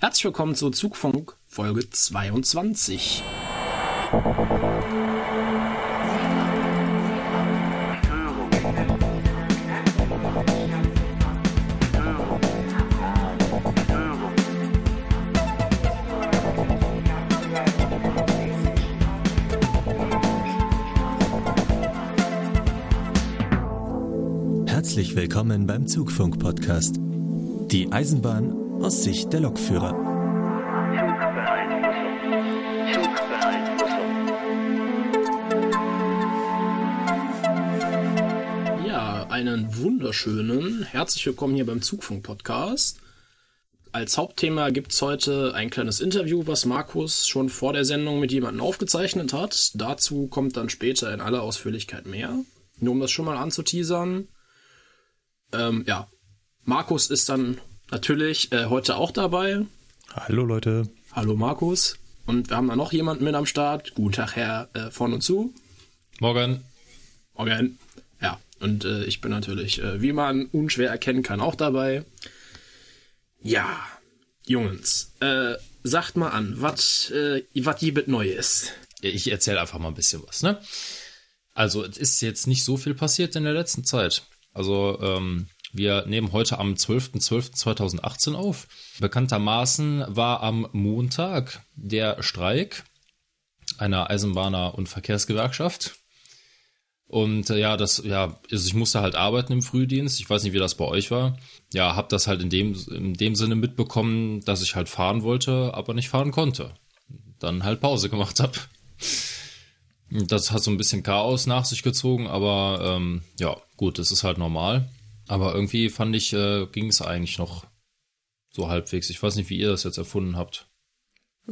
Herzlich willkommen zu Zugfunk Folge 22. Herzlich willkommen beim Zugfunk-Podcast. Die Eisenbahn aus Sicht der Lokführer. Ja, einen wunderschönen herzlich willkommen hier beim Zugfunk-Podcast. Als Hauptthema gibt's heute ein kleines Interview, was Markus schon vor der Sendung mit jemandem aufgezeichnet hat. Dazu kommt dann später in aller Ausführlichkeit mehr. Nur um das schon mal anzuteasern. Ähm, ja, Markus ist dann natürlich äh, heute auch dabei. Hallo Leute. Hallo Markus. Und wir haben da noch jemanden mit am Start. Guten Tag, Herr äh, von und zu. Morgen. Morgen. Ja, und äh, ich bin natürlich, äh, wie man unschwer erkennen kann, auch dabei. Ja, Jungs, äh, sagt mal an, was äh, wat jibet neu ist. Ich erzähle einfach mal ein bisschen was, ne? Also, es ist jetzt nicht so viel passiert in der letzten Zeit. Also, ähm, wir nehmen heute am 12.12.2018 auf. Bekanntermaßen war am Montag der Streik einer Eisenbahner- und Verkehrsgewerkschaft. Und äh, ja, das, ja, also ich musste halt arbeiten im Frühdienst. Ich weiß nicht, wie das bei euch war. Ja, hab das halt in dem, in dem Sinne mitbekommen, dass ich halt fahren wollte, aber nicht fahren konnte. Dann halt Pause gemacht hab. Das hat so ein bisschen Chaos nach sich gezogen, aber ähm, ja, gut, das ist halt normal. Aber irgendwie fand ich, äh, ging es eigentlich noch so halbwegs. Ich weiß nicht, wie ihr das jetzt erfunden habt.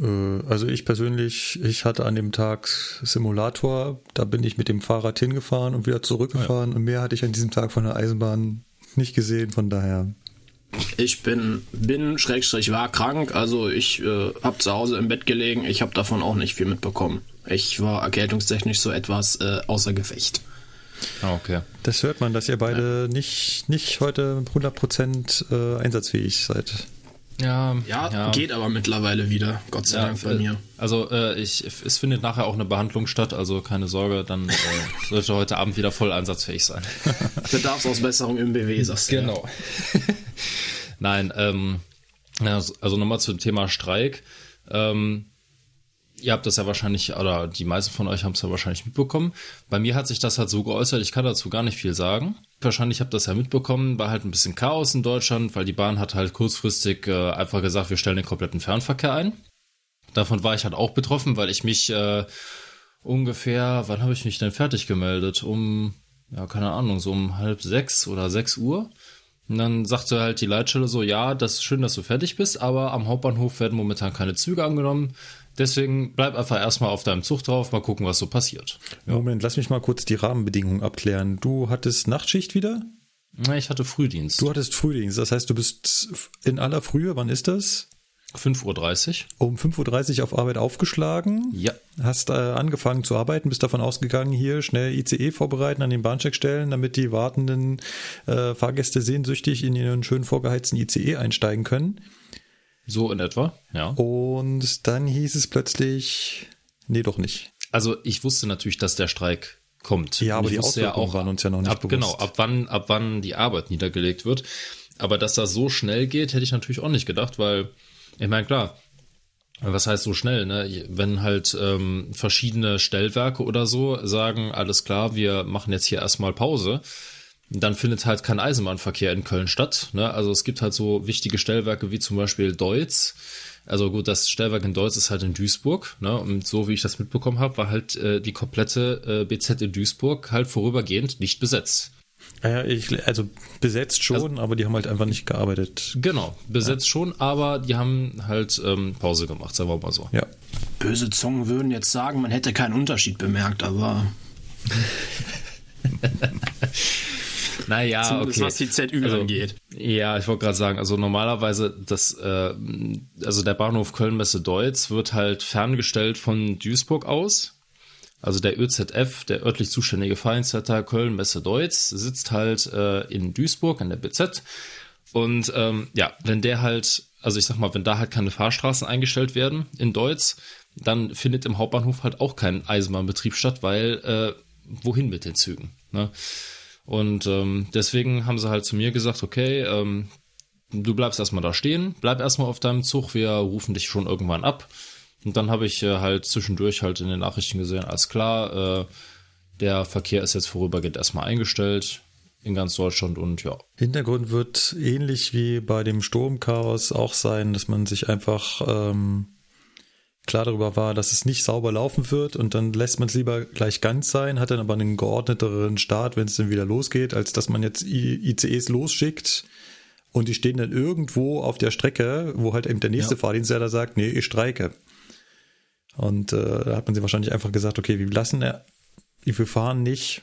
Äh, also ich persönlich, ich hatte an dem Tag Simulator, da bin ich mit dem Fahrrad hingefahren und wieder zurückgefahren ja. und mehr hatte ich an diesem Tag von der Eisenbahn nicht gesehen, von daher. Ich bin, bin, Schrägstrich, war krank, also ich äh, habe zu Hause im Bett gelegen, ich habe davon auch nicht viel mitbekommen. Ich war erkältungstechnisch so etwas äh, außer Gefecht. Ah, okay. Das hört man, dass ihr beide ja. nicht, nicht heute 100% äh, einsatzfähig seid. Ja, ja, ja, geht aber mittlerweile wieder, Gott sei ja, Dank bei äh, mir. Also äh, ich, es findet nachher auch eine Behandlung statt, also keine Sorge, dann äh, sollte heute Abend wieder voll einsatzfähig sein. Bedarfsausbesserung im BW, sagst du. Genau. Nein, ähm, also nochmal zum Thema Streik. Ähm, ihr habt das ja wahrscheinlich, oder die meisten von euch haben es ja wahrscheinlich mitbekommen. Bei mir hat sich das halt so geäußert, ich kann dazu gar nicht viel sagen. Wahrscheinlich habt ihr das ja mitbekommen, war halt ein bisschen Chaos in Deutschland, weil die Bahn hat halt kurzfristig äh, einfach gesagt, wir stellen den kompletten Fernverkehr ein. Davon war ich halt auch betroffen, weil ich mich äh, ungefähr, wann habe ich mich denn fertig gemeldet? Um, ja, keine Ahnung, so um halb sechs oder sechs Uhr. Und dann sagte halt die Leitstelle so, ja, das ist schön, dass du fertig bist, aber am Hauptbahnhof werden momentan keine Züge angenommen. Deswegen bleib einfach erstmal auf deinem Zug drauf, mal gucken, was so passiert. Ja. Moment, lass mich mal kurz die Rahmenbedingungen abklären. Du hattest Nachtschicht wieder? Ich hatte Frühdienst. Du hattest Frühdienst, das heißt, du bist in aller Frühe, wann ist das? 5.30 Uhr. Um 5.30 Uhr auf Arbeit aufgeschlagen. Ja. Hast äh, angefangen zu arbeiten, bist davon ausgegangen, hier schnell ICE vorbereiten, an den Bahncheck stellen, damit die wartenden äh, Fahrgäste sehnsüchtig in ihren schön vorgeheizten ICE einsteigen können. So in etwa, ja. Und dann hieß es plötzlich, nee, doch nicht. Also ich wusste natürlich, dass der Streik kommt. Ja, aber die Auswirkungen ja auch, waren uns ja noch nicht ab, Genau, ab wann, ab wann die Arbeit niedergelegt wird. Aber dass das so schnell geht, hätte ich natürlich auch nicht gedacht, weil, ich meine, klar, was heißt so schnell, ne? Wenn halt ähm, verschiedene Stellwerke oder so sagen, alles klar, wir machen jetzt hier erstmal Pause, dann findet halt kein Eisenbahnverkehr in Köln statt. Ne? Also es gibt halt so wichtige Stellwerke wie zum Beispiel Deutz. Also gut, das Stellwerk in Deutz ist halt in Duisburg. Ne? Und so wie ich das mitbekommen habe, war halt äh, die komplette äh, BZ in Duisburg halt vorübergehend nicht besetzt. Ja, ich, also besetzt schon, also, aber die haben halt einfach nicht gearbeitet. Genau, besetzt ja. schon, aber die haben halt ähm, Pause gemacht, sagen wir mal so. Ja. Böse Zungen würden jetzt sagen, man hätte keinen Unterschied bemerkt, aber. Naja, Zumindest okay. was die ZÜ also, angeht. Ja, ich wollte gerade sagen, also normalerweise das, äh, also der Bahnhof Köln-Messe Deutz wird halt ferngestellt von Duisburg aus. Also der ÖZF, der örtlich zuständige Vereinsleiter Köln-Messe Deutz, sitzt halt äh, in Duisburg, in der BZ. Und ähm, ja, wenn der halt, also ich sag mal, wenn da halt keine Fahrstraßen eingestellt werden in Deutz, dann findet im Hauptbahnhof halt auch kein Eisenbahnbetrieb statt, weil äh, wohin mit den Zügen? Ne? Und ähm, deswegen haben sie halt zu mir gesagt, okay, ähm, du bleibst erstmal da stehen, bleib erstmal auf deinem Zug, wir rufen dich schon irgendwann ab. Und dann habe ich äh, halt zwischendurch halt in den Nachrichten gesehen, alles klar, äh, der Verkehr ist jetzt vorübergehend erstmal eingestellt in ganz Deutschland und ja. Hintergrund wird ähnlich wie bei dem Sturmchaos auch sein, dass man sich einfach ähm, klar darüber war, dass es nicht sauber laufen wird und dann lässt man es lieber gleich ganz sein, hat dann aber einen geordneteren Start, wenn es dann wieder losgeht, als dass man jetzt ICEs losschickt und die stehen dann irgendwo auf der Strecke, wo halt eben der nächste ja. Fahrdienstleiter sagt, nee, ich streike. Und äh, da hat man sich wahrscheinlich einfach gesagt, okay, wir lassen, wir fahren nicht,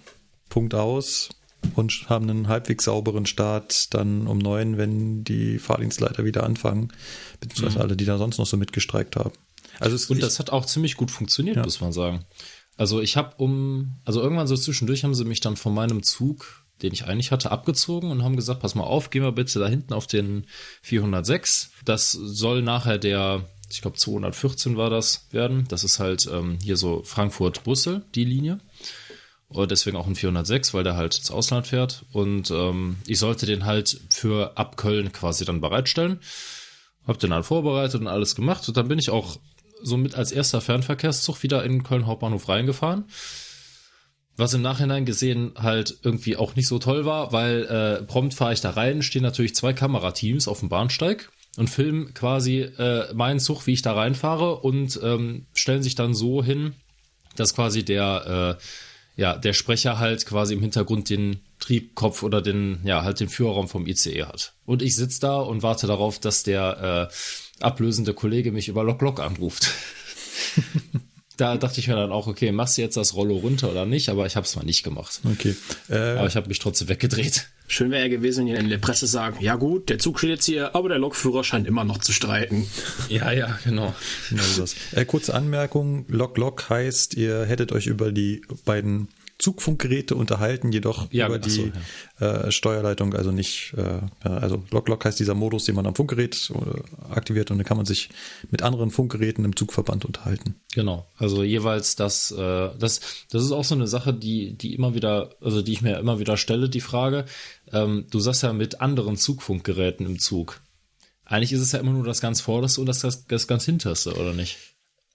Punkt aus und haben einen halbwegs sauberen Start dann um neun, wenn die Fahrdienstleiter wieder anfangen, beziehungsweise mhm. alle, die da sonst noch so mitgestreikt haben. Also und das hat auch ziemlich gut funktioniert, ja. muss man sagen. Also ich habe um, also irgendwann so zwischendurch haben sie mich dann von meinem Zug, den ich eigentlich hatte, abgezogen und haben gesagt, pass mal auf, geh mal bitte da hinten auf den 406. Das soll nachher der, ich glaube 214 war das werden. Das ist halt ähm, hier so Frankfurt-Brüssel, die Linie. Und deswegen auch ein 406, weil der halt ins Ausland fährt. Und ähm, ich sollte den halt für ab Köln quasi dann bereitstellen. Hab den dann vorbereitet und alles gemacht. Und dann bin ich auch somit als erster Fernverkehrszug wieder in Köln Hauptbahnhof reingefahren. Was im Nachhinein gesehen halt irgendwie auch nicht so toll war, weil äh, prompt fahre ich da rein, stehen natürlich zwei Kamerateams auf dem Bahnsteig und filmen quasi äh, meinen Zug, wie ich da reinfahre und ähm, stellen sich dann so hin, dass quasi der äh, ja der Sprecher halt quasi im Hintergrund den Triebkopf oder den ja halt den Führerraum vom ICE hat. Und ich sitze da und warte darauf, dass der äh, ablösende Kollege mich über Lock Lock anruft. da dachte ich mir dann auch, okay, machst du jetzt das Rollo runter oder nicht? Aber ich habe es mal nicht gemacht. Okay. Äh, aber ich habe mich trotzdem weggedreht. Schön wäre ja gewesen, wenn die in der Presse sagen, ja gut, der Zug steht jetzt hier, aber der Lokführer scheint immer noch zu streiken. Ja, ja, genau. genau das. Äh, kurze Anmerkung, Lok Lok heißt, ihr hättet euch über die beiden Zugfunkgeräte unterhalten, jedoch ja, über die so, ja. äh, Steuerleitung, also nicht, äh, also Lock-Lock heißt dieser Modus, den man am Funkgerät äh, aktiviert und dann kann man sich mit anderen Funkgeräten im Zugverband unterhalten. Genau, also jeweils das, äh, das, das ist auch so eine Sache, die, die immer wieder, also die ich mir immer wieder stelle, die Frage, ähm, du sagst ja mit anderen Zugfunkgeräten im Zug. Eigentlich ist es ja immer nur das ganz vorderste und das, das, das ganz hinterste, oder nicht?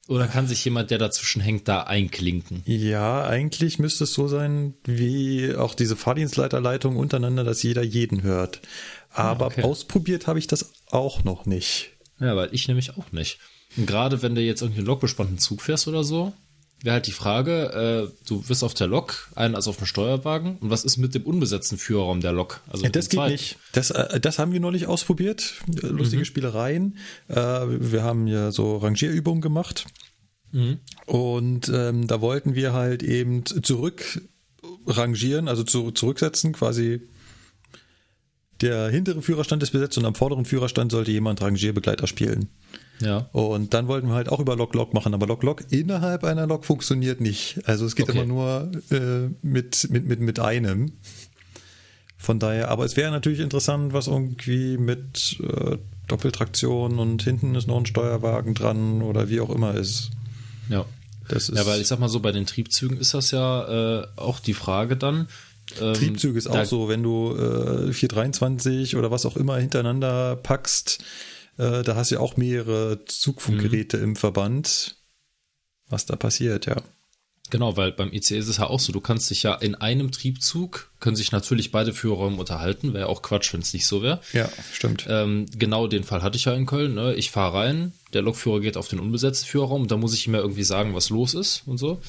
Oder kann sich jemand, der dazwischen hängt, da einklinken? Ja, eigentlich müsste es so sein, wie auch diese Fahrdienstleiterleitungen untereinander, dass jeder jeden hört. Aber ah, okay. ausprobiert habe ich das auch noch nicht. Ja, weil ich nämlich auch nicht. Und gerade wenn du jetzt irgendwie einen lokbespannten Zug fährst oder so, wäre halt die Frage, äh, du bist auf der Lok, einen als auf dem Steuerwagen. Und was ist mit dem unbesetzten Führerraum der Lok? Also ja, das geht zweiten? nicht. Das, äh, das haben wir neulich ausprobiert. Lustige mhm. Spielereien. Äh, wir haben ja so Rangierübungen gemacht. Mhm. Und ähm, da wollten wir halt eben zurück rangieren, also zu, zurücksetzen, quasi der hintere Führerstand ist besetzt und am vorderen Führerstand sollte jemand Rangierbegleiter spielen. Ja. Und dann wollten wir halt auch über Log-Log machen, aber Log-Log innerhalb einer Log funktioniert nicht. Also es geht okay. immer nur äh, mit, mit, mit, mit einem. Von daher, aber es wäre natürlich interessant, was irgendwie mit äh, Doppeltraktion und hinten ist noch ein Steuerwagen dran oder wie auch immer ist. Ja. Das ist ja, weil ich sag mal so, bei den Triebzügen ist das ja äh, auch die Frage dann. Ähm, Triebzüge ist auch so, wenn du äh, 423 oder was auch immer hintereinander packst, äh, da hast du ja auch mehrere Zugfunkgeräte mhm. im Verband. Was da passiert, ja. Genau, weil beim ICE ist es ja auch so, du kannst dich ja in einem Triebzug, können sich natürlich beide Führerräume unterhalten, wäre auch Quatsch, wenn es nicht so wäre. Ja, stimmt. Ähm, genau den Fall hatte ich ja in Köln. Ne? Ich fahre rein, der Lokführer geht auf den unbesetzten Führerraum und da muss ich ihm ja irgendwie sagen, was los ist und so.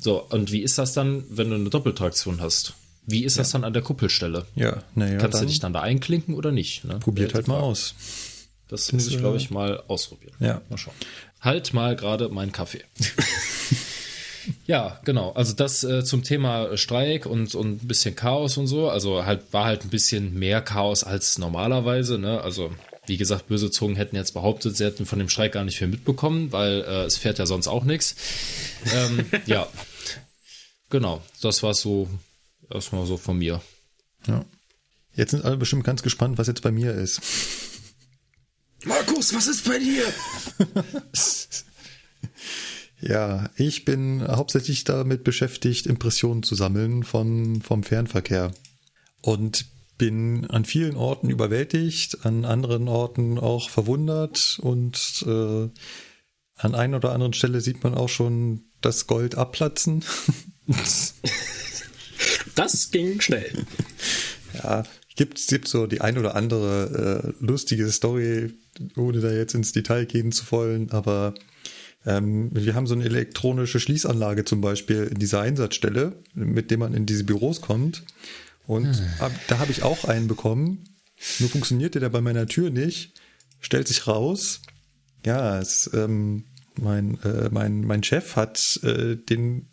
So, und wie ist das dann, wenn du eine Doppeltraktion hast? Wie ist ja. das dann an der Kuppelstelle? Ja, naja. Kannst du dich dann da einklinken oder nicht? Ne? Probiert halt mal aus. Das, das muss ich, glaube ich, mal ausprobieren. Ja. Mal schauen. Halt mal gerade meinen Kaffee. ja, genau. Also das äh, zum Thema Streik und, und ein bisschen Chaos und so. Also halt war halt ein bisschen mehr Chaos als normalerweise. Ne? Also wie gesagt, böse Zungen hätten jetzt behauptet, sie hätten von dem Streik gar nicht viel mitbekommen, weil äh, es fährt ja sonst auch nichts. Ähm, ja, genau. Das war so erstmal so von mir. Ja. Jetzt sind alle bestimmt ganz gespannt, was jetzt bei mir ist. Markus, was ist bei dir? ja, ich bin hauptsächlich damit beschäftigt, Impressionen zu sammeln von, vom Fernverkehr. Und bin an vielen Orten überwältigt, an anderen Orten auch verwundert und äh, an einer oder anderen Stelle sieht man auch schon das Gold abplatzen. das ging schnell. Ja, gibt, gibt so die ein oder andere äh, lustige Story, ohne da jetzt ins Detail gehen zu wollen, aber ähm, wir haben so eine elektronische Schließanlage zum Beispiel in dieser Einsatzstelle, mit dem man in diese Büros kommt. Und hm. da habe ich auch einen bekommen. Nur funktionierte der bei meiner Tür nicht. Stellt sich raus, ja, es, ähm, mein, äh, mein, mein Chef hat äh, den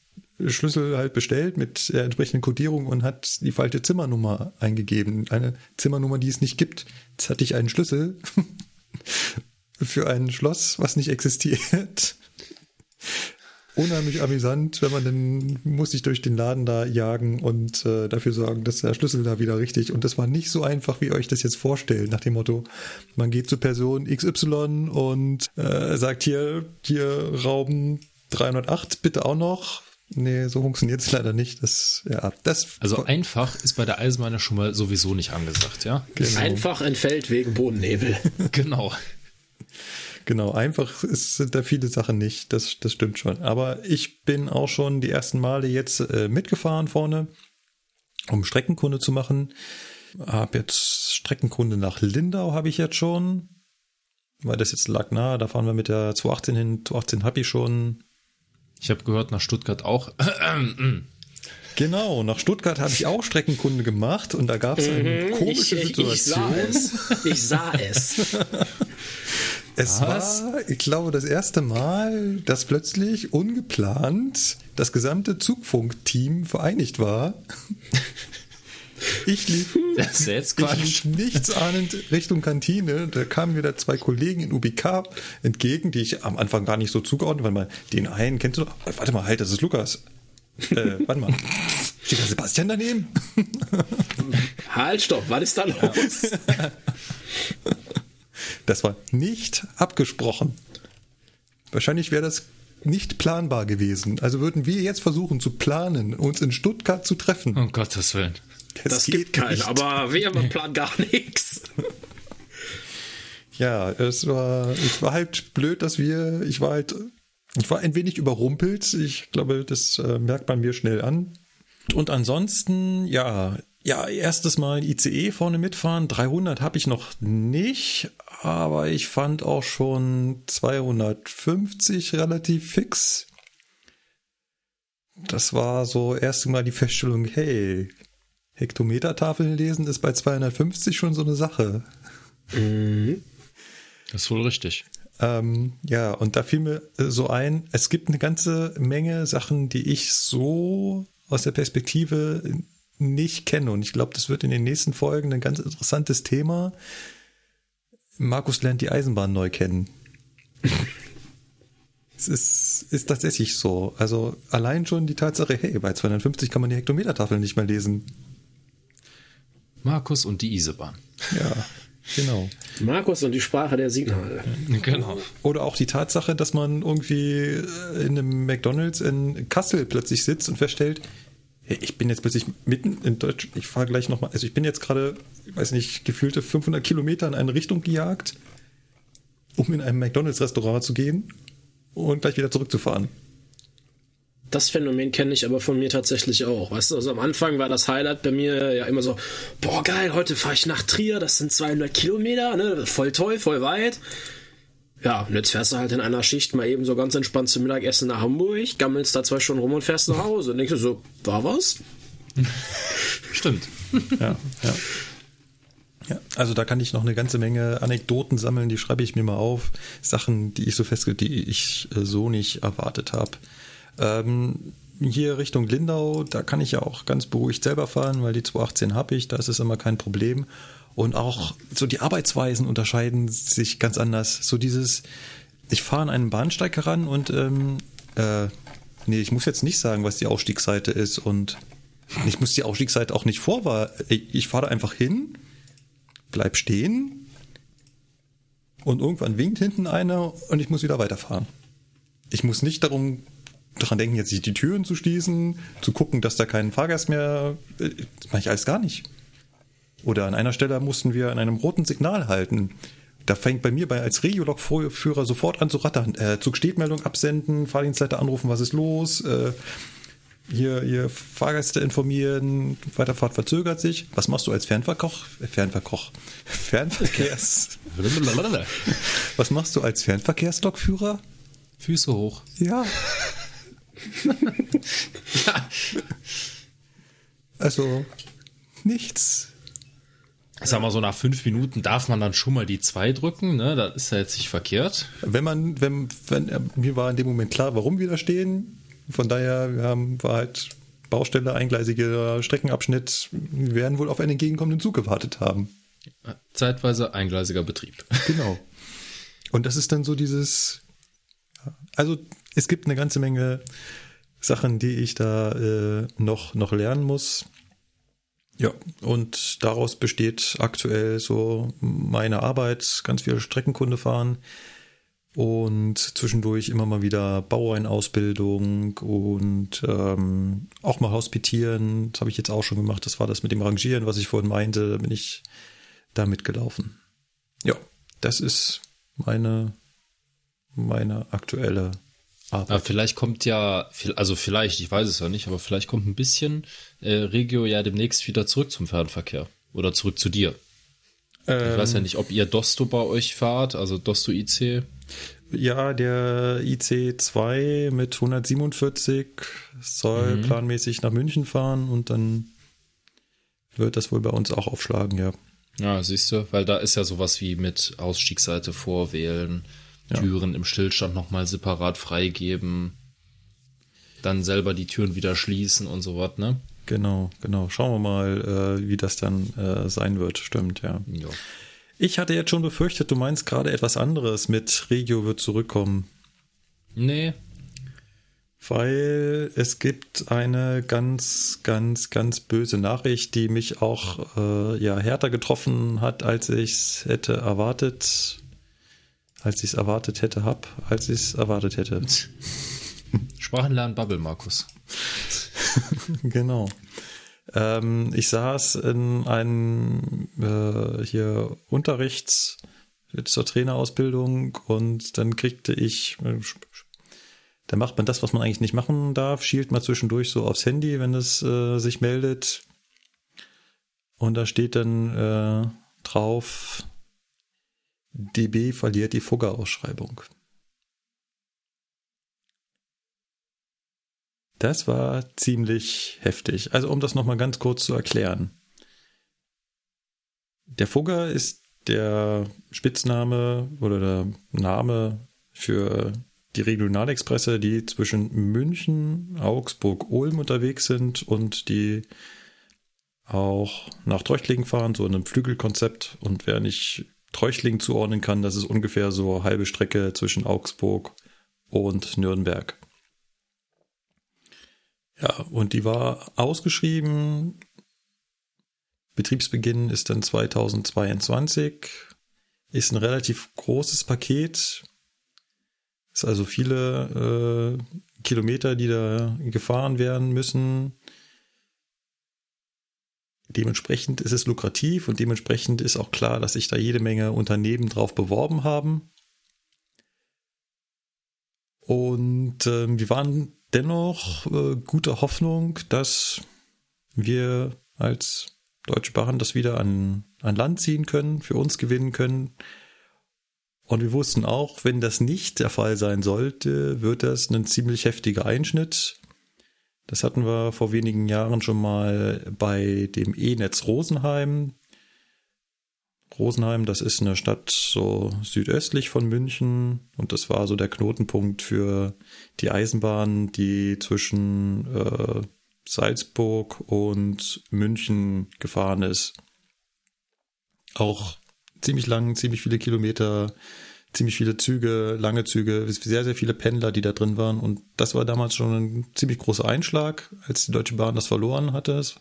Schlüssel halt bestellt mit der entsprechenden Codierung und hat die falsche Zimmernummer eingegeben. Eine Zimmernummer, die es nicht gibt. Jetzt hatte ich einen Schlüssel für ein Schloss, was nicht existiert. Unheimlich amüsant, wenn man dann muss ich durch den Laden da jagen und äh, dafür sorgen, dass der Schlüssel da wieder richtig. Und das war nicht so einfach, wie euch das jetzt vorstellt, nach dem Motto, man geht zu Person XY und äh, sagt hier, hier Rauben 308 bitte auch noch Nee, so funktioniert es leider nicht. Das, ja, das also einfach ist bei der Eisenbahn schon mal sowieso nicht angesagt, ja? Genau. Einfach entfällt wegen Bodennebel. genau. Genau, einfach ist, sind da viele Sachen nicht, das, das stimmt schon. Aber ich bin auch schon die ersten Male jetzt äh, mitgefahren vorne, um Streckenkunde zu machen. Hab jetzt Streckenkunde nach Lindau habe ich jetzt schon, weil das jetzt lag nahe, da fahren wir mit der 218 hin. 218 habe ich schon ich habe gehört, nach Stuttgart auch. Genau, nach Stuttgart habe ich auch Streckenkunde gemacht und da gab es eine mhm, komische ich, Situation. Ich, ich, sah es. Ich sah es. es war, ich glaube, das erste Mal, dass plötzlich ungeplant das gesamte Zugfunkteam vereinigt war. Ich lief, das ist jetzt Quatsch. ich lief nichts ahnend Richtung Kantine. Da kamen mir da zwei Kollegen in UBK entgegen, die ich am Anfang gar nicht so zugeordnet, weil mal den einen kennst du. Warte mal, halt, das ist Lukas. Äh, warte mal. Steht da Sebastian daneben? Halt, stopp, was ist da los? Das war nicht abgesprochen. Wahrscheinlich wäre das nicht planbar gewesen. Also würden wir jetzt versuchen zu planen, uns in Stuttgart zu treffen. Um Gottes Willen. Das, das gibt keinen, aber wir haben Plan gar nichts. Ja, es war, es war halt blöd, dass wir, ich war halt, ich war ein wenig überrumpelt. Ich glaube, das äh, merkt man mir schnell an. Und ansonsten, ja, ja, erstes Mal ICE vorne mitfahren. 300 habe ich noch nicht, aber ich fand auch schon 250 relativ fix. Das war so erst mal die Feststellung, hey, Hektometertafeln lesen ist bei 250 schon so eine Sache. Mhm. Das ist wohl richtig. Ähm, ja, und da fiel mir äh, so ein, es gibt eine ganze Menge Sachen, die ich so aus der Perspektive nicht kenne. Und ich glaube, das wird in den nächsten Folgen ein ganz interessantes Thema. Markus lernt die Eisenbahn neu kennen. es ist, ist tatsächlich so. Also allein schon die Tatsache, hey, bei 250 kann man die Hektometertafeln nicht mehr lesen. Markus und die Isebahn. Ja, genau. Markus und die Sprache der Signale. Genau. Oder auch die Tatsache, dass man irgendwie in einem McDonalds in Kassel plötzlich sitzt und feststellt, hey, ich bin jetzt plötzlich mitten in Deutschland, ich fahre gleich nochmal, also ich bin jetzt gerade, ich weiß nicht, gefühlte 500 Kilometer in eine Richtung gejagt, um in ein McDonalds-Restaurant zu gehen und gleich wieder zurückzufahren das Phänomen kenne ich aber von mir tatsächlich auch. Weißt du, also am Anfang war das Highlight bei mir ja immer so, boah geil, heute fahre ich nach Trier, das sind 200 Kilometer, ne, voll toll, voll weit. Ja, und jetzt fährst du halt in einer Schicht mal eben so ganz entspannt zum Mittagessen nach Hamburg, gammelst da zwei Stunden rum und fährst nach Hause. Und denkst du so, war was? Stimmt. ja, ja. Ja, also da kann ich noch eine ganze Menge Anekdoten sammeln, die schreibe ich mir mal auf. Sachen, die ich so festgestellt, die ich äh, so nicht erwartet habe. Ähm, hier Richtung Lindau, da kann ich ja auch ganz beruhigt selber fahren, weil die 218 habe ich, da ist es immer kein Problem. Und auch so die Arbeitsweisen unterscheiden sich ganz anders. So dieses, ich fahre an einen Bahnsteig heran und ähm, äh, nee, ich muss jetzt nicht sagen, was die Ausstiegsseite ist und Ich muss die Ausstiegsseite auch nicht vor, ich fahre einfach hin, bleib stehen und irgendwann winkt hinten einer und ich muss wieder weiterfahren. Ich muss nicht darum daran denken, jetzt die Türen zu schließen, zu gucken, dass da kein Fahrgast mehr. Das mache ich alles gar nicht. Oder an einer Stelle mussten wir an einem roten Signal halten. Da fängt bei mir bei als Regiolog-Führer sofort an zu rattern. Äh, Zugstehtmeldung absenden, Fahrdienstleiter anrufen, was ist los? Äh, hier, hier Fahrgäste informieren, Weiterfahrt verzögert sich. Was machst du als Fernverkoch? Fernverkoch. Fernverkehrs. was machst du als Fernverkehrslokführer? Füße hoch. Ja. ja. Also, nichts. Ich sag mal so, nach fünf Minuten darf man dann schon mal die zwei drücken, ne? Das ist ja jetzt nicht verkehrt. Wenn man, wenn, wenn, mir war in dem Moment klar, warum wir da stehen. Von daher, wir haben, war halt Baustelle, eingleisiger Streckenabschnitt. Wir werden wohl auf einen entgegenkommenden Zug gewartet haben. Zeitweise eingleisiger Betrieb. Genau. Und das ist dann so dieses, also es gibt eine ganze Menge Sachen, die ich da äh, noch, noch lernen muss. Ja, und daraus besteht aktuell so meine Arbeit, ganz viel Streckenkunde fahren und zwischendurch immer mal wieder Baueinausbildung und ähm, auch mal hospitieren. Das habe ich jetzt auch schon gemacht. Das war das mit dem Rangieren, was ich vorhin meinte. Da bin ich da mitgelaufen. Ja, das ist meine, meine aktuelle aber vielleicht kommt ja, also vielleicht, ich weiß es ja nicht, aber vielleicht kommt ein bisschen äh, Regio ja demnächst wieder zurück zum Fernverkehr oder zurück zu dir. Ähm, ich weiß ja ähm. nicht, ob ihr Dosto bei euch fahrt, also Dosto IC. Ja, der IC2 mit 147 soll mhm. planmäßig nach München fahren und dann wird das wohl bei uns auch aufschlagen, ja. Ja, siehst du, weil da ist ja sowas wie mit Ausstiegsseite vorwählen, Türen im Stillstand nochmal separat freigeben, dann selber die Türen wieder schließen und so was, ne? Genau, genau. Schauen wir mal, äh, wie das dann äh, sein wird. Stimmt, ja. ja. Ich hatte jetzt schon befürchtet, du meinst gerade etwas anderes mit Regio wird zurückkommen. Nee. Weil es gibt eine ganz, ganz, ganz böse Nachricht, die mich auch äh, ja härter getroffen hat, als ich es hätte erwartet als ich es erwartet hätte, hab, als ich es erwartet hätte. Sprachenlernen Bubble, Markus. genau. Ähm, ich saß in einem äh, hier Unterrichts zur Trainerausbildung und dann kriegte ich, äh, da macht man das, was man eigentlich nicht machen darf, schielt mal zwischendurch so aufs Handy, wenn es äh, sich meldet. Und da steht dann äh, drauf, DB verliert die Fugger-Ausschreibung. Das war ziemlich heftig. Also um das nochmal ganz kurz zu erklären. Der Fugger ist der Spitzname oder der Name für die Regionalexpresse, die zwischen München, Augsburg, Ulm unterwegs sind und die auch nach Treuchtlingen fahren, so in einem Flügelkonzept. Und wer nicht Treuchtlingen zuordnen kann, das ist ungefähr so halbe Strecke zwischen Augsburg und Nürnberg. Ja, und die war ausgeschrieben. Betriebsbeginn ist dann 2022. Ist ein relativ großes Paket. Ist also viele äh, Kilometer, die da gefahren werden müssen. Dementsprechend ist es lukrativ und dementsprechend ist auch klar, dass sich da jede Menge Unternehmen drauf beworben haben. Und äh, wir waren dennoch äh, guter Hoffnung, dass wir als Deutsche Bahn das wieder an, an Land ziehen können, für uns gewinnen können. Und wir wussten auch, wenn das nicht der Fall sein sollte, wird das ein ziemlich heftiger Einschnitt das hatten wir vor wenigen Jahren schon mal bei dem E-Netz Rosenheim. Rosenheim, das ist eine Stadt so südöstlich von München und das war so der Knotenpunkt für die Eisenbahn, die zwischen äh, Salzburg und München gefahren ist. Auch ziemlich lang, ziemlich viele Kilometer, ziemlich viele Züge, lange Züge, sehr, sehr viele Pendler, die da drin waren. Und das war damals schon ein ziemlich großer Einschlag, als die Deutsche Bahn das verloren hatte. Es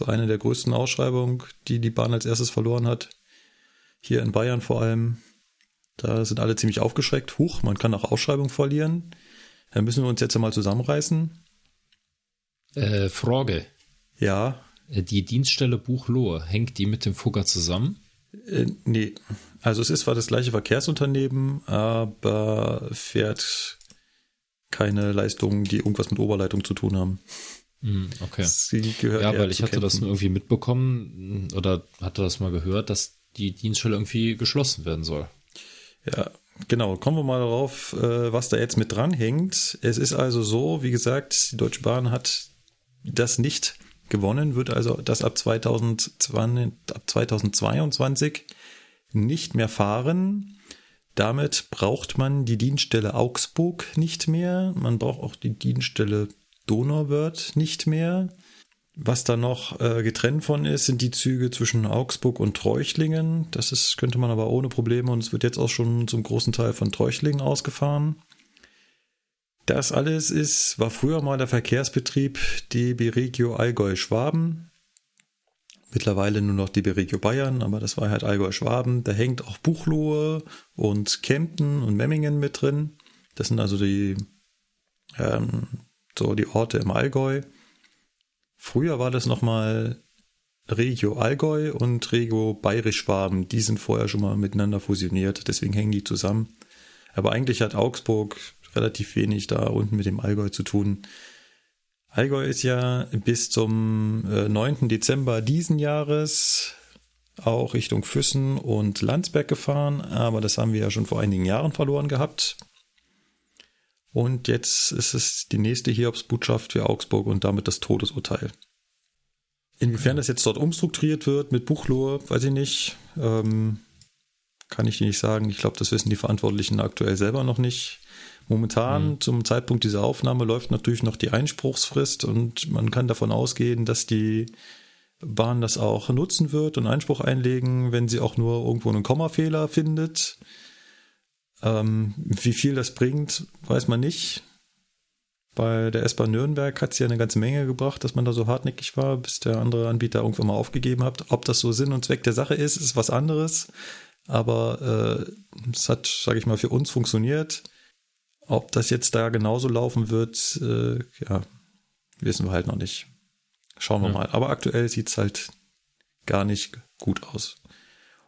war eine der größten Ausschreibungen, die die Bahn als erstes verloren hat. Hier in Bayern vor allem. Da sind alle ziemlich aufgeschreckt. Huch, man kann auch Ausschreibungen verlieren. Da müssen wir uns jetzt einmal zusammenreißen. Äh, Frage. Ja. Äh, die Dienststelle Buchlohe, hängt die mit dem Fugger zusammen? Äh, nee. Also es ist zwar das gleiche Verkehrsunternehmen, aber fährt keine Leistungen, die irgendwas mit Oberleitung zu tun haben. Hm, okay. Sie gehört ja, weil ich hatte das Kempten. nur irgendwie mitbekommen oder hatte das mal gehört, dass die Dienststelle irgendwie geschlossen werden soll. Ja, genau. Kommen wir mal darauf, äh, was da jetzt mit dranhängt. Es ist also so, wie gesagt, die Deutsche Bahn hat das nicht gewonnen, wird also das ab 2020, ab 2022 nicht mehr fahren. Damit braucht man die Dienststelle Augsburg nicht mehr. Man braucht auch die Dienststelle Donauwörth nicht mehr. Was da noch äh, getrennt von ist, sind die Züge zwischen Augsburg und Treuchlingen. Das ist, könnte man aber ohne Probleme und es wird jetzt auch schon zum großen Teil von Treuchlingen ausgefahren. Das alles ist, war früher mal der Verkehrsbetrieb DB Regio Allgäu Schwaben. Mittlerweile nur noch DB Regio Bayern, aber das war halt Allgäu Schwaben. Da hängt auch Buchlohe und Kempten und Memmingen mit drin. Das sind also die, ähm, so die Orte im Allgäu. Früher war das nochmal Regio Allgäu und Regio Bayerisch-Schwaben. Die sind vorher schon mal miteinander fusioniert, deswegen hängen die zusammen. Aber eigentlich hat Augsburg relativ wenig da unten mit dem Allgäu zu tun. Allgäu ist ja bis zum äh, 9. Dezember diesen Jahres auch Richtung Füssen und Landsberg gefahren, aber das haben wir ja schon vor einigen Jahren verloren gehabt. Und jetzt ist es die nächste Hiobsbotschaft für Augsburg und damit das Todesurteil. Inwiefern das jetzt dort umstrukturiert wird mit Buchlohe, weiß ich nicht. Ähm, kann ich dir nicht sagen. Ich glaube, das wissen die Verantwortlichen aktuell selber noch nicht. Momentan, Mhm. zum Zeitpunkt dieser Aufnahme, läuft natürlich noch die Einspruchsfrist und man kann davon ausgehen, dass die Bahn das auch nutzen wird und Einspruch einlegen, wenn sie auch nur irgendwo einen Kommafehler findet. Ähm, wie viel das bringt, weiß man nicht. Bei der S-Bahn Nürnberg hat es ja eine ganze Menge gebracht, dass man da so hartnäckig war, bis der andere Anbieter irgendwann mal aufgegeben hat. Ob das so Sinn und Zweck der Sache ist, ist was anderes. Aber äh, es hat, sage ich mal, für uns funktioniert. Ob das jetzt da genauso laufen wird, äh, ja, wissen wir halt noch nicht. Schauen wir Ja. mal. Aber aktuell sieht es halt gar nicht gut aus.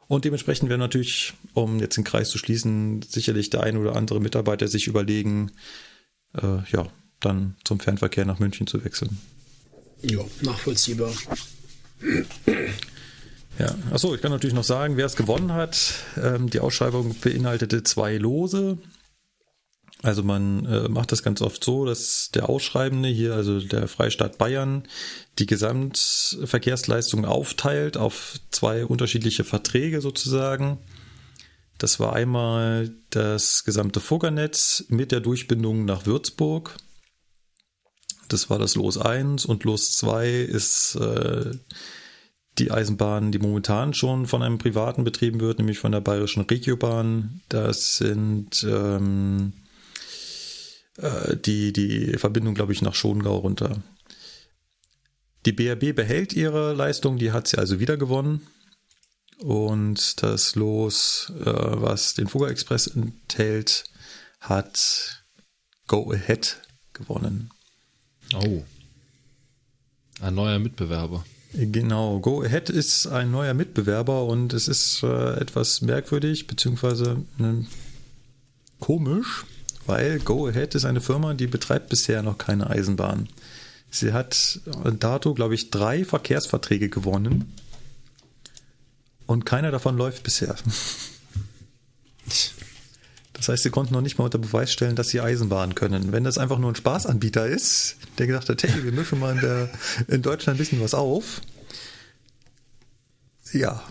Und dementsprechend werden natürlich, um jetzt den Kreis zu schließen, sicherlich der ein oder andere Mitarbeiter sich überlegen, äh, ja, dann zum Fernverkehr nach München zu wechseln. Ja, nachvollziehbar. Ja, achso, ich kann natürlich noch sagen, wer es gewonnen hat. Ähm, die Ausschreibung beinhaltete zwei Lose. Also man äh, macht das ganz oft so, dass der Ausschreibende hier, also der Freistaat Bayern, die Gesamtverkehrsleistung aufteilt auf zwei unterschiedliche Verträge sozusagen. Das war einmal das gesamte Fuggernetz mit der Durchbindung nach Würzburg. Das war das Los 1 und Los 2 ist äh, die Eisenbahn, die momentan schon von einem Privaten betrieben wird, nämlich von der Bayerischen Regiobahn. Das sind ähm, äh, die, die Verbindung, glaube ich, nach Schongau runter. Die BRB behält ihre Leistung, die hat sie also wieder gewonnen. Und das Los, äh, was den Fugger Express enthält, hat Go Ahead gewonnen. Oh. Ein neuer Mitbewerber. Genau, Go Ahead ist ein neuer Mitbewerber und es ist äh, etwas merkwürdig beziehungsweise äh, komisch, weil Go Ahead ist eine Firma, die betreibt bisher noch keine Eisenbahn. Sie hat dato, glaube ich, drei Verkehrsverträge gewonnen und keiner davon läuft bisher. Das heißt, sie konnten noch nicht mal unter Beweis stellen, dass sie Eisenbahn können. Wenn das einfach nur ein Spaßanbieter ist, der gesagt hat, hey, wir mischen mal in, der, in Deutschland ein bisschen was auf. Ja,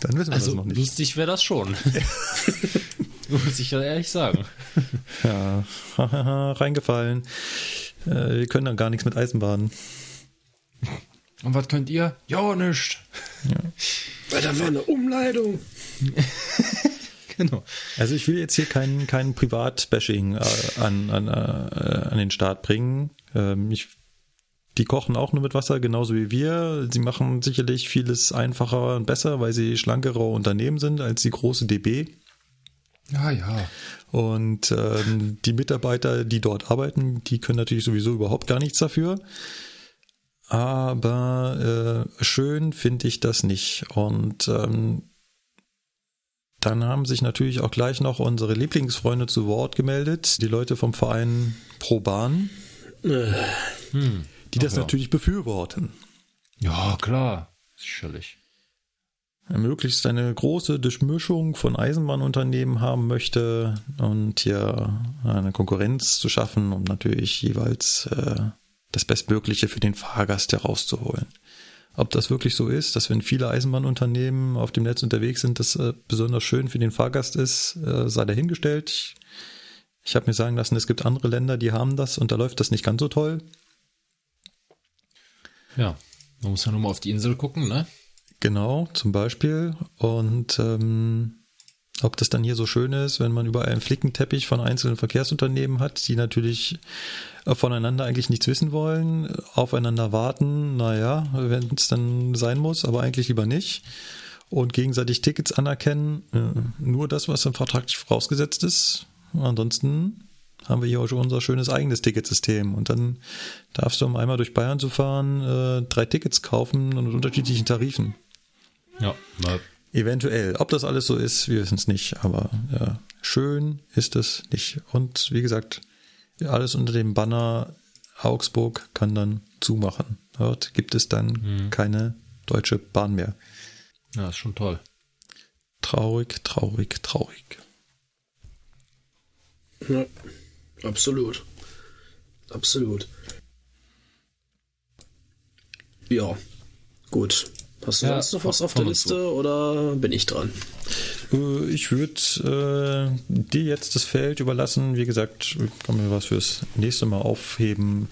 dann wissen wir Also das noch nicht. lustig wäre das schon. Muss ich ja ehrlich sagen. Ja, reingefallen. Äh, wir können dann gar nichts mit Eisenbahnen. Und was könnt ihr? Ja, nicht. Weil da war eine Umleitung. genau. Also ich will jetzt hier keinen kein Privat-Bashing äh, an, an, äh, an den Start bringen. Ähm, ich, die kochen auch nur mit Wasser, genauso wie wir. Sie machen sicherlich vieles einfacher und besser, weil sie schlankere Unternehmen sind als die große DB. Ja, ja. Und ähm, die Mitarbeiter, die dort arbeiten, die können natürlich sowieso überhaupt gar nichts dafür. Aber äh, schön finde ich das nicht. Und ähm, dann haben sich natürlich auch gleich noch unsere Lieblingsfreunde zu Wort gemeldet, die Leute vom Verein Pro Bahn, Hm. die das ja. natürlich befürworten. Ja, klar. Sicherlich. Möglichst eine große Durchmischung von Eisenbahnunternehmen haben möchte und hier eine Konkurrenz zu schaffen, um natürlich jeweils äh, das Bestmögliche für den Fahrgast herauszuholen. Ob das wirklich so ist, dass wenn viele Eisenbahnunternehmen auf dem Netz unterwegs sind, das äh, besonders schön für den Fahrgast ist, äh, sei dahingestellt. Ich, ich habe mir sagen lassen, es gibt andere Länder, die haben das und da läuft das nicht ganz so toll. Ja. Man muss ja nur mal auf die Insel gucken, ne? Genau, zum Beispiel. Und ähm, ob das dann hier so schön ist, wenn man überall einen Flickenteppich von einzelnen Verkehrsunternehmen hat, die natürlich äh, voneinander eigentlich nichts wissen wollen, aufeinander warten, naja, wenn es dann sein muss, aber eigentlich lieber nicht. Und gegenseitig Tickets anerkennen, äh, nur das, was im Vertrag vorausgesetzt ist. Ansonsten haben wir hier auch schon unser schönes eigenes Ticketsystem. Und dann darfst du, um einmal durch Bayern zu fahren, äh, drei Tickets kaufen und unterschiedlichen Tarifen. Ja. Mal Eventuell. Ob das alles so ist, wir wissen es nicht. Aber ja, schön ist es nicht. Und wie gesagt, alles unter dem Banner Augsburg kann dann zumachen. Dort gibt es dann keine deutsche Bahn mehr. Ja, ist schon toll. Traurig, traurig, traurig. Ja, absolut. Absolut. Ja, gut. Hast du Ja, sonst noch was auf der Liste oder bin ich dran? Äh, Ich würde äh, dir jetzt das Feld überlassen. Wie gesagt, kann mir was fürs nächste Mal aufheben.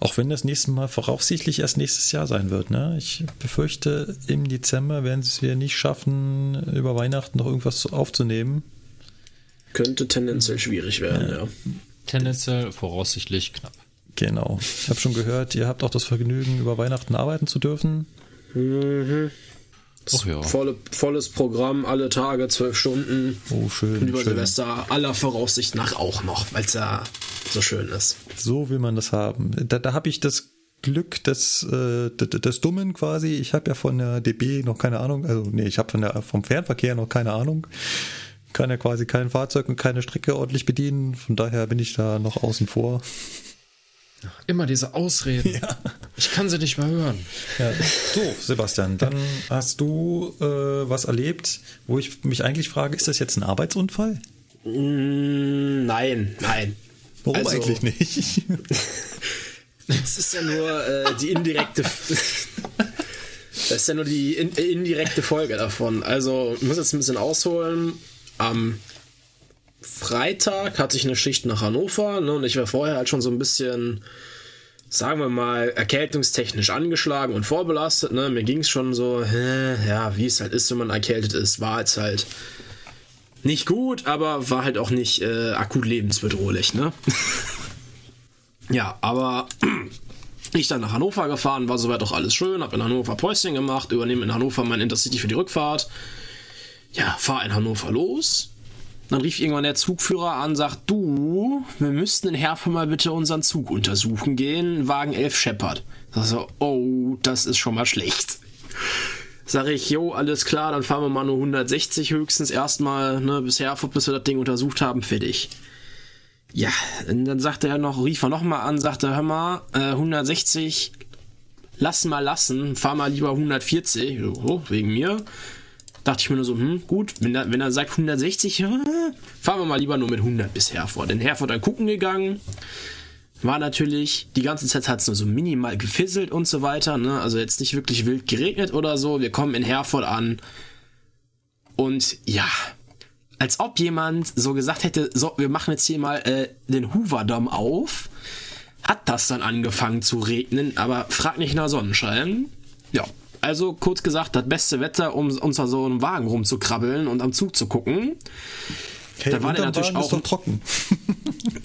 Auch wenn das nächste Mal voraussichtlich erst nächstes Jahr sein wird. Ne? Ich befürchte, im Dezember werden es wir nicht schaffen, über Weihnachten noch irgendwas aufzunehmen. Könnte tendenziell schwierig werden, ja. Tendenziell voraussichtlich knapp. Genau. Ich habe schon gehört, ihr habt auch das Vergnügen, über Weihnachten arbeiten zu dürfen. Ach ja. Volle, volles Programm, alle Tage, zwölf Stunden. Oh, schön. Und über schön. Silvester aller Voraussicht nach auch noch, weil es ja so schön ist. So will man das haben. Da, da habe ich das Glück des, äh, des, des Dummen quasi. Ich habe ja von der DB noch keine Ahnung. Also nee, ich habe von der vom Fernverkehr noch keine Ahnung. Kann ja quasi kein Fahrzeug und keine Strecke ordentlich bedienen. Von daher bin ich da noch außen vor. Immer diese Ausreden. Ich kann sie nicht mehr hören. Ja. So, Sebastian, dann hast du äh, was erlebt, wo ich mich eigentlich frage, ist das jetzt ein Arbeitsunfall? Mm, nein, nein. Warum Also- eigentlich nicht? Das ist ja nur äh, die indirekte. das ist ja nur die in, äh, indirekte Folge davon. Also, ich muss jetzt ein bisschen ausholen. Am Freitag hatte ich eine Schicht nach Hannover ne, und ich war vorher halt schon so ein bisschen, sagen wir mal, erkältungstechnisch angeschlagen und vorbelastet. Ne. Mir ging es schon so, hä, ja, wie es halt ist, wenn man erkältet ist, war jetzt halt nicht gut, aber war halt auch nicht äh, akut lebensbedrohlich. Ne? Ja, aber ich dann nach Hannover gefahren, war soweit auch alles schön, hab in Hannover Päuschen gemacht, übernehme in Hannover mein Intercity für die Rückfahrt. Ja, fahr in Hannover los. Dann rief irgendwann der Zugführer an, sagt, du, wir müssten in Herford mal bitte unseren Zug untersuchen gehen, Wagen 11 scheppert. Sag so, oh, das ist schon mal schlecht. Sag ich, jo, alles klar, dann fahren wir mal nur 160 höchstens erstmal, ne, bis Herford, bis wir das Ding untersucht haben, fertig. Ja, und dann sagte er noch, rief er nochmal an, sagte, hör mal, äh, 160, lass mal lassen, fahr mal lieber 140, so, wegen mir. Dachte ich mir nur so, hm, gut, wenn er, wenn er sagt 160, äh, fahren wir mal lieber nur mit 100 bis Herford. In Herford dann gucken gegangen, war natürlich, die ganze Zeit hat es nur so minimal gefisselt und so weiter, ne? also jetzt nicht wirklich wild geregnet oder so. Wir kommen in Herford an und ja, als ob jemand so gesagt hätte, so, wir machen jetzt hier mal äh, den Hooverdom auf. Hat das dann angefangen zu regnen, aber frag nicht nach Sonnenschein. Ja, Also kurz gesagt, das beste Wetter, um unter so einem Wagen rumzukrabbeln und am Zug zu gucken. Hey, Da war der natürlich Wagen auch- ist doch trocken.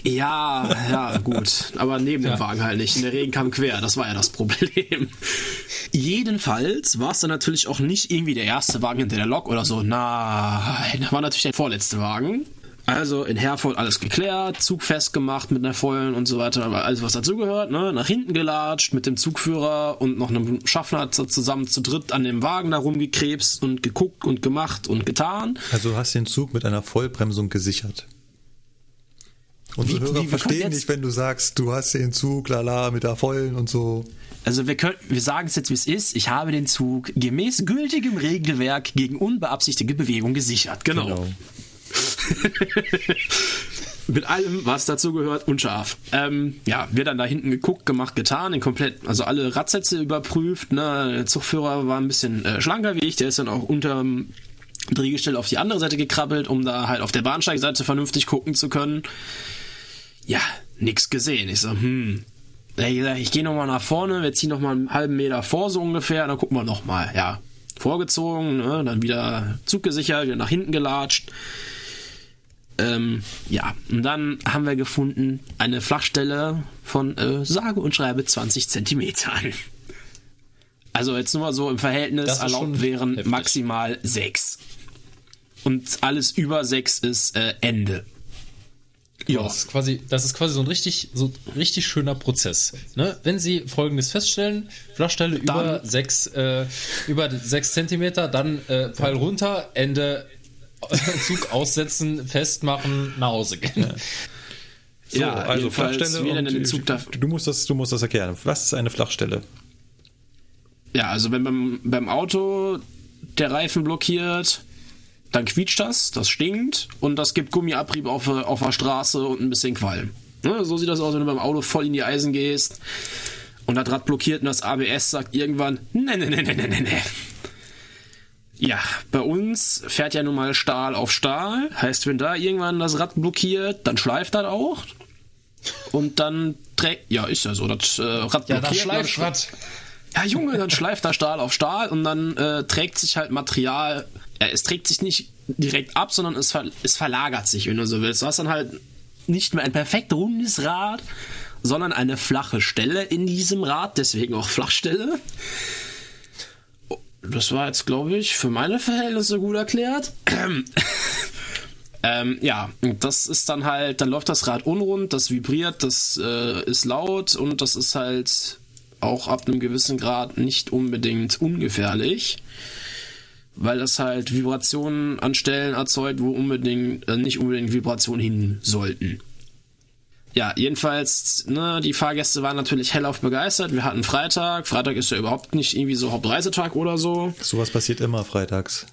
Ja, ja, gut. Aber neben dem Wagen halt nicht. Der Regen kam quer. Das war ja das Problem. Jedenfalls war es dann natürlich auch nicht irgendwie der erste Wagen hinter der Lok oder so. Nein, da war natürlich der vorletzte Wagen. Also in Herford alles geklärt, Zug festgemacht mit einer vollen und so weiter, alles was dazugehört, ne? Nach hinten gelatscht mit dem Zugführer und noch einem Schaffner zu- zusammen zu dritt an dem Wagen da rumgekrebst und geguckt und gemacht und getan. Also du hast den Zug mit einer Vollbremsung gesichert. Unsere Wie- Hörer wie- verstehen nicht, wenn du sagst, du hast den Zug, lala, mit der vollen und so. Also wir können, wir sagen es jetzt, wie es ist. Ich habe den Zug gemäß gültigem Regelwerk gegen unbeabsichtigte Bewegung gesichert. Genau. Mit allem, was dazu gehört, unscharf. Ähm, ja, wir dann da hinten geguckt, gemacht, getan, den komplett, also alle Radsätze überprüft. Ne? Der Zugführer war ein bisschen äh, schlanker wie ich, der ist dann auch unterm Drehgestell auf die andere Seite gekrabbelt, um da halt auf der Bahnsteigseite vernünftig gucken zu können. Ja, nix gesehen. Ich so, hm, ich, gesagt, ich gehe nochmal nach vorne, wir ziehen nochmal einen halben Meter vor, so ungefähr, dann gucken wir nochmal. Ja, vorgezogen, ne, dann wieder Zug gesichert, wieder nach hinten gelatscht. Ähm, ja, und dann haben wir gefunden eine Flachstelle von äh, sage und schreibe 20 Zentimetern. Also jetzt nur mal so im Verhältnis erlaubt wären heftig. maximal 6. Und alles über 6 ist äh, Ende. Ja. Das ist quasi, das ist quasi so ein richtig, so ein richtig schöner Prozess. Ne? Wenn Sie Folgendes feststellen: Flachstelle über sechs, äh, über sechs Zentimeter, dann äh, Pfeil runter, Ende, Zug aussetzen, festmachen, nach Hause gehen. So, Ja, also Flachstelle. wie denn und den Zug darf- du, musst das, du musst das erklären. Was ist eine Flachstelle? Ja, also wenn beim, beim Auto der Reifen blockiert, dann quietscht das, das stinkt und das gibt Gummiabrieb auf, der- auf der Straße und ein bisschen Qualm. Ne, so sieht das aus, wenn du beim Auto voll in die Eisen gehst und das Rad blockiert und das ABS sagt irgendwann, ne, ne, ne, ne, ne, ne, ne. Ja, bei uns fährt ja nun mal Stahl auf Stahl. Heißt, wenn da irgendwann das Rad blockiert, dann schleift das auch. Und dann trägt, ja, ist ja so, das äh, Rad Ja, blockiert. das schleift sch- was. ja, Junge, dann schleift da Stahl auf Stahl und dann äh, trägt sich halt Material. Äh, es trägt sich nicht direkt ab, sondern es, ver es verlagert sich, wenn du so willst. Du hast dann halt nicht mehr ein perfekt rundes Rad, sondern eine flache Stelle in diesem Rad, deswegen auch Flachstelle. Das war jetzt, glaube ich, für meine Verhältnisse gut erklärt. Ähm, ja, das ist dann halt, dann läuft das Rad unrund, das vibriert, das äh, ist laut und das ist halt auch ab einem gewissen Grad nicht unbedingt ungefährlich, weil das halt Vibrationen an Stellen erzeugt, wo unbedingt äh, nicht unbedingt Vibrationen hin sollten. Ja, jedenfalls, ne, die Fahrgäste waren natürlich hellauf begeistert. Wir hatten Freitag. Freitag ist ja überhaupt nicht irgendwie so Hauptreisetag oder so. Sowas passiert immer freitags.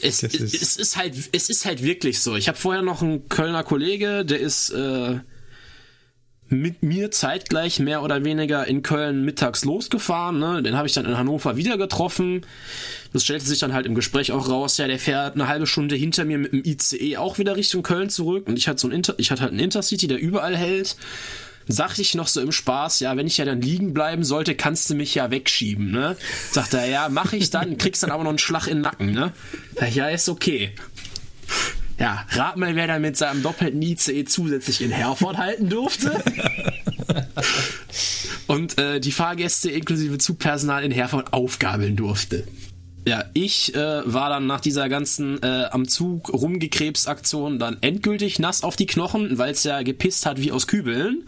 Es, Das ist- es ist halt, es ist halt wirklich so. Ich habe vorher noch einen Kölner Kollege, der ist äh, mit mir zeitgleich mehr oder weniger in Köln mittags losgefahren. Ne? Den habe ich dann in Hannover wieder getroffen. Das stellte sich dann halt im Gespräch auch raus. Ja, der fährt eine halbe Stunde hinter mir mit dem ICE auch wieder Richtung Köln zurück. Und ich hatte so ein Inter ich hatte halt einen Intercity, der überall hält. Sagte ich noch so im Spaß, ja, wenn ich ja dann liegen bleiben sollte, kannst du mich ja wegschieben, ne? Sagt er, ja, mach ich dann, kriegst dann aber noch einen Schlag in den Nacken, ne? Ja, ist okay. Ja, rat mal, wer da mit seinem doppelten ICE zusätzlich in Herford halten durfte. Und äh, die Fahrgäste inklusive Zugpersonal in Herford aufgabeln durfte. Ja, ich äh, war dann nach dieser ganzen äh, am Zug rumgekrebsaktion dann endgültig nass auf die Knochen, weil es ja gepisst hat wie aus Kübeln.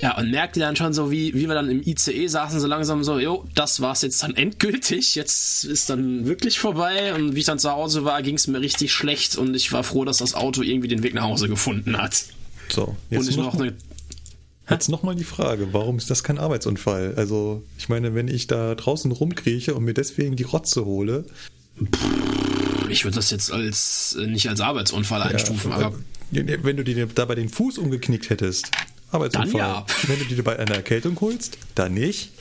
Ja, und merkte dann schon so, wie, wie wir dann im ICE saßen, so langsam so, jo, das war's jetzt dann endgültig, jetzt ist dann wirklich vorbei. Und wie ich dann zu Hause war, ging es mir richtig schlecht und ich war froh, dass das Auto irgendwie den Weg nach Hause gefunden hat. So, Und jetzt ich noch, noch eine jetzt noch mal die Frage, warum ist das kein Arbeitsunfall? Also, ich meine, wenn ich da draußen rumkrieche und mir deswegen die Rotze hole, Ich würde das jetzt als äh, nicht als Arbeitsunfall einstufen, äh, aber wenn du dir dabei den Fuß umgeknickt hättest, Arbeitsunfall. Dann ja. Wenn du dir bei einer Erkältung holst, dann nicht.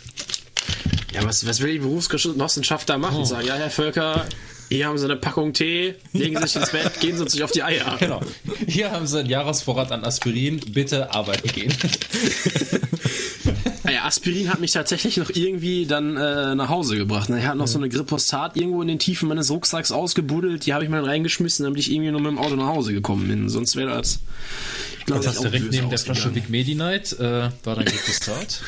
ja, was, was will die Berufsgenossenschaft da machen? Sagen, ja, Herr Völker, hier haben Sie eine Packung Tee, legen Sie sich ins Bett, gehen Sie uns nicht auf die Eier. Genau. Hier haben Sie einen Jahresvorrat an Aspirin. Bitte arbeiten gehen. Ja, Aspirin hat mich tatsächlich noch irgendwie dann äh, nach Hause gebracht. Er hat noch so eine Grippostat irgendwo in den Tiefen meines Rucksacks ausgebuddelt. Die habe ich mal reingeschmissen, damit ich irgendwie nur mit dem Auto nach Hause gekommen bin. Sonst wäre das. glaub Das ich, hast auch direkt neben der Flasche ausgegangen. Vic Medi-Night, äh, war dein Glyphosat.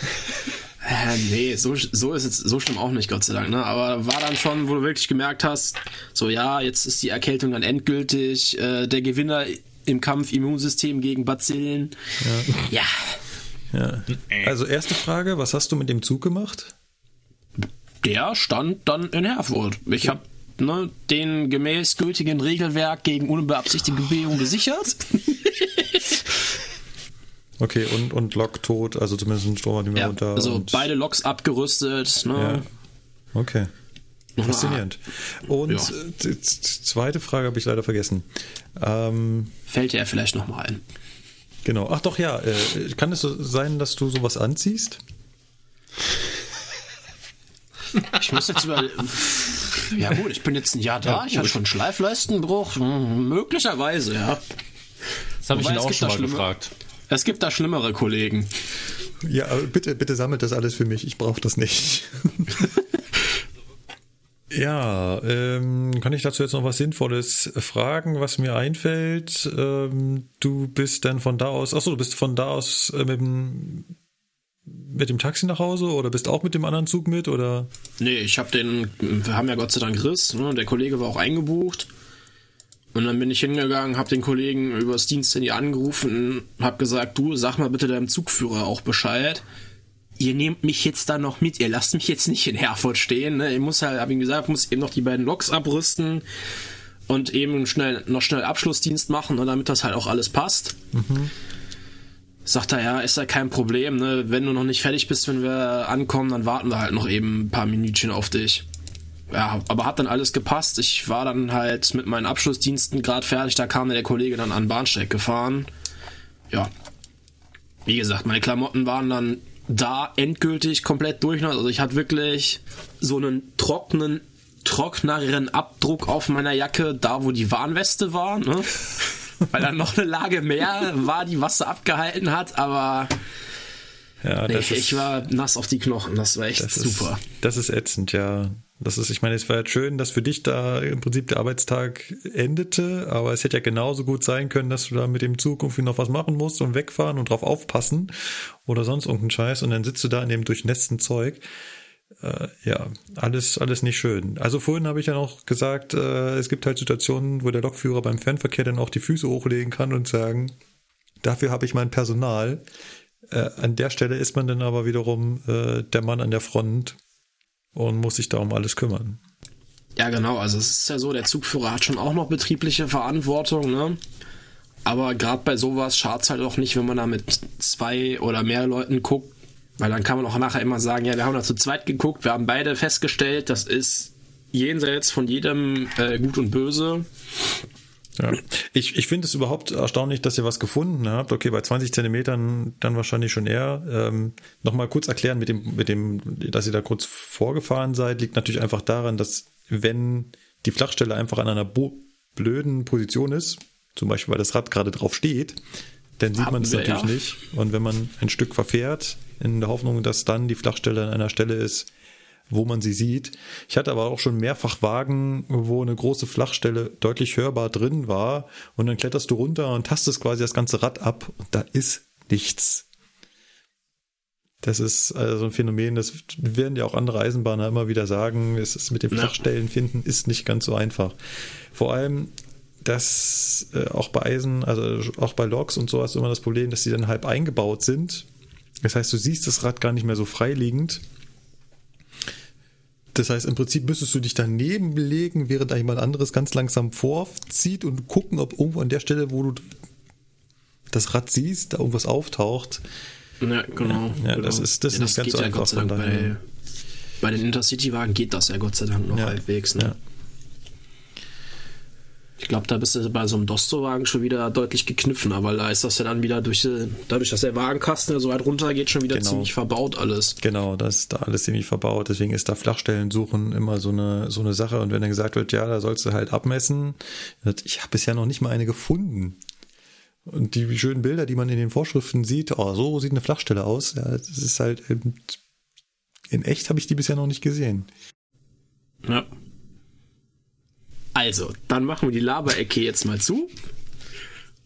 Äh, nee, so, so ist es so schlimm auch nicht, Gott sei Dank. Ne? Aber war dann schon, wo du wirklich gemerkt hast, so ja, jetzt ist die Erkältung dann endgültig. Äh, der Gewinner im Kampf Immunsystem gegen Bazillen. Ja. Ja. Also erste Frage, was hast du mit dem Zug gemacht? Der stand dann in Herford. Ich habe ne, den gemäß gültigen Regelwerk gegen unbeabsichtigte Begehung gesichert. Okay, und, und Lok tot, also zumindest ein Strom nicht mehr Ja, runter. also und, beide Loks abgerüstet. Ne? Ja. Okay. Faszinierend. Und Ja. äh, zweite Frage habe ich leider vergessen. Ähm, Fällt dir vielleicht noch mal ein. genau. Ach doch, ja. Äh, kann es so sein, dass du sowas anziehst? Ich muss jetzt über. Ja gut, ich bin jetzt ein Jahr da. ich hatte schon Schleifleistenbruch. Hm, Möglicherweise, ja. Das habe ich ihn auch schon mal schlimme- gefragt. Es gibt da schlimmere Kollegen. Ja, bitte, bitte sammelt das alles für mich. Ich brauche das nicht. ja, ähm, kann ich dazu jetzt noch was Sinnvolles fragen, was mir einfällt? Ähm, du bist dann von da aus, achso, du bist von da aus äh, mit dem mit dem Taxi nach Hause oder bist auch mit dem anderen Zug mit oder? Nee, ich habe den. Wir haben ja Gott sei Dank Riss. Ne? Der Kollege war auch eingebucht. Und dann bin ich hingegangen, habe den Kollegen übers Diensthandy angerufen, habe gesagt, du sag mal bitte deinem Zugführer auch Bescheid. Ihr nehmt mich jetzt da noch mit, ihr lasst mich jetzt nicht in Herford stehen. Ne? Ich muss halt, habe ihm gesagt, muss eben noch die beiden Loks abrüsten und eben schnell noch schnell Abschlussdienst machen, ne, damit das halt auch alles passt. Sagt er, ja, ist ja kein Problem, ne? Wenn du noch nicht fertig bist, wenn wir ankommen, dann warten wir halt noch eben ein paar Minütchen auf dich. Ja, aber hat dann alles gepasst. Ich war dann halt mit meinen Abschlussdiensten gerade fertig, da kam der Kollege dann an den Bahnsteig gefahren. Ja. Wie gesagt, meine Klamotten waren dann da endgültig komplett durch. Also ich hatte wirklich so einen trockenen, trockneren Abdruck auf meiner Jacke, da wo die Warnweste war, ne? Weil dann noch eine Lage mehr war, die Wasser abgehalten hat, aber Ja, nee, ist- ich war nass auf die Knochen. Das war echt Das super. Ist, das ist ätzend, ja. Das ist, ich meine, es war jetzt schön, dass für dich da im Prinzip der Arbeitstag endete, aber es hätte ja genauso gut sein können, dass du da mit dem irgendwie noch was machen musst und wegfahren und drauf aufpassen oder sonst irgendeinen Scheiß und dann sitzt du da in dem durchnässten Zeug. Äh, ja, alles, alles nicht schön. Also vorhin habe ich ja noch gesagt, äh, es gibt halt Situationen, wo der Lokführer beim Fernverkehr dann auch die Füße hochlegen kann und sagen, dafür habe ich mein Personal. Äh, an der Stelle ist man dann aber wiederum äh, der Mann an der Front und muss sich da um alles kümmern. Ja, genau. Also es ist ja so, der Zugführer hat schon auch noch betriebliche Verantwortung, ne? Aber gerade bei sowas schad's halt auch nicht, wenn man da mit zwei oder mehr Leuten guckt, weil dann kann man auch nachher immer sagen, ja, wir haben da zu zweit geguckt, wir haben beide festgestellt, das ist jenseits von jedem äh, Gut und Böse. Ja. Ich, ich finde es überhaupt erstaunlich, dass ihr was gefunden habt. Okay, bei 20 Zentimetern dann wahrscheinlich schon eher. Ähm, Nochmal kurz erklären mit dem, mit dem, dass ihr da kurz vorgefahren seid, liegt natürlich einfach daran, dass wenn die Flachstelle einfach an einer blöden Position ist, zum Beispiel weil das Rad gerade drauf steht, dann sieht man es natürlich ja. nicht. Und wenn man ein Stück verfährt, in der Hoffnung, dass dann die Flachstelle an einer Stelle ist, wo man sie sieht. Ich hatte aber auch schon mehrfach Wagen, wo eine große Flachstelle deutlich hörbar drin war und dann kletterst du runter und tastest quasi das ganze Rad ab und da ist nichts. Das ist also ein Phänomen, das werden ja auch andere Eisenbahner immer wieder sagen. Es ist mit Ja. Flachstellen finden ist nicht ganz so einfach. Vor allem, dass äh, auch bei Eisen, also auch bei Loks und so hast du immer das Problem, dass die dann halb eingebaut sind. Das heißt, du siehst das Rad gar nicht mehr so freiliegend. Das heißt, im Prinzip müsstest du dich daneben legen, während da jemand anderes ganz langsam vorzieht und gucken, ob irgendwo an der Stelle, wo du das Rad siehst, da irgendwas auftaucht. Ja, genau. Ja, genau. das ist- das ist nicht ganz geht so ja einfach, Gott sei Dank von daher. bei, bei den Intercity-Wagen geht das ja Gott sei Dank noch Ja. halbwegs. Ne? Ich glaube, da bist du bei so einem Dosto-Wagen schon wieder deutlich gekniffen, weil da ist das ja dann wieder durch, die- dadurch, dass der Wagenkasten ja so weit runter geht, schon wieder Genau. ziemlich verbaut alles. Genau, das ist da alles ziemlich verbaut. Deswegen ist da Flachstellen suchen immer so eine, so eine Sache. Und wenn dann gesagt wird, ja, da sollst du halt abmessen, ich habe bisher noch nicht mal eine gefunden. Und die schönen Bilder, die man in den Vorschriften sieht, oh, so sieht eine Flachstelle aus. Ja, das ist halt, in echt habe ich die bisher noch nicht gesehen. Ja. Also, dann machen wir die Laberecke jetzt mal zu.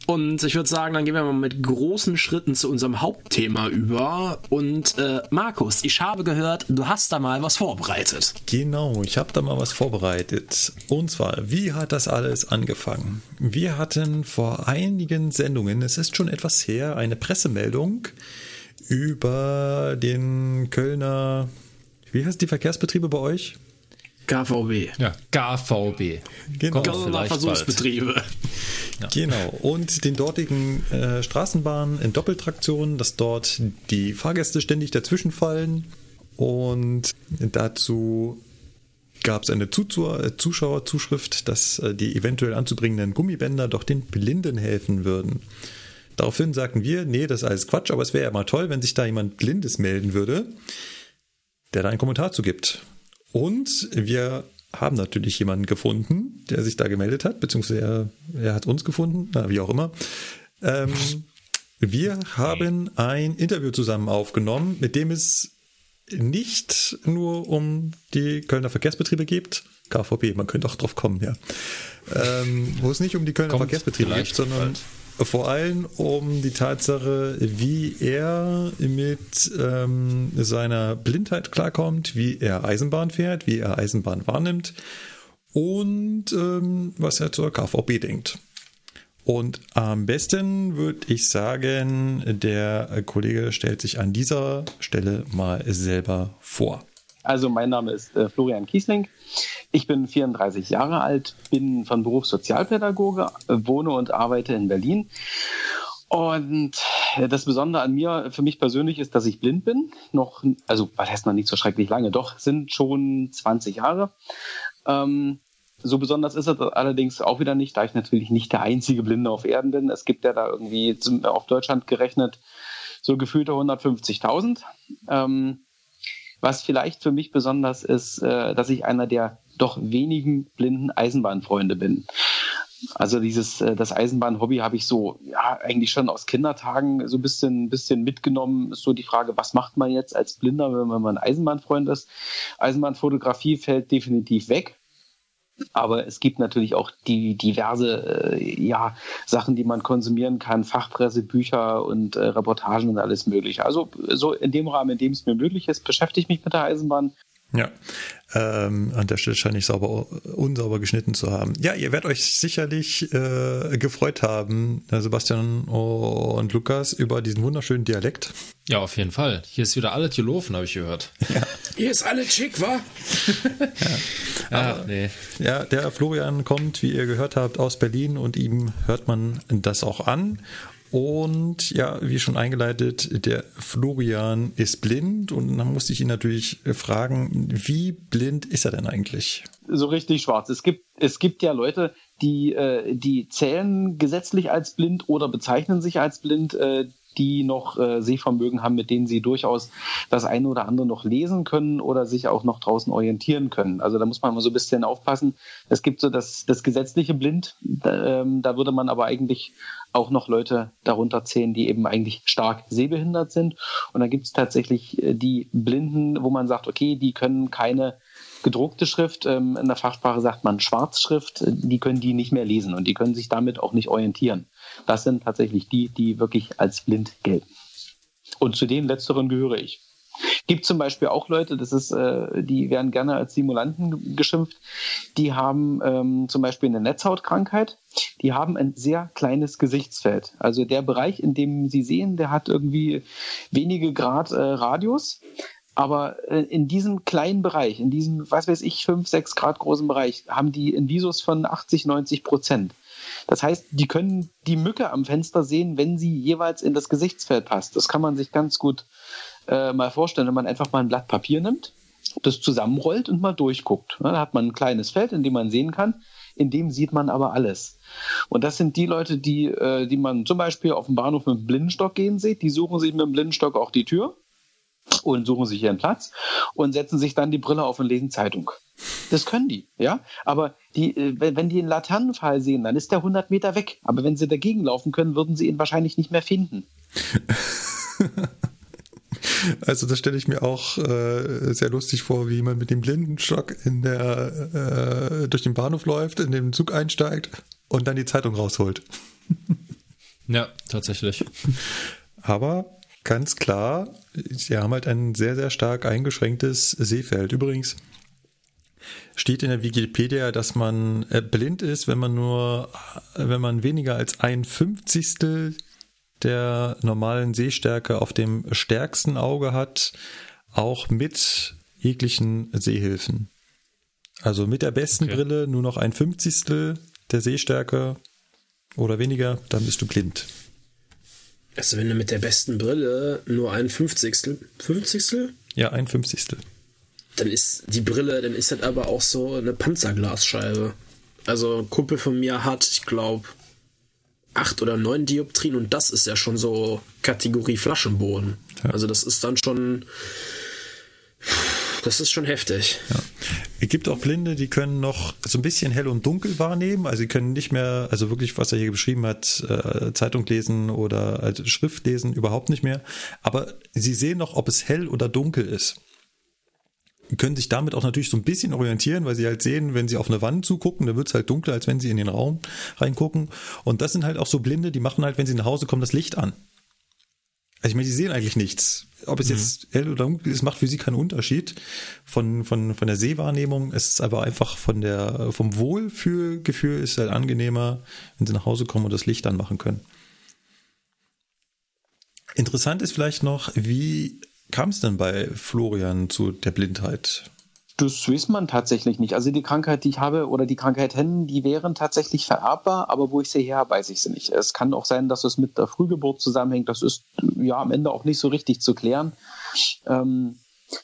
Und ich würde sagen, dann gehen wir mal mit großen Schritten zu unserem Hauptthema über. Und äh, Markus, ich habe gehört, du hast da mal was vorbereitet. Genau, ich habe da mal was vorbereitet. Und zwar, wie hat das alles angefangen? Wir hatten vor einigen Sendungen, es ist schon etwas her, eine Pressemeldung über den Kölner, wie heißt die Verkehrsbetriebe bei euch? KVB. Ja, KVB. Genau. Versuchsbetriebe. Ja. Genau. Und den dortigen äh, Straßenbahnen in Doppeltraktion, dass dort die Fahrgäste ständig dazwischen fallen. Und dazu gab es eine äh, Zuschauerzuschrift, dass äh, die eventuell anzubringenden Gummibänder doch den Blinden helfen würden. Daraufhin sagten wir, nee, das ist alles Quatsch, aber es wäre ja mal toll, wenn sich da jemand Blindes melden würde, der da einen Kommentar zu gibt. Und wir haben natürlich jemanden gefunden, der sich da gemeldet hat, beziehungsweise er, er hat uns gefunden, na, wie auch immer. Ähm, wir haben ein Interview zusammen aufgenommen, mit dem es nicht nur um die Kölner Verkehrsbetriebe geht, KVB, man könnte auch drauf kommen, ja. Ähm, wo es nicht um die Kölner Kommt Verkehrsbetriebe geht, sondern bald. Vor allem um die Tatsache, wie er mit ähm, seiner Blindheit klarkommt, wie er Eisenbahn fährt, wie er Eisenbahn wahrnimmt und ähm, was er zur KVB denkt. Und am besten würde ich sagen, der Kollege stellt sich an dieser Stelle mal selber vor. Also mein Name ist äh, Florian Kiesling. Ich bin 34 Jahre alt, bin von Beruf Sozialpädagoge, wohne und arbeite in Berlin. Und das Besondere an mir, für mich persönlich, ist, dass ich blind bin. Noch, also was heißt noch nicht so schrecklich lange, doch sind schon 20 Jahre. Ähm, so besonders ist es allerdings auch wieder nicht, da ich natürlich nicht der einzige Blinde auf Erden bin. Es gibt ja da irgendwie auf Deutschland gerechnet so gefühlte 150.000. Ähm, was vielleicht für mich besonders ist, äh, dass ich einer der doch wenigen blinden Eisenbahnfreunde bin. Also dieses äh, das Eisenbahnhobby habe ich so ja eigentlich schon aus Kindertagen so ein bisschen bisschen mitgenommen. Ist so die Frage, was macht man jetzt als Blinder, wenn man ein Eisenbahnfreund ist? Eisenbahnfotografie fällt definitiv weg. Aber es gibt natürlich auch die diverse äh, ja, Sachen, die man konsumieren kann, Fachpresse, Bücher und äh, Reportagen und alles Mögliche. Also so in dem Rahmen, in dem es mir möglich ist, beschäftige ich mich mit der Eisenbahn. Ja, ähm, an der Stelle scheine ich sauber, unsauber geschnitten zu haben. Ja, ihr werdet euch sicherlich äh, gefreut haben, Sebastian und Lukas, über diesen wunderschönen Dialekt. Ja, auf jeden Fall. Hier ist wieder alle Tilofen, habe ich gehört. Ja. Hier ist alle schick, wa? ja. Aber, ah, nee. Ja, der Florian kommt, wie ihr gehört habt, aus Berlin und ihm hört man das auch an. Und ja, wie schon eingeleitet, der Florian ist blind und dann musste ich ihn natürlich fragen, wie blind ist er denn eigentlich? So richtig schwarz. Es gibt, es gibt ja Leute, die, äh, die zählen gesetzlich als blind oder bezeichnen sich als blind. Äh, die noch äh, Sehvermögen haben, mit denen sie durchaus das eine oder andere noch lesen können oder sich auch noch draußen orientieren können. Also da muss man mal so ein bisschen aufpassen. Es gibt so das, das gesetzliche Blind, da, ähm, da würde man aber eigentlich auch noch Leute darunter zählen, die eben eigentlich stark sehbehindert sind. Und dann gibt es tatsächlich äh, die Blinden, wo man sagt, okay, die können keine gedruckte Schrift, ähm, in der Fachsprache sagt man Schwarzschrift, die können die nicht mehr lesen und die können sich damit auch nicht orientieren. Das sind tatsächlich die, die wirklich als blind gelten. Und zu den letzteren gehöre ich. Gibt zum Beispiel auch Leute, das ist, äh, die werden gerne als Simulanten geschimpft, die haben ähm, zum Beispiel eine Netzhautkrankheit, die haben ein sehr kleines Gesichtsfeld. Also der Bereich, in dem sie sehen, der hat irgendwie wenige Grad äh, Radius. Aber äh, in diesem kleinen Bereich, in diesem, was weiß ich, 5, 6 Grad großen Bereich, haben die einen Visus von 80, 90 Prozent. Das heißt, die können die Mücke am Fenster sehen, wenn sie jeweils in das Gesichtsfeld passt. Das kann man sich ganz gut äh, mal vorstellen, wenn man einfach mal ein Blatt Papier nimmt, das zusammenrollt und mal durchguckt. Da hat man ein kleines Feld, in dem man sehen kann. In dem sieht man aber alles. Und das sind die Leute, die, äh, die man zum Beispiel auf dem Bahnhof mit dem Blindenstock gehen sieht. Die suchen sich mit dem Blindenstock auch die Tür und suchen sich ihren Platz und setzen sich dann die Brille auf und lesen Zeitung. Das können die, ja. Aber die, äh, wenn die einen Laternenpfahl sehen, dann ist der 100 Meter weg. Aber wenn sie dagegen laufen können, würden sie ihn wahrscheinlich nicht mehr finden. Also das stelle ich mir auch äh, sehr lustig vor, wie man mit dem Blindenstock in der, äh, durch den Bahnhof läuft, in den Zug einsteigt und dann die Zeitung rausholt. Ja, tatsächlich. Aber ganz klar, sie haben halt ein sehr, sehr stark eingeschränktes Sehfeld. Übrigens steht in der Wikipedia, dass man äh, blind ist, wenn man nur, wenn man weniger als ein Fünfzigstel der normalen Sehstärke auf dem stärksten Auge hat, auch mit jeglichen Sehhilfen. Also mit der besten okay. Brille nur noch ein Fünfzigstel der Sehstärke oder weniger, dann bist du blind. Also wenn du mit der besten Brille nur ein Fünfzigstel, Fünfzigstel? Ja, ein Fünfzigstel. Dann ist die Brille, dann ist das aber auch so eine Panzerglasscheibe. Also ein Kumpel von mir hat, ich glaube, acht oder neun Dioptrien und das ist ja schon so Kategorie Flaschenboden. Ja. Also das ist dann schon, das ist schon heftig. Ja. Es gibt auch Blinde, die können noch so ein bisschen hell und dunkel wahrnehmen. Also sie können nicht mehr, also wirklich, was er hier beschrieben hat, äh, Zeitung lesen oder Schrift lesen, überhaupt nicht mehr. Aber sie sehen noch, ob es hell oder dunkel ist können sich damit auch natürlich so ein bisschen orientieren, weil sie halt sehen, wenn sie auf eine Wand zugucken, dann wird es halt dunkler, als wenn sie in den Raum reingucken. Und das sind halt auch so Blinde, die machen halt, wenn sie nach Hause kommen, das Licht an. Also ich meine, sie sehen eigentlich nichts. Ob es mhm. jetzt hell oder dunkel ist, macht für sie keinen Unterschied von, von, von der Sehwahrnehmung. Es ist aber einfach von der, vom Wohlfühlgefühl ist es halt angenehmer, wenn sie nach Hause kommen und das Licht anmachen können. Interessant ist vielleicht noch, wie kam es denn bei Florian zu der Blindheit? Das weiß man tatsächlich nicht. Also die Krankheit, die ich habe oder die Krankheiten, die wären tatsächlich vererbbar, aber wo ich sie her weiß ich sie nicht. Es kann auch sein, dass es mit der Frühgeburt zusammenhängt. Das ist ja am Ende auch nicht so richtig zu klären. Ähm,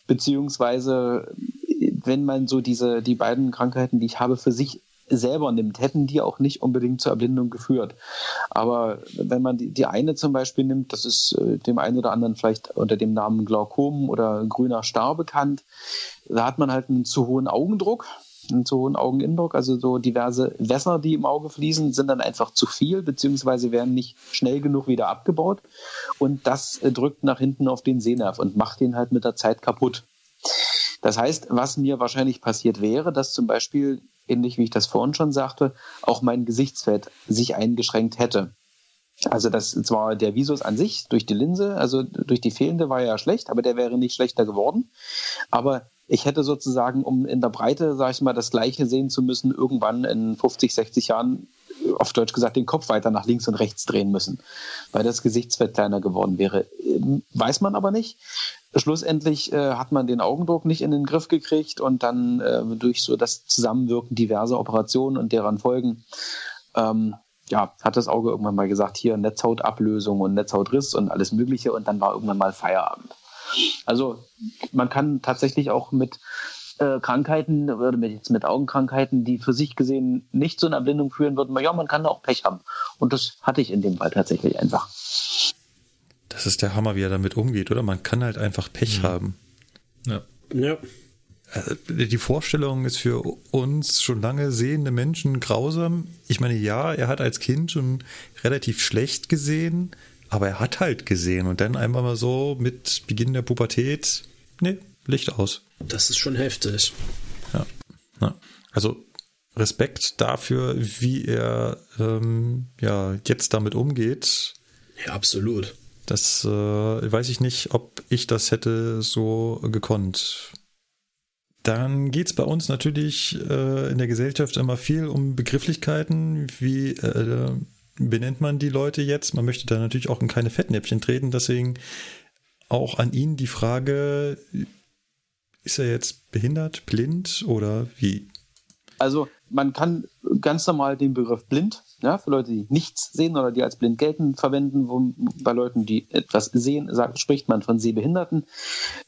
beziehungsweise, wenn man so diese, die beiden Krankheiten, die ich habe, für sich selber nimmt, hätten die auch nicht unbedingt zur Erblindung geführt. Aber wenn man die, die eine zum Beispiel nimmt, das ist äh, dem einen oder anderen vielleicht unter dem Namen Glaukom oder grüner Star bekannt, da hat man halt einen zu hohen Augendruck einen zu hohen Augeninnendruck, also so diverse Wässer, die im Auge fließen, sind dann einfach zu viel, beziehungsweise werden nicht schnell genug wieder abgebaut. Und das äh, drückt nach hinten auf den Sehnerv und macht ihn halt mit der Zeit kaputt. Das heißt, was mir wahrscheinlich passiert wäre, dass zum Beispiel ähnlich wie ich das vorhin schon sagte, auch mein Gesichtsfeld sich eingeschränkt hätte. Also das zwar der Visus an sich durch die Linse, also durch die fehlende war ja schlecht, aber der wäre nicht schlechter geworden. Aber ich hätte sozusagen, um in der Breite, sage ich mal, das Gleiche sehen zu müssen, irgendwann in 50, 60 Jahren auf Deutsch gesagt, den Kopf weiter nach links und rechts drehen müssen, weil das Gesichtsfeld kleiner geworden wäre. Weiß man aber nicht. Schlussendlich äh, hat man den Augendruck nicht in den Griff gekriegt und dann äh, durch so das Zusammenwirken diverser Operationen und deren Folgen ähm, ja, hat das Auge irgendwann mal gesagt, hier Netzhautablösung und Netzhautriss und alles Mögliche und dann war irgendwann mal Feierabend. Also man kann tatsächlich auch mit äh, Krankheiten oder mit, jetzt mit Augenkrankheiten, die für sich gesehen nicht zu einer Erblindung führen würden, ja, man kann da auch Pech haben. Und das hatte ich in dem Fall tatsächlich einfach. Das ist der Hammer, wie er damit umgeht, oder? Man kann halt einfach Pech mhm. haben. Ja. Ja. Äh, die Vorstellung ist für uns schon lange sehende Menschen grausam. Ich meine, ja, er hat als Kind schon relativ schlecht gesehen, aber er hat halt gesehen und dann einmal mal so mit Beginn der Pubertät, nee, Licht aus. Das ist schon heftig. Ja. ja. Also Respekt dafür, wie er ähm, ja jetzt damit umgeht. Ja, absolut. Das äh, weiß ich nicht, ob ich das hätte so gekonnt. Dann geht es bei uns natürlich äh, in der Gesellschaft immer viel um Begrifflichkeiten. Wie äh, benennt man die Leute jetzt? Man möchte da natürlich auch in keine Fettnäpfchen treten. Deswegen auch an ihn die Frage, ist er jetzt behindert, blind oder wie? Also man kann ganz normal den Begriff blind, ja, für Leute, die nichts sehen oder die als blind gelten, verwenden. Wo, bei Leuten, die etwas sehen, sagt, spricht man von Sehbehinderten.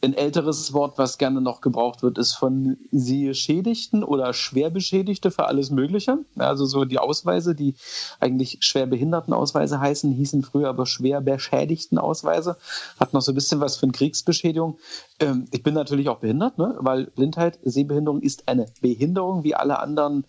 Ein älteres Wort, was gerne noch gebraucht wird, ist von Sehschädigten oder Schwerbeschädigte für alles Mögliche. Also so die Ausweise, die eigentlich Schwerbehindertenausweise heißen, hießen früher aber schwerbeschädigten Ausweise. Hat noch so ein bisschen was von Kriegsbeschädigung. Ähm, ich bin natürlich auch behindert, ne? weil Blindheit, Sehbehinderung ist eine Behinderung, wie alle anderen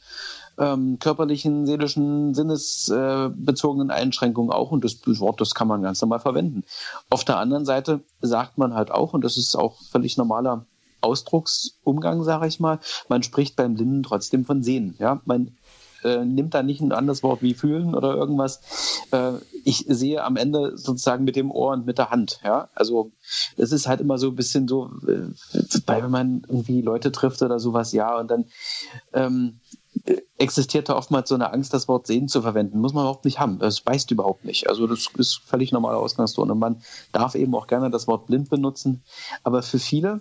ähm, körperlichen, seelischen, sinnesbezogenen äh, Einschränkungen auch. Und das Wort, das kann man ganz normal verwenden. Auf der anderen Seite sagt man halt auch, und das ist auch völlig normaler Ausdrucksumgang, sage ich mal, man spricht beim Blinden trotzdem von Sehen. Ja, man äh, nimmt da nicht ein anderes Wort wie fühlen oder irgendwas. Äh, ich sehe am Ende sozusagen mit dem Ohr und mit der Hand. Ja, also es ist halt immer so ein bisschen so, äh, wenn man irgendwie Leute trifft oder sowas, ja, und dann ähm, existiert da oftmals so eine Angst, das Wort sehen zu verwenden. Muss man überhaupt nicht haben. Das beißt überhaupt nicht. Also das ist völlig normale Ausgangston. Und man darf eben auch gerne das Wort blind benutzen. Aber für viele,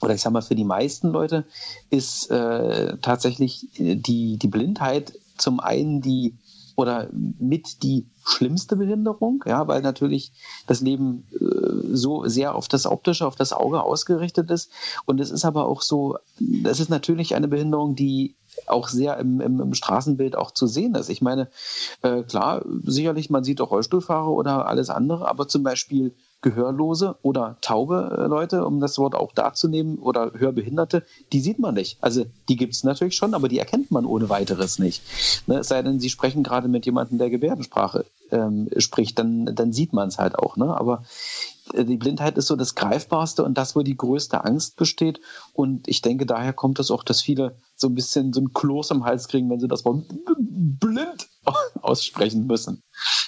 oder ich sag mal für die meisten Leute, ist äh, tatsächlich die, die Blindheit zum einen die oder mit die schlimmste Behinderung, ja, weil natürlich das Leben äh, so sehr auf das Optische, auf das Auge ausgerichtet ist. Und es ist aber auch so, das ist natürlich eine Behinderung, die auch sehr im, im, im Straßenbild auch zu sehen ist. Ich meine, äh, klar, sicherlich, man sieht auch Rollstuhlfahrer oder alles andere, aber zum Beispiel Gehörlose oder taube äh, Leute, um das Wort auch da oder Hörbehinderte, die sieht man nicht. Also die gibt es natürlich schon, aber die erkennt man ohne weiteres nicht. Ne, es sei denn, sie sprechen gerade mit jemandem, der Gebärdensprache ähm, spricht, dann, dann sieht man es halt auch. Ne? Aber die Blindheit ist so das Greifbarste und das, wo die größte Angst besteht. Und ich denke, daher kommt es auch, dass viele so ein bisschen so ein Kloß im Hals kriegen, wenn sie das Wort blind aussprechen müssen.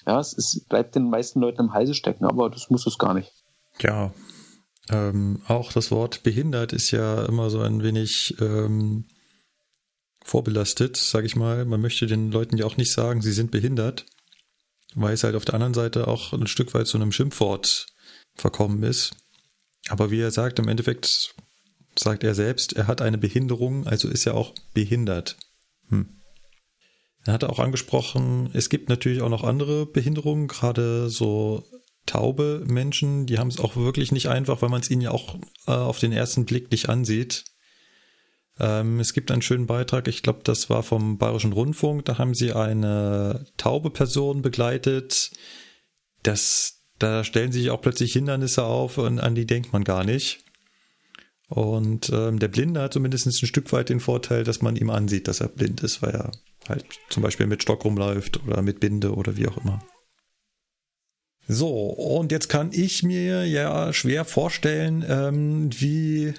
Ja, es ist, bleibt den meisten Leuten im Halse stecken, aber das muss es gar nicht. Ja, ähm, auch das Wort behindert ist ja immer so ein wenig ähm, vorbelastet, sage ich mal. Man möchte den Leuten ja auch nicht sagen, sie sind behindert, weil es halt auf der anderen Seite auch ein Stück weit zu einem Schimpfwort verkommen ist. Aber wie er sagt, im Endeffekt sagt er selbst, er hat eine Behinderung, also ist er auch behindert. Hm. Er hatte auch angesprochen, es gibt natürlich auch noch andere Behinderungen, gerade so taube Menschen, die haben es auch wirklich nicht einfach, weil man es ihnen ja auch äh, auf den ersten Blick nicht ansieht. Ähm, es gibt einen schönen Beitrag, ich glaube, das war vom Bayerischen Rundfunk, da haben sie eine taube Person begleitet. Das, da stellen sich auch plötzlich Hindernisse auf und an die denkt man gar nicht. Und ähm, der Blinde hat zumindest ein Stück weit den Vorteil, dass man ihm ansieht, dass er blind ist, weil er halt zum Beispiel mit Stock rumläuft oder mit Binde oder wie auch immer. So, und jetzt kann ich mir ja schwer vorstellen, ähm, wie,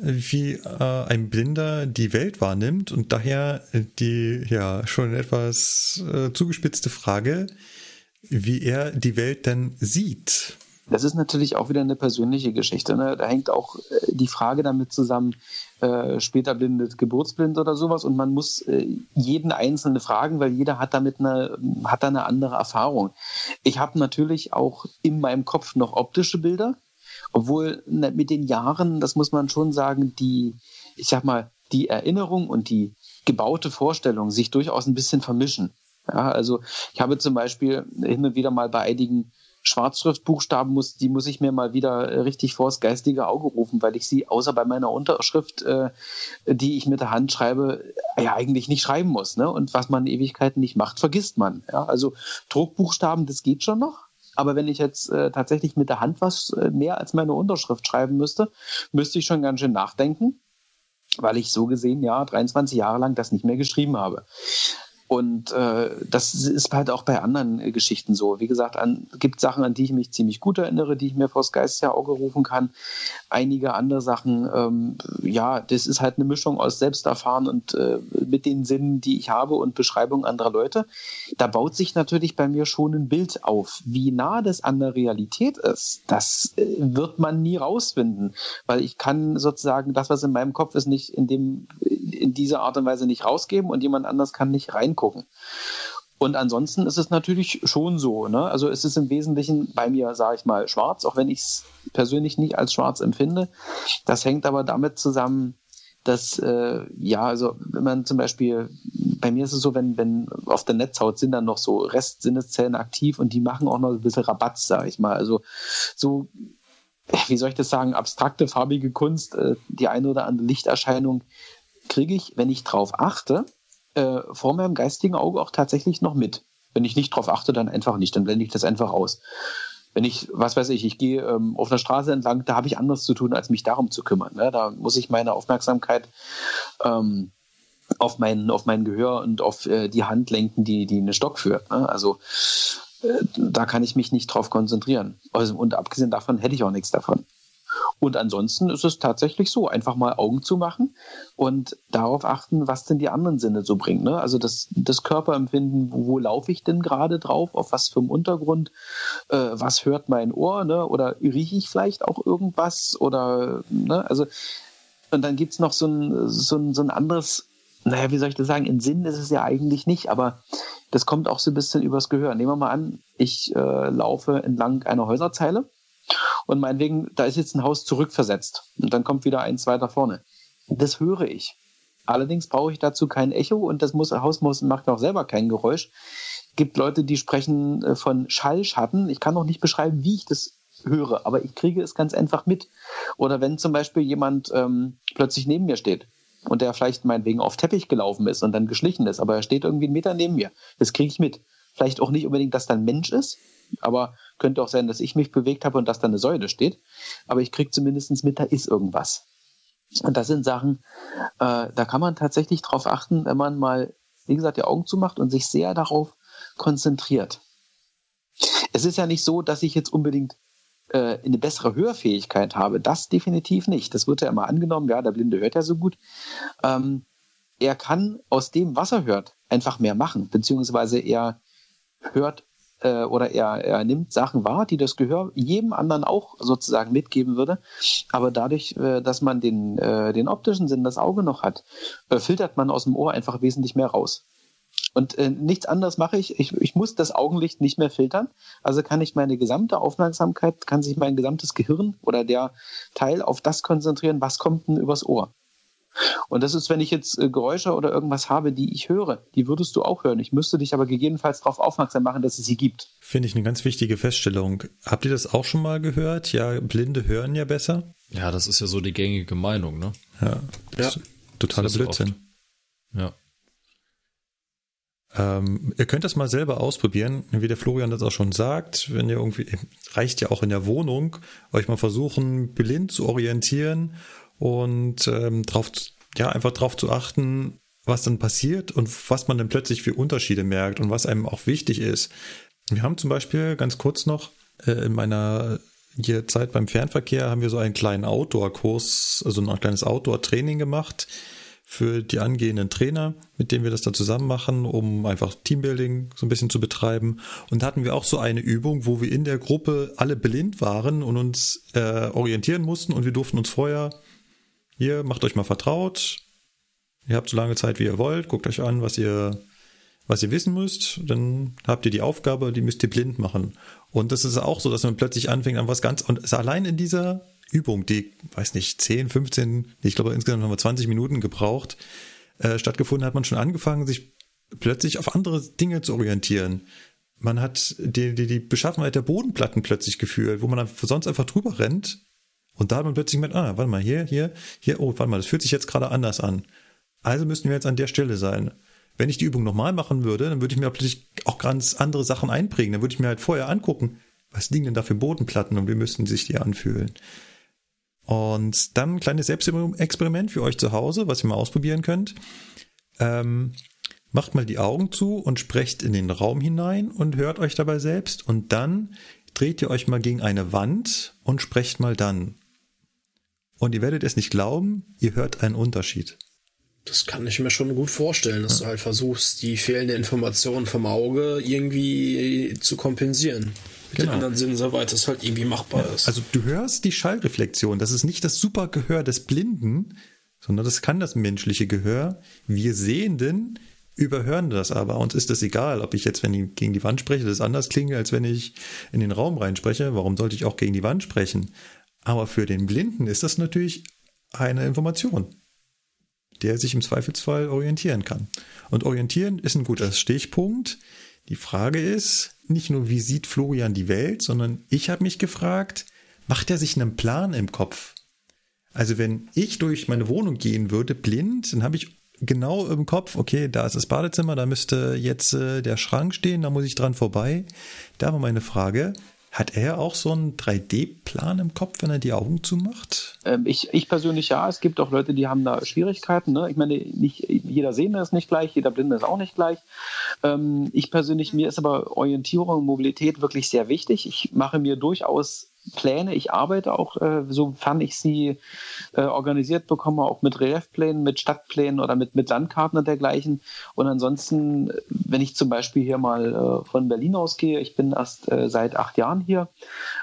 wie äh, ein Blinder die Welt wahrnimmt und daher die ja schon etwas äh, zugespitzte Frage, wie er die Welt denn sieht. Das ist natürlich auch wieder eine persönliche Geschichte. Ne? Da hängt auch äh, die Frage damit zusammen, äh, später blindet, geburtsblind oder sowas. Und man muss äh, jeden Einzelnen fragen, weil jeder hat damit eine, hat da eine andere Erfahrung. Ich habe natürlich auch in meinem Kopf noch optische Bilder, obwohl ne, mit den Jahren, das muss man schon sagen, die, ich sag mal, die Erinnerung und die gebaute Vorstellung sich durchaus ein bisschen vermischen. Ja, also ich habe zum Beispiel hin und wieder mal bei einigen Schwarzschriftbuchstaben muss, die muss ich mir mal wieder äh, richtig vors geistige Auge rufen, weil ich sie außer bei meiner Unterschrift, äh, die ich mit der Hand schreibe, äh, ja eigentlich nicht schreiben muss. Ne? Und was man Ewigkeiten nicht macht, vergisst man. Ja? Also Druckbuchstaben, das geht schon noch. Aber wenn ich jetzt äh, tatsächlich mit der Hand was äh, mehr als meine Unterschrift schreiben müsste, müsste ich schon ganz schön nachdenken, weil ich so gesehen ja 23 Jahre lang das nicht mehr geschrieben habe. Und äh, das ist halt auch bei anderen äh, Geschichten so. Wie gesagt, an, gibt Sachen, an die ich mich ziemlich gut erinnere, die ich mir vors Geistliche Auge rufen kann. Einige andere Sachen, ähm, ja, das ist halt eine Mischung aus Selbsterfahren und äh, mit den Sinnen, die ich habe und Beschreibung anderer Leute. Da baut sich natürlich bei mir schon ein Bild auf. Wie nah das an der Realität ist, das äh, wird man nie rausfinden, weil ich kann sozusagen das, was in meinem Kopf ist, nicht in dem in dieser Art und Weise nicht rausgeben und jemand anders kann nicht reingucken. Und ansonsten ist es natürlich schon so. Ne? Also es ist im Wesentlichen bei mir, sage ich mal, schwarz, auch wenn ich es persönlich nicht als schwarz empfinde. Das hängt aber damit zusammen, dass, äh, ja, also wenn man zum Beispiel, bei mir ist es so, wenn, wenn auf der Netzhaut sind dann noch so Restsinneszellen aktiv und die machen auch noch ein bisschen Rabatt, sag ich mal. Also so, wie soll ich das sagen, abstrakte, farbige Kunst, äh, die eine oder andere Lichterscheinung kriege ich, wenn ich drauf achte, äh, vor meinem geistigen Auge auch tatsächlich noch mit. Wenn ich nicht drauf achte, dann einfach nicht, dann blende ich das einfach aus wenn ich, was weiß ich, ich gehe ähm, auf einer Straße entlang, da habe ich anderes zu tun, als mich darum zu kümmern. Ne? Da muss ich meine Aufmerksamkeit ähm, auf mein, auf mein Gehör und auf äh, die Hand lenken, die, die einen Stock führt. Ne? Also äh, da kann ich mich nicht drauf konzentrieren. Also, und abgesehen davon hätte ich auch nichts davon. Und ansonsten ist es tatsächlich so, einfach mal Augen zu machen und darauf achten, was denn die anderen Sinne so bringen. Ne? Also das, das Körperempfinden, wo, wo laufe ich denn gerade drauf, auf was für einem Untergrund, äh, was hört mein Ohr, ne? oder rieche ich vielleicht auch irgendwas oder, ne? also und dann gibt es noch so ein, so, ein, so ein anderes, naja, wie soll ich das sagen, in Sinn ist es ja eigentlich nicht, aber das kommt auch so ein bisschen übers Gehör. Nehmen wir mal an, ich äh, laufe entlang einer Häuserzeile und meinetwegen, da ist jetzt ein Haus zurückversetzt und dann kommt wieder eins weiter vorne. Das höre ich. Allerdings brauche ich dazu kein Echo und das muss, Haus muss, macht auch selber kein Geräusch. Es gibt Leute, die sprechen äh, von Schallschatten. Ich kann noch nicht beschreiben, wie ich das höre, aber ich kriege es ganz einfach mit. Oder wenn zum Beispiel jemand ähm, plötzlich neben mir steht und der vielleicht meinetwegen auf Teppich gelaufen ist und dann geschlichen ist, aber er steht irgendwie einen Meter neben mir. Das kriege ich mit. Vielleicht auch nicht unbedingt, dass da ein Mensch ist, aber könnte auch sein, dass ich mich bewegt habe und dass da eine Säule steht. Aber ich kriege zumindest mit, da ist irgendwas. Und das sind Sachen, äh, da kann man tatsächlich drauf achten, wenn man mal, wie gesagt, die Augen zumacht und sich sehr darauf konzentriert. Es ist ja nicht so, dass ich jetzt unbedingt äh, eine bessere Hörfähigkeit habe. Das definitiv nicht. Das wird ja immer angenommen, ja, der Blinde hört ja so gut. Ähm, er kann aus dem, was er hört, einfach mehr machen, beziehungsweise er hört äh, oder er, er nimmt Sachen wahr, die das Gehör jedem anderen auch sozusagen mitgeben würde. Aber dadurch, äh, dass man den, äh, den optischen Sinn, das Auge noch hat, äh, filtert man aus dem Ohr einfach wesentlich mehr raus. Und äh, nichts anderes mache ich. ich. Ich muss das Augenlicht nicht mehr filtern. Also kann ich meine gesamte Aufmerksamkeit, kann sich mein gesamtes Gehirn oder der Teil auf das konzentrieren, was kommt denn übers Ohr. Und das ist, wenn ich jetzt äh, Geräusche oder irgendwas habe, die ich höre, die würdest du auch hören. Ich müsste dich aber gegebenenfalls darauf aufmerksam machen, dass es sie gibt. Finde ich eine ganz wichtige Feststellung. Habt ihr das auch schon mal gehört? Ja, Blinde hören ja besser. Ja, das ist ja so die gängige Meinung, ne? Ja. ja. Totaler Blödsinn. Ja. Ähm, ihr könnt das mal selber ausprobieren, wie der Florian das auch schon sagt. Wenn ihr irgendwie, reicht ja auch in der Wohnung, euch mal versuchen, blind zu orientieren und ähm, drauf, ja, einfach drauf zu achten, was dann passiert und was man dann plötzlich für Unterschiede merkt und was einem auch wichtig ist. Wir haben zum Beispiel ganz kurz noch äh, in meiner hier Zeit beim Fernverkehr haben wir so einen kleinen Outdoor-Kurs, also ein kleines Outdoor-Training gemacht für die angehenden Trainer, mit denen wir das dann zusammen machen, um einfach Teambuilding so ein bisschen zu betreiben. Und da hatten wir auch so eine Übung, wo wir in der Gruppe alle blind waren und uns äh, orientieren mussten und wir durften uns vorher hier, macht euch mal vertraut. Ihr habt so lange Zeit, wie ihr wollt. Guckt euch an, was ihr, was ihr wissen müsst. Dann habt ihr die Aufgabe, die müsst ihr blind machen. Und das ist auch so, dass man plötzlich anfängt an was ganz, und allein in dieser Übung, die, weiß nicht, 10, 15, ich glaube insgesamt haben wir 20 Minuten gebraucht, äh, stattgefunden, hat man schon angefangen, sich plötzlich auf andere Dinge zu orientieren. Man hat die, die, die Beschaffenheit der Bodenplatten plötzlich gefühlt, wo man sonst einfach drüber rennt und da hat man plötzlich mit, ah, warte mal, hier, hier, hier, oh, warte mal, das fühlt sich jetzt gerade anders an. Also müssen wir jetzt an der Stelle sein. Wenn ich die Übung nochmal machen würde, dann würde ich mir plötzlich auch ganz andere Sachen einprägen. Dann würde ich mir halt vorher angucken, was liegen denn da für Bodenplatten und wie müssten sich die anfühlen. Und dann ein kleines Selbstexperiment für euch zu Hause, was ihr mal ausprobieren könnt. Ähm, macht mal die Augen zu und sprecht in den Raum hinein und hört euch dabei selbst. Und dann dreht ihr euch mal gegen eine Wand und sprecht mal dann. Und ihr werdet es nicht glauben, ihr hört einen Unterschied. Das kann ich mir schon gut vorstellen, dass ja. du halt versuchst, die fehlende Information vom Auge irgendwie zu kompensieren. Mit genau. den anderen Sinnen, soweit es halt irgendwie machbar ja. ist. Also du hörst die Schallreflexion. Das ist nicht das super Gehör des Blinden, sondern das kann das menschliche Gehör. Wir Sehenden überhören das aber. Uns ist das egal, ob ich jetzt, wenn ich gegen die Wand spreche, das anders klinge, als wenn ich in den Raum reinspreche. Warum sollte ich auch gegen die Wand sprechen? Aber für den Blinden ist das natürlich eine Information. der sich im Zweifelsfall orientieren kann. Und orientieren ist ein guter Stichpunkt. Die Frage ist nicht nur, wie sieht Florian die Welt, sondern ich habe mich gefragt, macht er sich einen Plan im Kopf? Also wenn ich durch meine Wohnung gehen würde, blind, dann habe ich genau im Kopf, okay, da ist das Badezimmer, da müsste jetzt äh, der Schrank stehen, da muss ich dran vorbei. Da war meine Frage, hat er auch so einen 3D-Plan im Kopf, wenn er die Augen zumacht? Ähm, ich, ich persönlich ja. Es gibt auch Leute, die haben da Schwierigkeiten. Ne? Ich meine, nicht jeder Sehende ist nicht gleich, jeder Blinde ist auch nicht gleich. Ähm, ich persönlich, mir ist aber Orientierung und Mobilität wirklich sehr wichtig. Ich mache mir durchaus Pläne. Ich arbeite auch, äh, sofern ich sie äh, organisiert bekomme, auch mit Reliefplänen, mit Stadtplänen oder mit, mit Landkarten und dergleichen. Und ansonsten, wenn ich zum Beispiel hier mal äh, von Berlin ausgehe, ich bin erst äh, seit acht Jahren hier,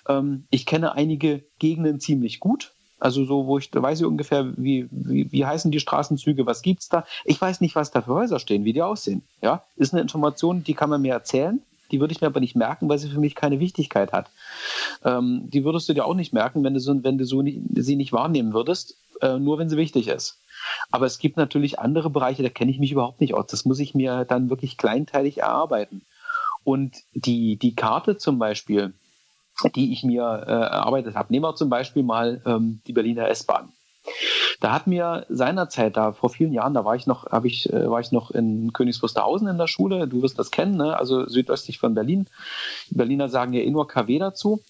ähm, ich kenne einige Gegenden ziemlich gut. Also so, wo ich weiß ich ungefähr, wie, wie, wie heißen die Straßenzüge, was gibt's da? Ich weiß nicht, was da für Häuser stehen, wie die aussehen. Ja, ist eine Information, die kann man mir erzählen. Die würde ich mir aber nicht merken, weil sie für mich keine Wichtigkeit hat. Ähm, die würdest du dir auch nicht merken, wenn du, so, wenn du so nicht, sie nicht wahrnehmen würdest, äh, nur wenn sie wichtig ist. Aber es gibt natürlich andere Bereiche, da kenne ich mich überhaupt nicht aus. Das muss ich mir dann wirklich kleinteilig erarbeiten. Und die, die Karte zum Beispiel, die ich mir äh, erarbeitet habe, nehmen wir zum Beispiel mal ähm, die Berliner S-Bahn. Da hat mir seinerzeit, da vor vielen Jahren, da war ich noch, habe ich, äh, war ich noch in Königs Wusterhausen in der Schule. Du wirst das kennen, ne? also südöstlich von Berlin. Die Berliner sagen ja eh nur KW dazu.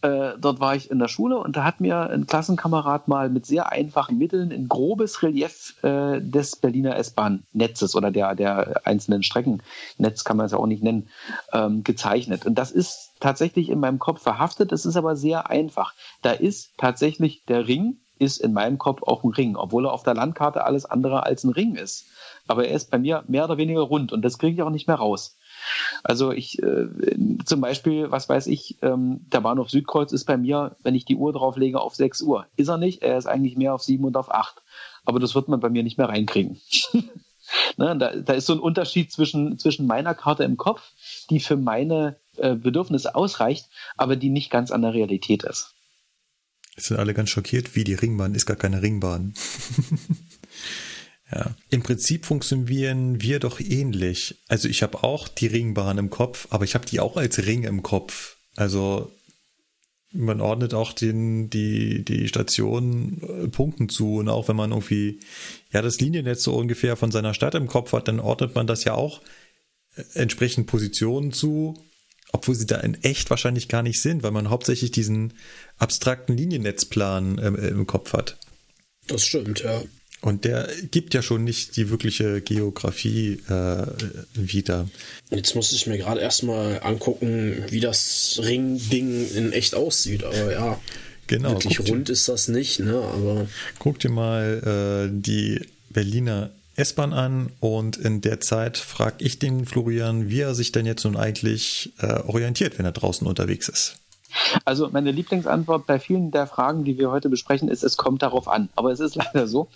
Äh, dort war ich in der Schule und da hat mir ein Klassenkamerad mal mit sehr einfachen Mitteln ein grobes Relief äh, des Berliner S-Bahn-Netzes oder der, der einzelnen Streckennetz, kann man es ja auch nicht nennen, ähm, gezeichnet. Und das ist tatsächlich in meinem Kopf verhaftet. Das ist aber sehr einfach. Da ist tatsächlich der Ring ist in meinem Kopf auch ein Ring, obwohl er auf der Landkarte alles andere als ein Ring ist. Aber er ist bei mir mehr oder weniger rund und das kriege ich auch nicht mehr raus. Also ich äh, zum Beispiel, was weiß ich, ähm, der Bahnhof Südkreuz ist bei mir, wenn ich die Uhr drauflege, auf 6 Uhr. Ist er nicht, er ist eigentlich mehr auf 7 und auf 8. Aber das wird man bei mir nicht mehr reinkriegen. ne, da, da ist so ein Unterschied zwischen, zwischen meiner Karte im Kopf, die für meine äh, Bedürfnisse ausreicht, aber die nicht ganz an der Realität ist. Sind alle ganz schockiert, wie die Ringbahn ist gar keine Ringbahn. ja. Im Prinzip funktionieren wir doch ähnlich. Also ich habe auch die Ringbahn im Kopf, aber ich habe die auch als Ring im Kopf. Also man ordnet auch den, die, die Stationen äh, Punkten zu und auch wenn man irgendwie, ja, das Liniennetz so ungefähr von seiner Stadt im Kopf hat, dann ordnet man das ja auch äh, entsprechend Positionen zu obwohl sie da in echt wahrscheinlich gar nicht sind, weil man hauptsächlich diesen abstrakten Liniennetzplan ähm, im Kopf hat. Das stimmt, ja. Und der gibt ja schon nicht die wirkliche Geografie äh, wieder. Jetzt muss ich mir gerade erstmal angucken, wie das Ring-Ding in echt aussieht, aber ja. Genau. Wirklich rund ist das nicht, ne? Aber. Guck dir mal äh, die Berliner S-Bahn an und in der Zeit frage ich den Florian, wie er sich denn jetzt nun eigentlich äh, orientiert, wenn er draußen unterwegs ist. Also meine Lieblingsantwort bei vielen der Fragen, die wir heute besprechen, ist, es kommt darauf an. Aber es ist leider so.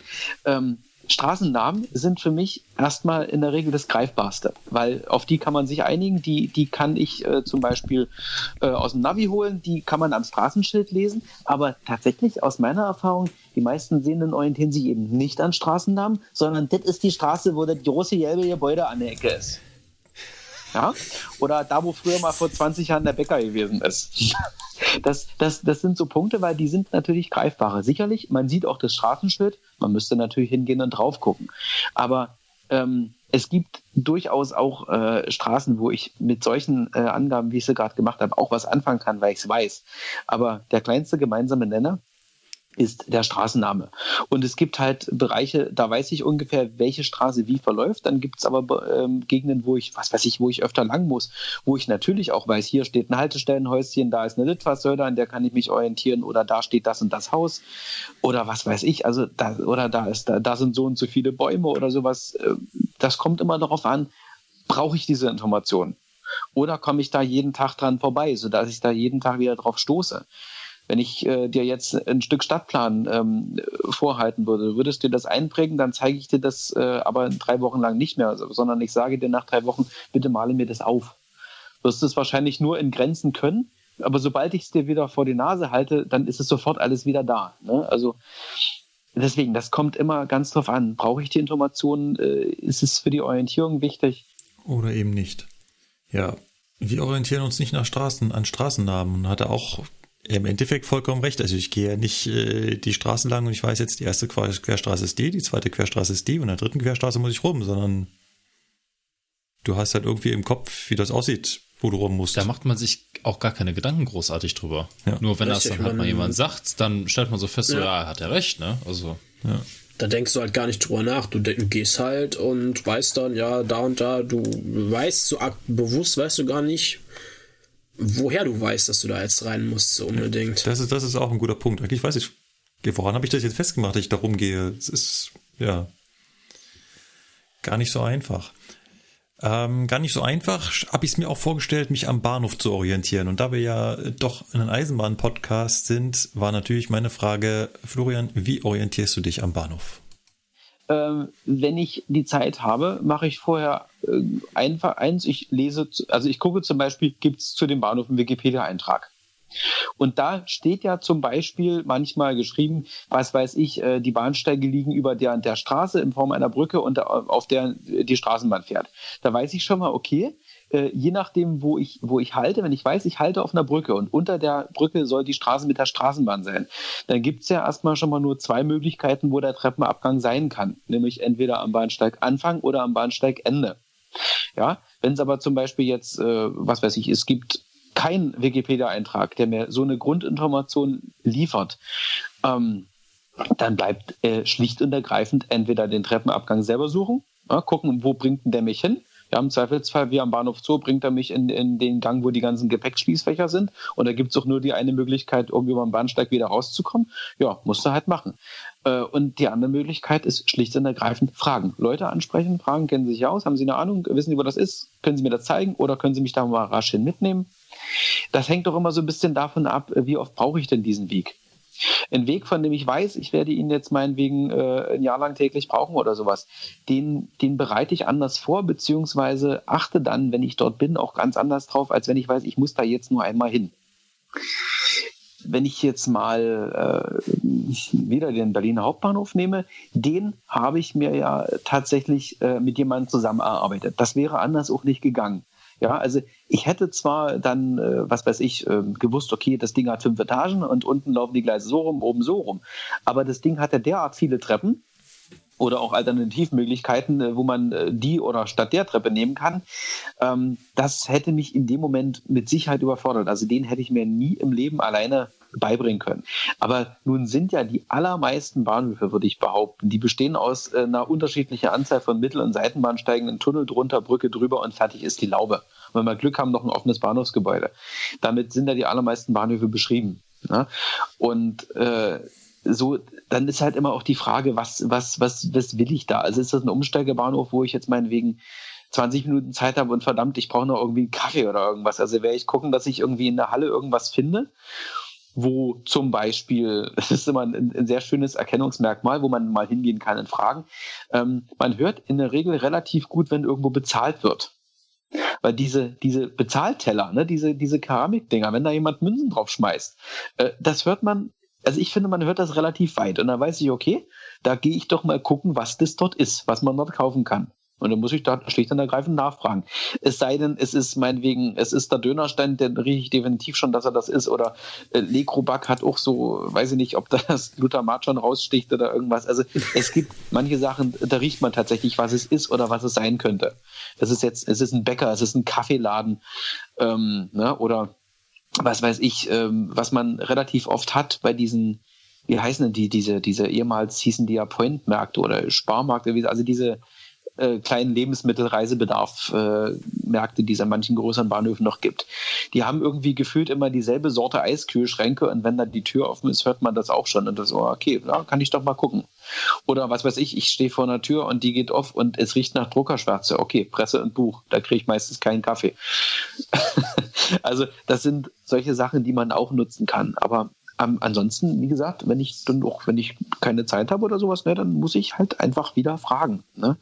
Ähm, Straßennamen sind für mich erstmal in der Regel das Greifbarste, weil auf die kann man sich einigen. Die, die kann ich äh, zum Beispiel äh, aus dem Navi holen, die kann man am Straßenschild lesen. Aber tatsächlich aus meiner Erfahrung, die meisten Sehenden orientieren sich eben nicht an Straßennamen, sondern das ist die Straße, wo das große gelbe Gebäude an der Ecke ist. Ja? Oder da, wo früher mal vor 20 Jahren der Bäcker gewesen ist. Das, das, das sind so Punkte, weil die sind natürlich greifbarer. Sicherlich, man sieht auch das Straßenschild, man müsste natürlich hingehen und drauf gucken. Aber ähm, es gibt durchaus auch äh, Straßen, wo ich mit solchen äh, Angaben, wie ich sie gerade gemacht habe, auch was anfangen kann, weil ich es weiß. Aber der kleinste gemeinsame Nenner ist der Straßenname. Und es gibt halt Bereiche, da weiß ich ungefähr, welche Straße wie verläuft. Dann gibt es aber ähm, Gegenden, wo ich, was weiß ich, wo ich öfter lang muss, wo ich natürlich auch weiß, hier steht ein Haltestellenhäuschen, da ist eine Litfaßsäule, an der kann ich mich orientieren oder da steht das und das Haus oder was weiß ich. Also da, oder da ist, da, da sind so und so viele Bäume oder sowas. Äh, das kommt immer darauf an, brauche ich diese Information? Oder komme ich da jeden Tag dran vorbei, sodass ich da jeden Tag wieder drauf stoße? Wenn ich äh, dir jetzt ein Stück Stadtplan ähm, vorhalten würde, würdest du dir das einprägen, dann zeige ich dir das äh, aber drei Wochen lang nicht mehr, sondern ich sage dir nach drei Wochen, bitte male mir das auf. Du wirst es wahrscheinlich nur in Grenzen können, aber sobald ich es dir wieder vor die Nase halte, dann ist es sofort alles wieder da. Ne? Also deswegen, das kommt immer ganz drauf an. Brauche ich die Informationen? Äh, ist es für die Orientierung wichtig? Oder eben nicht. Ja, wir orientieren uns nicht nach Straßen, an Straßennamen und hatte auch im Endeffekt vollkommen recht. Also ich gehe ja nicht äh, die Straßen lang und ich weiß jetzt, die erste Querstraße ist die, die zweite Querstraße ist die und in der dritten Querstraße muss ich rum, sondern du hast halt irgendwie im Kopf, wie das aussieht, wo du rum musst. Da macht man sich auch gar keine Gedanken großartig drüber. Ja. Nur wenn Richtig, das dann halt mal man- jemand sagt, dann stellt man so fest, so, Ja. ja, hat er recht, ne? Also, ja. Da denkst du halt gar nicht drüber nach. Du, du gehst halt und weißt dann, ja, da und da, du weißt so bewusst, weißt du gar nicht, woher du weißt, dass du da jetzt rein musst, so unbedingt. Das ist, das ist auch ein guter Punkt. Eigentlich weiß ich, woran habe ich das jetzt festgemacht, dass ich da rumgehe? Es ist, ja, gar nicht so einfach. Ähm, gar nicht so einfach habe ich es mir auch vorgestellt, mich am Bahnhof zu orientieren. Und da wir ja doch ein Eisenbahn-Podcast sind, war natürlich meine Frage, Florian, wie orientierst du dich am Bahnhof? Ähm, wenn ich die Zeit habe, mache ich vorher äh, einfach eins, ich lese, also ich gucke zum Beispiel, gibt es zu dem Bahnhof einen Wikipedia-Eintrag. Und da steht ja zum Beispiel manchmal geschrieben, was weiß ich, äh, die Bahnsteige liegen über der, der Straße in Form einer Brücke und da, auf der die Straßenbahn fährt. Da weiß ich schon mal, okay, äh, je nachdem, wo ich, wo ich halte, wenn ich weiß, ich halte auf einer Brücke und unter der Brücke soll die Straße mit der Straßenbahn sein, dann gibt es ja erstmal schon mal nur zwei Möglichkeiten, wo der Treppenabgang sein kann. Nämlich entweder am Bahnsteig Anfang oder am Bahnsteig Ende. Ja, wenn es aber zum Beispiel jetzt, äh, was weiß ich, es gibt keinen Wikipedia-Eintrag, der mir so eine Grundinformation liefert, ähm, dann bleibt äh, schlicht und ergreifend entweder den Treppenabgang selber suchen, ja, gucken, wo bringt denn der mich hin. Ja, im Zweifelsfall, wie am Bahnhof Zoo, bringt er mich in, in den Gang, wo die ganzen Gepäckschließfächer sind. Und da gibt's auch nur die eine Möglichkeit, irgendwie über den Bahnsteig wieder rauszukommen. Ja, musst du halt machen. Äh, und die andere Möglichkeit ist schlicht und ergreifend Fragen. Leute ansprechen, Fragen, kennen Sie sich aus, haben Sie eine Ahnung, wissen Sie, wo das ist? Können Sie mir das zeigen oder können Sie mich da mal rasch hin mitnehmen? Das hängt doch immer so ein bisschen davon ab, wie oft brauche ich denn diesen Weg. Ein Weg, von dem ich weiß, ich werde ihn jetzt meinetwegen äh, ein Jahr lang täglich brauchen oder sowas, den, den bereite ich anders vor, beziehungsweise achte dann, wenn ich dort bin, auch ganz anders drauf, als wenn ich weiß, ich muss da jetzt nur einmal hin. Wenn ich jetzt mal äh, wieder den Berliner Hauptbahnhof nehme, den habe ich mir ja tatsächlich äh, mit jemandem zusammen erarbeitet. Das wäre anders auch nicht gegangen. Ja, also ich hätte zwar dann, äh, was weiß ich, äh, gewusst, okay, das Ding hat fünf Etagen und unten laufen die Gleise so rum, oben so rum. Aber das Ding hat ja derart viele Treppen oder auch Alternativmöglichkeiten, äh, wo man äh, die oder statt der Treppe nehmen kann. Ähm, das hätte mich in dem Moment mit Sicherheit überfordert. Also den hätte ich mir nie im Leben alleine beibringen können. Aber nun sind ja die allermeisten Bahnhöfe, würde ich behaupten, die bestehen aus äh, einer unterschiedlichen Anzahl von Mittel- und Seitenbahnsteigen, ein Tunnel drunter, Brücke drüber und fertig ist die Laube. Und wenn wir Glück haben, noch ein offenes Bahnhofsgebäude. Damit sind ja die allermeisten Bahnhöfe beschrieben. Ne? Und äh, so, dann ist halt immer auch die Frage, was, was, was, was will ich da? Also ist das ein Umsteigebahnhof, wo ich jetzt meinetwegen 20 Minuten Zeit habe und verdammt, ich brauche noch irgendwie einen Kaffee oder irgendwas. Also werde ich gucken, dass ich irgendwie in der Halle irgendwas finde, wo zum Beispiel, das ist immer ein, ein sehr schönes Erkennungsmerkmal, wo man mal hingehen kann und fragen. Ähm, man hört in der Regel relativ gut, wenn irgendwo bezahlt wird. Weil diese, diese Bezahlteller, ne, diese, diese Keramikdinger, wenn da jemand Münzen drauf schmeißt, äh, das hört man, also ich finde, man hört das relativ weit. Und dann weiß ich, okay, da gehe ich doch mal gucken, was das dort ist, was man dort kaufen kann. Und dann muss ich da schlicht und ergreifend nachfragen. Es sei denn, es ist meinetwegen, es ist der Dönerstand, dann rieche ich definitiv schon, dass er das ist. Oder äh, Lekrobak hat auch so, weiß ich nicht, ob das Glutamat schon raussticht oder irgendwas. Also es gibt manche Sachen, da riecht man tatsächlich, was es ist oder was es sein könnte. Es ist jetzt, es ist ein Bäcker, es ist ein Kaffeeladen ähm, ne? oder was weiß ich, ähm, was man relativ oft hat bei diesen, wie heißen denn die, diese, diese ehemals hießen die ja Point-Märkte oder Sparmärkte, also diese äh, kleinen Lebensmittelreisebedarf-Märkte, die es an manchen größeren Bahnhöfen noch gibt. Die haben irgendwie gefühlt immer dieselbe Sorte Eiskühlschränke und wenn da die Tür offen ist, hört man das auch schon und das so, okay, da kann ich doch mal gucken. Oder was weiß ich, ich stehe vor einer Tür und die geht auf und es riecht nach Druckerschwärze. Okay, Presse und Buch, da kriege ich meistens keinen Kaffee. also das sind solche Sachen, die man auch nutzen kann. Aber ähm, ansonsten, wie gesagt, wenn ich dann auch, wenn ich keine Zeit habe oder sowas, ne, dann muss ich halt einfach wieder fragen. Ne?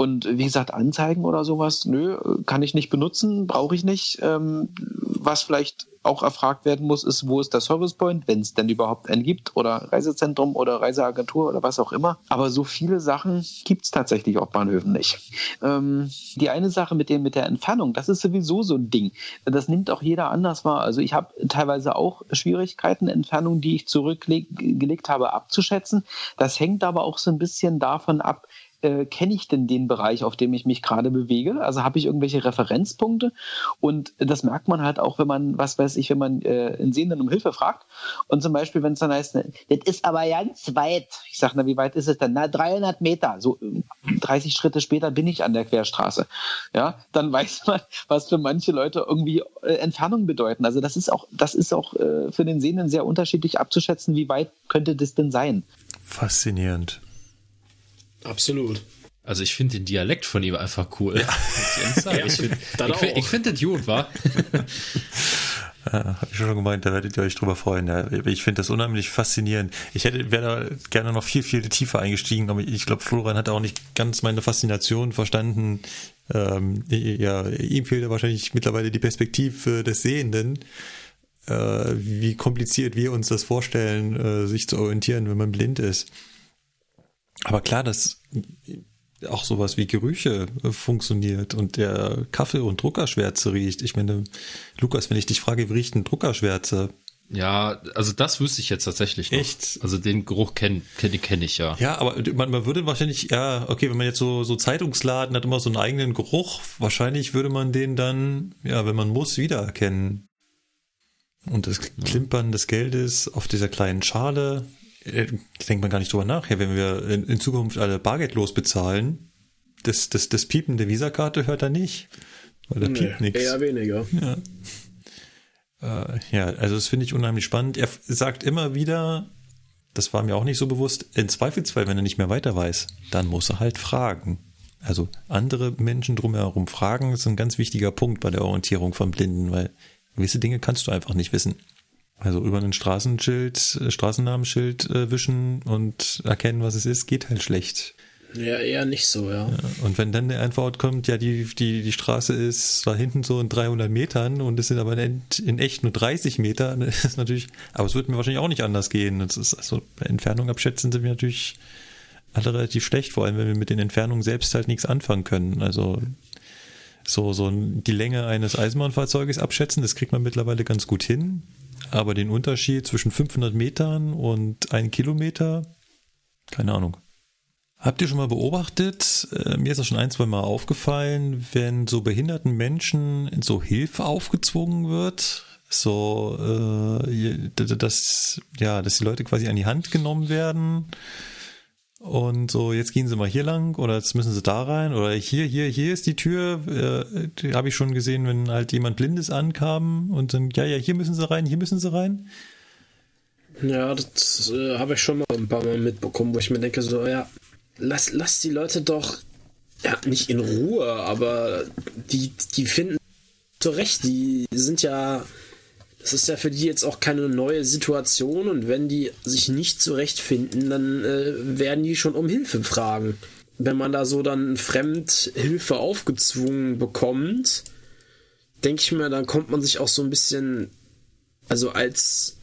Und wie gesagt, Anzeigen oder sowas, nö, kann ich nicht benutzen, brauche ich nicht. Ähm, was vielleicht auch erfragt werden muss, ist, wo ist der Service Point, wenn es denn überhaupt einen gibt, oder Reisezentrum oder Reiseagentur oder was auch immer. Aber so viele Sachen gibt es tatsächlich auf Bahnhöfen nicht. Ähm, die eine Sache mit dem mit der Entfernung, das ist sowieso so ein Ding. Das nimmt auch jeder anders wahr. Also ich habe teilweise auch Schwierigkeiten, Entfernungen, die ich zurückgelegt habe, abzuschätzen. Das hängt aber auch so ein bisschen davon ab, äh, kenne ich denn den Bereich, auf dem ich mich gerade bewege? Also habe ich irgendwelche Referenzpunkte? Und das merkt man halt auch, wenn man, was weiß ich, wenn man äh, einen Sehenden um Hilfe fragt. Und zum Beispiel, wenn es dann heißt, ne, das ist aber ganz weit. Ich sage, na, wie weit ist es denn? Na, 300 Meter. So 30 Schritte später bin ich an der Querstraße. Ja, dann weiß man, was für manche Leute irgendwie äh, Entfernung bedeuten. Also das ist auch, das ist auch äh, für den Sehenden sehr unterschiedlich abzuschätzen, wie weit könnte das denn sein. Faszinierend. Absolut. Also ich finde den Dialekt von ihm einfach cool. Ja. Ja, ich finde ich find, ich find das gut, wa? Ja, habe ich schon gemeint, da werdet ihr euch drüber freuen. Ja, ich finde das unheimlich faszinierend. Ich hätte wäre da gerne noch viel, viel tiefer eingestiegen, aber ich glaube, Florian hat auch nicht ganz meine Faszination verstanden. Ähm, ja, ihm fehlt ja wahrscheinlich mittlerweile die Perspektive des Sehenden, äh, wie kompliziert wir uns das vorstellen, äh, sich zu orientieren, wenn man blind ist. Aber klar, dass auch sowas wie Gerüche äh, funktioniert und der Kaffee und Druckerschwärze riecht. Ich meine, Lukas, wenn ich dich frage, wie riecht ein Druckerschwärze? Ja, also das wüsste ich jetzt tatsächlich noch. Echt? Also den Geruch kenne kenn, kenn ich ja. Ja, aber man, man würde wahrscheinlich, ja, okay, wenn man jetzt so, so Zeitungsladen hat immer so einen eigenen Geruch, wahrscheinlich würde man den dann, ja, wenn man muss, wiedererkennen. Und das Klimpern des Geldes auf dieser kleinen Schale, denkt man gar nicht drüber nach. Ja, wenn wir in, in Zukunft alle bargeldlos bezahlen, das, das, das Piepen der Visakarte hört er nicht. Weil da piept nichts. Eher weniger. Ja. Äh, ja, also das finde ich unheimlich spannend. Er sagt immer wieder, das war mir auch nicht so bewusst, in Zweifelsfall, wenn er nicht mehr weiter weiß, dann muss er halt fragen. Also andere Menschen drumherum fragen, ist ein ganz wichtiger Punkt bei der Orientierung von Blinden, weil gewisse Dinge kannst du einfach nicht wissen. Also über ein Straßenschild, äh, Straßennamenschild äh, wischen und erkennen, was es ist, geht halt schlecht. Ja, eher nicht so, ja. Und wenn dann eine Antwort kommt, ja, die, die, die Straße ist da hinten so in 300 Metern und es sind aber in, in echt nur 30 Meter, dann ist natürlich, aber es wird mir wahrscheinlich auch nicht anders gehen. Das ist also, Entfernung abschätzen sind wir natürlich alle relativ schlecht, vor allem wenn wir mit den Entfernungen selbst halt nichts anfangen können. Also, so, so die Länge eines Eisenbahnfahrzeuges abschätzen, das kriegt man mittlerweile ganz gut hin. Aber den Unterschied zwischen 500 Metern und 1 Kilometer, keine Ahnung. Habt ihr schon mal beobachtet, äh, mir ist das schon ein, zwei Mal aufgefallen, wenn so behinderten Menschen so Hilfe aufgezwungen wird, so, äh, dass, ja, dass die Leute quasi an die Hand genommen werden und so, jetzt gehen sie mal hier lang oder jetzt müssen sie da rein oder hier, hier, hier ist die Tür. Äh, die habe ich schon gesehen, wenn halt jemand Blindes ankam und dann, ja, ja, hier müssen sie rein, hier müssen sie rein. Ja, das äh, habe ich schon mal ein paar Mal mitbekommen, wo ich mir denke, so, ja, lass, lass die Leute doch, ja, nicht in Ruhe, aber die, die finden zurecht, die sind ja, das ist ja für die jetzt auch keine neue Situation und wenn die sich nicht zurechtfinden, dann äh, werden die schon um Hilfe fragen. Wenn man da so dann fremd Hilfe aufgezwungen bekommt, denke ich mir, dann kommt man sich auch so ein bisschen, also als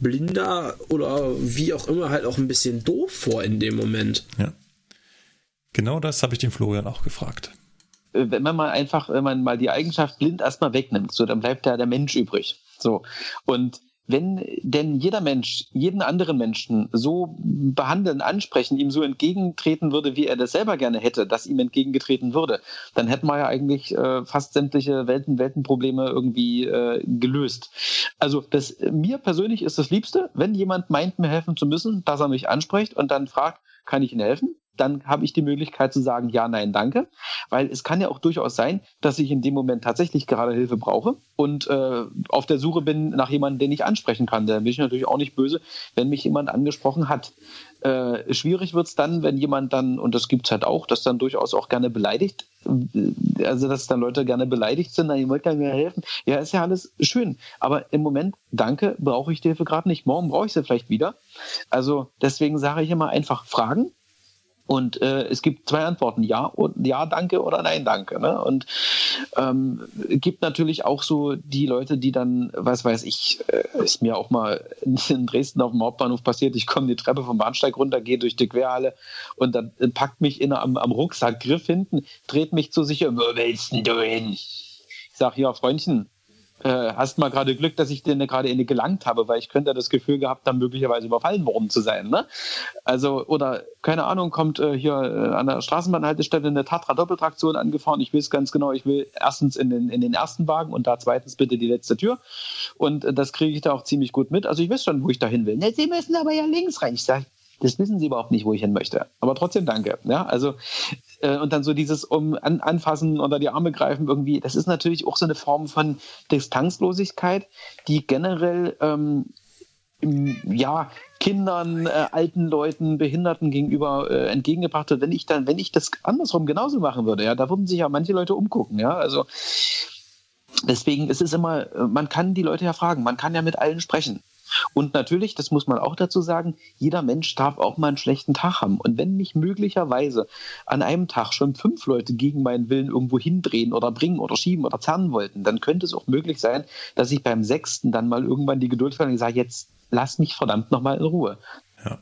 Blinder oder wie auch immer halt auch ein bisschen doof vor in dem Moment. Ja. Genau das habe ich den Florian auch gefragt. Wenn man mal einfach, wenn man mal die Eigenschaft blind erstmal wegnimmt, so dann bleibt da der Mensch übrig. So. Und wenn denn jeder Mensch jeden anderen Menschen so behandeln, ansprechen, ihm so entgegentreten würde, wie er das selber gerne hätte, dass ihm entgegengetreten würde, dann hätten wir ja eigentlich äh, fast sämtliche Welten, Weltenprobleme irgendwie äh, gelöst. Also das, mir persönlich ist das Liebste, wenn jemand meint, mir helfen zu müssen, dass er mich anspricht und dann fragt, kann ich Ihnen helfen? dann habe ich die Möglichkeit zu sagen, ja, nein, danke. Weil es kann ja auch durchaus sein, dass ich in dem Moment tatsächlich gerade Hilfe brauche und äh, auf der Suche bin nach jemandem, den ich ansprechen kann. Da bin ich natürlich auch nicht böse, wenn mich jemand angesprochen hat. Äh, schwierig wird's dann, wenn jemand dann, und das gibt's halt auch, das dann durchaus auch gerne beleidigt, äh, also dass dann Leute gerne beleidigt sind, ihr wollt ja mir helfen. Ja, ist ja alles schön. Aber im Moment, danke, brauche ich die Hilfe gerade nicht. Morgen brauche ich sie vielleicht wieder. Also deswegen sage ich immer einfach fragen Und äh, es gibt zwei Antworten, ja und ja, danke oder nein, danke. Ne? Und ähm, gibt natürlich auch so die Leute, die dann, was weiß ich, äh, ist mir auch mal in Dresden auf dem Hauptbahnhof passiert, ich komme die Treppe vom Bahnsteig runter, gehe durch die Querhalle und dann packt mich in, am, am Rucksackgriff hinten, dreht mich zu sich, wo willst denn du hin? Ich sag, ja, Freundchen, äh, hast mal gerade Glück, dass ich dir gerade in gelangt habe, weil ich könnte das Gefühl gehabt haben, möglicherweise überfallen worden zu sein. Ne? Also, oder keine Ahnung, kommt äh, hier äh, an der Straßenbahnhaltestelle eine Tatra-Doppeltraktion angefahren. Ich weiß ganz genau, ich will erstens in den, in den ersten Wagen und da zweitens bitte die letzte Tür. Und äh, das kriege ich da auch ziemlich gut mit. Also ich weiß schon, wo ich da hin will. Ne, Sie müssen aber ja links rein. Ich sage, das wissen sie überhaupt nicht, wo ich hin möchte. Aber trotzdem danke. Ja, also äh, und dann so dieses um an, anfassen oder die Arme greifen irgendwie. Das ist natürlich auch so eine Form von Distanzlosigkeit, die generell ähm, ja, Kindern, äh, alten Leuten, Behinderten gegenüber äh, entgegengebracht wird. Wenn ich dann, wenn ich das andersrum genauso machen würde, ja, da würden sich ja manche Leute umgucken, ja. Also deswegen ist es immer, man kann die Leute ja fragen, man kann ja mit allen sprechen. Und natürlich, das muss man auch dazu sagen, jeder Mensch darf auch mal einen schlechten Tag haben. Und wenn mich möglicherweise an einem Tag schon fünf Leute gegen meinen Willen irgendwo hindrehen oder bringen oder schieben oder zerren wollten, dann könnte es auch möglich sein, dass ich beim sechsten dann mal irgendwann die Geduld verliere und sage, jetzt lass mich verdammt nochmal in Ruhe. Ja.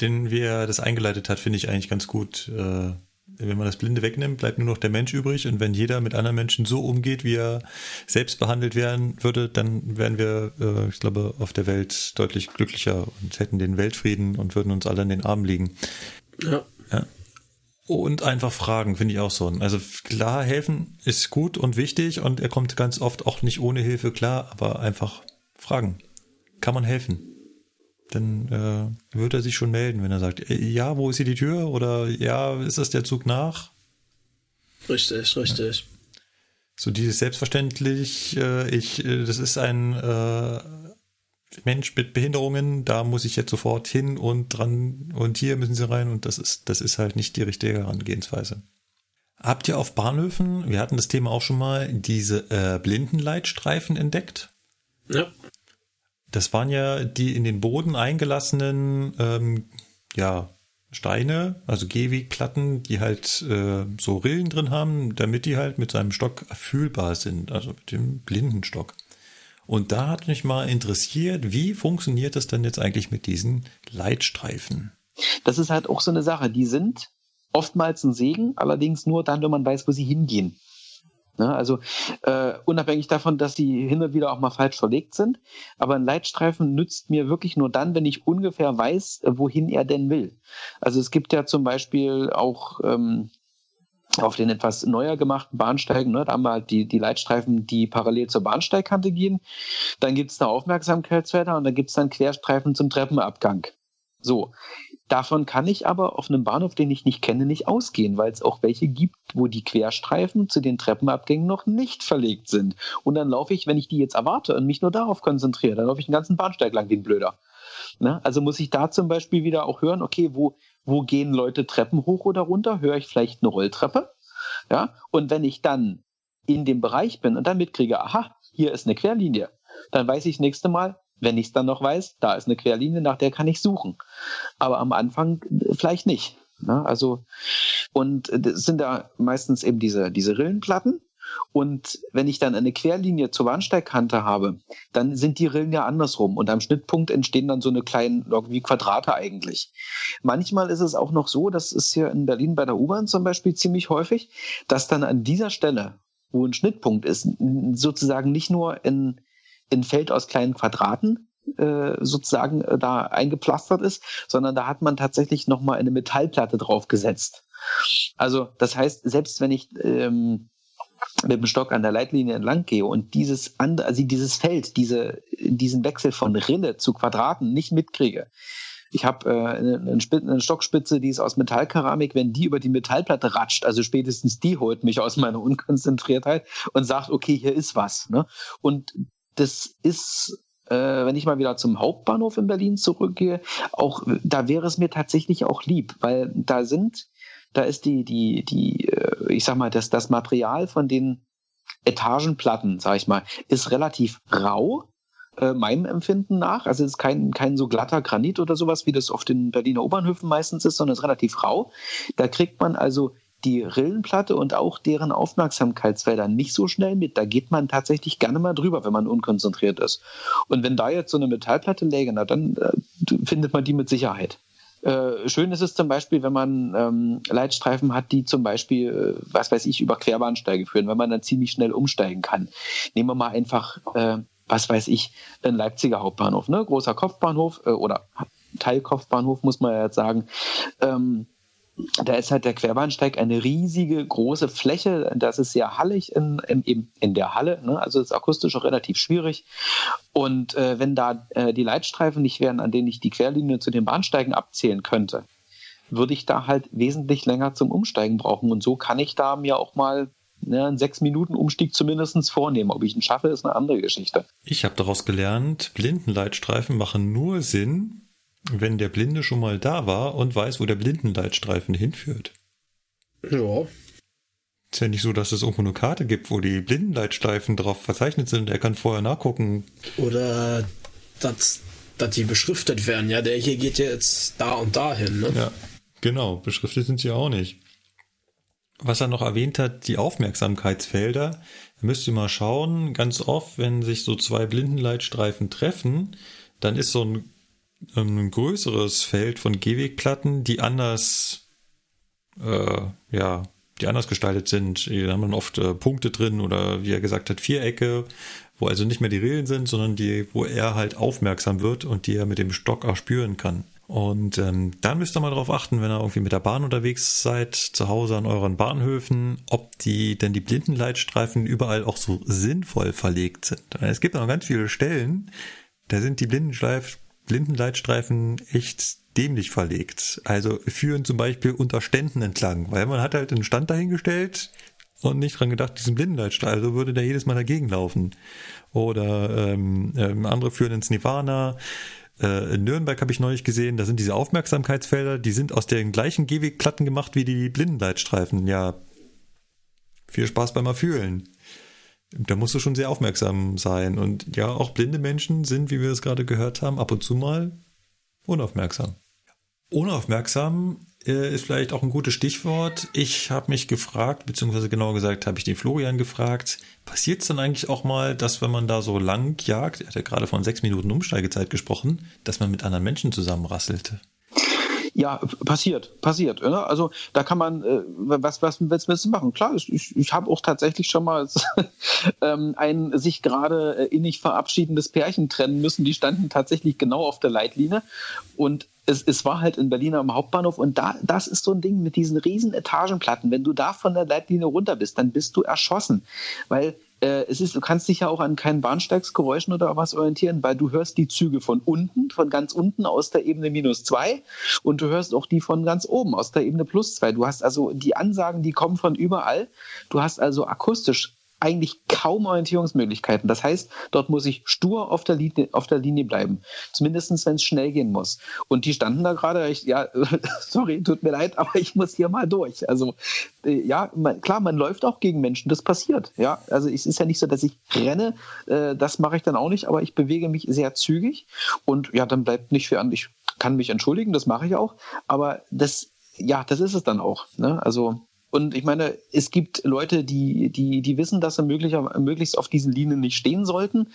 Den, wie er das eingeleitet hat, finde ich eigentlich ganz gut. Äh wenn man das Blinde wegnimmt, bleibt nur noch der Mensch übrig. Und wenn jeder mit anderen Menschen so umgeht, wie er selbst behandelt werden würde, dann wären wir, äh, ich glaube, auf der Welt deutlich glücklicher und hätten den Weltfrieden und würden uns alle in den Armen liegen. Ja. ja. Und einfach fragen, finde ich auch so. Also klar, helfen ist gut und wichtig und er kommt ganz oft auch nicht ohne Hilfe klar, aber einfach fragen. Kann man helfen? Dann äh, wird er sich schon melden, wenn er sagt, ja, wo ist hier die Tür? Oder ja, ist das der Zug nach? Richtig, richtig. Ja. So dieses selbstverständlich, äh, ich, äh, das ist ein äh, Mensch mit Behinderungen, da muss ich jetzt sofort hin und dran und hier müssen sie rein und das ist, das ist halt nicht die richtige Herangehensweise. Habt ihr auf Bahnhöfen, wir hatten das Thema auch schon mal, diese äh, Blindenleitstreifen entdeckt? Ja. Das waren ja die in den Boden eingelassenen ähm, ja, Steine, also Gehwegplatten, die halt äh, so Rillen drin haben, damit die halt mit seinem Stock fühlbar sind, also mit dem Blindenstock. Und da hat mich mal interessiert, wie funktioniert das denn jetzt eigentlich mit diesen Leitstreifen? Das ist halt auch so eine Sache. Die sind oftmals ein Segen, allerdings nur dann, wenn man weiß, wo sie hingehen. Ne? Also äh, unabhängig davon, dass die hin und wieder auch mal falsch verlegt sind. Aber ein Leitstreifen nützt mir wirklich nur dann, wenn ich ungefähr weiß, wohin er denn will. Also es gibt ja zum Beispiel auch ähm, auf den etwas neuer gemachten Bahnsteigen, ne, da haben wir halt die, die Leitstreifen, die parallel zur Bahnsteigkante gehen. Dann gibt es da Aufmerksamkeitsfelder und dann gibt es dann Querstreifen zum Treppenabgang. So, Davon kann ich aber auf einem Bahnhof, den ich nicht kenne, nicht ausgehen, weil es auch welche gibt, wo die Querstreifen zu den Treppenabgängen noch nicht verlegt sind. Und dann laufe ich, wenn ich die jetzt erwarte und mich nur darauf konzentriere, dann laufe ich den ganzen Bahnsteig lang ein Blöder. Ne? Also muss ich da zum Beispiel wieder auch hören, okay, wo, wo gehen Leute Treppen hoch oder runter? Höre ich vielleicht eine Rolltreppe? Ja, und wenn ich dann in dem Bereich bin und dann mitkriege, aha, hier ist eine Querlinie, dann weiß ich das nächste Mal, wenn ich es dann noch weiß, da ist eine Querlinie, nach der kann ich suchen. Aber am Anfang äh, vielleicht nicht. Ne? Also, und das sind da meistens eben diese, diese Rillenplatten. Und wenn ich dann eine Querlinie zur Bahnsteigkante habe, dann sind die Rillen ja andersrum. Und am Schnittpunkt entstehen dann so eine kleinen, irgendwie Quadrate eigentlich. Manchmal ist es auch noch so, das ist hier in Berlin bei der U-Bahn zum Beispiel ziemlich häufig, dass dann an dieser Stelle, wo ein Schnittpunkt ist, sozusagen nicht nur in ein Feld aus kleinen Quadraten äh, sozusagen äh, da eingepflastert ist, sondern da hat man tatsächlich nochmal eine Metallplatte draufgesetzt. Also das heißt, selbst wenn ich ähm, mit dem Stock an der Leitlinie entlang gehe und dieses also dieses Feld, diese, diesen Wechsel von Rille zu Quadraten nicht mitkriege. Ich habe äh, eine, eine, Stockspitze, die ist aus Metallkeramik. Wenn die über die Metallplatte ratscht, also spätestens die holt mich aus meiner Unkonzentriertheit und sagt, okay, hier ist was. Ne? Und das ist äh, wenn ich mal wieder zum Hauptbahnhof in Berlin zurückgehe, auch da wäre es mir tatsächlich auch lieb, weil da sind, da ist die, die, die, äh, ich sag mal, das, das Material von den Etagenplatten, sag ich mal, ist relativ rau. äh, meinem Empfinden nach. Also es ist kein, kein so glatter Granit oder sowas, wie das auf den Berliner U-Bahnhöfen meistens ist, sondern es ist relativ rau. Da kriegt man also die Rillenplatte und auch deren Aufmerksamkeitsfelder nicht so schnell mit. Da geht man tatsächlich gerne mal drüber, wenn man unkonzentriert ist. Und wenn da jetzt so eine Metallplatte läge, na, dann äh, findet man die mit Sicherheit. Äh, schön ist es zum Beispiel, wenn man ähm, Leitstreifen hat, die zum Beispiel, äh, was weiß ich, über Querbahnsteige führen, wenn man dann ziemlich schnell umsteigen kann. Nehmen wir mal einfach, äh, was weiß ich, einen Leipziger Hauptbahnhof, ne? großer Kopfbahnhof äh, oder Teilkopfbahnhof, muss man ja jetzt sagen. Ähm, da ist halt der Querbahnsteig eine riesige große Fläche. Das ist sehr hallig in, in, in der Halle. Ne? Also ist akustisch auch relativ schwierig. Und äh, wenn da äh, die Leitstreifen nicht wären, an denen ich die Querlinie zu den Bahnsteigen abzählen könnte, würde ich da halt wesentlich länger zum Umsteigen brauchen. Und so kann ich da mir auch mal ne, einen sechs Minuten Umstieg zumindest vornehmen. Ob ich ihn schaffe, ist eine andere Geschichte. Ich habe daraus gelernt, Blindenleitstreifen machen nur Sinn, wenn der Blinde schon mal da war und weiß, wo der Blindenleitstreifen hinführt. Ja. Ist ja nicht so, dass es irgendwo eine Karte gibt, wo die Blindenleitstreifen drauf verzeichnet sind. Er kann vorher nachgucken. Oder dass, dass die beschriftet werden. Ja, der hier geht jetzt da und da hin. Ne? Ja, genau. Beschriftet sind sie auch nicht. Was er noch erwähnt hat, die Aufmerksamkeitsfelder. Da müsst ihr mal schauen, ganz oft, wenn sich so zwei Blindenleitstreifen treffen, dann ist so ein ein größeres Feld von Gehwegplatten, die anders, äh, ja, die anders gestaltet sind. Da haben dann oft äh, Punkte drin oder wie er gesagt hat, Vierecke, wo also nicht mehr die Rillen sind, sondern die, wo er halt aufmerksam wird und die er mit dem Stock auch spüren kann. Und ähm, dann müsst ihr mal darauf achten, wenn ihr irgendwie mit der Bahn unterwegs seid, zu Hause an euren Bahnhöfen, ob die denn die Blindenleitstreifen überall auch so sinnvoll verlegt sind. Es gibt noch ganz viele Stellen, da sind die Blindenstreifen Blindenleitstreifen echt dämlich verlegt. Also führen zum Beispiel unter Ständen entlang, weil man hat halt einen Stand dahingestellt und nicht dran gedacht, diesen Blindenleitstreifen, also würde der jedes Mal dagegen laufen. Oder ähm, ähm, andere führen ins Nirvana. Äh, in Nürnberg habe ich neulich gesehen, da sind diese Aufmerksamkeitsfelder, die sind aus den gleichen Gehwegplatten gemacht wie die Blindenleitstreifen. Ja, viel Spaß beim Erfühlen da musst du schon sehr aufmerksam sein. Und ja, auch blinde Menschen sind, wie wir es gerade gehört haben, ab und zu mal unaufmerksam. Unaufmerksam äh, ist vielleicht auch ein gutes Stichwort. Ich habe mich gefragt, beziehungsweise genauer gesagt habe ich den Florian gefragt, passiert es dann eigentlich auch mal, dass wenn man da so lang jagt, er hat ja gerade von sechs Minuten Umsteigezeit gesprochen, dass man mit anderen Menschen zusammenrasselte? Ja, passiert, passiert. Ne? Also da kann man, äh, was, was willst du machen? Klar, ich, ich habe auch tatsächlich schon mal ähm, ein sich gerade äh, innig verabschiedendes Pärchen trennen müssen. Die standen tatsächlich genau auf der Leitlinie und es, es war halt in Berlin am Hauptbahnhof und da, das ist so ein Ding mit diesen riesen Etagenplatten. Wenn du da von der Leitlinie runter bist, dann bist du erschossen, weil es ist, du kannst dich ja auch an keinen Bahnsteigsgeräuschen oder was orientieren, weil du hörst die Züge von unten, von ganz unten aus der Ebene minus zwei und du hörst auch die von ganz oben aus der Ebene plus zwei. Du hast also die Ansagen, die kommen von überall. Du hast also akustisch eigentlich kaum Orientierungsmöglichkeiten. Das heißt, dort muss ich stur auf der Linie, auf der Linie bleiben. Zumindest wenn es schnell gehen muss. Und die standen da gerade, ich, ja, sorry, tut mir leid, aber ich muss hier mal durch. Also, äh, ja, man, klar, man läuft auch gegen Menschen, das passiert. Ja, also es ist ja nicht so, dass ich renne, äh, das mache ich dann auch nicht, aber ich bewege mich sehr zügig und ja, dann bleibt nicht viel an. Ich kann mich entschuldigen, das mache ich auch, aber das, ja, das ist es dann auch. Ne? Also, und ich meine, es gibt Leute, die, die, die wissen, dass sie möglicher, möglichst auf diesen Linien nicht stehen sollten.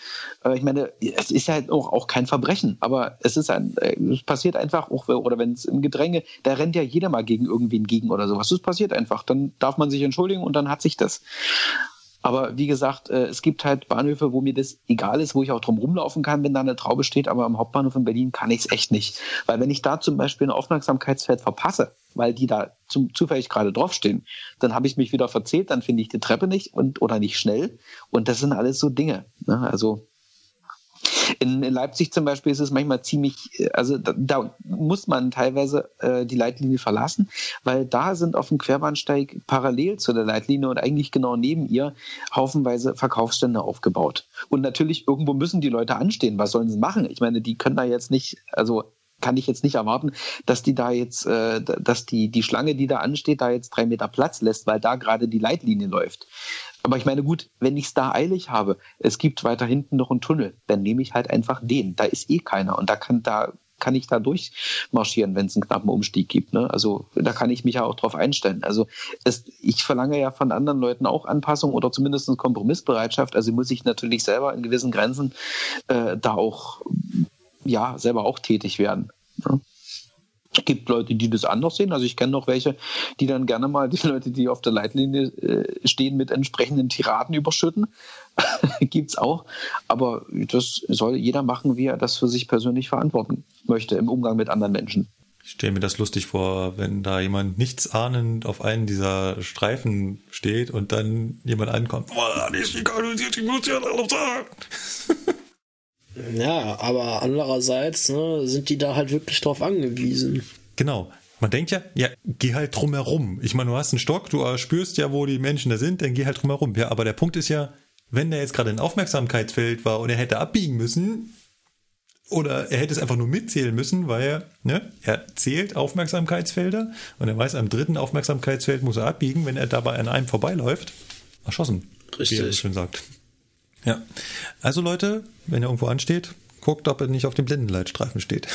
Äh, ich meine, es ist ja halt auch, auch kein Verbrechen, aber es ist ein, äh, es passiert einfach, auch, oder wenn es im Gedränge, da rennt ja jeder mal gegen irgendwen gegen oder sowas. Das passiert einfach. Dann darf man sich entschuldigen und dann hat sich das. Aber wie gesagt, äh, es gibt halt Bahnhöfe, wo mir das egal ist, wo ich auch drum rumlaufen kann, wenn da eine Traube steht, aber am Hauptbahnhof in Berlin kann ich es echt nicht. Weil wenn ich da zum Beispiel ein Aufmerksamkeitsfeld verpasse, weil die da zum, zufällig gerade draufstehen, dann habe ich mich wieder verzählt, dann finde ich die Treppe nicht und oder nicht schnell. Und das sind alles so Dinge. Ne? Also in, Leipzig zum Beispiel ist es manchmal ziemlich, also da, da muss man teilweise äh, die Leitlinie verlassen, weil da sind auf dem Querbahnsteig parallel zu der Leitlinie und eigentlich genau neben ihr haufenweise Verkaufsstände aufgebaut. Und natürlich irgendwo müssen die Leute anstehen. Was sollen sie machen? Ich meine, die können da jetzt nicht, also kann ich jetzt nicht erwarten, dass die da jetzt, äh, dass die, die Schlange, die da ansteht, da jetzt drei Meter Platz lässt, weil da gerade die Leitlinie läuft. Aber ich meine, gut, wenn ich es da eilig habe, es gibt weiter hinten noch einen Tunnel, dann nehme ich halt einfach den. Da ist eh keiner und da kann da kann ich da durchmarschieren, wenn es einen knappen Umstieg gibt. Ne? Also da kann ich mich ja auch drauf einstellen. Also es, ich verlange ja von anderen Leuten auch Anpassung oder zumindest Kompromissbereitschaft. Also muss ich natürlich selber in gewissen Grenzen äh, da auch ja selber auch tätig werden. Ne? Gibt Leute, die das anders sehen. Also ich kenne noch welche, die dann gerne mal die Leute, die auf der Leitlinie äh, stehen, mit entsprechenden Tiraden überschütten. Gibt's auch. Aber das soll jeder machen, wie er das für sich persönlich verantworten möchte im Umgang mit anderen Menschen. Ich stelle mir das lustig vor, wenn da jemand nichts ahnend auf einen dieser Streifen steht und dann jemand ankommt. ja aber andererseits ne, sind die da halt wirklich drauf angewiesen. Genau. Man denkt ja, ja, geh halt drumherum. Ich meine, du hast einen Stock, du spürst ja, wo die Menschen da sind, dann geh halt drumherum. Ja, aber der Punkt ist ja, wenn der jetzt gerade ein Aufmerksamkeitsfeld war und er hätte abbiegen müssen, oder er hätte es einfach nur mitzählen müssen, weil er, ne, er zählt Aufmerksamkeitsfelder und er weiß, am dritten Aufmerksamkeitsfeld muss er abbiegen, wenn er dabei an einem vorbeiläuft. Erschossen. Richtig. Wie er so schön sagt. Ja. Also Leute, wenn ihr irgendwo ansteht, guckt, ob er nicht auf dem Blindenleitstreifen steht.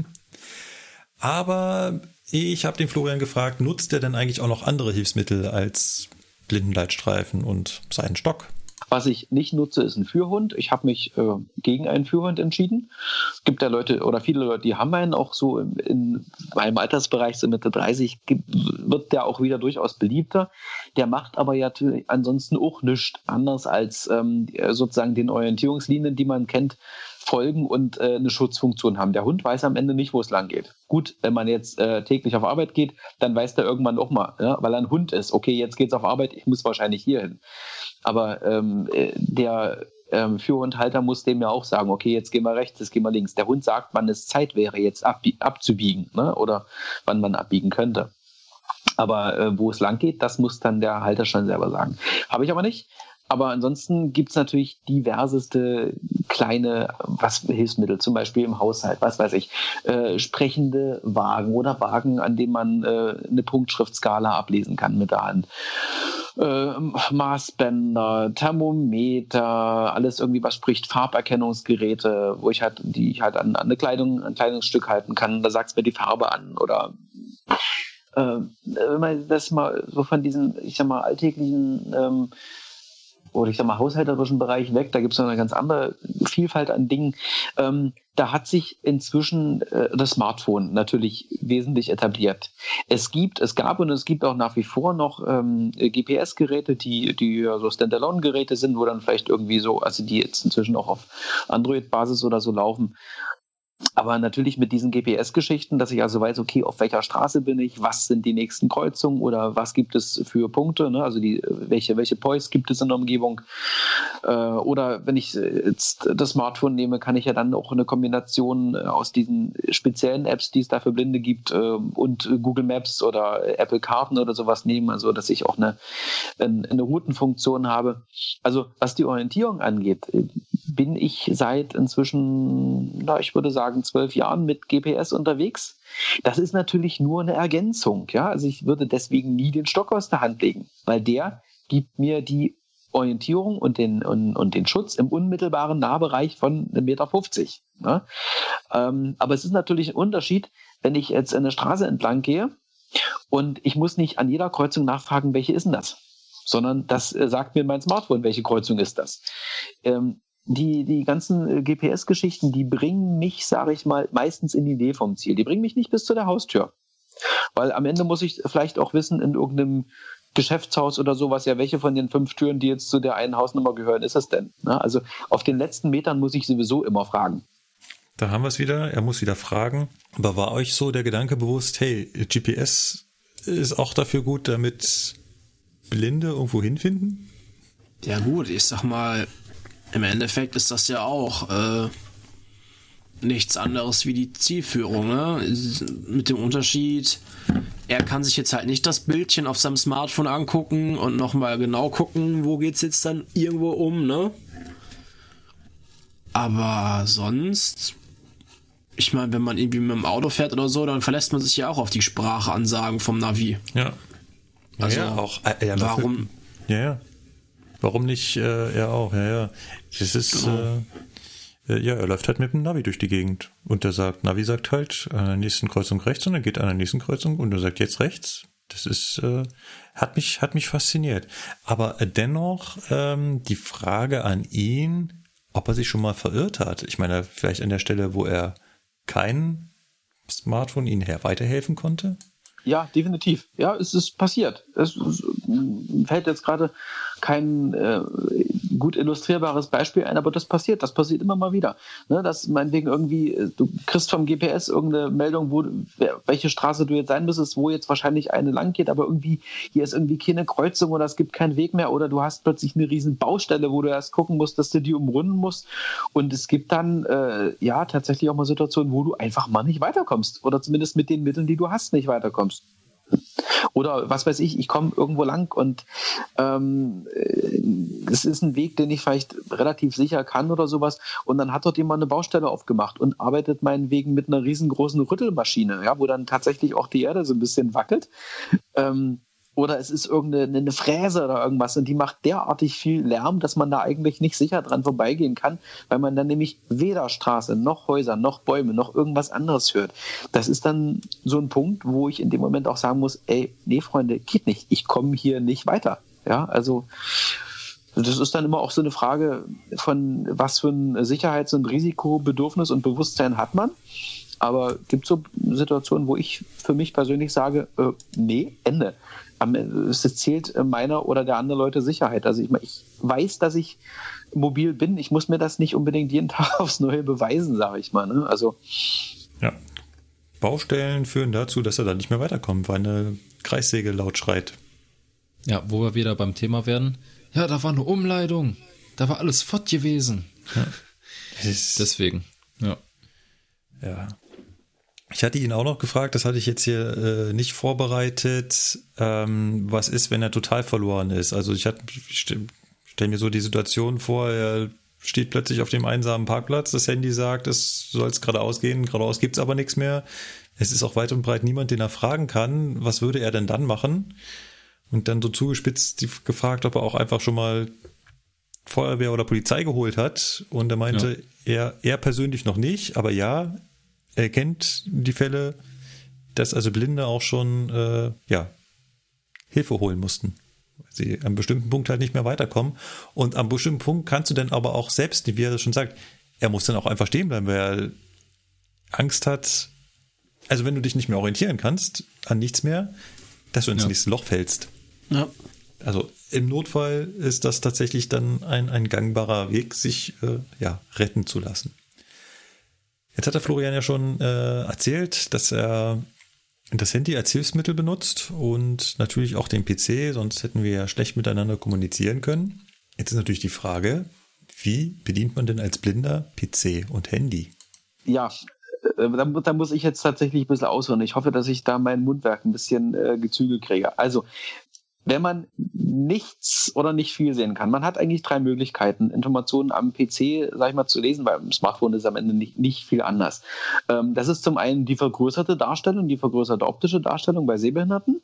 Aber ich habe den Florian gefragt, nutzt er denn eigentlich auch noch andere Hilfsmittel als Blindenleitstreifen und seinen Stock? Was ich nicht nutze, ist ein Führhund. Ich habe mich äh, gegen einen Führhund entschieden. Es gibt ja Leute oder viele Leute, die haben einen auch so in, in meinem Altersbereich, so Mitte 30, wird der auch wieder durchaus beliebter. Der macht aber ja ansonsten auch nichts anders als ähm, sozusagen den Orientierungslinien, die man kennt, folgen und äh, eine Schutzfunktion haben. Der Hund weiß am Ende nicht, wo es lang geht. Gut, wenn man jetzt äh, täglich auf Arbeit geht, dann weiß der irgendwann auch mal, ja, weil er ein Hund ist. Okay, jetzt geht's auf Arbeit, ich muss wahrscheinlich hier hin. Aber ähm, äh, der ähm, Führhundhalter muss dem ja auch sagen, okay, jetzt gehen wir rechts, jetzt gehen wir links. Der Hund sagt, wann es Zeit wäre, jetzt abzubiegen ne? oder wann man abbiegen könnte. Aber äh, wo es lang geht, das muss dann der Halter schon selber sagen. Habe ich aber nicht. Aber ansonsten gibt es natürlich diverseste kleine was, Hilfsmittel, zum Beispiel im Haushalt, was weiß ich, äh, sprechende Wagen oder Wagen, an denen man äh, eine Punktschriftskala ablesen kann mit der Hand. Äh, Maßbänder, Thermometer, alles irgendwie, was spricht, Farberkennungsgeräte, wo ich halt, die ich halt an, an eine Kleidung, ein Kleidungsstück halten kann, da sagt es mir die Farbe an oder äh, wenn man das mal so von diesen, ich sag mal, alltäglichen ähm, oder ich sag mal haushalterischen Bereich weg, da gibt es noch eine ganz andere Vielfalt an Dingen. Ähm, da hat sich inzwischen äh, das Smartphone natürlich wesentlich etabliert. Es gibt, es gab und es gibt auch nach wie vor noch ähm, GPS-Geräte, die, die ja so Standalone-Geräte sind, wo dann vielleicht irgendwie so, also die jetzt inzwischen auch auf Android-Basis oder so laufen, aber natürlich mit diesen GPS-Geschichten, dass ich also weiß, okay, auf welcher Straße bin ich, was sind die nächsten Kreuzungen oder was gibt es für Punkte, ne? also die, welche, welche Points gibt es in der Umgebung. Äh, oder wenn ich jetzt das Smartphone nehme, kann ich ja dann auch eine Kombination äh, aus diesen speziellen Apps, die es da für Blinde gibt, äh, und Google Maps oder Apple Karten oder sowas nehmen, also dass ich auch eine, eine Routenfunktion habe. Also was die Orientierung angeht, bin ich seit inzwischen, na, ich würde sagen, zwölf Jahren mit GPS unterwegs. Das ist natürlich nur eine Ergänzung. Ja? Also ich würde deswegen nie den Stock aus der Hand legen, weil der gibt mir die Orientierung und den, und, und den Schutz im unmittelbaren Nahbereich von 1,50 Meter. Ne? Ähm, aber es ist natürlich ein Unterschied, wenn ich jetzt eine Straße entlang gehe und ich muss nicht an jeder Kreuzung nachfragen, welche ist denn das? Sondern das äh, sagt mir mein Smartphone, welche Kreuzung ist das. Ähm, die, die ganzen äh, GPS-Geschichten, die bringen mich, sage ich mal, meistens in die Nähe vom Ziel. Die bringen mich nicht bis zu der Haustür. Weil am Ende muss ich vielleicht auch wissen, in irgendeinem Geschäftshaus oder sowas, ja, welche von den fünf Türen, die jetzt zu der einen Hausnummer gehören, ist es denn? Ne? Also auf den letzten Metern muss ich sowieso immer fragen. Da haben wir es wieder, er muss wieder fragen. Aber war euch so der Gedanke bewusst, hey, GPS ist auch dafür gut, damit Blinde irgendwo hinfinden? Ja gut, ich sag mal, im Endeffekt ist das ja auch äh, nichts anderes wie die Zielführung. Ne? Mit dem Unterschied, er kann sich jetzt halt nicht das Bildchen auf seinem Smartphone angucken und nochmal genau gucken, wo geht es jetzt dann irgendwo um. Ne? Aber sonst, ich meine, wenn man irgendwie mit dem Auto fährt oder so, dann verlässt man sich ja auch auf die Spracheansagen vom Navi. Ja. Also, ja, auch, äh, ja, warum, ja, ja Warum nicht äh, er auch? Ja, ja. Das ist, genau. äh, ja, er läuft halt mit dem Navi durch die Gegend. Und der sagt, Navi sagt halt an der nächsten Kreuzung rechts und dann geht an der nächsten Kreuzung und er sagt jetzt rechts. Das ist, äh, hat mich, hat mich fasziniert. Aber dennoch ähm, die Frage an ihn, ob er sich schon mal verirrt hat. Ich meine, vielleicht an der Stelle, wo er kein Smartphone ihnen her weiterhelfen konnte. Ja, definitiv. Ja, es ist passiert. Es, es fällt jetzt gerade kein äh, gut illustrierbares Beispiel ein, aber das passiert, das passiert immer mal wieder. Ne, dass meinetwegen irgendwie, äh, du kriegst vom GPS irgendeine Meldung, wo welche Straße du jetzt sein müsstest, wo jetzt wahrscheinlich eine lang geht, aber irgendwie, hier ist irgendwie keine Kreuzung oder es gibt keinen Weg mehr oder du hast plötzlich eine riesen Baustelle, wo du erst gucken musst, dass du die umrunden musst. Und es gibt dann äh, ja tatsächlich auch mal Situationen, wo du einfach mal nicht weiterkommst. Oder zumindest mit den Mitteln, die du hast, nicht weiterkommst. Oder was weiß ich, ich komme irgendwo lang und ähm, es ist ein Weg, den ich vielleicht relativ sicher kann oder sowas. Und dann hat dort jemand eine Baustelle aufgemacht und arbeitet meinetwegen mit einer riesengroßen Rüttelmaschine, ja, wo dann tatsächlich auch die Erde so ein bisschen wackelt. Ähm, oder es ist irgendeine Fräse oder irgendwas und die macht derartig viel Lärm, dass man da eigentlich nicht sicher dran vorbeigehen kann, weil man dann nämlich weder Straße noch Häuser noch Bäume noch irgendwas anderes hört. Das ist dann so ein Punkt, wo ich in dem Moment auch sagen muss, ey, nee, Freunde, geht nicht. Ich komme hier nicht weiter. Ja, also das ist dann immer auch so eine Frage von, was für ein Sicherheits- und Risikobedürfnis und Bewusstsein hat man. Aber gibt so Situationen, wo ich für mich persönlich sage, äh, nee, Ende es zählt meiner oder der anderen Leute Sicherheit. Also ich, ich weiß, dass ich mobil bin. Ich muss mir das nicht unbedingt jeden Tag aufs Neue beweisen, sage ich mal. Ne? Also ja. Baustellen führen dazu, dass er dann nicht mehr weiterkommt, weil eine Kreissäge laut schreit. Ja, wo wir wieder beim Thema werden. Ja, da war eine Umleitung. Da war alles fort gewesen. Ja. Deswegen, ja. Ja. Ich hatte ihn auch noch gefragt, das hatte ich jetzt hier äh, nicht vorbereitet, ähm, was ist, wenn er total verloren ist. Also ich, ich stelle stell mir so die Situation vor, er steht plötzlich auf dem einsamen Parkplatz, das Handy sagt, es soll es geradeaus gehen, geradeaus gibt's aber nichts mehr. Es ist auch weit und breit niemand, den er fragen kann, was würde er denn dann machen? Und dann so zugespitzt gefragt, ob er auch einfach schon mal Feuerwehr oder Polizei geholt hat. Und er meinte, ja. er, er persönlich noch nicht, aber ja, er kennt die Fälle, dass also Blinde auch schon äh, ja, Hilfe holen mussten. Weil sie an einem bestimmten Punkt halt nicht mehr weiterkommen. Und am bestimmten Punkt kannst du dann aber auch selbst, wie er das schon sagt, er muss dann auch einfach stehen bleiben, weil er Angst hat, also wenn du dich nicht mehr orientieren kannst an nichts mehr, dass du ins ja. nächste Loch fällst. Ja. Also im Notfall ist das tatsächlich dann ein, ein gangbarer Weg, sich äh, ja, retten zu lassen. Jetzt hat der Florian ja schon äh, erzählt, dass er das Handy als Hilfsmittel benutzt und natürlich auch den PC, sonst hätten wir ja schlecht miteinander kommunizieren können. Jetzt ist natürlich die Frage, wie bedient man denn als Blinder PC und Handy? Ja, äh, da, da, muss ich jetzt tatsächlich ein bisschen ausholen. Ich hoffe, dass ich da mein Mundwerk ein bisschen äh, gezügelt kriege. Also, wenn man nichts oder nicht viel sehen kann. Man hat eigentlich drei Möglichkeiten, Informationen am PC, sag ich mal, zu lesen, weil im Smartphone ist am Ende nicht, nicht viel anders. Ähm, das ist zum einen die vergrößerte Darstellung, die vergrößerte optische Darstellung bei Sehbehinderten.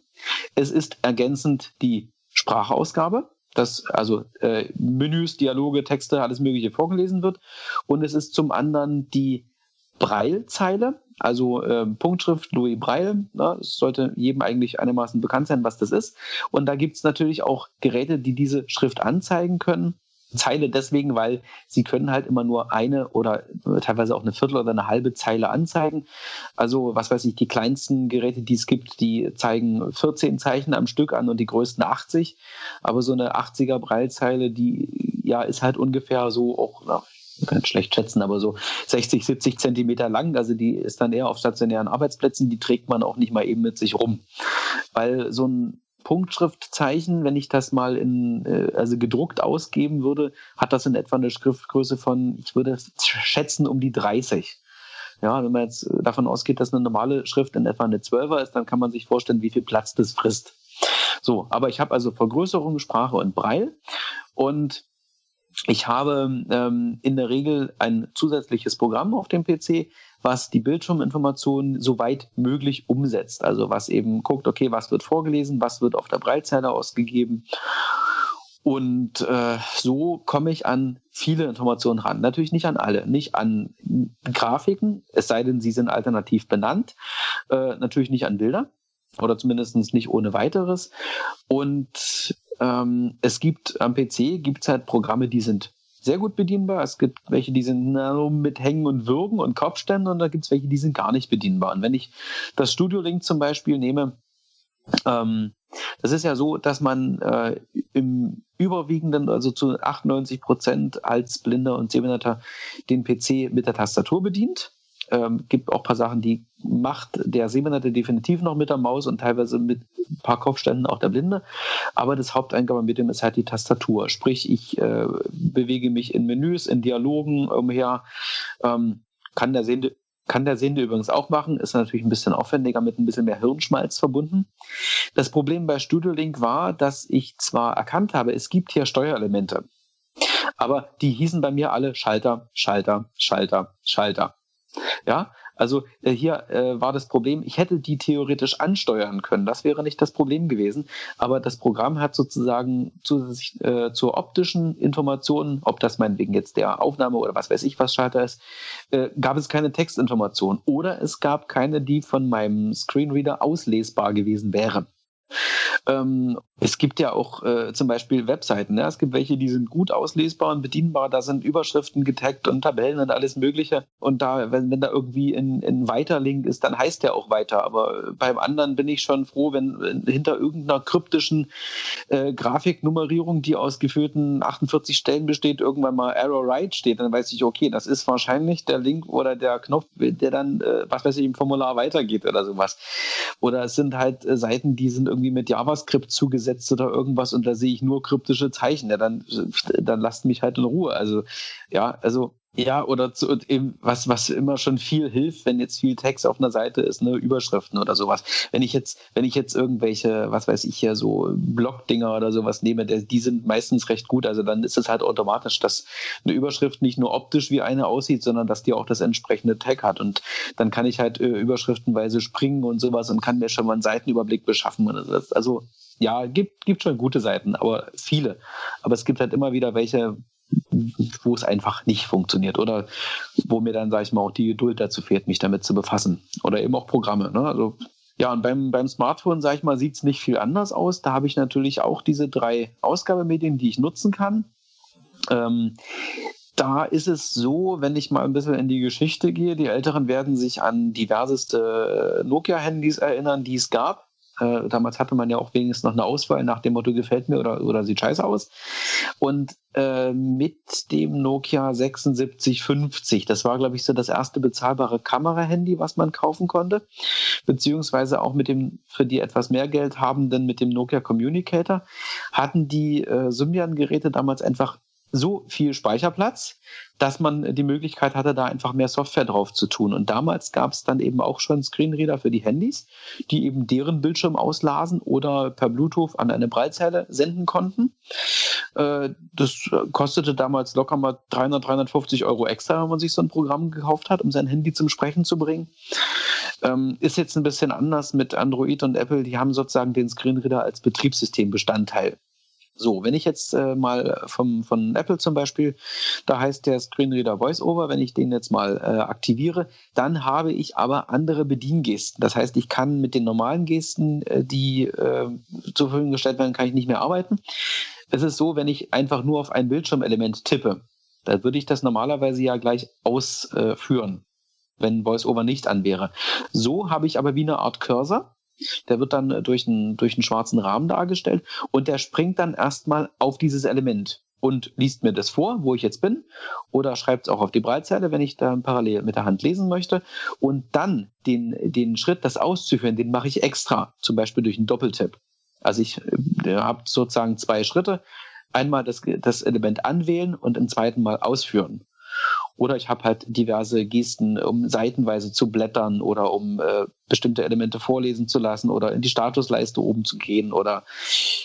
Es ist ergänzend die Sprachausgabe, dass also äh, Menüs, Dialoge, Texte, alles Mögliche vorgelesen wird. Und es ist zum anderen die Braillezeile, also äh, Punktschrift Louis Braille. Ne, es sollte jedem eigentlich einigermaßen bekannt sein, was das ist. Und da gibt es natürlich auch Geräte, die diese Schrift anzeigen können. Zeile deswegen, weil sie können halt immer nur eine oder teilweise auch eine Viertel oder eine halbe Zeile anzeigen. Also was weiß ich, die kleinsten Geräte, die es gibt, die zeigen 14 Zeichen am Stück an und die größten 80. Aber so eine 80er Braillezeile, die ja ist halt ungefähr so auch man kann schlecht schätzen, aber so 60, 70 Zentimeter lang. Also die ist dann eher auf stationären Arbeitsplätzen, die trägt man auch nicht mal eben mit sich rum. Weil so ein Punktschriftzeichen, wenn ich das mal in, äh, also gedruckt ausgeben würde, hat das in etwa eine Schriftgröße von, ich würde schätzen, um die 30. Ja, wenn man jetzt davon ausgeht, dass eine normale Schrift in etwa eine 12er ist, dann kann man sich vorstellen, wie viel Platz das frisst. So, aber ich habe also Vergrößerung, Sprache und Breil und ich habe ähm, in der Regel ein zusätzliches Programm auf dem PC, was die Bildschirminformationen so weit möglich umsetzt. Also was eben guckt, okay, was wird vorgelesen, was wird auf der Breitzeile ausgegeben. Und äh, so komme ich an viele Informationen ran. Natürlich nicht an alle, nicht an Grafiken, es sei denn, sie sind alternativ benannt. Äh, natürlich nicht an Bilder oder zumindest nicht ohne weiteres. Und ähm, es gibt am PC gibt es halt Programme, die sind sehr gut bedienbar. Es gibt welche, die sind na, mit Hängen und Würgen und Kopfständen und da gibt es welche, die sind gar nicht bedienbar. Und wenn ich das Studio Link zum Beispiel nehme, ähm, das ist ja so, dass man äh, im überwiegenden, also zu 98 Prozent als Blinder und Sehbehinderter den PC mit der Tastatur bedient. Ähm, gibt auch ein paar Sachen, die macht der Sehbehinderte definitiv noch mit der Maus und teilweise mit ein paar Kopfständen auch der Blinde. Aber das Haupteingabemedium ist halt die Tastatur. Sprich, ich äh, bewege mich in Menüs, in Dialogen umher, ähm, kann der Sehende kann der Sehende übrigens auch machen, ist natürlich ein bisschen aufwendiger mit ein bisschen mehr Hirnschmalz verbunden. Das Problem bei Studio Link war, dass ich zwar erkannt habe, es gibt hier Steuerelemente, aber die hießen bei mir alle Schalter, Schalter, Schalter, Schalter. Ja, also äh, hier äh, war das Problem, ich hätte die theoretisch ansteuern können. Das wäre nicht das Problem gewesen. Aber das Programm hat sozusagen zusätzlich äh, zur optischen Information, ob das meinetwegen jetzt der Aufnahme oder was weiß ich was Schalter ist, äh, gab es keine Textinformation. Oder es gab keine, die von meinem Screenreader auslesbar gewesen wäre. Ähm, es gibt ja auch äh, zum Beispiel Webseiten. Ne? Es gibt welche, die sind gut auslesbar und bedienbar. Da sind Überschriften getaggt und Tabellen und alles Mögliche. Und da, wenn, wenn da irgendwie ein, ein Weiterlink ist, dann heißt der auch weiter. Aber beim anderen bin ich schon froh, wenn, wenn hinter irgendeiner kryptischen äh, Grafiknummerierung, die aus geführten 48 Stellen besteht, irgendwann mal Arrow Right steht, dann weiß ich, okay, das ist wahrscheinlich der Link oder der Knopf, der dann, äh, was weiß ich, im Formular weitergeht oder sowas. Oder es sind halt äh, Seiten, die sind irgendwie mit JavaScript zugesetzt gesetzt oder irgendwas und da sehe ich nur kryptische Zeichen, ja, dann, dann lasst mich halt in Ruhe. Also, ja, also ja, oder zu, eben was, was immer schon viel hilft, wenn jetzt viel Text auf einer Seite ist, ne, Überschriften oder sowas. Wenn ich jetzt, wenn ich jetzt irgendwelche, was weiß ich hier, so Blog-Dinger oder sowas nehme, der, die sind meistens recht gut. Also dann ist es halt automatisch, dass eine Überschrift nicht nur optisch wie eine aussieht, sondern dass die auch das entsprechende Tag hat. Und dann kann ich halt äh, überschriftenweise springen und sowas und kann mir schon mal einen Seitenüberblick beschaffen. Also ja, gibt, gibt schon gute Seiten, aber viele. Aber es gibt halt immer wieder welche, wo es einfach nicht funktioniert oder wo mir dann, sage ich mal, auch die Geduld dazu fehlt, mich damit zu befassen. Oder eben auch Programme. Ne? Also ja, und beim, beim Smartphone, sage ich mal, sieht es nicht viel anders aus. Da habe ich natürlich auch diese drei Ausgabemedien, die ich nutzen kann. Ähm, da ist es so, wenn ich mal ein bisschen in die Geschichte gehe, die Älteren werden sich an diverseste Nokia-Handys erinnern, die es gab. Äh, damals hatte man ja auch wenigstens noch eine Auswahl nach dem Motto, gefällt mir oder, oder sieht scheiße aus. Und äh, mit dem Nokia 7650, das war, glaube ich, so das erste bezahlbare Kamera-Handy, was man kaufen konnte. Beziehungsweise auch mit dem für die etwas mehr Geld habenden mit dem Nokia Communicator, hatten die äh, Symbian-Geräte damals einfach so viel Speicherplatz, dass man die Möglichkeit hatte, da einfach mehr Software drauf zu tun. Und damals gab es dann eben auch schon Screenreader für die Handys, die eben deren Bildschirm auslasen oder per Bluetooth an eine Breitzelle senden konnten. Äh, das kostete damals locker mal 300, 350 Euro extra, wenn man sich so ein Programm gekauft hat, um sein Handy zum Sprechen zu bringen. Ähm, ist jetzt ein bisschen anders mit Android und Apple. Die haben sozusagen den Screenreader als Betriebssystembestandteil. So, wenn ich jetzt äh, mal vom, von Apple zum Beispiel, da heißt der Screenreader VoiceOver, wenn ich den jetzt mal äh, aktiviere, dann habe ich aber andere Bediengesten. Das heißt, ich kann mit den normalen Gesten, äh, die äh, zur Verfügung gestellt werden, kann ich nicht mehr arbeiten. Es ist so, wenn ich einfach nur auf ein Bildschirmelement tippe, dann würde ich das normalerweise ja gleich ausführen, wenn VoiceOver nicht an wäre. So habe ich aber wie eine Art Cursor der wird dann durch einen, durch einen schwarzen Rahmen dargestellt und der springt dann erstmal auf dieses Element und liest mir das vor, wo ich jetzt bin, oder schreibt es auch auf die Breitzeile, wenn ich da parallel mit der Hand lesen möchte. Und dann den, den Schritt, das auszuführen, den mache ich extra, zum Beispiel durch einen Doppeltipp. Also ich äh, habe sozusagen zwei Schritte. Einmal das, das Element anwählen und im zweiten Mal ausführen. Oder ich habe halt diverse Gesten, um seitenweise zu blättern oder um äh, bestimmte Elemente vorlesen zu lassen oder in die Statusleiste oben zu gehen oder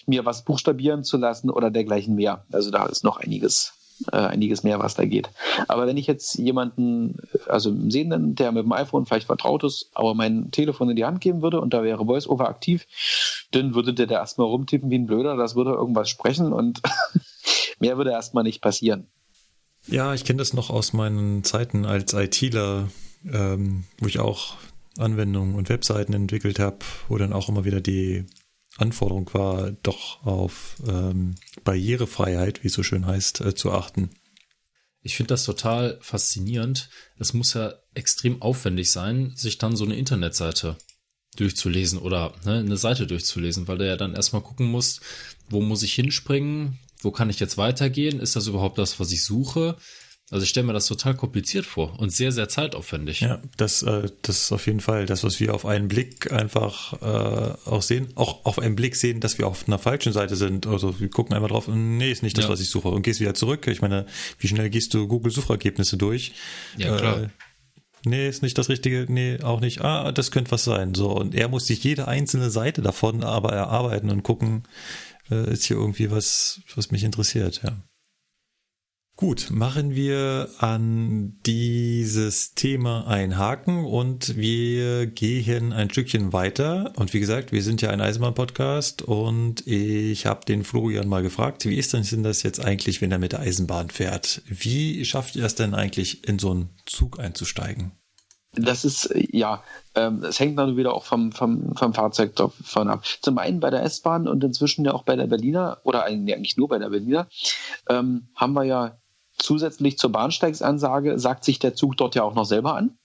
mir was buchstabieren zu lassen oder dergleichen mehr. Also da ist noch einiges äh, einiges mehr, was da geht. Aber wenn ich jetzt jemanden, also einen Sehenden, der mit dem iPhone vielleicht vertraut ist, aber mein Telefon in die Hand geben würde und da wäre VoiceOver aktiv, dann würde der da erstmal rumtippen wie ein Blöder, das würde irgendwas sprechen und mehr würde erstmal nicht passieren. Ja, ich kenne das noch aus meinen Zeiten als ITler, ähm, wo ich auch Anwendungen und Webseiten entwickelt habe, wo dann auch immer wieder die Anforderung war, doch auf ähm, Barrierefreiheit, wie es so schön heißt, äh, zu achten. Ich finde das total faszinierend. Es muss ja extrem aufwendig sein, sich dann so eine Internetseite durchzulesen oder ne, eine Seite durchzulesen, weil du ja dann erstmal gucken musst, wo muss ich hinspringen, wo kann ich jetzt weitergehen, ist das überhaupt das, was ich suche? Also ich stelle mir das total kompliziert vor und sehr, sehr zeitaufwendig. Ja, das, äh, das ist auf jeden Fall das, was wir auf einen Blick einfach äh, auch sehen. Auch auf einen Blick sehen, dass wir auf einer falschen Seite sind. Also wir gucken einmal drauf und nee, ist nicht das, ja. was ich suche. Und gehst wieder zurück. Ich meine, wie schnell gehst du Google-Suchergebnisse durch? Ja, klar. Äh, nee, ist nicht das Richtige, nee, auch nicht. Ah, das könnte was sein. So, und er muss sich jede einzelne Seite davon aber erarbeiten und gucken, äh, ist hier irgendwie was, was mich interessiert, ja. Gut, machen wir an dieses Thema einen Haken und wir gehen ein Stückchen weiter. Und wie gesagt, wir sind ja ein Eisenbahn-Podcast und ich habe den Florian mal gefragt, wie ist denn das jetzt eigentlich, wenn er mit der Eisenbahn fährt? Wie schafft ihr es denn eigentlich, in so einen Zug einzusteigen? Das ist, ja, ähm, es hängt dann wieder auch vom, vom, vom Fahrzeug davon ab. Zum einen bei der S-Bahn und inzwischen ja auch bei der Berliner, oder eigentlich nur bei der Berliner, ähm, haben wir ja zusätzlich zur Bahnsteigsansage sagt sich der Zug dort ja auch noch selber an.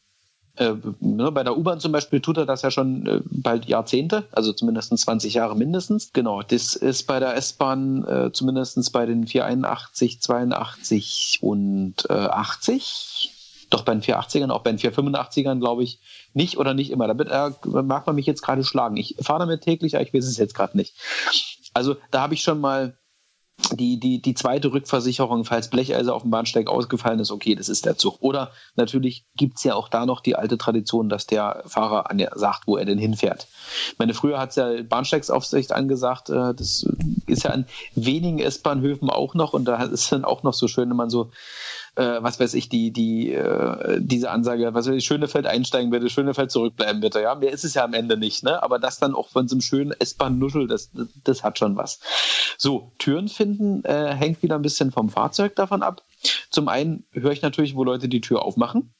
Äh, ne, bei der U-Bahn zum Beispiel tut er das ja schon äh, bald Jahrzehnte, also zumindest 20 Jahre mindestens. Genau, das ist bei der S-Bahn äh, zumindest bei den 481, 82 und äh, 80. Doch bei den 480ern, auch bei den 485ern, glaube ich, nicht oder nicht immer. Da äh, mag man mich jetzt gerade schlagen. Ich fahre damit täglich, aber ich weiß es jetzt gerade nicht. Also da habe ich schon mal die, die, die zweite Rückversicherung, falls Blecheise auf dem Bahnsteig ausgefallen ist, okay, das ist der Zug. Oder natürlich gibt's ja auch da noch die alte Tradition, dass der Fahrer an der sagt, wo er denn hinfährt. Ich meine, früher hat's ja Bahnsteigsaufsicht angesagt, äh, das ist ja an wenigen S-Bahnhöfen auch noch und da ist dann auch noch so schön, wenn man so äh, was weiß ich, die, die, äh, diese Ansage, was weiß ich, Schönefeld einsteigen bitte, Schönefeld zurückbleiben bitte. Ja, mehr ist es ja am Ende nicht, ne? Aber das dann auch von so einem schönen S-Bahn-Nuschel, das, das hat schon was. So, Türen finden äh, hängt wieder ein bisschen vom Fahrzeug davon ab. Zum einen höre ich natürlich, wo Leute die Tür aufmachen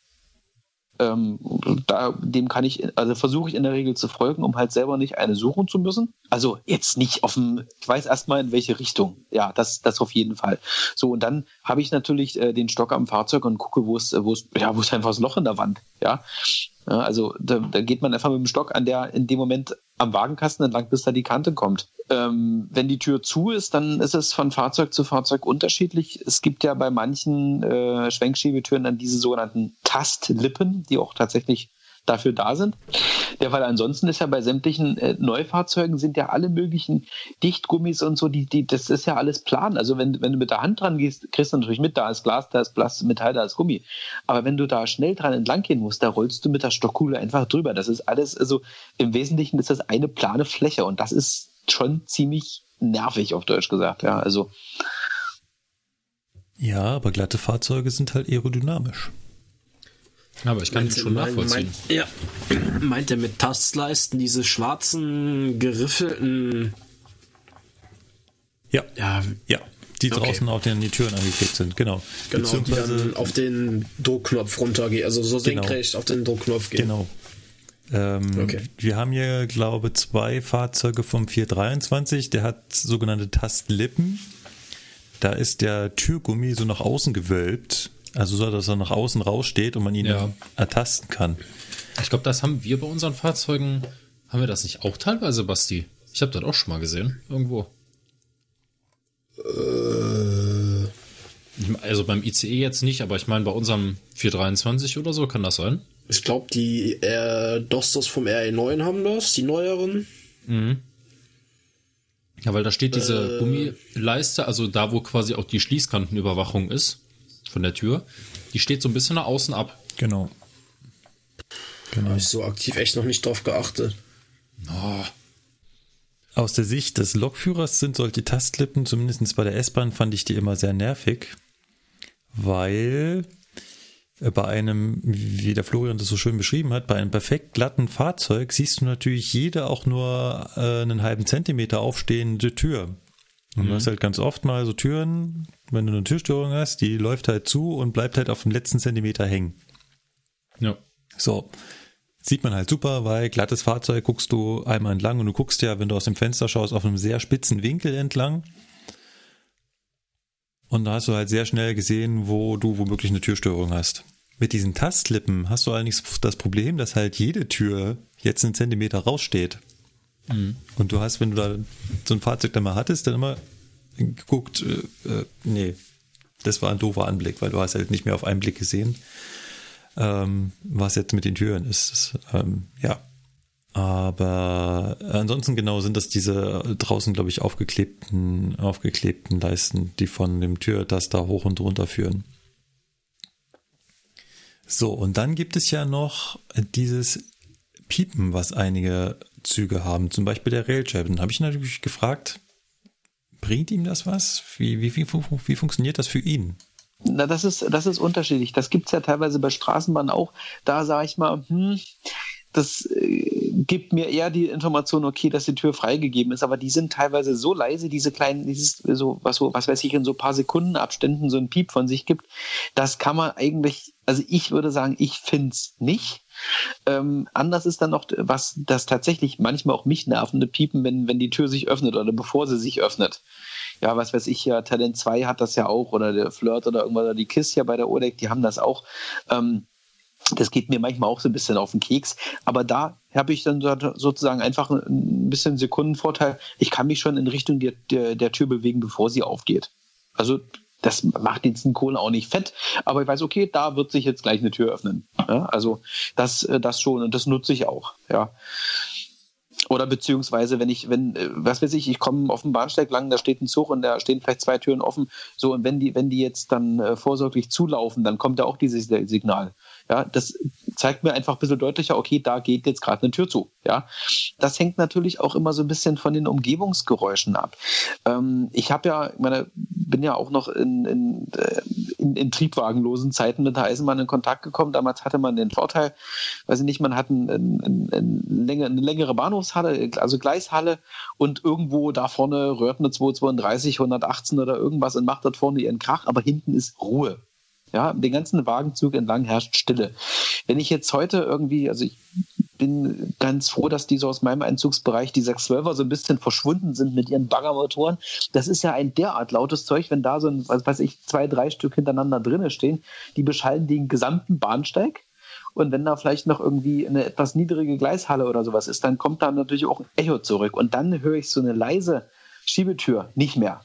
ähm, da, dem kann ich, also versuche ich in der Regel zu folgen, um halt selber nicht eine suchen zu müssen. Also jetzt nicht auf dem, ich weiß erstmal in welche Richtung. Ja, das, das auf jeden Fall. So, und dann habe ich natürlich äh, den Stock am Fahrzeug und gucke, wo es, wo es, ja, wo ist einfach das Loch in der Wand. Ja. Ja also da, da geht man einfach mit dem Stock an der in dem Moment am Wagenkasten entlang, bis da die Kante kommt. Ähm, wenn die Tür zu ist, dann ist es von Fahrzeug zu Fahrzeug unterschiedlich. Es gibt ja bei manchen äh, Schwenkschiebetüren dann diese sogenannten Tastlippen, die auch tatsächlich dafür da sind. Ja, weil ansonsten ist ja bei sämtlichen äh, Neufahrzeugen sind ja alle möglichen Dichtgummis und so, die, die, das ist ja alles plan. Also wenn, wenn du mit der Hand dran gehst, kriegst du natürlich mit, da ist Glas, da ist Plastik, Metall, da ist Gummi. Aber wenn du da schnell dran entlang gehen musst, da rollst du mit der Stockkuhle einfach drüber. Das ist alles, also im Wesentlichen ist das eine plane Fläche und das ist schon ziemlich nervig, auf Deutsch gesagt. Ja, also. Ja, aber glatte Fahrzeuge sind halt aerodynamisch. Aber ich kann meint, ihn schon nachvollziehen. Meint, ja, meint er mit Tastleisten diese schwarzen, geriffelten. Ja. Ja, ja. Die okay. draußen auf den die Türen angeklebt sind, genau. Genau, die dann auf den Druckknopf runtergehen, also so genau. senkrecht auf den Druckknopf gehen. Genau, ähm, okay. Wir haben hier, glaube ich, zwei Fahrzeuge vom 423. Der hat sogenannte Tastlippen. Da ist der Türgummi so nach außen gewölbt. Also so, dass er nach außen raussteht und man ihn ja. ertasten kann. Ich glaube, das haben wir bei unseren Fahrzeugen. Haben wir das nicht auch teilweise, Basti? Ich habe das auch schon mal gesehen. Irgendwo. Äh. Also beim ICE jetzt nicht, aber ich meine bei unserem 423 oder so kann das sein. Ich glaube, die äh, Dostos vom RE9 haben das, die neueren. Mhm. Ja, weil da steht diese äh, Gummileiste, also da, wo quasi auch die Schließkantenüberwachung ist von der Tür, die steht so ein bisschen nach außen ab. Genau. genau. Habe ich so aktiv echt noch nicht drauf geachtet. Oh. Aus der Sicht des Lokführers sind solche Tastlippen, zumindest bei der S-Bahn, fand ich die immer sehr nervig weil äh, bei einem, wie der Florian das so schön beschrieben hat, bei einem perfekt glatten Fahrzeug siehst du natürlich jede auch nur äh, einen halben Zentimeter aufstehende Tür. Und mhm. du hast halt ganz oft mal so Türen, wenn du eine Türstörung hast, die läuft halt zu und bleibt halt auf dem letzten Zentimeter hängen. Ja. So. Sieht man halt super, weil glattes Fahrzeug guckst du einmal entlang und du guckst ja, wenn du aus dem Fenster schaust, auf einem sehr spitzen Winkel entlang. Und da hast du halt sehr schnell gesehen, wo du womöglich eine Türstörung hast. Mit diesen Tastlippen hast du allerdings das Problem, dass halt jede Tür jetzt einen Zentimeter raussteht. Mhm. Und du hast, wenn du da so ein Fahrzeug dann mal hattest, dann immer geguckt, äh, äh, nee, das war ein doofer Anblick, weil du hast halt nicht mehr auf einen Blick gesehen, ähm, was jetzt mit den Türen ist. Ähm, ja, aber ansonsten genau sind das diese draußen, glaube ich, aufgeklebten, aufgeklebten Leisten, die von dem Türtaster hoch und runter führen. So, und dann gibt es ja noch dieses Piepen, was einige Züge haben. Zum Beispiel der Railjet. Dann habe ich natürlich gefragt, bringt ihm das was? Wie, wie, wie, wie funktioniert das für ihn? Na, das ist, das ist unterschiedlich. Das gibt es ja teilweise bei Straßenbahnen auch. Da sage ich mal, hm, das äh, gibt mir eher die Information, okay, dass die Tür freigegeben ist, aber die sind teilweise so leise, diese kleinen, dieses, so, was, was weiß ich, in so paar Sekundenabständen so ein Piep von sich gibt, das kann man eigentlich, also ich würde sagen, ich finde es nicht. Ähm, anders ist dann noch, was das tatsächlich manchmal auch mich nervende Piepen, wenn, wenn die Tür sich öffnet oder bevor sie sich öffnet. Ja, was weiß ich ja, Talent 2 hat das ja auch oder der Flirt oder irgendwas oder die Kiss ja bei der Odeck, die haben das auch. Ähm, das geht mir manchmal auch so ein bisschen auf den Keks. Aber da habe ich dann sozusagen einfach ein bisschen Sekundenvorteil. Ich kann mich schon in Richtung der, der, der Tür bewegen, bevor sie aufgeht. Also das macht den Kohlen auch nicht fett, aber ich weiß, okay, da wird sich jetzt gleich eine Tür öffnen. Ja, also das, äh, das schon und das nutze ich auch. Ja. Oder beziehungsweise, wenn ich, wenn, äh, was weiß ich, ich komme auf dem Bahnsteig lang, da steht ein Zug und da stehen vielleicht zwei Türen offen. So, und wenn die, wenn die jetzt dann äh, vorsorglich zulaufen, dann kommt da auch dieses Signal. Ja, das zeigt mir einfach ein bisschen deutlicher, okay, da geht jetzt gerade eine Tür zu. Ja, das hängt natürlich auch immer so ein bisschen von den Umgebungsgeräuschen ab. Ähm, ich habe ja, meine, bin ja auch noch in, in, äh, in, in, triebwagenlosen Zeiten mit der Eisenbahn in Kontakt gekommen. Damals hatte man den Vorteil, weiß ich nicht, man hat ein, ein, ein, eine längere Bahnhofshalle, also Gleishalle und irgendwo da vorne rührt eine 232, 118 oder irgendwas und macht dort vorne ihren Krach, aber hinten ist Ruhe. Ja, den ganzen Wagenzug entlang herrscht Stille. Wenn ich jetzt heute irgendwie, also ich bin ganz froh, dass diese aus meinem Einzugsbereich, die 612er, so ein bisschen verschwunden sind mit ihren Baggermotoren. Das ist ja ein derart lautes Zeug, wenn da so ein, was weiß ich, zwei, drei Stück hintereinander drinnen stehen, die beschallen den gesamten Bahnsteig. Und wenn da vielleicht noch irgendwie eine etwas niedrige Gleishalle oder sowas ist, dann kommt da natürlich auch ein Echo zurück. Und dann höre ich so eine leise Schiebetür nicht mehr.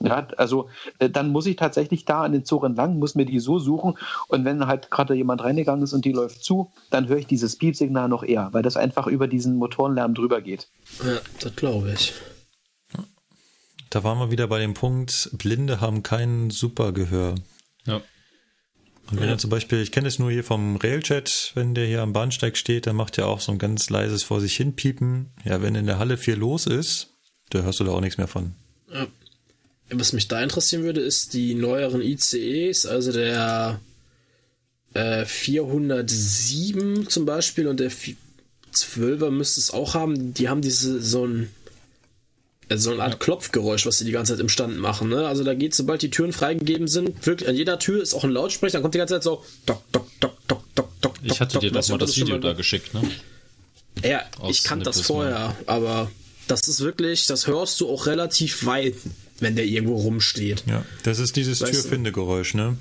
Ja, also äh, dann muss ich tatsächlich da an den Zug entlang, muss mir die so suchen und wenn halt gerade jemand reingegangen ist und die läuft zu, dann höre ich dieses Piepsignal noch eher, weil das einfach über diesen Motorenlärm drüber geht. Ja, das glaube ich. Da waren wir wieder bei dem Punkt, Blinde haben kein Supergehör. Ja. Und wenn ja. er zum Beispiel, ich kenne es nur hier vom Railjet, wenn der hier am Bahnsteig steht, dann macht er auch so ein ganz leises vor sich hin piepen. Ja, wenn in der Halle viel los ist, da hörst du da auch nichts mehr von. Ja. Was mich da interessieren würde, ist die neueren ICEs, also der äh, 407 zum Beispiel und der 12er müsste es auch haben. Die haben diese so ein äh, so eine Art. Klopfgeräusch, was sie die ganze Zeit im Stand machen. Ne? Also da geht, sobald die Türen freigegeben sind, wirklich an jeder Tür ist auch ein Lautsprecher, dann kommt die ganze Zeit so dock, dock, dock, dock, dock, dock. Ich hatte dir das mal das Video da geschickt, ne? Ja, Aus ich kannte das vorher, aber das ist wirklich, das hörst du auch relativ weit wenn der irgendwo rumsteht. Ja, das ist dieses Türfindegeräusch, ne?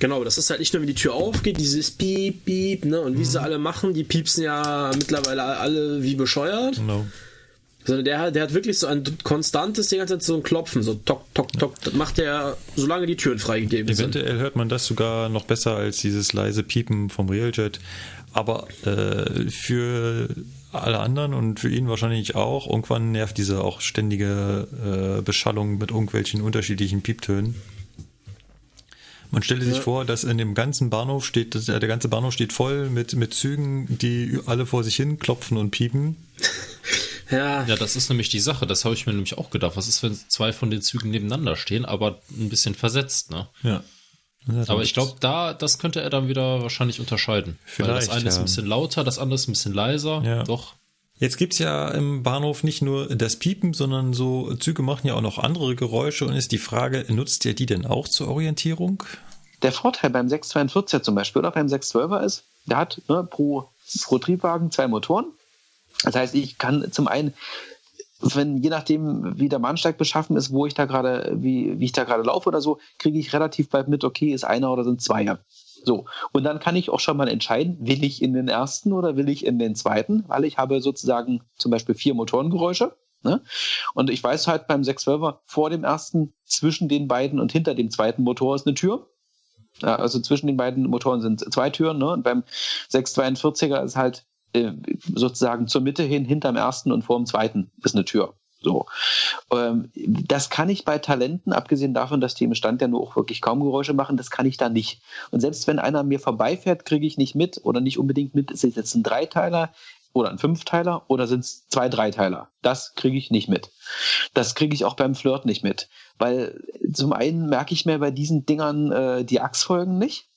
Genau, das ist halt nicht nur, wenn die Tür aufgeht, dieses Piep, Piep, ne? Und wie mhm. sie alle machen, die piepsen ja mittlerweile alle wie bescheuert. Genau. Sondern der, der hat wirklich so ein konstantes, die ganze Zeit so ein Klopfen, so tok, tok, tok. Das macht er, solange die Türen freigegeben Eventuell sind. Eventuell hört man das sogar noch besser als dieses leise Piepen vom Realjet. Aber äh, für alle anderen und für ihn wahrscheinlich auch. Irgendwann nervt diese auch ständige äh, Beschallung mit irgendwelchen unterschiedlichen Pieptönen. Man stelle sich ja. vor, dass in dem ganzen Bahnhof steht, dass, der ganze Bahnhof steht voll mit, mit Zügen, die alle vor sich hin klopfen und piepen. Ja. ja, das ist nämlich die Sache. Das habe ich mir nämlich auch gedacht. Was ist, wenn zwei von den Zügen nebeneinander stehen, aber ein bisschen versetzt, ne? Ja. Aber ich glaube, da, das könnte er dann wieder wahrscheinlich unterscheiden. Vielleicht, Weil das eine ja. ist ein bisschen lauter, das andere ist ein bisschen leiser. Ja. Doch. Jetzt gibt's ja im Bahnhof nicht nur das Piepen, sondern so Züge machen ja auch noch andere Geräusche und ist die Frage, nutzt ihr die denn auch zur Orientierung? Der Vorteil beim 642 zum Beispiel oder beim 612er ist, der hat ne, pro, pro Triebwagen zwei Motoren. Das heißt, ich kann zum einen wenn je nachdem, wie der Bahnsteig beschaffen ist, wo ich da gerade, wie, wie ich da gerade laufe oder so, kriege ich relativ bald mit, okay, ist einer oder sind Zweier. So. Und dann kann ich auch schon mal entscheiden, will ich in den ersten oder will ich in den zweiten, weil ich habe sozusagen zum Beispiel vier Motorengeräusche. Ne? Und ich weiß halt beim 612er vor dem ersten, zwischen den beiden und hinter dem zweiten Motor ist eine Tür. Also zwischen den beiden Motoren sind zwei Türen. Ne? Und beim 642er ist halt sozusagen zur Mitte hin, hinterm ersten und vor dem zweiten ist eine Tür. So. Ähm, das kann ich bei Talenten, abgesehen davon, dass die im Stand ja nur auch wirklich kaum Geräusche machen, das kann ich da nicht. Und selbst wenn einer mir vorbeifährt, kriege ich nicht mit oder nicht unbedingt mit, ist es jetzt ein Dreiteiler oder ein Fünfteiler oder sind es zwei Dreiteiler? Das kriege ich nicht mit. Das kriege ich auch beim Flirt nicht mit. Weil zum einen merke ich mir bei diesen Dingern äh, die Achsfolgen nicht.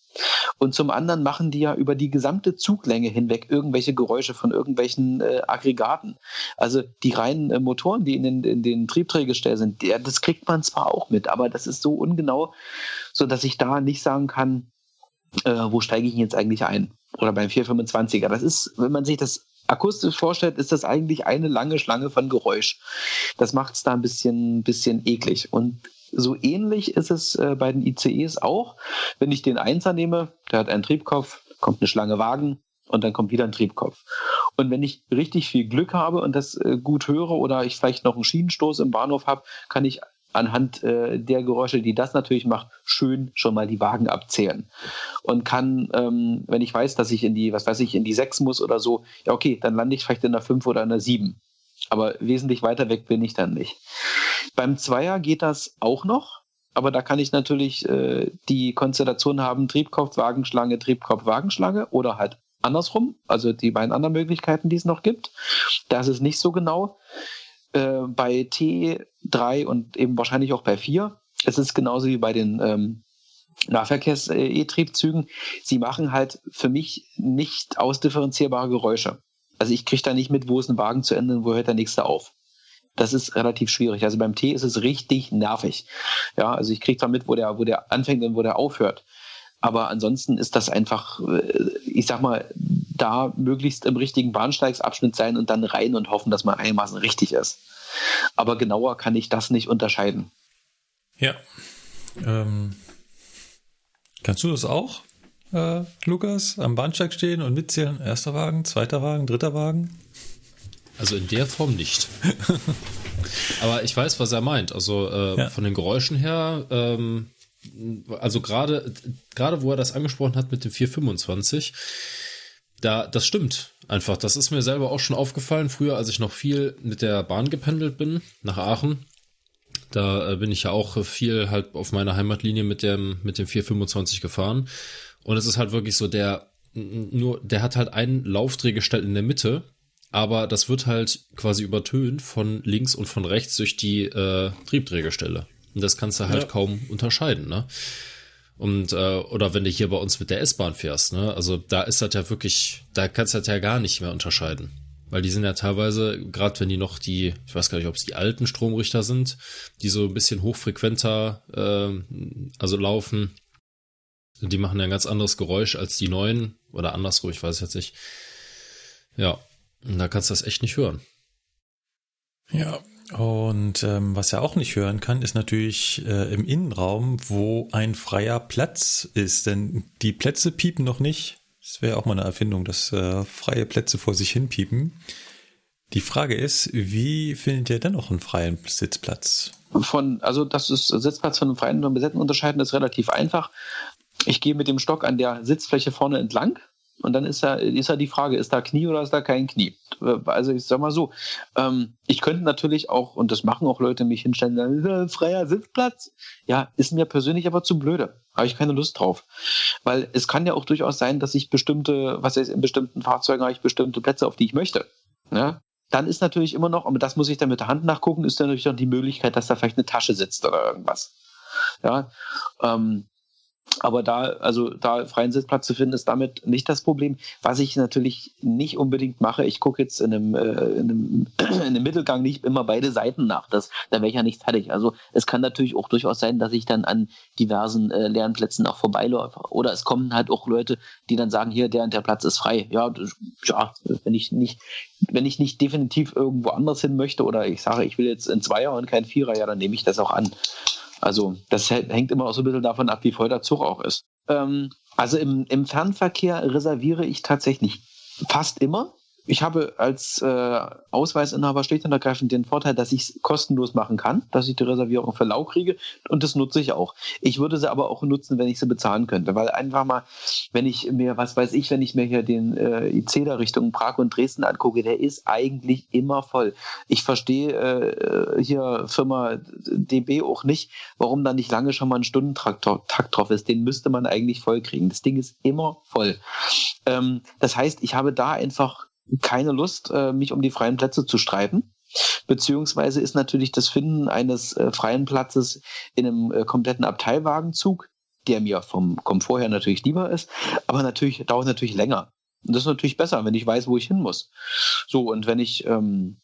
Und zum anderen machen die ja über die gesamte Zuglänge hinweg irgendwelche Geräusche von irgendwelchen äh, Aggregaten. Also die reinen äh, Motoren, die in den, in den Triebträgerstellen sind, der, das kriegt man zwar auch mit, aber das ist so ungenau, so dass ich da nicht sagen kann, äh, wo steige ich jetzt eigentlich ein? Oder beim 425er. Das ist, wenn man sich das akustisch vorstellt, ist das eigentlich eine lange Schlange von Geräusch. Das macht es da ein bisschen, bisschen eklig. Und so ähnlich ist es äh, bei den ICEs auch. Wenn ich den Einser nehme, der hat einen Triebkopf, kommt eine Schlange Wagen und dann kommt wieder ein Triebkopf. Und wenn ich richtig viel Glück habe und das äh, gut höre oder ich vielleicht noch einen Schienenstoß im Bahnhof habe, kann ich anhand äh, der Geräusche, die das natürlich macht, schön schon mal die Wagen abzählen. Und kann, ähm, wenn ich weiß, dass ich in die, was weiß ich, in die 6 muss oder so, ja okay, dann lande ich vielleicht in der 5 oder in der 7. Aber wesentlich weiter weg bin ich dann nicht. Beim Zweier geht das auch noch, aber da kann ich natürlich äh, die Konstellation haben, Triebkopf, Wagenschlange, Triebkopf, Wagenschlange oder halt andersrum, also die beiden anderen Möglichkeiten, die es noch gibt. Das ist nicht so genau. Äh, bei T3 und eben wahrscheinlich auch bei 4. Es ist genauso wie bei den ähm, Nahverkehrs-E-Triebzügen. Sie machen halt für mich nicht ausdifferenzierbare Geräusche. Also ich kriege da nicht mit, wo ist ein Wagen zu Ende und wo hört der nächste auf. Das ist relativ schwierig. Also beim T ist es richtig nervig. Ja, also ich kriege da mit, wo der, wo der anfängt und wo der aufhört. Aber ansonsten ist das einfach, äh, ich sag mal, da möglichst im richtigen Bahnsteigsabschnitt sein und dann rein und hoffen, dass man einigermaßen richtig ist. Aber genauer kann ich das nicht unterscheiden. Ja. Ähm, kannst du das auch? Äh, Lukas, am Bahnsteig stehen und mitzählen? Erster Wagen, zweiter Wagen, dritter Wagen? Also in der Form nicht. Aber ich weiß, was er meint. Also äh, ja. von den Geräuschen her, ähm, also gerade gerade wo er das angesprochen hat mit dem 425, da das stimmt einfach. Das ist mir selber auch schon aufgefallen. Früher, als ich noch viel mit der Bahn gependelt bin nach Aachen, da äh, bin ich ja auch viel halt auf meiner Heimatlinie mit dem mit dem 425 gefahren. Und es ist halt wirklich so, der nur, der hat halt einen Laufdrehgestell in der Mitte, aber das wird halt quasi übertönt von links und von rechts durch die äh, Triebdrehgestelle. Und das kannst du halt ja. kaum unterscheiden, ne? Und äh, oder wenn du hier bei uns mit der S-Bahn fährst, ne? Also da ist das ja wirklich, da kannst du das ja gar nicht mehr unterscheiden. Weil die sind ja teilweise, gerade wenn die noch die, ich weiß gar nicht, ob es die alten Stromrichter sind, die so ein bisschen hochfrequenter äh, also laufen, die machen ja ein ganz anderes Geräusch als die neuen oder andersrum, ich weiß jetzt nicht. Ja, und da kannst du das echt nicht hören. Ja, und ähm, was er auch nicht hören kann, ist natürlich äh, im Innenraum, wo ein freier Platz ist. Denn die Plätze piepen noch nicht. Das wäre auch mal eine Erfindung, dass äh, freie Plätze vor sich hin piepen. Die Frage ist, wie findet ihr dennoch einen freien Sitzplatz? Von, also das ist Sitzplatz von einem freien und besetzten unterscheiden, ist relativ einfach. Ich gehe mit dem Stock an der Sitzfläche vorne entlang und dann ist ja, ist ja die Frage, ist da Knie oder ist da kein Knie? Also ich sag mal so, ähm, ich könnte natürlich auch, und das machen auch Leute, mich hinstellen, äh, freier Sitzplatz. Ja, ist mir persönlich aber zu blöde. Habe ich keine Lust drauf. Weil es kann ja auch durchaus sein, dass ich bestimmte, was heißt, in bestimmten Fahrzeugen habe ich bestimmte Plätze, auf die ich möchte. Ja? Dann ist natürlich immer noch, und das muss ich dann mit der Hand nachgucken, ist dann natürlich noch die Möglichkeit, dass da vielleicht eine Tasche sitzt oder irgendwas. Ja, ähm, Aber da, also da freien Sitzplatz zu finden, ist damit nicht das Problem. Was ich natürlich nicht unbedingt mache, ich gucke jetzt in einem, äh, in, einem, in einem Mittelgang nicht immer beide Seiten nach. Das, da wäre ich ja nicht fertig. Also es kann natürlich auch durchaus sein, dass ich dann an diversen äh, leeren Plätzen auch vorbeiläufe. Oder es kommen halt auch Leute, die dann sagen, hier, der und der Platz ist frei. Ja, ja, wenn ich nicht, wenn ich nicht definitiv irgendwo anders hin möchte oder ich sage, ich will jetzt in Zweier und kein Vierer, ja, dann nehme ich das auch an. Also das hängt immer auch so ein bisschen davon ab, wie voll der Zug auch ist. Ähm, also im, im Fernverkehr reserviere ich tatsächlich fast immer ich habe als äh, Ausweisinhaber schlicht und ergreifend den Vorteil, dass ich es kostenlos machen kann, dass ich die Reservierung für lau kriege und das nutze ich auch. Ich würde sie aber auch nutzen, wenn ich sie bezahlen könnte, weil einfach mal, wenn ich mir, was weiß ich, wenn ich mir hier den äh, IC da Richtung Prag und Dresden angucke, der ist eigentlich immer voll. Ich verstehe äh, hier Firma DB auch nicht, warum da nicht lange schon mal ein Stundentakt drauf ist. Den müsste man eigentlich voll kriegen. Das Ding ist immer voll. Ähm, das heißt, ich habe da einfach keine Lust, äh, mich um die freien Plätze zu streiten. Beziehungsweise ist natürlich das Finden eines äh, freien Platzes in einem äh, kompletten Abteilwagenzug, der mir vom Komfort her natürlich lieber ist, aber natürlich dauert natürlich länger. Und das ist natürlich besser, wenn ich weiß, wo ich hin muss. So, und wenn ich ähm,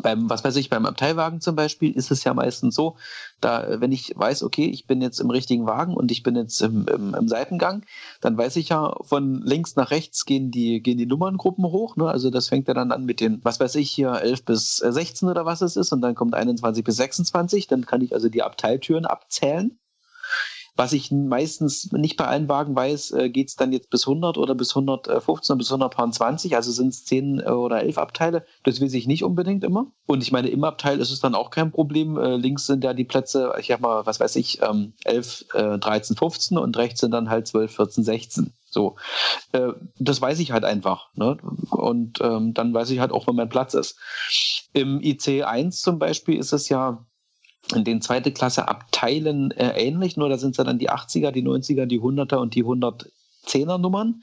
beim, was weiß ich, beim Abteilwagen zum Beispiel ist es ja meistens so, da, wenn ich weiß, okay, ich bin jetzt im richtigen Wagen und ich bin jetzt im, im, im Seitengang, dann weiß ich ja, von links nach rechts gehen die, gehen die Nummerngruppen hoch, ne? Also das fängt ja dann an mit den, was weiß ich, hier 11 bis 16 oder was es ist und dann kommt 21 bis 26, dann kann ich also die Abteiltüren abzählen. Was ich meistens nicht bei allen Wagen weiß, äh, geht es dann jetzt bis 100 oder bis 115 oder bis 120, also sind es 10 äh, oder 11 Abteile. Das weiß ich nicht unbedingt immer. Und ich meine, im Abteil ist es dann auch kein Problem. Äh, links sind ja die Plätze, ich habe mal, was weiß ich, 11, 13, 15 und rechts sind dann halt 12, 14, 16. So, äh, das weiß ich halt einfach. Ne? Und ähm, dann weiß ich halt auch, wo mein Platz ist. Im IC1 zum Beispiel ist es ja in den zweite Klasse Abteilen äh, ähnlich, nur da sind es ja dann die 80er, die 90er, die 100er und die 110er Nummern.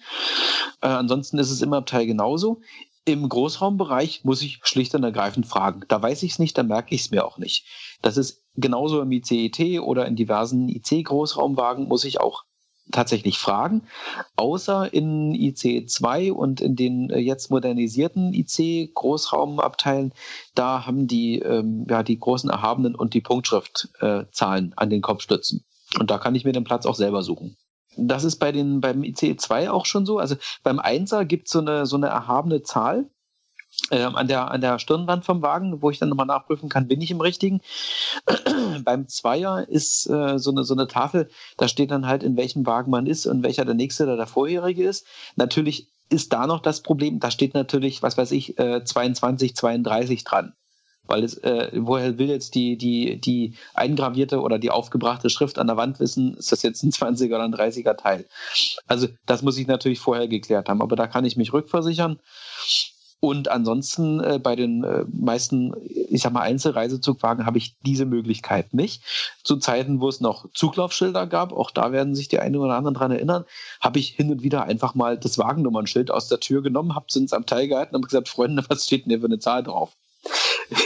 Äh, ansonsten ist es im Abteil genauso. Im Großraumbereich muss ich schlicht und ergreifend fragen. Da weiß ich es nicht, da merke ich es mir auch nicht. Das ist genauso im ICET oder in diversen IC-Großraumwagen muss ich auch tatsächlich fragen, außer in IC2 und in den äh, jetzt modernisierten IC-Großraumabteilen, da haben die, ähm, ja, die großen Erhabenen und die Punktschriftzahlen äh, an den Kopfstützen. Und da kann ich mir den Platz auch selber suchen. Das ist bei den, beim IC2 auch schon so. Also beim Einser gibt es so eine, so eine erhabene Zahl, an, der, an der Stirnwand vom Wagen, wo ich dann nochmal nachprüfen kann, bin ich im richtigen. Beim Zweier ist äh, so, eine, so eine Tafel, da steht dann halt, in welchem Wagen man ist und welcher der nächste oder der vorherige ist. Natürlich ist da noch das Problem, da steht natürlich, was weiß ich, äh, 22, 32 dran. Weil es, äh, woher will jetzt die, die, die eingravierte oder die aufgebrachte Schrift an der Wand wissen, ist das jetzt ein 20er oder ein 30er Teil? Also das muss ich natürlich vorher geklärt haben, aber da kann ich mich rückversichern. Und ansonsten äh, bei den äh, meisten, ich sag mal, Einzelreisezugwagen habe ich diese Möglichkeit nicht. Zu Zeiten, wo es noch Zuglaufschilder gab, auch da werden sich die einen oder anderen dran erinnern, habe ich hin und wieder einfach mal das Wagennummernschild aus der Tür genommen, habe es ins Abteil gehalten und gesagt, Freunde, was steht denn hier für eine Zahl drauf?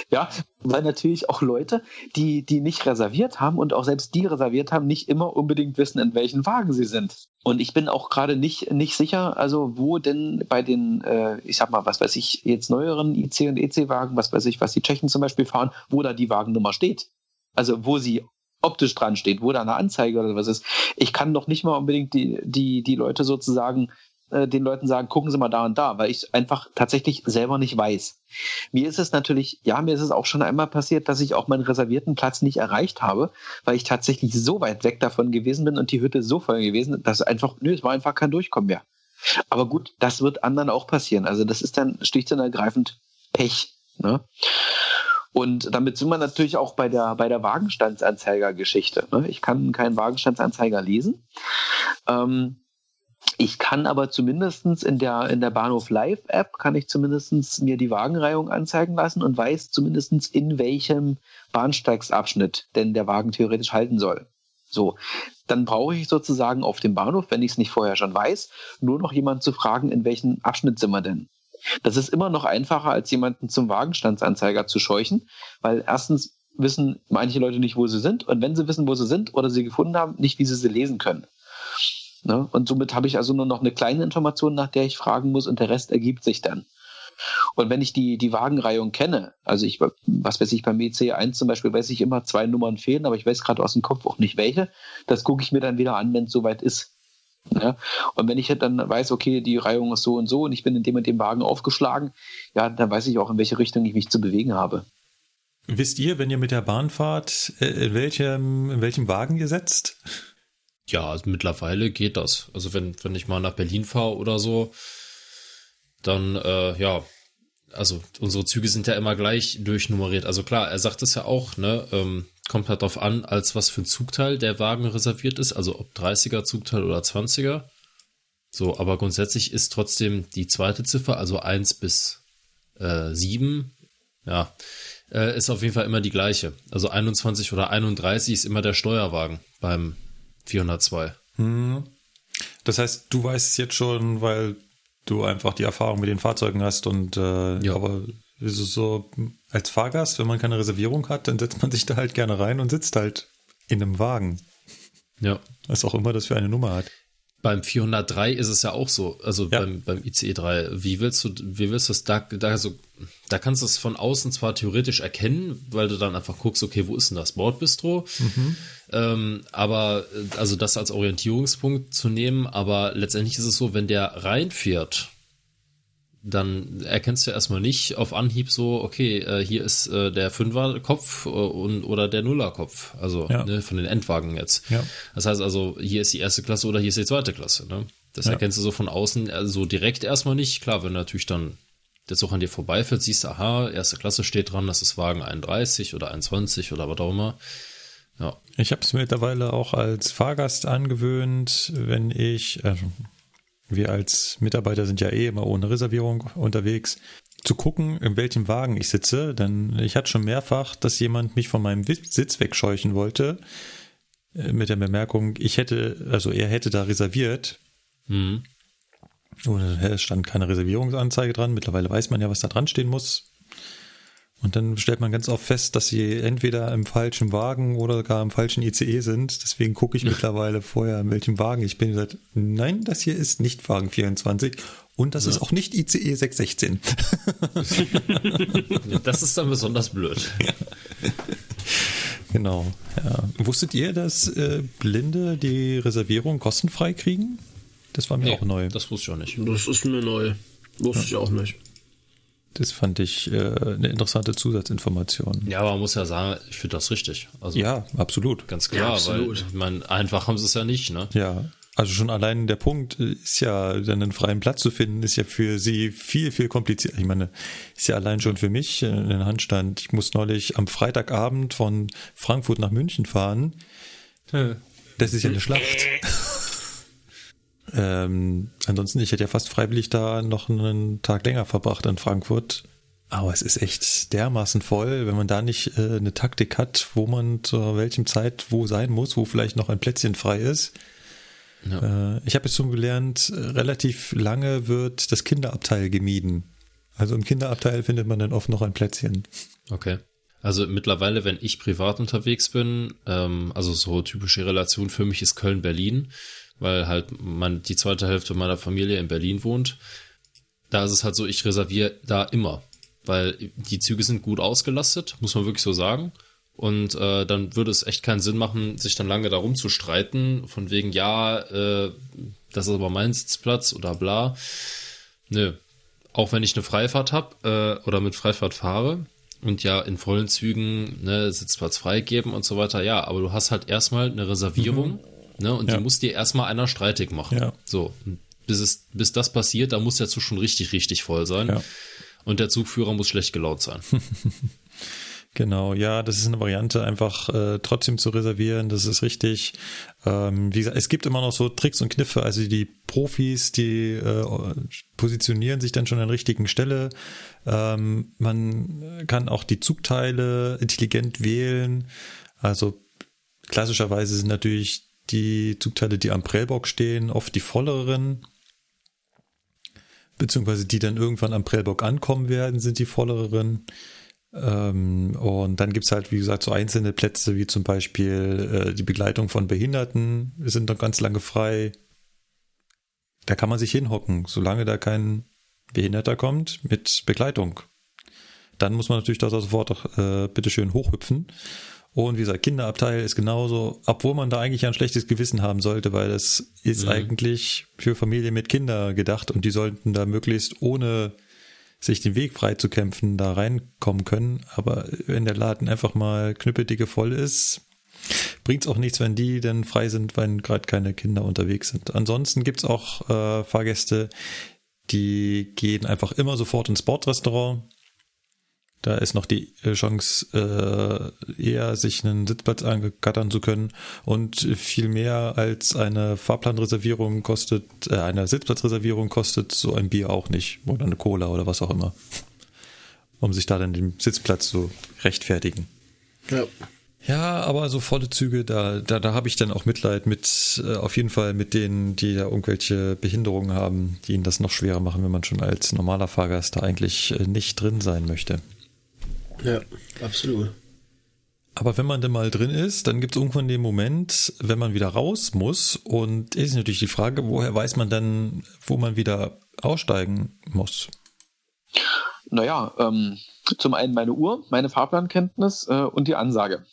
Ja, weil natürlich auch Leute, die, die nicht reserviert haben und auch selbst die reserviert haben, nicht immer unbedingt wissen, in welchen Wagen sie sind. Und ich bin auch gerade nicht, nicht sicher, also wo denn bei den, äh, ich sag mal, was weiß ich, jetzt neueren IC und EC-Wagen, was weiß ich, was die Tschechen zum Beispiel fahren, wo da die Wagennummer steht. Also wo sie optisch dran steht, wo da eine Anzeige oder was ist. Ich kann doch nicht mal unbedingt die, die, die Leute sozusagen äh, den Leuten sagen, gucken Sie mal da und da, weil ich einfach tatsächlich selber nicht weiß. Mir ist es natürlich, ja, mir ist es auch schon einmal passiert, dass ich auch meinen reservierten Platz nicht erreicht habe, weil ich tatsächlich so weit weg davon gewesen bin und die Hütte so voll gewesen, dass einfach, nö, es war einfach kein Durchkommen mehr. Aber gut, das wird anderen auch passieren. Also das ist dann schlicht und ergreifend Pech. Ne? Und damit sind wir natürlich auch bei der, bei der Wagenstandsanzeiger-Geschichte. Ne? Ich kann keinen Wagenstandsanzeiger lesen. Ähm, ich kann aber zumindestens in der, in der Bahnhof Live App kann ich zumindestens mir die Wagenreihung anzeigen lassen und weiß zumindestens in welchem Bahnsteigsabschnitt denn der Wagen theoretisch halten soll. So, dann brauche ich sozusagen auf dem Bahnhof, wenn ich es nicht vorher schon weiß, nur noch jemanden zu fragen, in welchen Abschnitt sind wir denn? Das ist immer noch einfacher, als jemanden zum Wagenstandsanzeiger zu scheuchen, weil erstens wissen manche Leute nicht, wo sie sind und wenn sie wissen, wo sie sind oder sie gefunden haben, nicht, wie sie sie lesen können. Ne? Und somit habe ich also nur noch eine kleine Information, nach der ich fragen muss und der Rest ergibt sich dann. Und wenn ich die, die Wagenreihung kenne, also ich, was weiß ich, beim EC1 zum Beispiel weiß ich immer, zwei Nummern fehlen, aber ich weiß gerade aus dem Kopf auch nicht welche. Das gucke ich mir dann wieder an, wenn es soweit ist. Ja? Und wenn ich dann weiß, okay, die Reihung ist so und so und ich bin in dem und dem Wagen aufgeschlagen, ja, dann weiß ich auch, in welche Richtung ich mich zu bewegen habe. Wisst ihr, wenn ihr mit der Bahn fahrt, äh, in welchem, in welchem Wagen ihr setzt? Ja, also mittlerweile geht das. Also wenn, wenn ich mal nach Berlin fahre oder so, dann, äh, ja, also unsere Züge sind ja immer gleich durchnummeriert. Also klar, er sagt es ja auch, ne, ähm, kommt halt darauf an, als was für ein Zugteil der Wagen reserviert ist, also ob 30er Zugteil oder 20er. So, aber grundsätzlich ist trotzdem die zweite Ziffer, also 1 bis äh, 7, ja, äh, ist auf jeden Fall immer die gleiche. Also 21 oder 31 ist immer der Steuerwagen beim 402. Hm. Das heißt, du weißt es jetzt schon, weil du einfach die Erfahrung mit den Fahrzeugen hast und äh, ja. aber ist es so als Fahrgast, wenn man keine Reservierung hat, dann setzt man sich da halt gerne rein und sitzt halt in einem Wagen. Ja. Was auch immer das für eine Nummer hat. Beim 403 ist es ja auch so, also ja. beim, beim ICE 3. Wie willst du, wie willst du es da, da so, da kannst du es von außen zwar theoretisch erkennen, weil du dann einfach guckst, okay, wo ist denn das Bordbistro? Mhm. Ähm, aber, also das als Orientierungspunkt zu nehmen, aber letztendlich ist es so, wenn der reinfährt, dann erkennst du erstmal nicht auf Anhieb so, okay, äh, hier ist äh, der Fünferkopf äh, und, oder der Nullerkopf, also ja. ne, von den Endwagen jetzt. Ja. Das heißt also, hier ist die erste Klasse oder hier ist die zweite Klasse. Ne? Das ja. erkennst du so von außen so also direkt erstmal nicht. Klar, wenn natürlich dann der Zug an dir vorbeifährt, siehst du, aha, erste Klasse steht dran, das ist Wagen 31 oder 21 oder was auch immer. Ja. Ich habe es mittlerweile auch als Fahrgast angewöhnt, wenn ich, äh, wir als Mitarbeiter sind ja eh immer ohne Reservierung unterwegs, zu gucken, in welchem Wagen ich sitze. Denn ich hatte schon mehrfach, dass jemand mich von meinem Sitz wegscheuchen wollte, äh, mit der Bemerkung, ich hätte, also er hätte da reserviert. Mhm. Und es stand keine Reservierungsanzeige dran. Mittlerweile weiß man ja, was da dran stehen muss. Und dann stellt man ganz oft fest, dass sie entweder im falschen Wagen oder gar im falschen ICE sind. Deswegen gucke ich mittlerweile vorher, in welchem Wagen ich bin. Und gesagt, nein, das hier ist nicht Wagen 24 und das ja. ist auch nicht ICE 616. das ist dann besonders blöd. Genau. Ja. Wusstet ihr, dass äh, Blinde die Reservierung kostenfrei kriegen? Das war mir nee, auch neu. Das wusste ich auch nicht. Das ist mir neu. Wusste ja. ich auch nicht. Das fand ich äh, eine interessante Zusatzinformation. Ja, aber man muss ja sagen, ich finde das richtig. Also, ja, absolut. Ganz klar, ja, absolut. weil ich meine, einfach haben sie es ja nicht, ne? Ja. Also schon allein der Punkt ist ja, dann einen freien Platz zu finden, ist ja für sie viel, viel komplizierter. Ich meine, ist ja allein schon für mich ein Handstand. Ich muss neulich am Freitagabend von Frankfurt nach München fahren. Das ist ja eine Schlacht. Ähm, ansonsten, ich hätte ja fast freiwillig da noch einen Tag länger verbracht in Frankfurt. Aber es ist echt dermaßen voll, wenn man da nicht äh, eine Taktik hat, wo man zu welchem Zeit wo sein muss, wo vielleicht noch ein Plätzchen frei ist. Ja. Äh, ich habe jetzt schon gelernt, relativ lange wird das Kinderabteil gemieden. Also im Kinderabteil findet man dann oft noch ein Plätzchen. Okay. Also mittlerweile, wenn ich privat unterwegs bin, ähm, also so typische Relation für mich ist Köln-Berlin weil halt man die zweite Hälfte meiner Familie in Berlin wohnt. Da ist es halt so, ich reserviere da immer, weil die Züge sind gut ausgelastet, muss man wirklich so sagen. Und äh, dann würde es echt keinen Sinn machen, sich dann lange darum zu streiten, von wegen, ja, äh, das ist aber mein Sitzplatz oder bla. Nö. Auch wenn ich eine Freifahrt habe äh, oder mit Freifahrt fahre und ja in vollen Zügen ne, Sitzplatz freigeben und so weiter, ja, aber du hast halt erstmal eine Reservierung. Mhm Ne? Und ja. die muss dir erstmal einer streitig machen. Ja. So, bis, es, bis das passiert, da muss der Zug schon richtig, richtig voll sein. Ja. Und der Zugführer muss schlecht gelaunt sein. Genau, ja, das ist eine Variante, einfach äh, trotzdem zu reservieren, das ist richtig. Ähm, wie gesagt, es gibt immer noch so Tricks und Kniffe, also die Profis, die äh, positionieren sich dann schon an der richtigen Stelle. Ähm, man kann auch die Zugteile intelligent wählen. Also klassischerweise sind natürlich die Zugteile, die am Prellbock stehen, oft die volleren, beziehungsweise die dann irgendwann am Prellbock ankommen werden, sind die volleren. Ähm, und dann gibt's halt, wie gesagt, so einzelne Plätze, wie zum Beispiel äh, die Begleitung von Behinderten sind noch ganz lange frei. da kann man sich hinhocken, solange da kein Behinderter kommt mit Begleitung. Dann muss man natürlich da sofort auch, äh, bitteschön hochhüpfen. Und wie gesagt, Kinderabteil ist genauso, obwohl man da eigentlich ein schlechtes Gewissen haben sollte, weil es ist mhm. eigentlich für Familien mit Kindern gedacht und die sollten da möglichst ohne sich den Weg frei zu kämpfen da reinkommen können. Aber wenn der Laden einfach mal knüppeldicke voll ist, bringt es auch nichts, wenn die denn frei sind, wenn gerade keine Kinder unterwegs sind. Ansonsten gibt's auch äh, Fahrgäste, die gehen einfach immer sofort ins Bordrestaurant da ist noch die äh, Chance, äh, eher sich einen Sitzplatz angattern zu können. Und viel mehr als eine Fahrplanreservierung kostet, äh, eine Sitzplatzreservierung kostet so ein Bier auch nicht. Oder eine Cola oder was auch immer. Um sich da dann den Sitzplatz zu rechtfertigen. Ja. Ja, aber so volle Züge, da, da, da habe ich dann auch Mitleid mit, äh, auf jeden Fall mit denen, die da irgendwelche Behinderungen haben, die ihnen das noch schwerer machen, wenn man schon als normaler Fahrgast da eigentlich äh, nicht drin sein möchte. Ja, absolut. Aber wenn man denn mal drin ist, dann gibt es irgendwann den Moment, wenn man wieder raus muss. Und ist natürlich die Frage, woher weiß man dann, wo man wieder aussteigen muss? Naja, ähm, zum einen meine Uhr, meine Fahrplankenntnis äh, und die Ansage.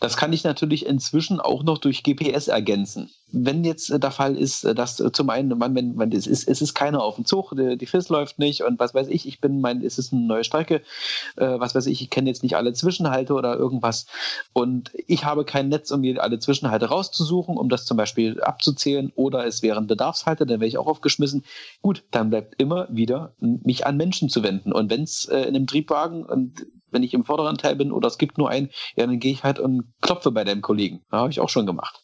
Das kann ich natürlich inzwischen auch noch durch GPS ergänzen. Wenn jetzt äh, der Fall ist, äh, dass äh, zum einen, man, wenn, wenn es ist, es ist keiner auf dem Zug, die, die FIS läuft nicht und was weiß ich, ich bin mein, es ist eine neue Strecke, äh, was weiß ich, ich kenne jetzt nicht alle Zwischenhalte oder irgendwas und ich habe kein Netz, um mir alle Zwischenhalte rauszusuchen, um das zum Beispiel abzuzählen oder es wären Bedarfshalte, dann wäre ich auch aufgeschmissen. Gut, dann bleibt immer wieder mich an Menschen zu wenden und wenn es äh, in einem Triebwagen und wenn ich im vorderen Teil bin oder es gibt nur einen, ja, dann gehe ich halt und klopfe bei deinem Kollegen. Ja, habe ich auch schon gemacht.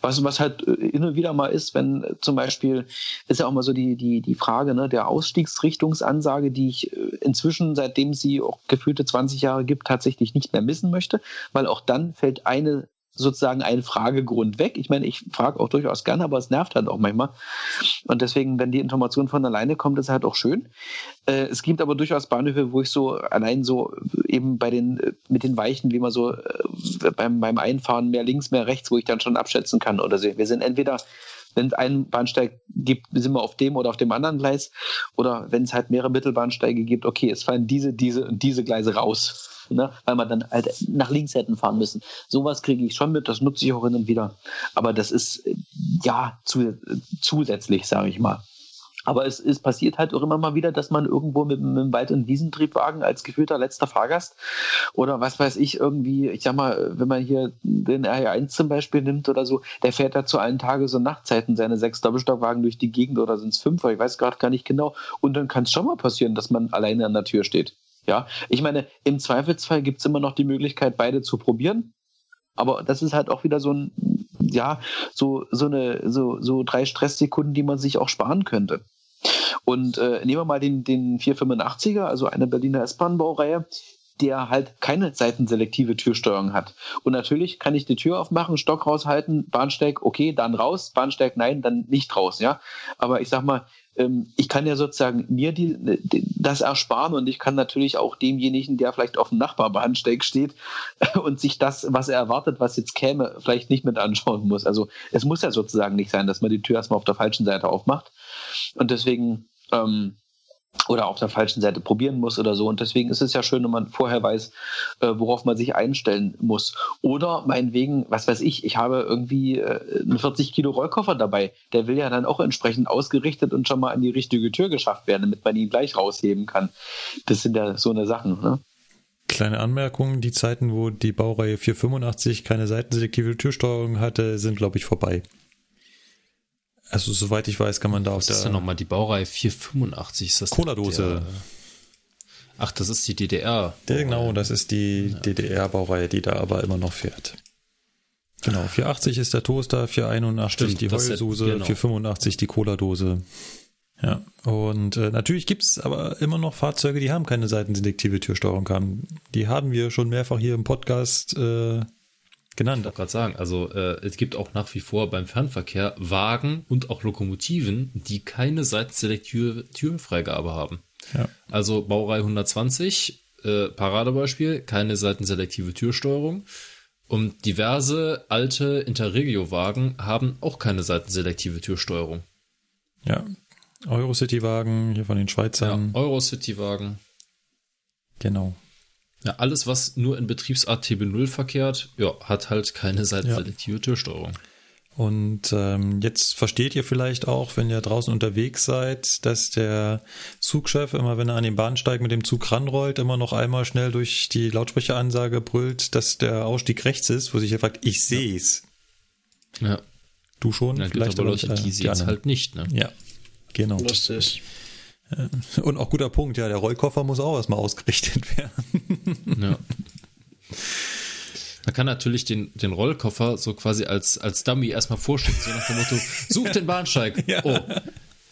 Was, was halt äh, immer wieder mal ist, wenn äh, zum Beispiel, ist ja auch mal so die, die, die Frage ne, der Ausstiegsrichtungsansage, die ich äh, inzwischen, seitdem sie auch gefühlte 20 Jahre gibt, tatsächlich nicht mehr missen möchte, weil auch dann fällt eine sozusagen ein Fragegrund weg. Ich meine, ich frage auch durchaus gerne, aber es nervt halt auch manchmal. Und deswegen, wenn die Information von alleine kommt, ist halt auch schön. Äh, es gibt aber durchaus Bahnhöfe, wo ich so allein so eben bei den, äh, mit den Weichen, wie man so äh, beim, beim Einfahren mehr links, mehr rechts, wo ich dann schon abschätzen kann oder so. Wir sind entweder wenn es einen Bahnsteig gibt, sind wir auf dem oder auf dem anderen Gleis. Oder wenn es halt mehrere Mittelbahnsteige gibt, okay, es fallen diese, diese und diese Gleise raus ne? weil man dann halt nach links hätten fahren müssen. Sowas kriege ich schon mit, das nutze ich auch hin und wieder. Aber das ist äh, ja zu, zusätzlich, sage ich mal. Aber es, es passiert halt auch immer mal wieder, dass man irgendwo mit, mit einem Wald- und Wiesentriebwagen als gefühlter letzter Fahrgast oder was weiß ich irgendwie, ich sag mal, wenn man hier den R1 zum Beispiel nimmt oder so, der fährt da zu allen Tages- und Nachtzeiten seine sechs Doppelstockwagen durch die Gegend oder sind es fünf, ich weiß gerade gar nicht genau. Und dann kann es schon mal passieren, dass man alleine an der Tür steht. Ja, ich meine, im Zweifelsfall gibt es immer noch die Möglichkeit, beide zu probieren. Aber das ist halt auch wieder so ein, ja, so, so eine, so, so drei Stresssekunden, die man sich auch sparen könnte. Und äh, nehmen wir mal den, den 485er, also eine Berliner S-Bahn-Baureihe, der halt keine seitenselektive Türsteuerung hat. Und natürlich kann ich die Tür aufmachen, Stock raushalten, Bahnsteig, okay, dann raus, Bahnsteig, nein, dann nicht raus, ja. Aber ich sag mal, ähm, ich kann ja sozusagen mir die, das ersparen und ich kann natürlich auch demjenigen, der vielleicht auf dem Nachbarbahnsteig steht und sich das, was er erwartet, was jetzt käme, vielleicht nicht mit anschauen muss. Also es muss ja sozusagen nicht sein, dass man die Tür erstmal auf der falschen Seite aufmacht. Und deswegen ähm, oder auf der falschen Seite probieren muss oder so. Und deswegen ist es ja schön, wenn man vorher weiß, äh, worauf man sich einstellen muss. Oder meinetwegen, was weiß ich, ich habe irgendwie äh, einen 40 Kilo Rollkoffer dabei. Der will ja dann auch entsprechend ausgerichtet und schon mal an die richtige Tür geschafft werden, damit man ihn gleich rausheben kann. Das sind ja so eine Sachen. Ne? Kleine Anmerkung, die Zeiten, wo die Baureihe 485 keine seitenselektive Türsteuerung hatte, sind, glaube ich, vorbei. Also soweit ich weiß, kann man da auf der... Was ist denn nochmal die Baureihe 485? Ist das Cola-Dose. Ach, das ist die DDR. Der, genau, das ist die ja. DDR-Baureihe, die da aber immer noch fährt. Genau, 480 ist der Toaster, 481 Stimmt, die Heulsuse, genau. 485 die Cola-Dose. Ja, und äh, natürlich gibt's aber immer noch Fahrzeuge, die haben keine seitenselektive Türsteuerung haben. Die haben wir schon mehrfach hier im Podcast äh, genannt. Ich wollte gerade sagen, also äh, es gibt auch nach wie vor beim Fernverkehr Wagen und auch Lokomotiven, die keine seitenselektive Türfreigabe haben. Ja. Also Baureihe 120, äh, Paradebeispiel, keine seitenselektive Türsteuerung. Und diverse alte Interregio-Wagen haben auch keine seitenselektive Türsteuerung. Ja. Eurocity-Wagen hier von den Schweizern. Ja, Eurocity-Wagen. Genau. Ja, alles, was nur in Betriebsart TB0 verkehrt, ja, hat halt keine seitenselektive Türsteuerung. Und ähm, jetzt versteht ihr vielleicht auch, wenn ihr draußen unterwegs seid, dass der Zugchef immer, wenn er an den Bahnsteig mit dem Zug ranrollt, immer noch einmal schnell durch die Lautsprecheransage brüllt, dass der Ausstieg rechts ist, wo sich er fragt, ich seh's. Ja. Du schon? Ja, vielleicht aber Leute, äh, die sehen es halt nicht, ne? Ja, genau. Lustig. Und auch guter Punkt, ja, der Rollkoffer muss auch erstmal ausgerichtet werden. Ja. Man kann natürlich den, den Rollkoffer so quasi als, als Dummy erstmal vorschicken, so nach dem Motto, such den Bahnsteig. Ja. Oh.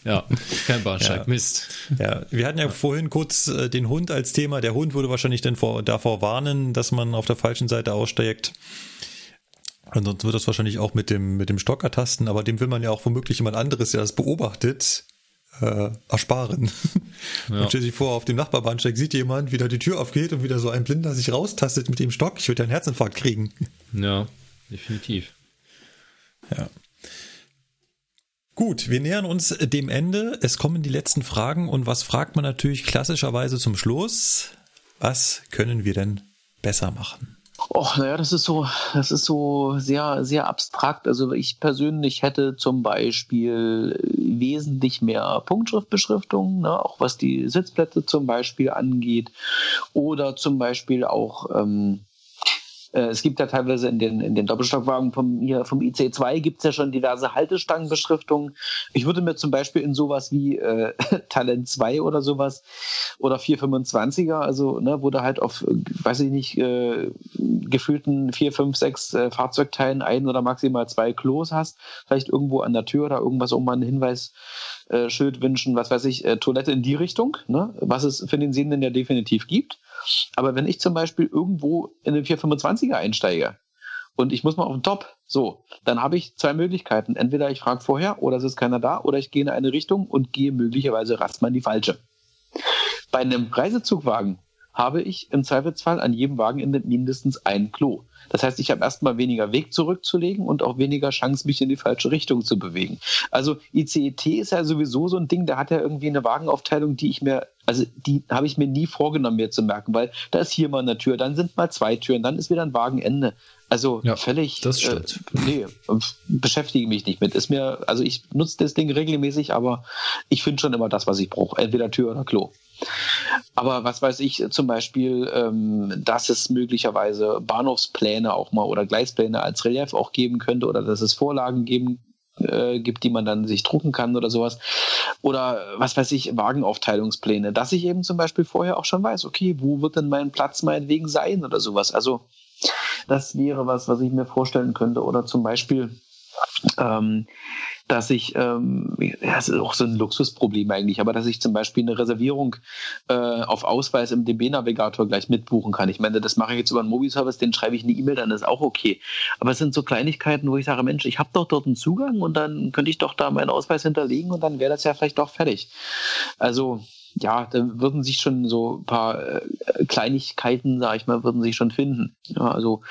Ja, kein Bahnsteig, Ja. Mist. Ja, wir hatten ja vorhin kurz äh, den Hund als Thema. Der Hund würde wahrscheinlich dann vor, davor warnen, dass man auf der falschen Seite aussteigt. Und sonst wird das wahrscheinlich auch mit dem, mit dem Stock ertasten, aber dem will man ja auch womöglich jemand anderes, der das beobachtet, äh, ersparen. Ja. Und stell sich vor, auf dem Nachbarbahnsteig sieht jemand, wie da die Tür aufgeht und wieder so ein Blinder sich raustastet mit dem Stock. Ich würde ja einen Herzinfarkt kriegen. Ja, definitiv. Ja. Gut, wir nähern uns dem Ende. Es kommen die letzten Fragen und was fragt man natürlich klassischerweise zum Schluss? Was können wir denn besser machen? Oh, naja, das ist so, das ist so sehr, sehr abstrakt. Also ich persönlich hätte zum Beispiel wesentlich mehr Punktschriftbeschriftung, ne, auch was die Sitzplätze zum Beispiel angeht. Oder zum Beispiel auch, ähm, äh, es gibt ja teilweise in den, in den Doppelstockwagen vom, hier vom IC2 gibt es ja schon diverse Haltestangenbeschriftungen. Ich würde mir zum Beispiel in sowas wie äh, Talent 2 oder sowas oder 425er, also ne, wo du halt auf, äh, weiß ich nicht, äh, gefühlten 4, 5, 6 äh, Fahrzeugteilen ein oder maximal zwei Klos hast, vielleicht irgendwo an der Tür oder irgendwas, um mal einen Hinweis äh, wünschen, was weiß ich, äh, Toilette in die Richtung, ne? was es für den Sehenden ja definitiv gibt. Aber wenn ich zum Beispiel irgendwo in den 425er einsteige und ich muss mal auf den Top, so, dann habe ich zwei Möglichkeiten. Entweder ich frage vorher oder es ist keiner da oder ich gehe in eine Richtung und gehe möglicherweise erstmal in die falsche. Bei einem Reisezugwagen habe ich im Zweifelsfall an jedem Wagenende mindestens ein Klo. Das heißt, ich habe erstmal weniger Weg zurückzulegen und auch weniger Chance, mich in die falsche Richtung zu bewegen. Also ICET ist ja sowieso so ein Ding, der hat ja irgendwie eine Wagenaufteilung, die ich mir, also die habe ich mir nie vorgenommen, mir zu merken, weil da ist hier mal eine Tür, dann sind mal zwei Türen, dann ist wieder ein Wagenende. Also Ja, völlig. das stimmt. Äh, nee, äh, beschäftige mich nicht mit. Ist mir, also ich nutze das Ding regelmäßig, aber ich finde schon immer das, was ich brauche. Entweder Tür oder Klo. Aber was weiß ich zum Beispiel, ähm, dass es möglicherweise Bahnhofspläne auch mal oder Gleispläne als Relief auch geben könnte oder dass es Vorlagen geben äh, gibt, die man dann sich drucken kann oder sowas. Oder was weiß ich, Wagenaufteilungspläne, dass ich eben zum Beispiel vorher auch schon weiß, okay, wo wird denn mein Platz meinetwegen sein oder sowas. Also das wäre was, was ich mir vorstellen könnte. Oder zum Beispiel, ähm, dass ich, ähm, ja, das ist auch so ein Luxusproblem eigentlich, aber dass ich zum Beispiel eine Reservierung äh, auf Ausweis im DB-Navigator gleich mitbuchen kann. Ich meine, das mache ich jetzt über einen Mobi-Service, den schreibe ich eine E-Mail, dann ist auch okay. Aber es sind so Kleinigkeiten, wo ich sage, Mensch, ich habe doch dort einen Zugang und dann könnte ich doch da meinen Ausweis hinterlegen und dann wäre das ja vielleicht doch fertig. Also ja, da würden sich schon so ein paar äh, Kleinigkeiten, sag ich mal, würden sich schon finden. Ja, also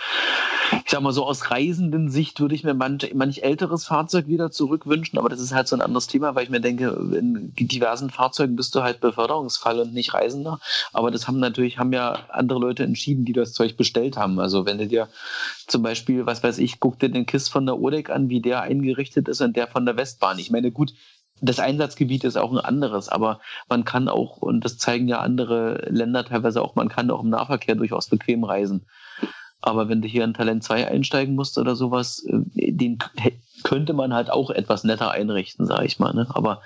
ich sag mal so aus reisenden Sicht würde ich mir manch, manch älteres Fahrzeug wieder zurückwünschen, aber das ist halt so ein anderes Thema, weil ich mir denke, in diversen Fahrzeugen bist du halt Beförderungsfall und nicht Reisender. Aber das haben natürlich, haben ja andere Leute entschieden, die das Zeug bestellt haben. Also wenn du dir zum Beispiel, was weiß ich, guck dir den KISS von der ODEC an, wie der eingerichtet ist und der von der Westbahn. Ich meine, gut, das Einsatzgebiet ist auch ein anderes, aber man kann auch, und das zeigen ja andere Länder teilweise auch, man kann auch im Nahverkehr durchaus bequem reisen. Aber wenn du hier in Talent 2 einsteigen musst oder sowas, äh, den könnte man halt auch etwas netter einrichten, sage ich mal. Ne? Aber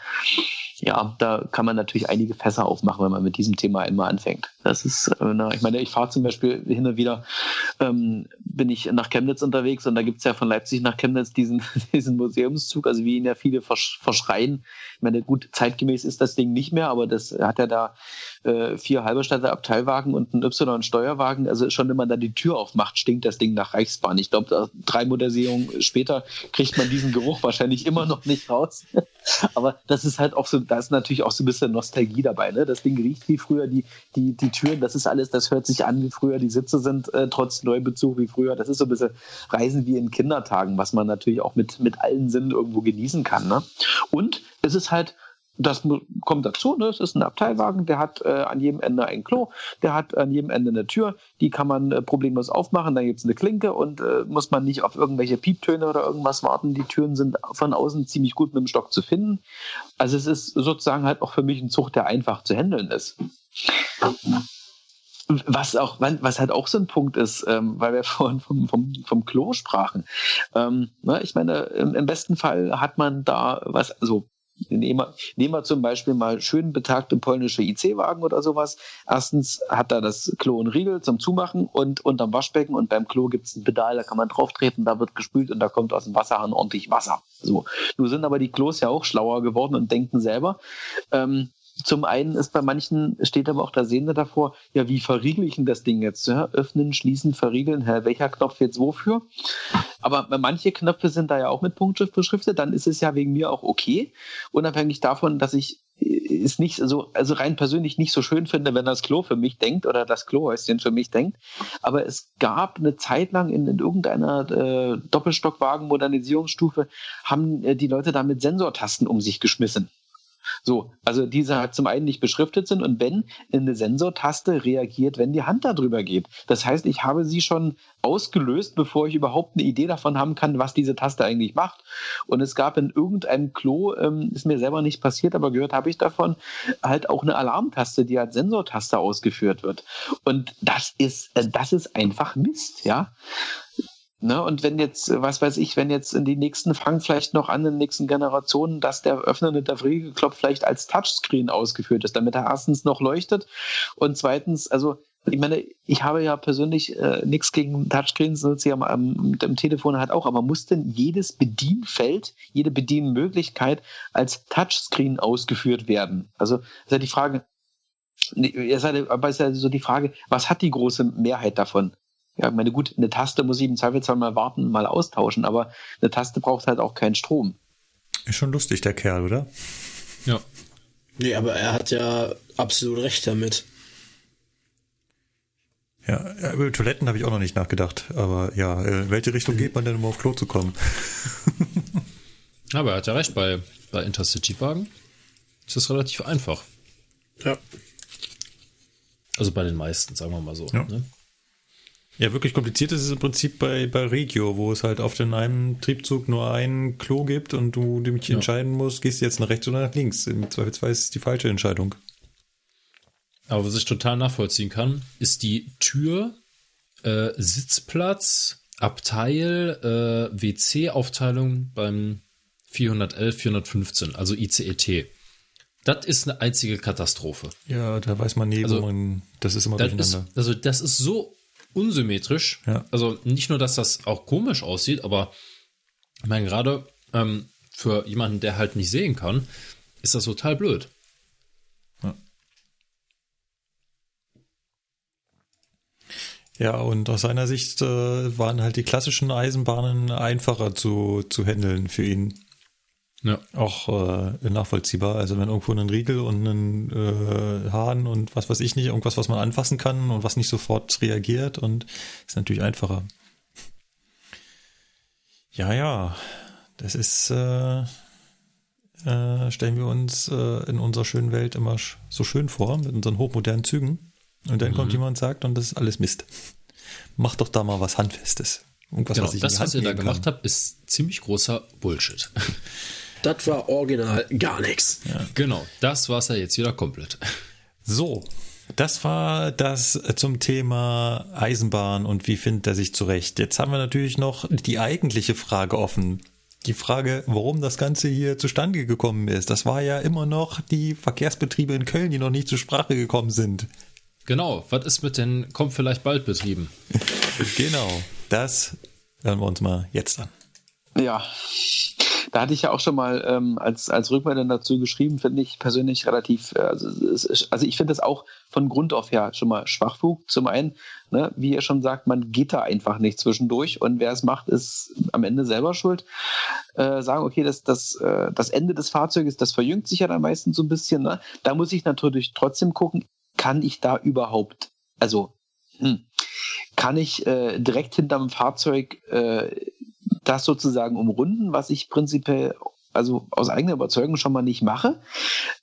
ja, da kann man natürlich einige Fässer aufmachen, wenn man mit diesem Thema immer anfängt. Das ist, äh, ich meine, ich fahre zum Beispiel hin und wieder, ähm, bin ich nach Chemnitz unterwegs und da gibt's ja von Leipzig nach Chemnitz diesen, diesen Museumszug, also wie ihn ja viele versch verschreien. Ich meine, gut, zeitgemäß ist das Ding nicht mehr, aber das hat ja da äh, vier Halberstädter Abteilwagen und ein Y-Steuerwagen. Also schon, wenn man da die Tür aufmacht, stinkt das Ding nach Reichsbahn. Ich glaube, drei Modernisierungen später kriegt man diesen Geruch wahrscheinlich immer noch nicht raus. Aber das ist halt auch so, da ist natürlich auch so ein bisschen Nostalgie dabei. Ne? Das Ding riecht wie früher, die, die, die Türen, das ist alles, das hört sich an wie früher, die Sitze sind äh, trotz Neubezug wie früher. Das ist so ein bisschen Reisen wie in Kindertagen, was man natürlich auch mit, mit allen Sinnen irgendwo genießen kann. Ne? Und es ist halt das kommt dazu, ne? es ist ein Abteilwagen, der hat äh, an jedem Ende ein Klo, der hat an jedem Ende eine Tür, die kann man äh, problemlos aufmachen, dann gibt es eine Klinke und äh, muss man nicht auf irgendwelche Pieptöne oder irgendwas warten. Die Türen sind von außen ziemlich gut mit dem Stock zu finden. Also es ist sozusagen halt auch für mich ein Zug, der einfach zu handeln ist. Was auch, was halt auch so ein Punkt ist, ähm, weil wir vorhin vom, vom, vom Klo sprachen. Ähm, ne, ich meine, im, im, besten Fall hat man da was, also Nehmen wir, nehmen wir zum Beispiel mal schön betagte polnische IC-Wagen oder sowas. Erstens hat da das Klo und Riegel zum Zumachen und unterm Waschbecken und beim Klo gibt es ein Pedal, da kann man drauf treten, da wird gespült und da kommt aus dem Wasserhahn ordentlich Wasser. So. Nun sind aber die Klos ja auch schlauer geworden und denken selber. Ähm, zum einen ist bei manchen, steht aber auch der Sehende davor, ja, wie verriegel ich denn das Ding jetzt? Ja? Öffnen, schließen, verriegeln, hä, welcher Knopf jetzt wofür? Aber manche Knöpfe sind da ja auch mit Punktschrift beschriftet, dann ist es ja wegen mir auch okay, unabhängig davon, dass ich äh, es nicht so, also rein persönlich nicht so schön finde, wenn das Klo für mich denkt oder das Klohäuschen für mich denkt. Aber es gab eine Zeit lang in, in irgendeiner äh, Doppelstockwagen-Modernisierungsstufe, haben äh, die Leute da mit Sensortasten um sich geschmissen. So, also diese halt zum einen nicht beschriftet sind und wenn eine Sensortaste reagiert, wenn die Hand darüber geht. Das heißt, ich habe sie schon ausgelöst, bevor ich überhaupt eine Idee davon haben kann, was diese Taste eigentlich macht. Und es gab in irgendeinem Klo, ähm, ist mir selber nicht passiert, aber gehört habe ich davon, halt auch eine Alarmtaste, die als Sensortaste ausgeführt wird. Und das ist, äh, das ist einfach Mist, ja. Ne, und wenn jetzt, was weiß ich, wenn jetzt in die nächsten fangen vielleicht noch an, in den nächsten Generationen, dass der öffnende der Friegelklopf vielleicht als Touchscreen ausgeführt ist, damit er erstens noch leuchtet und zweitens, also ich meine, ich habe ja persönlich äh, nichts gegen Touchscreens, nutze ich am, am, am Telefon halt auch, aber muss denn jedes Bedienfeld, jede Bedienmöglichkeit als Touchscreen ausgeführt werden? Also ist ja die Frage, aber ist ja so die Frage, was hat die große Mehrheit davon? Ja, meine gut, eine Taste muss ich im Zweifelsfall mal warten, mal austauschen, aber eine Taste braucht halt auch keinen Strom. Ist schon lustig, der Kerl, oder? Ja. Nee, aber er hat ja absolut recht damit. Ja, über Toiletten habe ich auch noch nicht nachgedacht. Aber ja, in äh, welche Richtung geht man denn, um auf Klo zu kommen? aber er hat ja recht, bei, bei Intercity-Wagen ist das relativ einfach. Ja. Also bei den meisten, sagen wir mal so. Ja. Ne? Ja, wirklich kompliziert ist es im Prinzip bei, bei Regio, wo es halt auf den einem Triebzug nur ein Klo gibt und du dich ja. entscheiden musst, gehst du jetzt nach rechts oder nach links. Im Zweifelsfall ist es die falsche Entscheidung. Aber was ich total nachvollziehen kann, ist die Tür, äh, Sitzplatz, Abteil, äh, WC-Aufteilung beim 411, 415, also ICET. Das ist eine einzige Katastrophe. Ja, da weiß man nie, also, wo man, das ist immer das durcheinander. Ist, also das ist so unsymmetrisch. Ja. Also nicht nur, dass das auch komisch aussieht, aber ich meine, gerade ähm, für jemanden, der halt nicht sehen kann, ist das total blöd. Ja. Ja, und aus seiner Sicht äh, waren halt die klassischen Eisenbahnen einfacher zu, zu handeln für ihn. Ja. Auch äh, nachvollziehbar. Also wenn irgendwo ein Riegel und ein äh, Hahn und was weiß ich nicht, irgendwas, was man anfassen kann und was nicht sofort reagiert und ist natürlich einfacher. Ja, ja, das ist, äh, äh, stellen wir uns äh, in unserer schönen Welt immer so schön vor, mit unseren hochmodernen Zügen. Und dann mhm. kommt jemand und sagt, und das ist alles Mist. Mach doch da mal was Handfestes. Irgendwas, genau, was ich das, was ihr da gemacht habt, ist ziemlich großer Bullshit. Das war original gar nichts. Ja. Genau, das war es ja jetzt wieder komplett. So, das war das zum Thema Eisenbahn und wie findet er sich zurecht. Jetzt haben wir natürlich noch die eigentliche Frage offen. Die Frage, warum das Ganze hier zustande gekommen ist. Das war ja immer noch die Verkehrsbetriebe in Köln, die noch nicht zur Sprache gekommen sind. Genau, was ist mit den kommt vielleicht bald Betrieben? genau, das hören wir uns mal jetzt an. Ja, Da hatte ich ja auch schon mal ähm, als, als Rückmeldung dazu geschrieben, finde ich persönlich relativ, äh, also, also ich finde das auch von Grund auf her schon mal Schwachflug. Zum einen, ne, wie ihr schon sagt, man geht da einfach nicht zwischendurch und wer es macht, ist am Ende selber schuld. Äh, sagen, okay, das, das, äh, das Ende des Fahrzeuges, das verjüngt sich ja dann meistens so ein bisschen. Ne? Da muss ich natürlich trotzdem gucken, kann ich da überhaupt, also hm, kann ich äh, direkt hinterm Fahrzeug äh, das sozusagen umrunden, was ich prinzipiell also aus eigener Überzeugung schon mal nicht mache,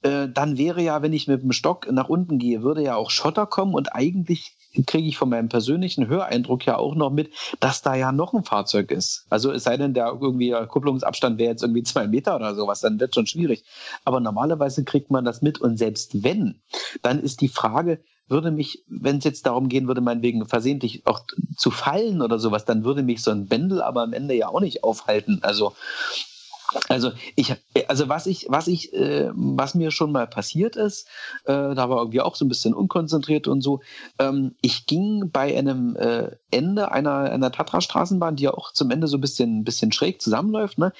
äh, dann wäre ja, wenn ich mit dem Stock nach unten gehe, würde ja auch Schotter kommen und eigentlich kriege ich von meinem persönlichen Höreindruck ja auch noch mit, dass da ja noch ein Fahrzeug ist. Also es sei denn, der irgendwie Kupplungsabstand wäre jetzt irgendwie zwei Meter oder sowas, dann wird schon schwierig. Aber normalerweise kriegt man das mit und selbst wenn, dann ist die Frage, würde mich, wenn es jetzt darum gehen würde, meinetwegen versehentlich auch zu fallen oder sowas, dann würde mich so ein Bändel aber am Ende ja auch nicht aufhalten. Also also ich, also was ich, was ich, äh, was mir schon mal passiert ist, äh, da war irgendwie auch so ein bisschen unkonzentriert und so. Ähm, ich ging bei einem äh, Ende einer, einer Tatra-Straßenbahn, die ja auch zum Ende so ein bisschen, bisschen schräg zusammenläuft, ne,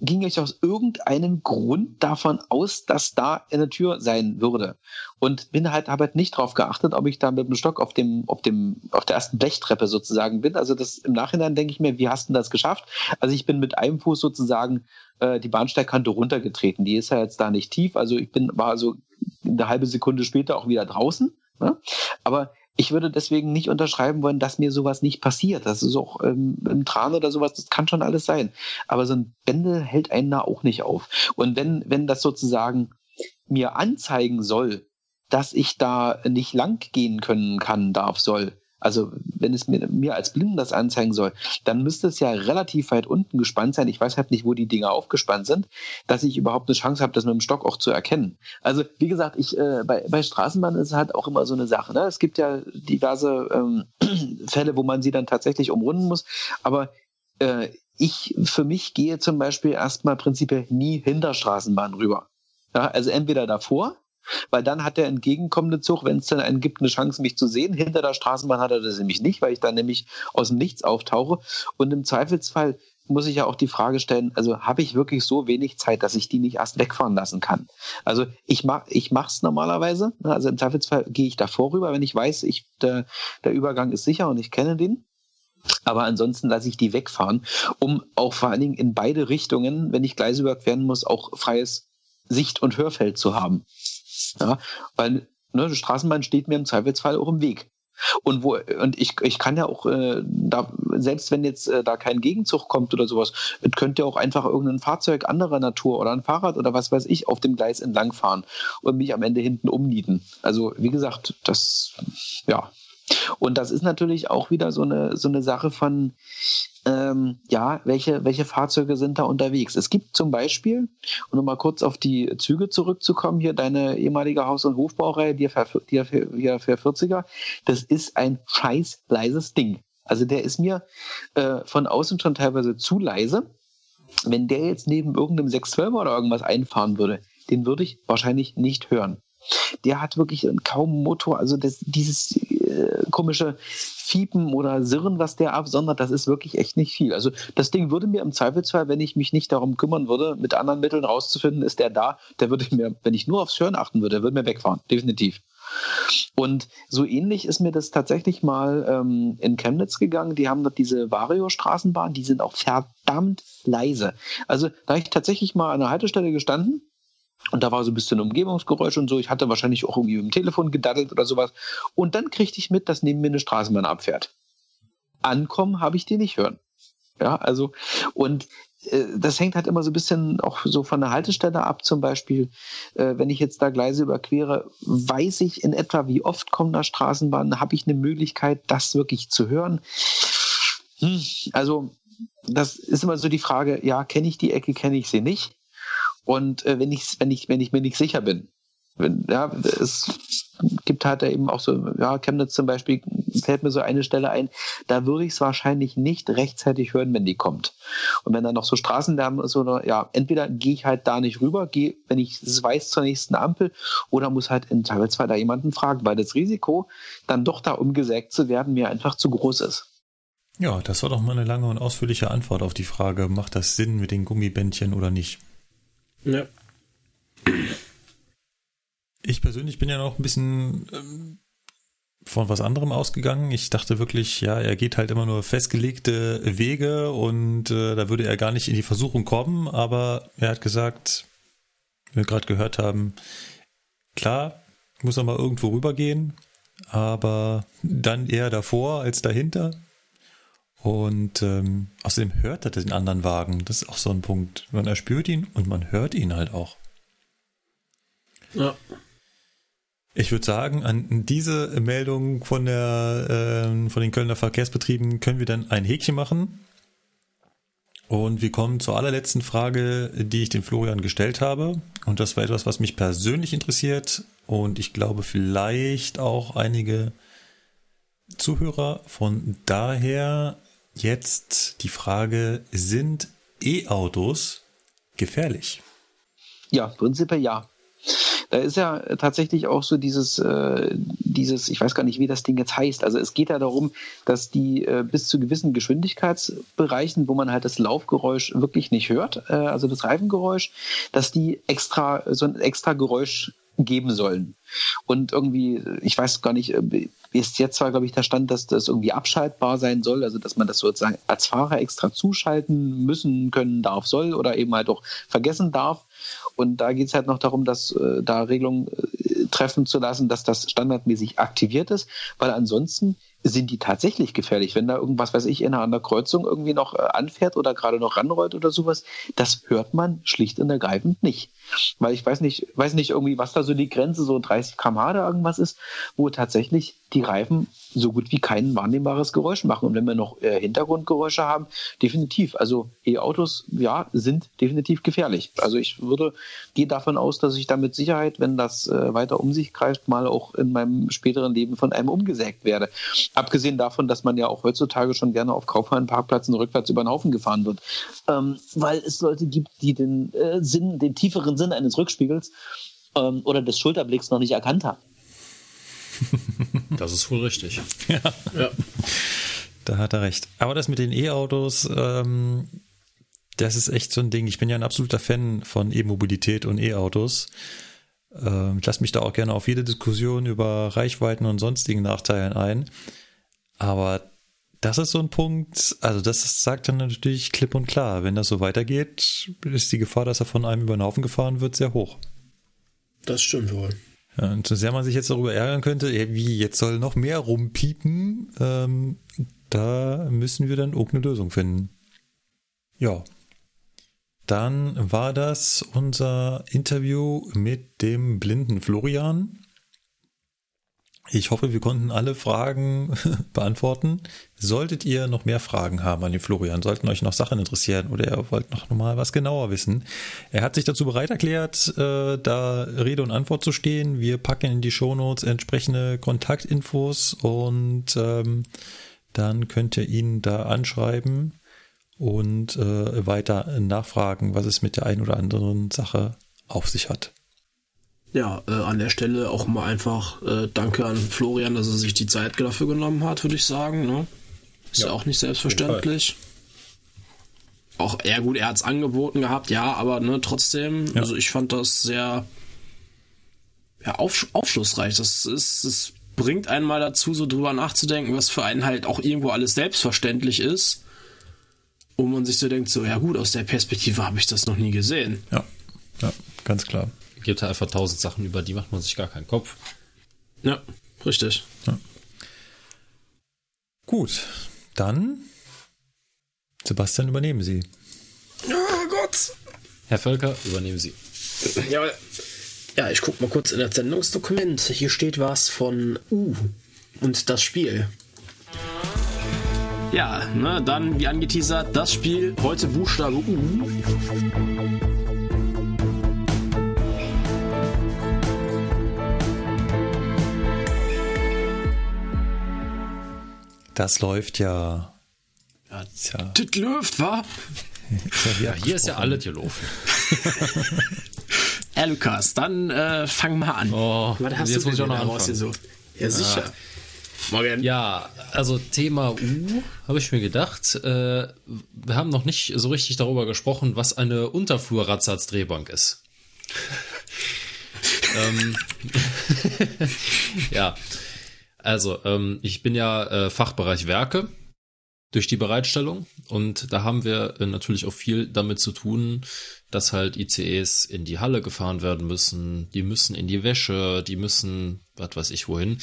ging ich aus irgendeinem Grund davon aus, dass da eine Tür sein würde. Und bin halt, habe halt nicht darauf geachtet, ob ich da mit dem Stock auf dem, auf dem, auf der ersten Blechtreppe sozusagen bin. Also das im Nachhinein denke ich mir, wie hast du das geschafft? Also ich bin mit einem Fuß sozusagen äh, die Bahnsteigkante runtergetreten. Die ist ja jetzt da nicht tief. Also ich bin, war also eine halbe Sekunde später auch wieder draußen. Ne? Aber ich würde deswegen nicht unterschreiben wollen, dass mir sowas nicht passiert. Das ist auch ähm, im Tran oder sowas, das kann schon alles sein. Aber so ein Bändel hält einen da auch nicht auf. Und wenn, wenn das sozusagen mir anzeigen soll, dass ich da nicht lang gehen können kann, darf, soll, also wenn es mir, mir als Blinden das anzeigen soll, dann müsste es ja relativ weit unten gespannt sein. Ich weiß halt nicht, wo die Dinger aufgespannt sind, dass ich überhaupt eine Chance habe, das mit dem Stock auch zu erkennen. Also wie gesagt, ich äh, bei, bei Straßenbahnen ist es halt auch immer so eine Sache. Ne? Es gibt ja diverse ähm, Fälle, wo man sie dann tatsächlich umrunden muss. Aber äh, ich für mich gehe zum Beispiel erstmal prinzipiell nie hinter Straßenbahnen rüber. Ja, also entweder davor weil dann hat der entgegenkommende Zug, wenn es dann einen gibt, eine Chance, mich zu sehen. Hinter der Straßenbahn hat er das nämlich nicht, weil ich dann nämlich aus dem Nichts auftauche. Und im Zweifelsfall muss ich ja auch die Frage stellen, also habe ich wirklich so wenig Zeit, dass ich die nicht erst wegfahren lassen kann? Also ich mach, ich mach's normalerweise, ne? also im Zweifelsfall gehe ich da vorüber, wenn ich weiß, ich, der, der Übergang ist sicher und ich kenne den. Aber ansonsten lasse ich die wegfahren, um auch vor allen Dingen in beide Richtungen, wenn ich Gleise überqueren muss, auch freies Sicht- und Hörfeld zu haben. Ja, weil ne, die Straßenbahn steht mir im Zweifelsfall auch im Weg. Und wo und ich, ich kann ja auch äh, da selbst wenn jetzt äh, da kein Gegenzug kommt oder sowas, könnte ja auch einfach irgendein Fahrzeug anderer Natur oder ein Fahrrad oder was weiß ich auf dem Gleis entlangfahren und mich am Ende hinten umnieten. Also wie gesagt, das ja. Und das ist natürlich auch wieder so eine so eine Sache von ähm, ja, welche, welche Fahrzeuge sind da unterwegs? Es gibt zum Beispiel, um nochmal kurz auf die Züge zurückzukommen, hier deine ehemalige Haus- und Hofbaureihe, die die 440er, das ist ein scheiß leises Ding. Also der ist mir äh, von außen schon teilweise zu leise. Wenn der jetzt neben irgendeinem 612er oder irgendwas einfahren würde, den würde ich wahrscheinlich nicht hören. Der hat wirklich kaum Motor, also das, dieses komische Fiepen oder Sirren, was der absondert, das ist wirklich echt nicht viel. Also das Ding würde mir im Zweifelsfall, wenn ich mich nicht darum kümmern würde, mit anderen Mitteln rauszufinden, ist der da, der würde mir, wenn ich nur aufs Hören achten würde, der würde mir wegfahren, definitiv. Und so ähnlich ist mir das tatsächlich mal ähm, in Chemnitz gegangen. Die haben dort diese Vario-Straßenbahn, die sind auch verdammt leise. Also da habe ich tatsächlich mal an der Haltestelle gestanden und da war so ein bisschen Umgebungsgeräusch und so. Ich hatte wahrscheinlich auch irgendwie im Telefon gedaddelt oder sowas. Und dann kriegte ich mit, dass neben mir eine Straßenbahn abfährt. Ankommen habe ich die nicht hören. Ja, also, und äh, das hängt halt immer so ein bisschen auch so von der Haltestelle ab. Zum Beispiel, äh, wenn ich jetzt da Gleise überquere, weiß ich in etwa, wie oft kommt da Straßenbahn, habe ich eine Möglichkeit, das wirklich zu hören. Hm, also, das ist immer so die Frage, ja, kenne ich die Ecke, kenne ich sie nicht? Und äh, wenn ich, wenn ich, wenn ich mir nicht sicher bin, wenn, ja, es gibt halt eben auch so, ja, Chemnitz zum Beispiel, fällt mir so eine Stelle ein, da würde ich es wahrscheinlich nicht rechtzeitig hören, wenn die kommt. Und wenn da noch so Straßenlärm ist oder, ja, entweder gehe ich halt da nicht rüber, gehe, wenn ich es weiß, zur nächsten Ampel, oder muss halt in Zweifelsfall da jemanden fragen, weil das Risiko, dann doch da umgesägt zu werden, mir einfach zu groß ist. Ja, das war doch mal eine lange und ausführliche Antwort auf die Frage, macht das Sinn mit den Gummibändchen oder nicht? Ja. Ich persönlich bin ja noch ein bisschen ähm, von was anderem ausgegangen. Ich dachte wirklich, ja, er geht halt immer nur festgelegte Wege und äh, da würde er gar nicht in die Versuchung kommen, aber er hat gesagt, wie wir gerade gehört haben, klar, muss er mal irgendwo rübergehen, aber dann eher davor als dahinter. Und ähm, außerdem hört er den anderen Wagen. Das ist auch so ein Punkt. Man erspürt ihn und man hört ihn halt auch. Ja. Ich würde sagen, an diese Meldung von, der, äh, von den Kölner Verkehrsbetrieben können wir dann ein Häkchen machen. Und wir kommen zur allerletzten Frage, die ich dem Florian gestellt habe. Und das war etwas, was mich persönlich interessiert und ich glaube vielleicht auch einige Zuhörer. Von daher jetzt die Frage, sind E-Autos gefährlich? Ja, prinzipiell ja. Da ist ja tatsächlich auch so dieses, äh, dieses, ich weiß gar nicht, wie das Ding jetzt heißt. Also es geht ja darum, dass die äh, bis zu gewissen Geschwindigkeitsbereichen, wo man halt das Laufgeräusch wirklich nicht hört, äh, also das Reifengeräusch, dass die extra so ein extra Geräusch geben sollen. Und irgendwie, ich weiß gar nicht, äh, ist jetzt zwar, glaube ich, der Stand, dass das irgendwie abschaltbar sein soll, also dass man das sozusagen als Fahrer extra zuschalten müssen, können, darf, soll oder eben halt auch vergessen darf. Und da geht es halt noch darum, dass äh, da Regelungen äh, treffen zu lassen, dass das standardmäßig aktiviert ist, weil ansonsten sind die tatsächlich gefährlich. Wenn da irgendwas, weiß ich, in einer Kreuzung irgendwie noch äh, anfährt oder gerade noch ranrollt oder sowas, das hört man schlicht und ergreifend nicht. Weil ich weiß nicht, weiß nicht irgendwie, was da so die Grenze, so 30 km/h oder irgendwas ist, wo tatsächlich die Reifen so gut wie kein wahrnehmbares Geräusch machen. Und wenn wir noch äh, Hintergrundgeräusche haben, definitiv. Also E-Autos, ja, sind definitiv gefährlich. Also ich würde, gehe davon aus, dass ich da mit Sicherheit, wenn das äh, weiter um sich greift, mal auch in meinem späteren Leben von einem umgesägt werde. Abgesehen davon, dass man ja auch heutzutage schon gerne auf Kaufhallenparkplätzen rückwärts über den Haufen gefahren wird. Ähm, weil es Leute gibt, die den äh, Sinn, den tieferen Sinn eines Rückspiegels ähm, oder des Schulterblicks noch nicht erkannt haben. Das ist wohl richtig. Ja. ja. Da hat er recht. Aber das mit den E-Autos, ähm, das ist echt so ein Ding. Ich bin ja ein absoluter Fan von E-Mobilität und E-Autos. Ähm, ich lasse mich da auch gerne auf jede Diskussion über Reichweiten und sonstigen Nachteilen ein. Aber das ist so ein Punkt, also das sagt dann natürlich klipp und klar. Wenn das so weitergeht, ist die Gefahr, dass er von einem über den Haufen gefahren wird, sehr hoch. Das stimmt wohl. Ja, und so sehr man sich jetzt darüber ärgern könnte, wie, jetzt soll noch mehr rumpiepen, ähm, da müssen wir dann auch eine Lösung finden. Ja. Dann war das unser Interview mit dem blinden Florian. Ich hoffe, wir konnten alle Fragen beantworten. Solltet ihr noch mehr Fragen haben an den Florian, sollten euch noch Sachen interessieren oder ihr wollt noch mal was genauer wissen. Er hat sich dazu bereit erklärt, äh, da Rede und Antwort zu stehen. Wir packen in die Shownotes entsprechende Kontaktinfos und ähm, dann könnt ihr ihn da anschreiben und äh, weiter nachfragen, was es mit der einen oder anderen Sache auf sich hat ja, äh, an der Stelle auch mal einfach äh, danke an Florian, dass er sich die Zeit dafür genommen hat, würde ich sagen. Ne? Ist ja auch nicht selbstverständlich. Auch, ja gut, er hat es angeboten gehabt, ja, aber ne, trotzdem, ja. also ich fand das sehr ja, auf, aufschlussreich. Das ist, es bringt einen mal dazu, so drüber nachzudenken, was für einen halt auch irgendwo alles selbstverständlich ist. Und man sich so denkt, so, ja gut, aus der Perspektive habe ich das noch nie gesehen. Ja, ja, ganz klar gibt halt einfach tausend Sachen, über die macht man sich gar keinen Kopf. Ja, richtig. Ja. Gut, dann Sebastian, übernehmen Sie. Oh Gott! Herr Völker, übernehmen Sie. Ja, ja ich gucke mal kurz in das Sendungsdokument. Hier steht was von U und das Spiel. Ja, ne, dann wie angeteasert, das Spiel, heute Buchstabe U. Das läuft ja. Ja, tja. Das läuft, wa? ja, hier ist ja alles gelaufen. ja, Lukas, dann äh, fang mal an. Oh, Was hast jetzt du muss ich auch noch rausgesucht? Ja, sicher. Morgen. Ja, also Thema U habe ich mir gedacht. Äh, wir haben noch nicht so richtig darüber gesprochen, was eine Unterflur-Radsatz-Drehbank ist. ähm, ja, also ähm, ich bin ja äh, Fachbereich Werke durch die Bereitstellung und da haben wir äh, natürlich auch viel damit zu tun, dass halt ICEs in die Halle gefahren werden müssen, die müssen in die Wäsche, die müssen, was weiß ich wohin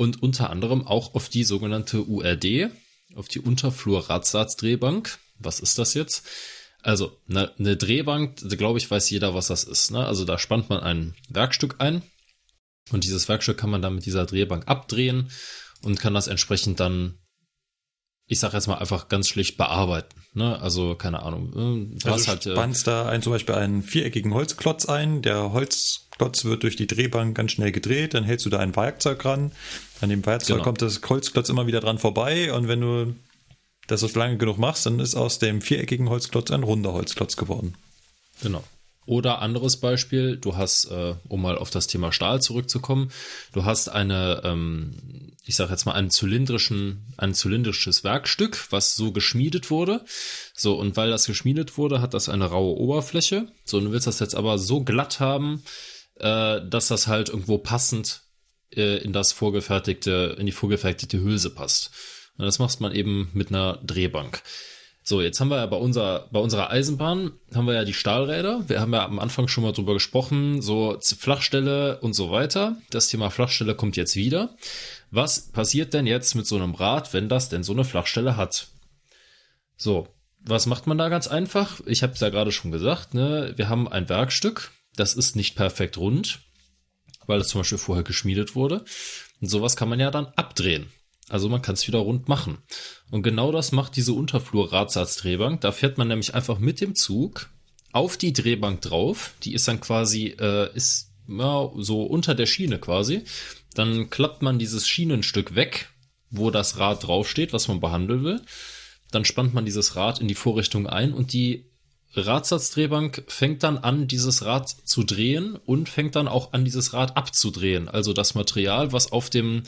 und unter anderem auch auf die sogenannte URD, auf die Unterflur-Radsatz-Drehbank. Was ist das jetzt? Also eine, eine Drehbank, glaube ich, weiß jeder, was das ist. Ne? Also da spannt man ein Werkstück ein und dieses Werkstück kann man dann mit dieser Drehbank abdrehen und kann das entsprechend dann, ich sage jetzt mal einfach ganz schlicht bearbeiten. Ne? Also keine Ahnung. Du also halt, äh, spannst da ein, zum Beispiel einen viereckigen Holzklotz ein. Der Holzklotz wird durch die Drehbank ganz schnell gedreht. Dann hältst du da ein Werkzeug ran. An dem Werkzeug genau. kommt das Holzklotz immer wieder dran vorbei. Und wenn du das so lange genug machst, dann ist aus dem viereckigen Holzklotz ein runder Holzklotz geworden. Genau. Oder anderes Beispiel, du hast, äh, um mal auf das Thema Stahl zurückzukommen, du hast eine, ähm, ich sage jetzt mal, einen zylindrischen, ein zylindrisches Werkstück, was so geschmiedet wurde. So, und weil das geschmiedet wurde, hat das eine raue Oberfläche. So, und du willst das jetzt aber so glatt haben, äh, dass das halt irgendwo passend äh, in das vorgefertigte, in die vorgefertigte Hülse passt. Und das macht man eben mit einer Drehbank. So, jetzt haben wir ja bei, unserer, bei unserer Eisenbahn, haben wir ja die Stahlräder. Wir haben ja am Anfang schon mal drüber gesprochen, so Flachstelle und so weiter. Das Thema Flachstelle kommt jetzt wieder. Was passiert denn jetzt mit so einem Rad, wenn das denn so eine Flachstelle hat? So, was macht man da ganz einfach? Ich habe es ja gerade schon gesagt, ne? wir haben ein Werkstück, das ist nicht perfekt rund, weil es zum Beispiel vorher geschmiedet wurde. Und sowas kann man ja dann abdrehen. Also man kann es wieder rund machen. Und genau das macht diese Unterflur-Radsatzdrehbank. Da fährt man nämlich einfach mit dem Zug auf die Drehbank drauf. Die ist dann quasi, äh, ist ja, so unter der Schiene quasi. Dann klappt man dieses Schienenstück weg, wo das Rad draufsteht, was man behandeln will. Dann spannt man dieses Rad in die Vorrichtung ein und die Radsatzdrehbank fängt dann an, dieses Rad zu drehen und fängt dann auch an, dieses Rad abzudrehen. Also das Material, was auf dem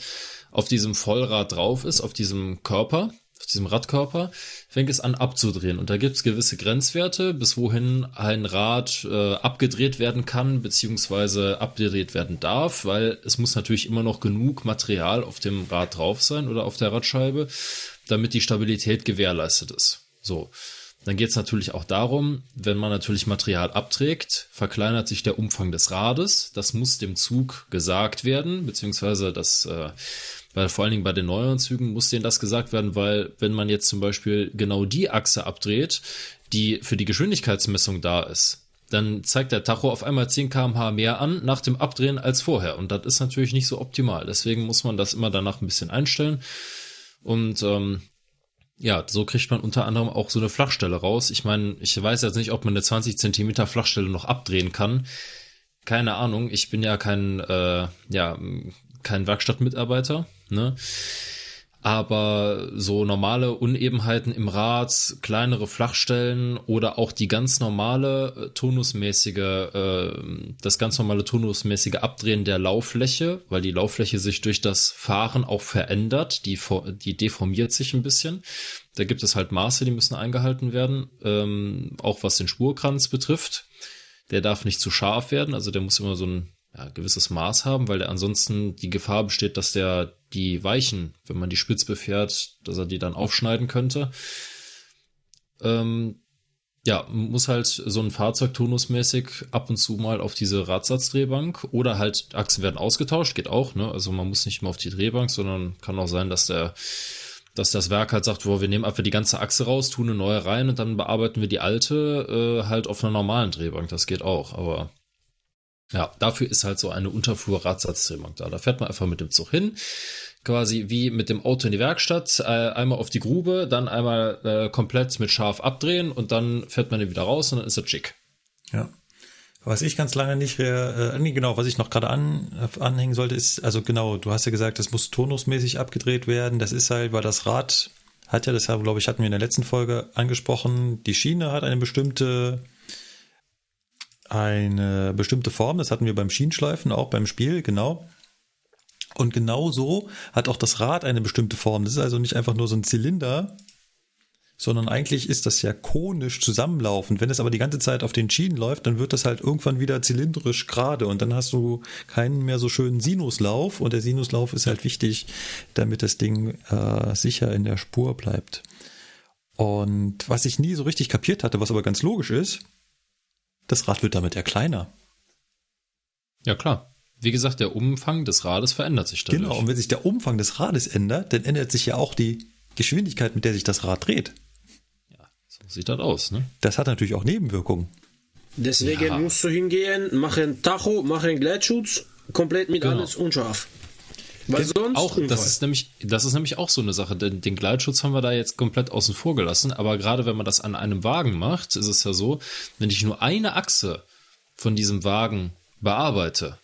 auf diesem Vollrad drauf ist, auf diesem Körper, auf diesem Radkörper, fängt es an abzudrehen. Und da gibt es gewisse Grenzwerte, bis wohin ein Rad äh, abgedreht werden kann, beziehungsweise abgedreht werden darf, weil es muss natürlich immer noch genug Material auf dem Rad drauf sein oder auf der Radscheibe, damit die Stabilität gewährleistet ist. So. Dann geht es natürlich auch darum, wenn man natürlich Material abträgt, verkleinert sich der Umfang des Rades. Das muss dem Zug gesagt werden, beziehungsweise das äh, weil vor allen Dingen bei den neueren Zügen muss denen das gesagt werden, weil wenn man jetzt zum Beispiel genau die Achse abdreht, die für die Geschwindigkeitsmessung da ist, dann zeigt der Tacho auf einmal 10 km/h mehr an nach dem Abdrehen als vorher. Und das ist natürlich nicht so optimal. Deswegen muss man das immer danach ein bisschen einstellen. Und ähm, ja, so kriegt man unter anderem auch so eine Flachstelle raus. Ich meine, ich weiß jetzt nicht, ob man eine 20 Zentimeter Flachstelle noch abdrehen kann. Keine Ahnung. Ich bin ja kein, äh, ja, kein Werkstattmitarbeiter. Ne? Aber so normale Unebenheiten im Rad, kleinere Flachstellen oder auch die ganz normale äh, tonusmäßige, äh, das ganz normale tonusmäßige Abdrehen der Lauffläche, weil die Lauffläche sich durch das Fahren auch verändert, die, die deformiert sich ein bisschen. Da gibt es halt Maße, die müssen eingehalten werden, ähm, auch was den Spurkranz betrifft. Der darf nicht zu scharf werden, also der muss immer so ein ja, gewisses Maß haben, weil ansonsten die Gefahr besteht, dass der die Weichen, wenn man die spitz befährt, dass er die dann aufschneiden könnte. Ähm, ja, muss halt so ein Fahrzeug turnusmäßig ab und zu mal auf diese Radsatzdrehbank oder halt Achsen werden ausgetauscht, geht auch, ne? Also man muss nicht immer auf die Drehbank, sondern kann auch sein, dass der dass das Werk halt sagt, wo wir nehmen einfach die ganze Achse raus, tun eine neue rein und dann bearbeiten wir die alte äh, halt auf einer normalen Drehbank. Das geht auch, aber ja, dafür ist halt so eine Unterflur-Radsatztrennung da. Da fährt man einfach mit dem Zug hin, quasi wie mit dem Auto in die Werkstatt, äh, einmal auf die Grube, dann einmal äh, komplett mit scharf abdrehen und dann fährt man den wieder raus und dann ist er schick. Ja. Was ich ganz lange nicht, äh, nee, genau, was ich noch gerade an, anhängen sollte, ist, also genau, du hast ja gesagt, das muss tonusmäßig abgedreht werden. Das ist halt, weil das Rad hat ja, das glaube ich, hatten wir in der letzten Folge angesprochen, die Schiene hat eine bestimmte eine bestimmte Form, das hatten wir beim Schienenschleifen, auch beim Spiel, genau. Und genauso hat auch das Rad eine bestimmte Form. Das ist also nicht einfach nur so ein Zylinder, sondern eigentlich ist das ja konisch zusammenlaufend. Wenn es aber die ganze Zeit auf den Schienen läuft, dann wird das halt irgendwann wieder zylindrisch gerade und dann hast du keinen mehr so schönen Sinuslauf und der Sinuslauf ist halt wichtig, damit das Ding äh, sicher in der Spur bleibt. Und was ich nie so richtig kapiert hatte, was aber ganz logisch ist, das Rad wird damit ja kleiner. Ja, klar. Wie gesagt, der Umfang des Rades verändert sich dadurch. Genau, und wenn sich der Umfang des Rades ändert, dann ändert sich ja auch die Geschwindigkeit, mit der sich das Rad dreht. Ja, so sieht das aus, ne? Das hat natürlich auch Nebenwirkungen. Deswegen Ja. musst du hingehen, machen Tacho, machen Gleitschutz, komplett mit Genau. alles unscharf. Weil sonst Auch, das ist nämlich, das ist nämlich auch so eine Sache, denn den Gleitschutz haben wir da jetzt komplett außen vor gelassen, aber gerade wenn man das an einem Wagen macht, ist es ja so, wenn ich nur eine Achse von diesem Wagen bearbeite,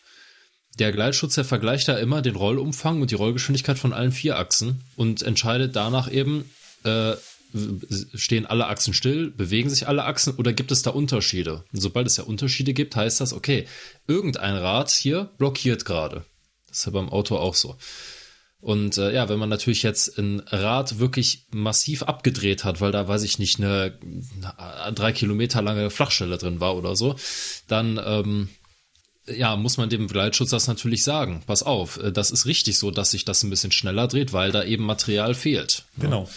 der Gleitschutz, der vergleicht da immer den Rollumfang und die Rollgeschwindigkeit von allen vier Achsen und entscheidet danach eben, äh, stehen alle Achsen still, bewegen sich alle Achsen oder gibt es da Unterschiede? Und sobald es ja Unterschiede gibt, heißt das, okay, irgendein Rad hier blockiert gerade. Das ist ja beim Auto auch so. Und äh, ja, wenn man natürlich jetzt ein Rad wirklich massiv abgedreht hat, weil da, weiß ich nicht, eine, eine drei Kilometer lange Flachstelle drin war oder so, dann ähm, ja, muss man dem Gleitschutz das natürlich sagen. Pass auf, äh, das ist richtig so, dass sich das ein bisschen schneller dreht, weil da eben Material fehlt. Genau.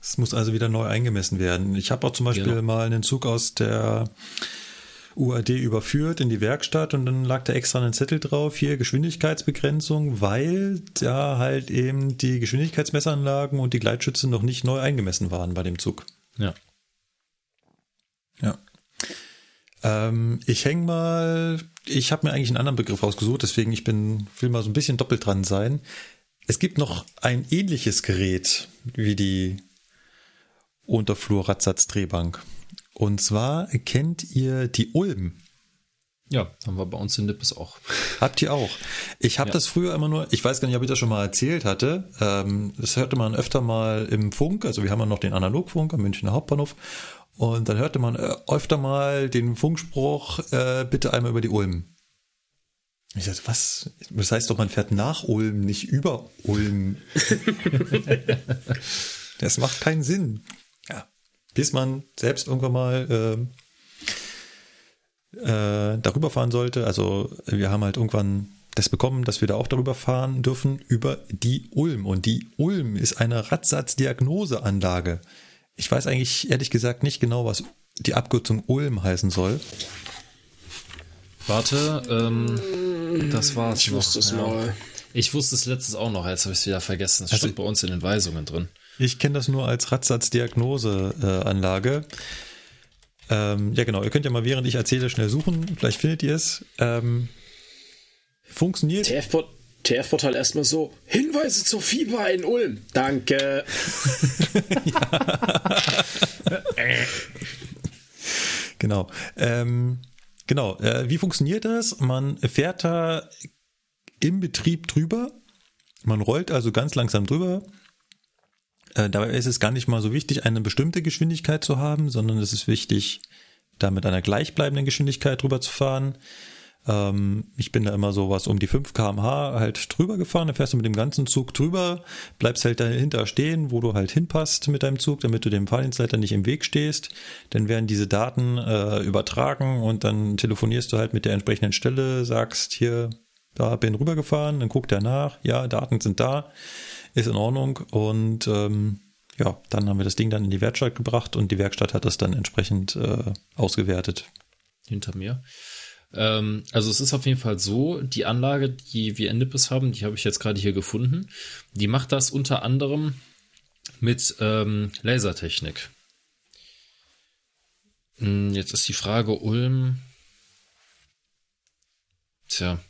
Es muss also wieder neu eingemessen werden. Ich habe auch zum Beispiel Genau. mal einen Zug aus der UAD überführt in die Werkstatt und dann lag da extra ein Zettel drauf, hier Geschwindigkeitsbegrenzung, weil da halt eben die Geschwindigkeitsmessanlagen und die Gleitschütze noch nicht neu eingemessen waren bei dem Zug. Ja. Ja. Ähm, ich häng mal, ich habe mir eigentlich einen anderen Begriff ausgesucht, deswegen ich bin, will mal so ein bisschen doppelt dran sein. Es gibt noch ein ähnliches Gerät wie die Unterflur-Radsatz-Drehbank. Und zwar kennt ihr die Ulm. Ja, haben wir bei uns in Nippes auch. Habt ihr auch? Ich habe Ja. das früher immer nur, ich weiß gar nicht, ob ich das schon mal erzählt hatte. Ähm, das hörte man öfter mal im Funk, also wir haben ja noch den Analogfunk am Münchner Hauptbahnhof. Und dann hörte man äh, öfter mal den Funkspruch, äh, bitte einmal über die Ulm. Ich dachte, was? Das heißt doch, man fährt nach Ulm, nicht über Ulm. das macht keinen Sinn. Bis man selbst irgendwann mal ähm, äh, darüber fahren sollte. Also wir haben halt irgendwann das bekommen, dass wir da auch darüber fahren dürfen, über die Ulm. Und die Ulm ist eine Radsatzdiagnoseanlage. Ich weiß eigentlich ehrlich gesagt nicht genau, was die Abkürzung Ulm heißen soll. Warte, ähm, das war's. Ich noch, wusste es ja. mal. Ich wusste es letztens auch noch, jetzt habe ich es wieder vergessen. Das Also- stand bei uns in den Weisungen drin. Ich kenne das nur als Radsatzdiagnoseanlage. Ähm, ja, genau. Ihr könnt ja mal, während ich erzähle, schnell suchen. Vielleicht findet ihr es. Ähm, funktioniert. TF-Port TF-Portal erstmal so, Hinweise zur Fieber in Ulm. Danke. Genau. Ähm, genau. Äh, wie funktioniert das? Man fährt da im Betrieb drüber. Man rollt also ganz langsam drüber. Äh, dabei ist es gar nicht mal so wichtig, eine bestimmte Geschwindigkeit zu haben, sondern es ist wichtig, da mit einer gleichbleibenden Geschwindigkeit drüber zu fahren. Ähm, ich bin da immer so was um die 5 kmh halt drüber gefahren, dann fährst du mit dem ganzen Zug drüber, bleibst halt dahinter stehen, wo du halt hinpasst mit deinem Zug, damit du dem Fahrdienstleiter nicht im Weg stehst. Dann werden diese Daten äh, übertragen und dann telefonierst du halt mit der entsprechenden Stelle, sagst hier, da bin rübergefahren, dann guckt er nach, ja, Daten sind da, ist in Ordnung und ähm, ja, dann haben wir das Ding dann in die Werkstatt gebracht und die Werkstatt hat das dann entsprechend äh, ausgewertet. hinter mir. Ähm, also es ist auf jeden Fall so, die Anlage, die wir in Nippes haben, die habe ich jetzt gerade hier gefunden, die macht das unter anderem mit ähm, Lasertechnik. Hm, Jetzt ist die Frage, Ulm. Tja.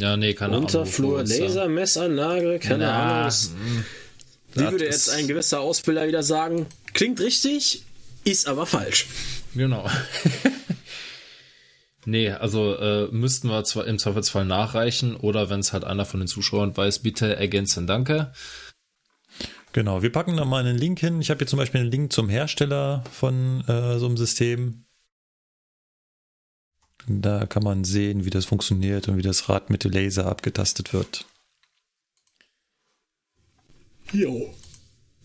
Ja, nee, keine Ahnung. Unterflur, wovor uns da- Lasermessanlage, keine Na, Ahnung. Das, hm, wie würde jetzt ein gewisser Ausbilder wieder sagen, klingt richtig, ist aber falsch. Genau. nee, also äh, müssten wir zwar im Zweifelsfall nachreichen oder wenn es halt einer von den Zuschauern weiß, bitte ergänzen, danke. Genau, wir packen da mal einen Link hin. Ich habe hier zum Beispiel einen Link zum Hersteller von äh, so einem System. Da kann man sehen, wie das funktioniert und wie das Rad mit dem Laser abgetastet wird. Jo.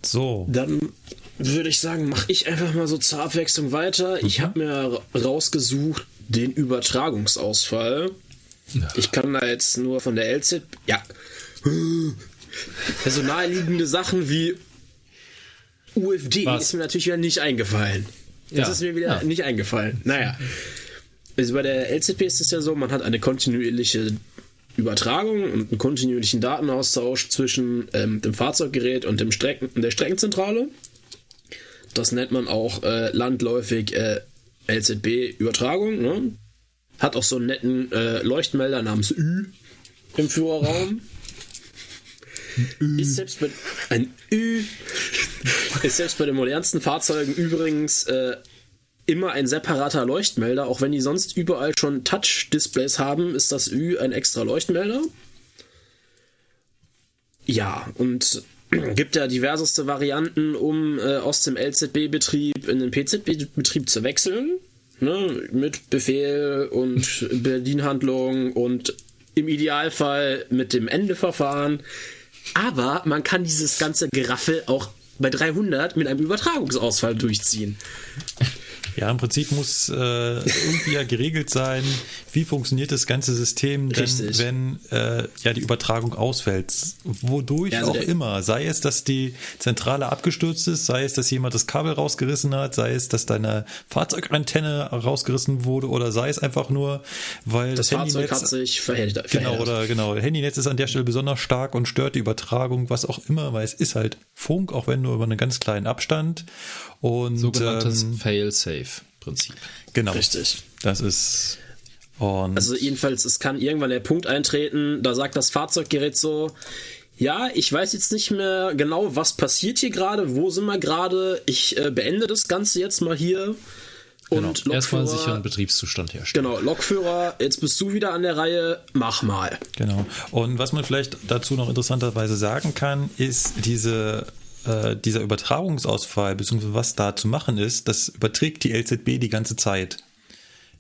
So. Dann würde ich sagen, mache ich einfach mal so zur Abwechslung weiter. Ich habe mir ra- rausgesucht den Übertragungsausfall. Ich kann da jetzt nur von der LZ. Ja. So naheliegende Sachen wie UFD Was? ist mir natürlich wieder nicht eingefallen. Das Ja. ist mir wieder Ja. nicht eingefallen. Naja. Also bei der LZP ist es ja so, man hat eine kontinuierliche Übertragung und einen kontinuierlichen Datenaustausch zwischen ähm, dem Fahrzeuggerät und dem Strecken, der Streckenzentrale. Das nennt man auch äh, landläufig äh, LZB-Übertragung. Ne? Hat auch so einen netten äh, Leuchtmelder namens Ü im Führerraum. Ist selbst bei, ein Ü ist selbst bei den modernsten Fahrzeugen übrigens äh, immer ein separater Leuchtmelder, auch wenn die sonst überall schon Touch-Displays haben, ist das Ü ein extra Leuchtmelder. Ja, und gibt ja diverseste Varianten, um äh, aus dem LZB-Betrieb in den PZB-Betrieb zu wechseln. Ne? Mit Befehl und Bedienhandlung und im Idealfall mit dem Endeverfahren. Aber man kann dieses ganze Geraffel auch bei 300 mit einem Übertragungsausfall durchziehen. Ja, im Prinzip muss äh, irgendwie ja geregelt sein, wie funktioniert das ganze System, denn Richtig. wenn äh, ja die Übertragung ausfällt, wodurch Ja, also auch immer, sei es, dass die Zentrale abgestürzt ist, sei es, dass jemand das Kabel rausgerissen hat, sei es, dass deine Fahrzeugantenne rausgerissen wurde oder sei es einfach nur, weil Das das, Fahrzeug Handynetz hat sich verheddert. Genau, oder genau. Handynetz ist an der Stelle besonders stark und stört die Übertragung, was auch immer, weil es ist halt Funk, auch wenn nur über einen ganz kleinen Abstand. Und Sogenanntes ähm, Fail-Safe-Prinzip. genau. Richtig. Das ist und Also jedenfalls, es kann irgendwann der Punkt eintreten, da sagt das Fahrzeuggerät so, ja, ich weiß jetzt nicht mehr genau, was passiert hier gerade, wo sind wir gerade, ich äh, beende das Ganze jetzt mal hier. Und Genau. Erstmal sicheren Betriebszustand herstellen. Genau, Lokführer, jetzt bist du wieder an der Reihe, mach mal. Genau. Und was man vielleicht dazu noch interessanterweise sagen kann, ist diese äh, dieser Übertragungsausfall, beziehungsweise was da zu machen ist, das überträgt die LZB die ganze Zeit.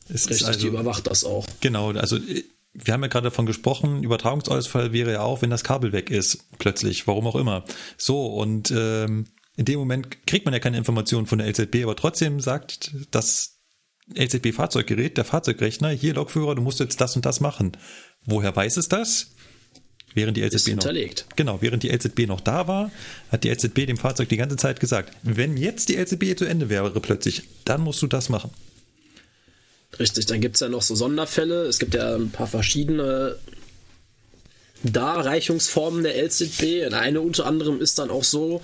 Es ist Richtig, also, die überwacht das auch. Genau, also äh, wir haben ja gerade davon gesprochen, Übertragungsausfall wäre ja auch, wenn das Kabel weg ist, plötzlich, warum auch immer. So, und ähm, in dem Moment kriegt man ja keine Informationen von der LZB, aber trotzdem sagt das LZB-Fahrzeuggerät, der Fahrzeugrechner, hier Lokführer, du musst jetzt das und das machen. Woher weiß es das? Während die LZB Ist noch, hinterlegt. genau, während die LZB noch da war, hat die LZB dem Fahrzeug die ganze Zeit gesagt, wenn jetzt die LZB zu Ende wäre plötzlich, dann musst du das machen. Richtig, dann gibt es ja noch so Sonderfälle. Es gibt ja ein paar verschiedene Darreichungsformen der LZB. Eine unter anderem ist dann auch so,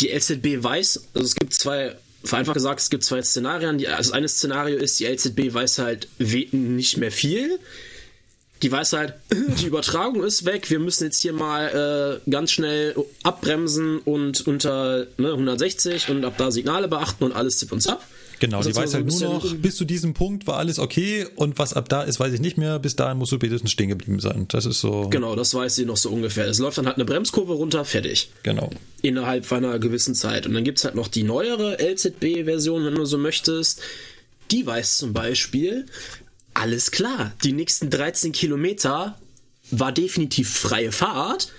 die LZB weiß, also es gibt zwei, vereinfacht gesagt, es gibt zwei Szenarien. Die, also das eine Szenario ist, die LZB weiß halt nicht mehr viel. Die weiß halt, die Übertragung ist weg, wir müssen jetzt hier mal äh, ganz schnell abbremsen und unter ne, 160 und ab da Signale beachten und alles zip und zap. Genau, Also die weiß halt nur noch, bis zu diesem Punkt war alles okay und was ab da ist, weiß ich nicht mehr. Bis dahin musst du spätestens stehen geblieben sein. Das ist so. Genau, das weiß sie noch so ungefähr. Es läuft dann halt eine Bremskurve runter, fertig. Genau. Innerhalb von einer gewissen Zeit. Und dann gibt's halt noch die neuere LZB-Version, wenn du so möchtest. Die weiß zum Beispiel, alles klar, die nächsten 13 Kilometer war definitiv freie Fahrt.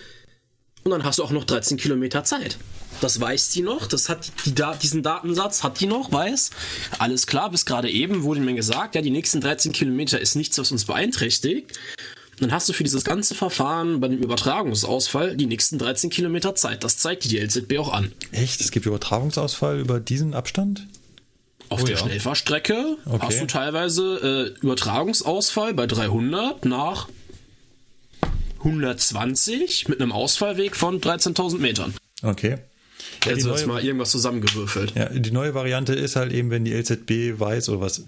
Und dann hast du auch noch 13 Kilometer Zeit. Das weiß die noch, das hat die da diesen Datensatz hat die noch, weiß. Alles klar, bis gerade eben wurde mir gesagt, ja, die nächsten 13 Kilometer ist nichts, was uns beeinträchtigt. Und dann hast du für dieses ganze Verfahren bei dem Übertragungsausfall die nächsten 13 Kilometer Zeit. Das zeigt die LZB auch an. Echt? Es gibt Übertragungsausfall über diesen Abstand? Auf Oh der ja. Schnellfahrstrecke Okay. hast du teilweise äh, Übertragungsausfall bei 300 nach 120 mit einem Ausfallweg von 13.000 Metern. Okay. Ja, Also jetzt neue, mal irgendwas zusammengewürfelt. ja, die neue Variante ist halt eben, wenn die LZB weiß oder was.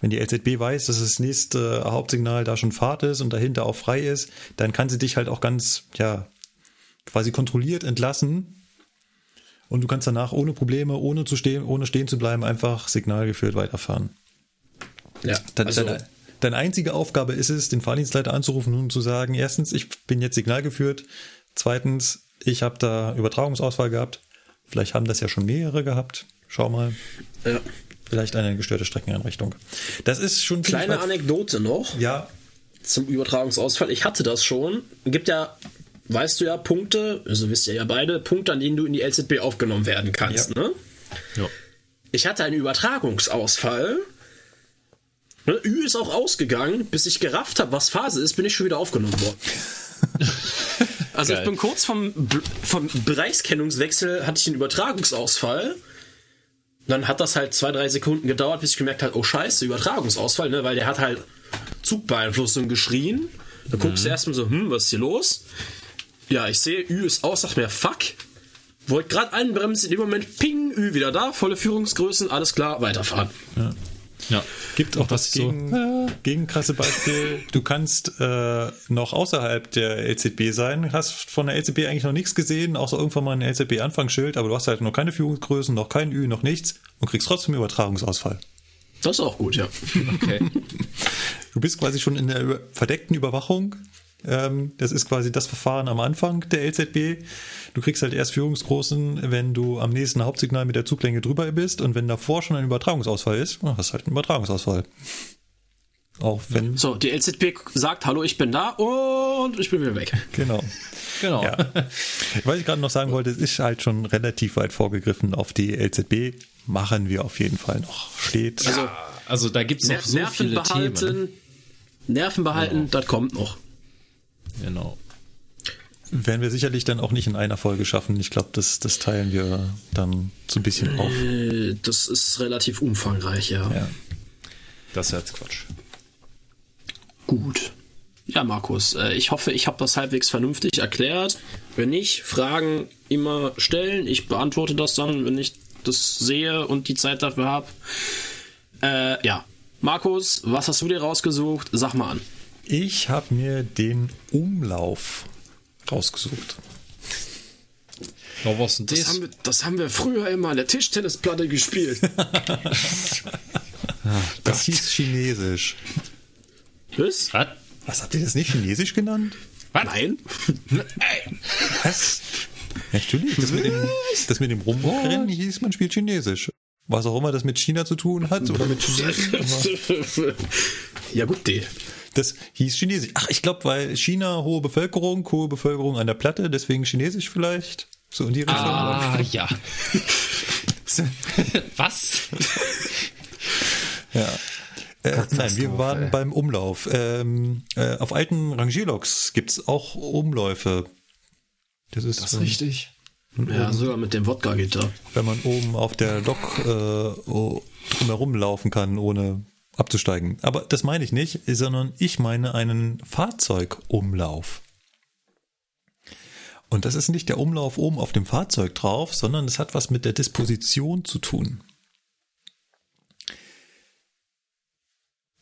Wenn die LZB weiß, dass das nächste Hauptsignal da schon Fahrt ist und dahinter auch frei ist, dann kann sie dich halt auch ganz, ja, quasi kontrolliert entlassen. Und du kannst danach ohne Probleme, ohne zu stehen, ohne stehen zu bleiben, einfach signalgeführt weiterfahren. Ja, Dann, also, deine, deine einzige Aufgabe ist es, den Fahrdienstleiter anzurufen und zu sagen, erstens, ich bin jetzt signalgeführt, zweitens, ich habe da Übertragungsausfall gehabt, vielleicht haben das ja schon mehrere gehabt, schau mal, ja. vielleicht eine gestörte Streckeneinrichtung. Das ist schon Kleine Anekdote noch Ja, zum Übertragungsausfall. Ich hatte das schon. Gibt ja weißt du ja Punkte, also wisst ihr ja beide, Punkte, an denen du in die LZB aufgenommen werden kannst, ne? Ja. Ich hatte einen Übertragungsausfall. Ne, Ü ist auch ausgegangen, bis ich gerafft habe, was Phase ist, bin ich schon wieder aufgenommen worden. also Geil. ich bin kurz vom, vom Bereichskennungswechsel, hatte ich einen Übertragungsausfall. Dann hat das halt zwei, drei Sekunden gedauert, bis ich gemerkt habe, oh scheiße, Übertragungsausfall, ne? weil der hat halt Zugbeeinflussung geschrien. Da guckst du erstmal so, hm, was ist hier los? Ja, ich sehe, Ü ist aus, sag mir, fuck. Wollte gerade einbremsen, in dem Moment, ping, Ü wieder da, volle Führungsgrößen, alles klar, weiterfahren. Ja. Gibt auch das das so- gegen, gegenkrasse Beispiel. Du kannst äh, noch außerhalb der LZB sein, hast von der LZB eigentlich noch nichts gesehen, außer irgendwann mal ein LZB-Anfangsschild, aber du hast halt noch keine Führungsgrößen, noch kein Ü, noch nichts und kriegst trotzdem Übertragungsausfall. Das ist auch gut, ja. Okay. Du bist quasi schon in der verdeckten Überwachung. Ähm, das ist quasi das Verfahren am Anfang der LZB. Du kriegst halt erst Führungsgroßen, wenn du am nächsten Hauptsignal mit der Zuglänge drüber bist und wenn davor schon ein Übertragungsausfall ist, hast du halt einen Übertragungsausfall. Auch wenn, So, die LZB sagt, hallo, ich bin da und ich bin wieder weg. genau. Genau. Ja. Was ich gerade noch sagen wollte, es ist halt schon relativ weit vorgegriffen auf die LZB. Machen wir auf jeden Fall noch. Steht. Also, Also da gibt es noch Ner so Nerven viele behalten, Themen. Nerven behalten, das kommt noch. Genau. werden wir sicherlich dann auch nicht in einer Folge schaffen. Ich glaube, das, das teilen wir dann so ein bisschen auf. Äh, Das ist relativ umfangreich, ja. Ja. Das ist jetzt Quatsch. Gut. Ja, Markus, äh, ich hoffe, ich habe das halbwegs vernünftig erklärt. Wenn nicht, Fragen immer stellen. Ich beantworte das dann, wenn ich das sehe und die Zeit dafür habe. Äh, ja. Markus, was hast du dir rausgesucht? Sag mal an. Ich habe mir den Umlauf rausgesucht. Was denn Das das? haben, wir, das haben wir früher immer an der Tischtennisplatte gespielt. Das hieß Chinesisch. Was? Was? Was habt ihr das nicht Chinesisch genannt? Nein? Was? Natürlich, das mit dem, das mit dem Rumrennen hieß, man spielt Chinesisch. Was auch immer das mit China zu tun hat oder mit Chinesisch. ja, gut, die. Das hieß Chinesisch. Ach, ich glaube, weil China hohe Bevölkerung, hohe Bevölkerung an der Platte, deswegen Chinesisch vielleicht. So in die Richtung. Ah, ja. was? Ja. Äh, nein, wir waren beim Umlauf. Ähm, äh, auf alten Rangierloks gibt's auch Umläufe. Das ist, ähm, richtig. Ja, sogar mit dem Wodka-Gitter. wenn man oben auf der Lok äh, oh, drumherum laufen kann, ohne abzusteigen. Aber das meine ich nicht, sondern ich meine einen Fahrzeugumlauf. Und das ist nicht der Umlauf oben auf dem Fahrzeug drauf, sondern es hat was mit der Disposition zu tun.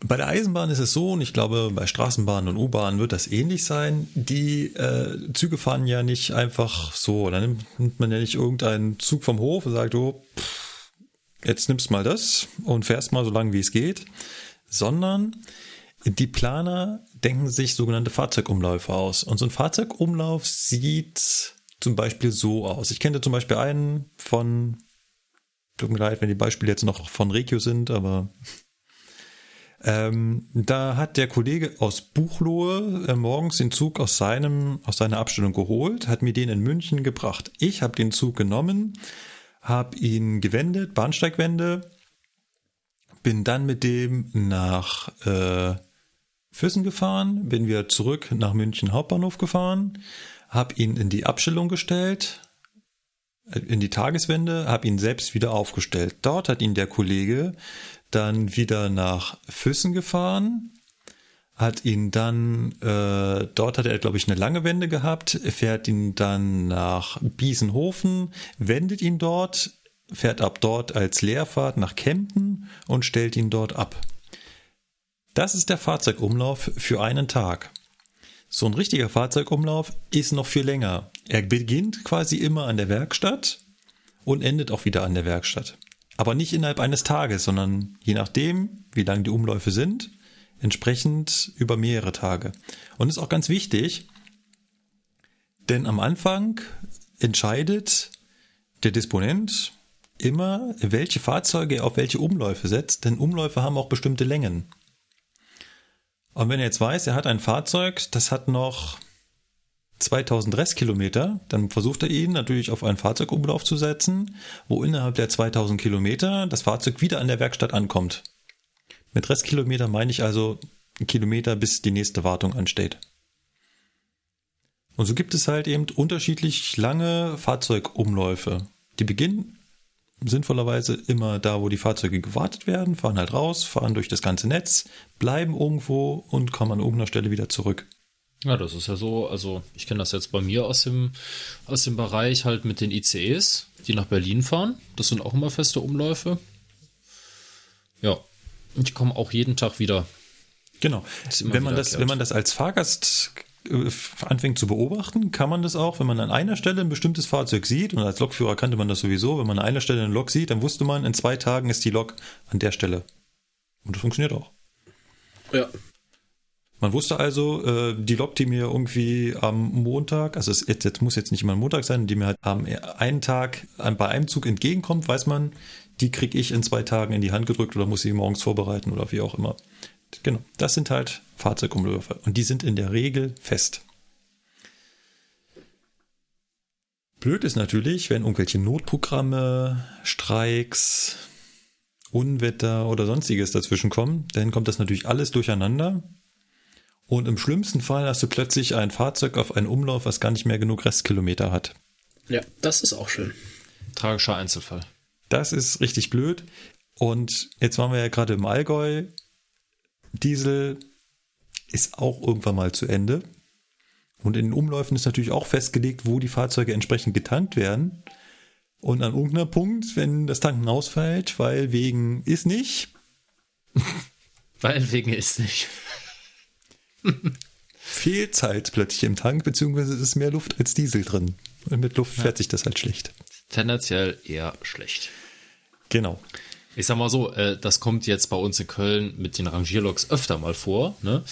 Bei der Eisenbahn ist es so, und ich glaube, bei Straßenbahnen und U-Bahnen wird das ähnlich sein. Die äh, Züge fahren ja nicht einfach so. Da nimmt, nimmt man ja nicht irgendeinen Zug vom Hof und sagt, oh, pff, jetzt nimmst mal das und fährst mal so lange, wie es geht. Sondern die Planer denken sich sogenannte Fahrzeugumläufe aus. Und so ein Fahrzeugumlauf sieht zum Beispiel so aus. Ich kenne zum Beispiel einen von, tut mir leid, wenn die Beispiele jetzt noch von Regio sind, aber ähm, da hat der Kollege aus Buchlohe äh, morgens den Zug aus seinem aus seiner Abstellung geholt, hat mir den in München gebracht. Ich habe den Zug genommen, habe ihn gewendet, Bahnsteigwende, bin dann mit dem nach äh, Füssen gefahren, bin wieder zurück nach München Hauptbahnhof gefahren, habe ihn in die Abstellung gestellt, äh, in die Tageswende, habe ihn selbst wieder aufgestellt. Dort hat ihn der Kollege dann wieder nach Füssen gefahren, hat ihn dann, äh, dort hat er, glaube ich, eine lange Wende gehabt, fährt ihn dann nach Biesenhofen, wendet ihn dort, fährt ab dort als Leerfahrt nach Kempten und stellt ihn dort ab. Das ist der Fahrzeugumlauf für einen Tag. So ein richtiger Fahrzeugumlauf ist noch viel länger. Er beginnt quasi immer an der Werkstatt und endet auch wieder an der Werkstatt. Aber nicht innerhalb eines Tages, sondern je nachdem, wie lang die Umläufe sind, entsprechend über mehrere Tage. Und ist auch ganz wichtig, denn am Anfang entscheidet der Disponent immer, welche Fahrzeuge er auf welche Umläufe setzt, denn Umläufe haben auch bestimmte Längen. Und wenn er jetzt weiß, er hat ein Fahrzeug, das hat noch 2000 Restkilometer, dann versucht er ihn natürlich auf einen Fahrzeugumlauf zu setzen, wo innerhalb der 2000 Kilometer das Fahrzeug wieder an der Werkstatt ankommt. Mit Restkilometer meine ich also Kilometer, bis die nächste Wartung ansteht. Und so gibt es halt eben unterschiedlich lange Fahrzeugumläufe. Die beginnen sinnvollerweise immer da, wo die Fahrzeuge gewartet werden, fahren halt raus, fahren durch das ganze Netz, bleiben irgendwo und kommen an irgendeiner Stelle wieder zurück. Ja, das ist ja so, also ich kenne das jetzt bei mir aus dem, aus dem Bereich halt mit den ICEs, die nach Berlin fahren. Das sind auch immer feste Umläufe. Ja, ich komme auch jeden Tag wieder. Genau. Wenn man, das, wenn man das als Fahrgast äh, anfängt zu beobachten, kann man das auch, wenn man an einer Stelle ein bestimmtes Fahrzeug sieht, und als Lokführer kannte man das sowieso, wenn man an einer Stelle eine Lok sieht, dann wusste man, in zwei Tagen ist die Lok an der Stelle. Und das funktioniert auch. Ja. Man wusste also, äh, die Lok, die mir irgendwie am Montag, also es jetzt, muss jetzt nicht immer ein Montag sein, die mir halt am einen Tag bei einem Zug entgegenkommt, weiß man, die kriege ich in zwei Tagen in die Hand gedrückt oder muss sie morgens vorbereiten oder wie auch immer. Genau, das sind halt Fahrzeugumläufe und die sind in der Regel fest. Blöd ist natürlich, wenn irgendwelche Notprogramme, Streiks, Unwetter oder sonstiges dazwischen kommen, dann kommt das natürlich alles durcheinander. Und im schlimmsten Fall hast du plötzlich ein Fahrzeug auf einen Umlauf, was gar nicht mehr genug Restkilometer hat. Ja, das ist auch schön. Tragischer Einzelfall. Das ist richtig blöd. Und jetzt waren wir ja gerade im Allgäu. Diesel ist auch irgendwann mal zu Ende. Und in den Umläufen ist natürlich auch festgelegt, wo die Fahrzeuge entsprechend getankt werden. Und an irgendeinem Punkt, wenn das Tanken ausfällt, weil wegen ist nicht. weil wegen ist nicht. fehlt halt plötzlich im Tank, beziehungsweise ist mehr Luft als Diesel drin. Und mit Luft ja. fährt sich das halt schlecht. Tendenziell eher schlecht. Genau. Ich sag mal so, äh, das kommt jetzt bei uns in Köln mit den Rangierloks öfter mal vor, ne?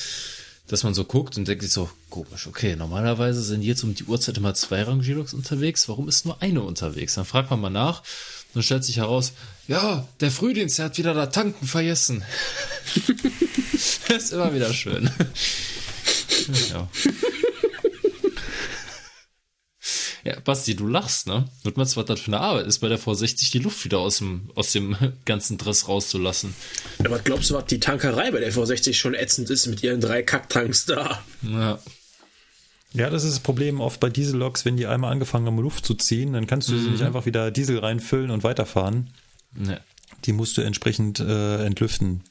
Dass man so guckt und denkt sich so, komisch, okay, normalerweise sind jetzt um die Uhrzeit immer zwei Rangierloks unterwegs, warum ist nur eine unterwegs? Dann fragt man mal nach und stellt sich heraus, ja, der Frühdienst, der hat wieder da tanken vergessen. das ist immer wieder schön. ja. Ja, Basti, du lachst, ne? Wird man was das für eine Arbeit ist, bei der V60 die Luft wieder aus dem, aus dem ganzen Dress rauszulassen. Aber glaubst du, was die Tankerei bei der V60 schon ätzend ist mit ihren drei Kacktanks da? Ja. Ja, das ist das Problem oft bei Dieselloks, wenn die einmal angefangen haben, Luft zu ziehen, dann kannst du mhm. sie nicht einfach wieder Diesel reinfüllen und weiterfahren. Ja. Die musst du entsprechend äh, entlüften.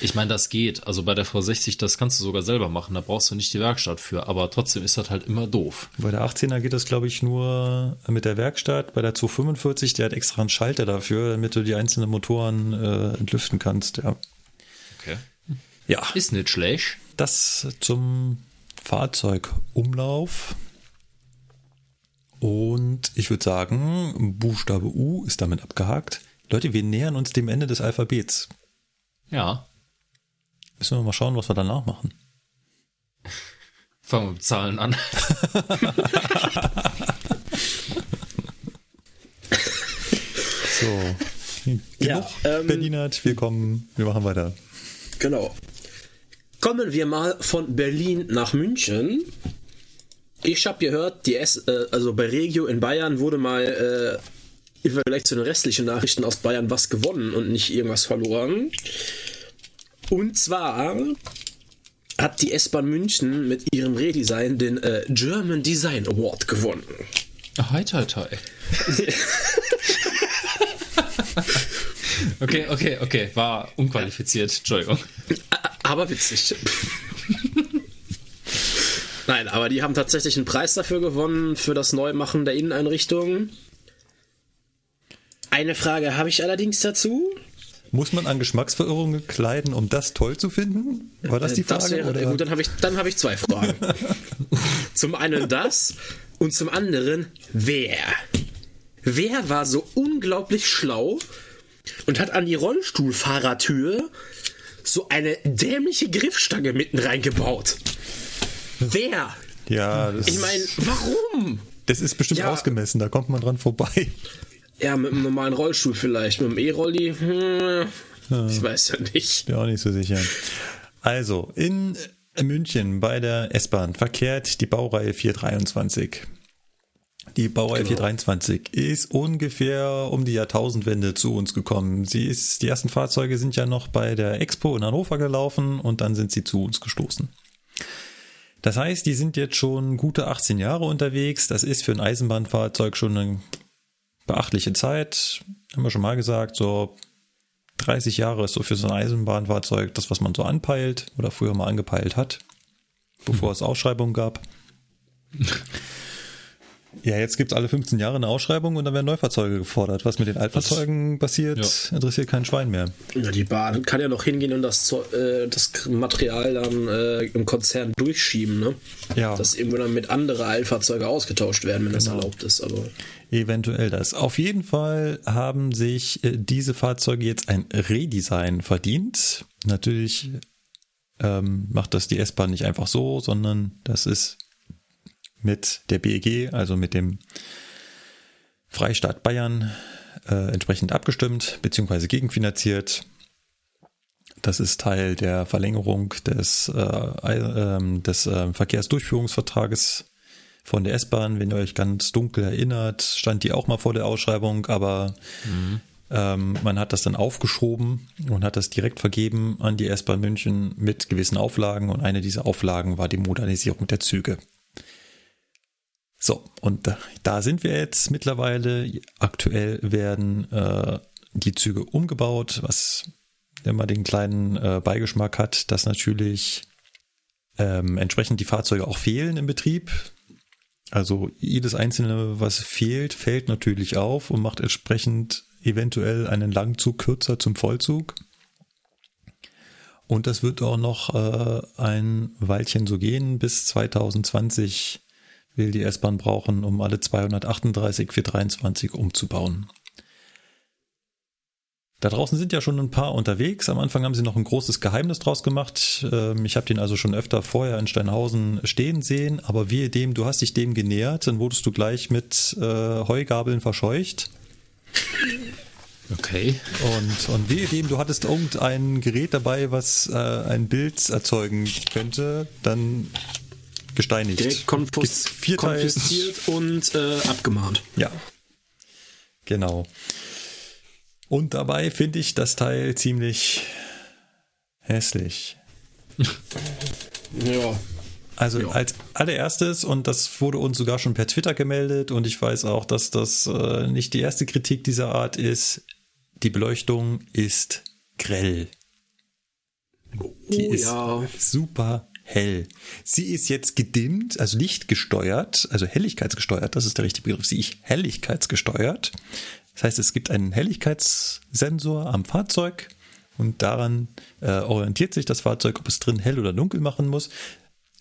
Ich meine, das geht. Also bei der V60, das kannst du sogar selber machen. Da brauchst du nicht die Werkstatt für. Aber trotzdem ist das halt immer doof. Bei der 18er geht das, glaube ich, nur mit der Werkstatt. Bei der 245, der hat extra einen Schalter dafür, damit du die einzelnen Motoren äh, entlüften kannst. Ja. Okay. Ja. Ist nicht schlecht. Das zum Fahrzeugumlauf. Und ich würde sagen, Buchstabe U ist damit abgehakt. Leute, wir nähern uns dem Ende des Alphabets. Ja. Müssen wir mal schauen, was wir danach machen. Fangen wir mit Zahlen an. so. Genug ja, ähm, Berlinert, wir kommen, wir machen weiter. Genau. Kommen wir mal von Berlin nach München. Ich habe gehört, die S, äh, also bei Regio in Bayern wurde mal äh, im Vergleich zu den restlichen Nachrichten aus Bayern was gewonnen und nicht irgendwas verloren. Und zwar hat die S-Bahn München mit ihrem Redesign den äh, German Design Award gewonnen. Hi, hi, hi. okay, okay, okay. War unqualifiziert. Entschuldigung. Aber witzig. Nein, aber die haben tatsächlich einen Preis dafür gewonnen, für das Neumachen der Inneneinrichtung. Eine Frage habe ich allerdings dazu. Muss man an Geschmacksverirrungen kleiden, um das toll zu finden? War das die Frage? Das wäre, oder? Gut, dann habe ich, hab ich zwei Fragen. zum einen das und zum anderen wer? Wer war so unglaublich schlau und hat an die Rollstuhlfahrertür so eine dämliche Griffstange mitten reingebaut? Wer? Ja, das ich meine, warum? Das ist bestimmt ja, ausgemessen, da kommt man dran vorbei. Ja, mit einem normalen Rollstuhl vielleicht. Mit einem E-Rolli, hm, ja. ich weiß ja nicht. Bin auch nicht so sicher. Also, in München bei der S-Bahn verkehrt die Baureihe 423. Die Baureihe Genau. 423 ist ungefähr um die Jahrtausendwende zu uns gekommen. Sie ist, die ersten Fahrzeuge sind ja noch bei der Expo in Hannover gelaufen und dann sind sie zu uns gestoßen. Das heißt, die sind jetzt schon gute 18 Jahre unterwegs. Das ist für ein Eisenbahnfahrzeug schon eine beachtliche Zeit. Haben wir schon mal gesagt, so 30 Jahre ist so für so ein Eisenbahnfahrzeug das, was man so anpeilt oder früher mal angepeilt hat, bevor es Ausschreibungen gab. Ja, jetzt gibt's alle 15 Jahre eine Ausschreibung und dann werden Neufahrzeuge gefordert. Was mit den Altfahrzeugen passiert, ja. interessiert kein Schwein mehr. Ja, die Bahn kann ja noch hingehen und das, äh, das Material dann äh, im Konzern durchschieben, ne? Ja. Dass irgendwo dann mit andere Eilfahrzeuge ausgetauscht werden, wenn das erlaubt ist. Aber Eventuell das. Auf jeden Fall haben sich äh, diese Fahrzeuge jetzt ein Redesign verdient. Natürlich ähm, macht das die S-Bahn nicht einfach so, sondern das ist mit der BEG, also mit dem Freistaat Bayern, äh, entsprechend abgestimmt bzw. gegenfinanziert. Das ist Teil der Verlängerung des, äh, ähm, des äh, Verkehrsdurchführungsvertrages von der S-Bahn. Wenn ihr euch ganz dunkel erinnert, stand die auch mal vor der Ausschreibung, aber ähm, man hat das dann aufgeschoben und hat das direkt vergeben an die S-Bahn München mit gewissen Auflagen und eine dieser Auflagen war die Modernisierung der Züge. So, und da, da sind wir jetzt mittlerweile. Aktuell werden äh, die Züge umgebaut, was immer den kleinen äh, Beigeschmack hat, dass natürlich ähm, entsprechend die Fahrzeuge auch fehlen im Betrieb. Also jedes einzelne, was fehlt, fällt natürlich auf und macht entsprechend eventuell einen Langzug kürzer zum Vollzug. Und das wird auch noch äh, ein Weilchen so gehen. Bis 2020 will die S-Bahn brauchen, um alle 238 für 23 umzubauen. Da draußen sind ja schon ein paar unterwegs. Am Anfang haben sie noch ein großes Geheimnis draus gemacht. Ähm, Ich habe den also schon öfter vorher in Steinhausen stehen sehen, aber wehe dem, du hast dich dem genähert, dann wurdest du gleich mit äh, Heugabeln verscheucht. Okay. Und, und wehe dem, du hattest irgendein Gerät dabei, was äh, ein Bild erzeugen könnte, dann gesteinigt. direkt konfus konfisziert und äh, abgemahnt. Ja. Genau. Und dabei finde ich das Teil ziemlich hässlich. Ja. Also Ja. als allererstes, und das wurde uns sogar schon per Twitter gemeldet, und ich weiß auch, dass das äh, nicht die erste Kritik dieser Art ist, die Beleuchtung ist grell. Die Oh, ist ja. super hell. Sie ist jetzt gedimmt, also lichtgesteuert, also helligkeitsgesteuert, das ist der richtige Begriff. Sie ist helligkeitsgesteuert. Das heißt, es gibt einen Helligkeitssensor am Fahrzeug und daran äh, orientiert sich das Fahrzeug, ob es drin hell oder dunkel machen muss.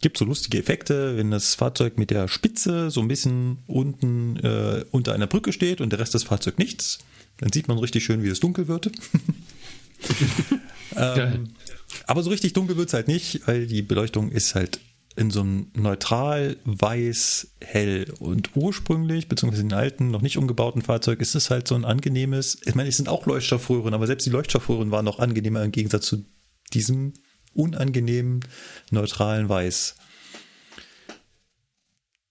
Gibt so lustige Effekte, wenn das Fahrzeug mit der Spitze so ein bisschen unten äh, unter einer Brücke steht und der Rest des Fahrzeugs nichts. Dann sieht man richtig schön, wie es dunkel wird. Geil. Aber so richtig dunkel wird's halt nicht, weil die Beleuchtung ist halt in so einem neutral weiß hell und ursprünglich, beziehungsweise in den alten, noch nicht umgebauten Fahrzeug, ist es halt so ein angenehmes, ich meine, es sind auch Leuchtstoffröhren, aber selbst die Leuchtstoffröhren waren noch angenehmer im Gegensatz zu diesem unangenehmen neutralen Weiß.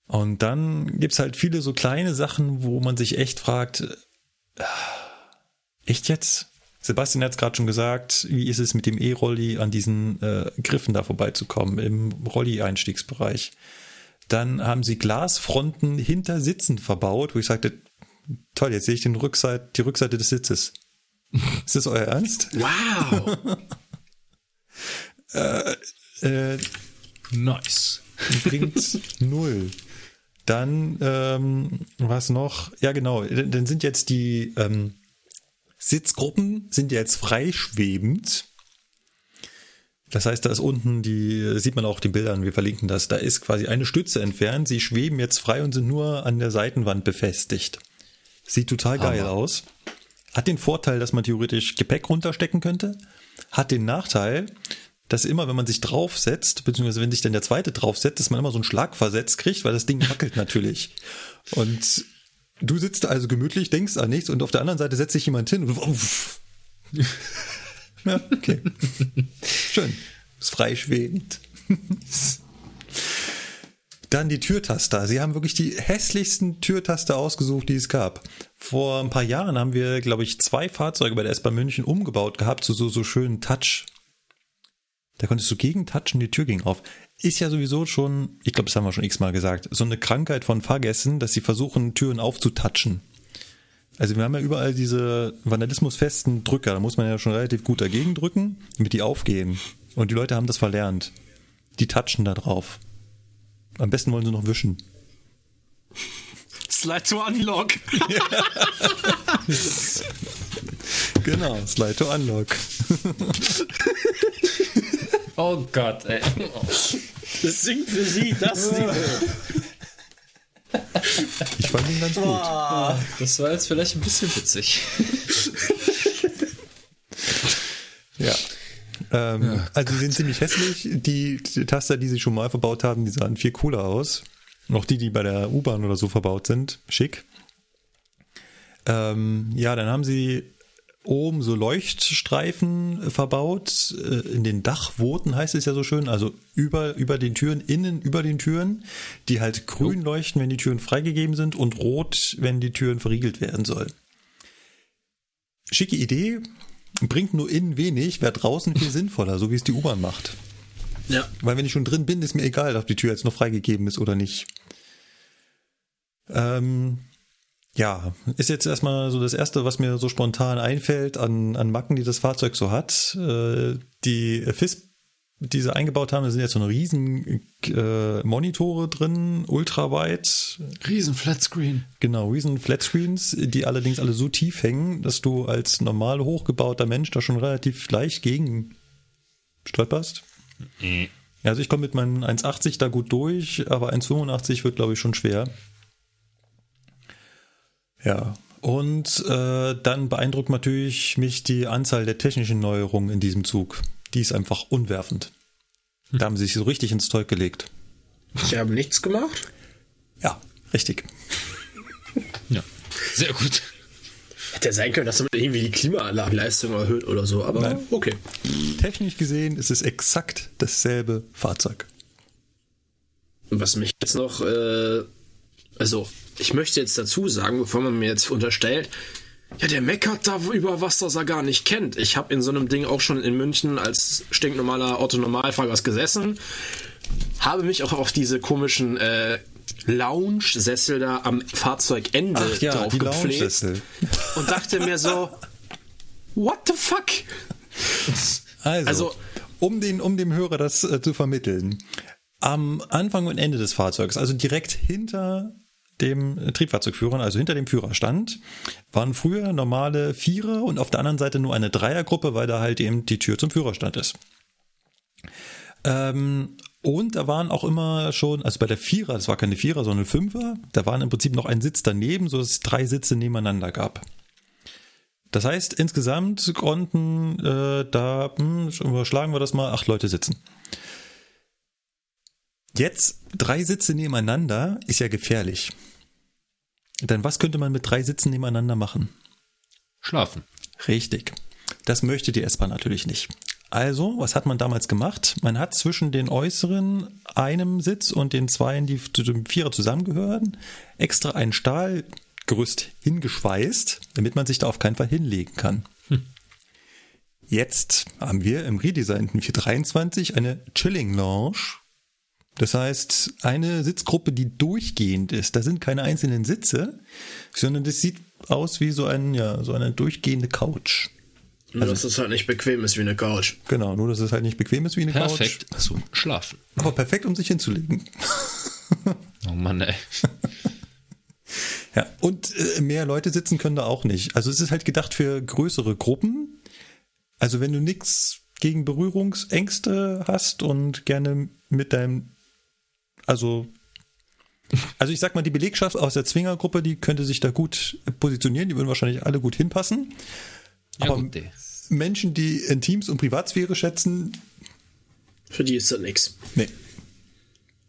Und dann gibt's halt viele so kleine Sachen, wo man sich echt fragt, äh, echt jetzt? Sebastian hat es gerade schon gesagt, wie ist es mit dem E-Rolli an diesen äh, Griffen da vorbeizukommen im Rolli-Einstiegsbereich? Dann haben sie Glasfronten hinter Sitzen verbaut, wo ich sagte, toll, jetzt sehe ich den Rückseite, die Rückseite des Sitzes. Ist das euer Ernst? Wow. Äh, Nice. bringt null. Dann, ähm, was noch? Ja, genau. Dann sind jetzt die ähm, Sitzgruppen sind jetzt freischwebend. Das heißt, da ist unten die, sieht man auch auf den Bildern, wir verlinken das, da ist quasi eine Stütze entfernt. Sie schweben jetzt frei und sind nur an der Seitenwand befestigt. Sieht total geil Hammer. aus. Hat den Vorteil, dass man theoretisch Gepäck runterstecken könnte. Hat den Nachteil, dass immer, wenn man sich draufsetzt, beziehungsweise wenn sich dann der zweite draufsetzt, dass man immer so einen Schlag versetzt kriegt, weil das Ding wackelt natürlich. Und du sitzt also gemütlich, denkst an nichts und auf der anderen Seite setzt sich jemand hin und uff. Ja, okay. Schön. Ist freischwebend. Dann die Türtaster. Sie haben wirklich die hässlichsten Türtaster ausgesucht, die es gab. Vor ein paar Jahren haben wir, glaube ich, zwei Fahrzeuge bei der S-Bahn München umgebaut gehabt zu so, so schönen Touch. Da konntest du gegen touchen, die Tür ging auf. Ist ja sowieso schon, ich glaube, das haben wir schon x-mal gesagt, so eine Krankheit von Fahrgästen, dass sie versuchen, Türen aufzutatschen. Also wir haben ja überall diese vandalismusfesten Drücker, da muss man ja schon relativ gut dagegen drücken, damit die aufgehen. Und die Leute haben das verlernt. Die touchen da drauf. Am besten wollen sie noch wischen. Slide to Unlock. Genau, Slide to Unlock. Oh Gott, ey. Das singt für sie das Niveau. Ich fand ihn ganz gut. Das war jetzt vielleicht ein bisschen witzig. Ja. Ähm, also die sind ziemlich hässlich. Die, die Taster, die sie schon mal verbaut haben, die sahen viel cooler aus. Noch die, die bei der U-Bahn oder so verbaut sind. Schick. Ähm, ja, dann haben sie oben so Leuchtstreifen verbaut. Äh, In den Dachwoten heißt es ja so schön. Also über, über den Türen, innen über den Türen, die halt grün leuchten, wenn die Türen freigegeben sind und rot, wenn die Türen verriegelt werden sollen. Schicke Idee, bringt nur innen wenig, wäre draußen viel sinnvoller, so wie es die U-Bahn macht. Ja. Weil wenn ich schon drin bin, ist mir egal, ob die Tür jetzt noch freigegeben ist oder nicht. Ähm, ja, ist jetzt erstmal so das Erste, was mir so spontan einfällt an, an Macken, die das Fahrzeug so hat. Äh, die FIS, die sie eingebaut haben, da sind jetzt so eine riesen äh, Monitore drin, ultraweit, Riesen Flatscreen. Genau, riesen Flatscreens, die allerdings alle so tief hängen, dass du als normal hochgebauter Mensch da schon relativ leicht gegen stolperst. Ja, also ich komme mit meinen 1,80 da gut durch, aber 1,85 wird, glaube ich, schon schwer. Ja, und äh, dann beeindruckt natürlich mich die Anzahl der technischen Neuerungen in diesem Zug. Die ist einfach unwerfend. Da haben sie sich so richtig ins Zeug gelegt. Sie haben nichts gemacht? Ja, richtig. Ja. Sehr gut. Hätte ja sein können, dass damit irgendwie die Klimaanlagenleistung erhöht oder so, aber Nein. okay. Technisch gesehen ist es exakt dasselbe Fahrzeug. Was mich jetzt noch, äh, also ich möchte jetzt dazu sagen, bevor man mir jetzt unterstellt, ja, der meckert da über was, das er gar nicht kennt. Ich habe in so einem Ding auch schon in München als stinknormaler Otto-Normalfahrgast gesessen, habe mich auch auf diese komischen äh, Lounge-Sessel da am Fahrzeugende Ach ja, drauf gepflegt und dachte mir so, what the fuck? Also, Also- um, den, um dem Hörer das äh, zu vermitteln. Am Anfang und Ende des Fahrzeugs, also direkt hinter dem äh, Triebfahrzeugführer, also hinter dem Führerstand, waren früher normale Vierer und auf der anderen Seite nur eine Dreiergruppe, weil da halt eben die Tür zum Führerstand ist. Ähm, und da waren auch immer schon, also bei der Vierer, das war keine Vierer, sondern Fünfer, da waren im Prinzip noch ein Sitz daneben, so dass es drei Sitze nebeneinander gab. Das heißt, insgesamt konnten äh, da, hm, überschlagen wir das mal, acht Leute sitzen. Jetzt drei Sitze nebeneinander ist ja gefährlich. Denn was könnte man mit drei Sitzen nebeneinander machen? Schlafen. Richtig. Das möchte die S-Bahn natürlich nicht. Also, was hat man damals gemacht? Man hat zwischen den äußeren einem Sitz und den zweien, die zu dem Vierer zusammengehören, extra ein Stahlgerüst hingeschweißt, damit man sich da auf keinen Fall hinlegen kann. Jetzt haben wir im redesignten 423 eine Chilling Lounge. Das heißt, eine Sitzgruppe, die durchgehend ist. Da sind keine einzelnen Sitze, sondern das sieht aus wie so, ein, ja, so eine durchgehende Couch. Nur, dass es halt nicht bequem ist wie eine Couch. Genau, nur dass es halt nicht bequem ist wie eine Perfekt zum Schlafen. Couch. Aber perfekt, um sich hinzulegen. Oh Mann, ey. Ja, und äh, mehr Leute sitzen können da auch nicht. Also es ist halt gedacht für größere Gruppen. Also wenn du nichts gegen Berührungsängste hast und gerne mit deinem, also also ich sag mal, die Belegschaft aus der Zwingergruppe, die könnte sich da gut positionieren, die würden wahrscheinlich alle gut hinpassen. Ja, Aber gut. Menschen, die Intims und Privatsphäre schätzen, Für die ist das nix. nee.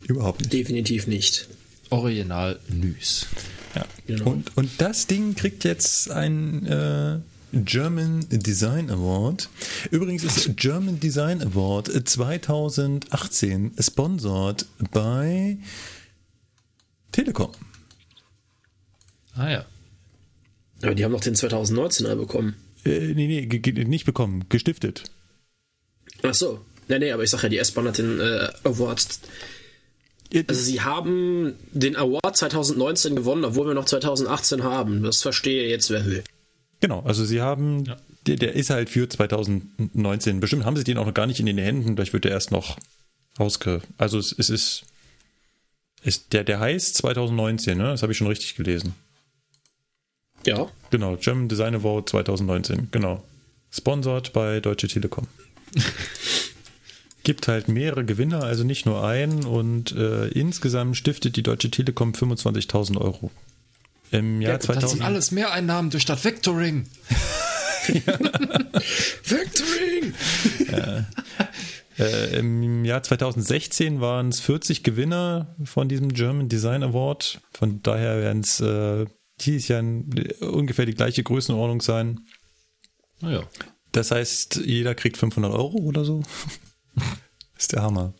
Überhaupt nicht. Definitiv nicht. Original Nüs. Ja. Genau. Und, und das Ding kriegt jetzt ein, äh, German Design Award. Übrigens ist German Design Award 2018 sponsored bei Telekom. Ah ja. Aber die haben noch den 2019er bekommen. Äh, nee, nee, ge- ge- nicht bekommen, gestiftet. Ach so. Nee, nee, aber ich sag ja, die S-Bahn hat den äh, Award. Also sie haben den Award 2019 gewonnen, obwohl wir noch 2018 haben. Das verstehe jetzt wer will. Genau, also sie haben, der, der ist halt für 2019. Bestimmt haben sie den auch noch gar nicht in den Händen, vielleicht wird der erst noch ausge... Also es, es ist, ist der, der heißt 2019, ne? Das habe ich schon richtig gelesen. Ja. Genau, German Design Award 2019, genau. Sponsored bei Deutsche Telekom. Gibt halt mehrere Gewinner, also nicht nur einen und äh, insgesamt stiftet die Deutsche Telekom 25.000 Euro. Im Jahr Das sind 2000. alles Mehreinnahmen durch das Vectoring. Factoring! Äh, Im Jahr 2016 waren es 40 Gewinner von diesem German Design Award. Von daher werden es äh, dieses Jahr ungefähr die gleiche Größenordnung sein. Naja. Das heißt, jeder kriegt 500 Euro oder so. ist der Hammer.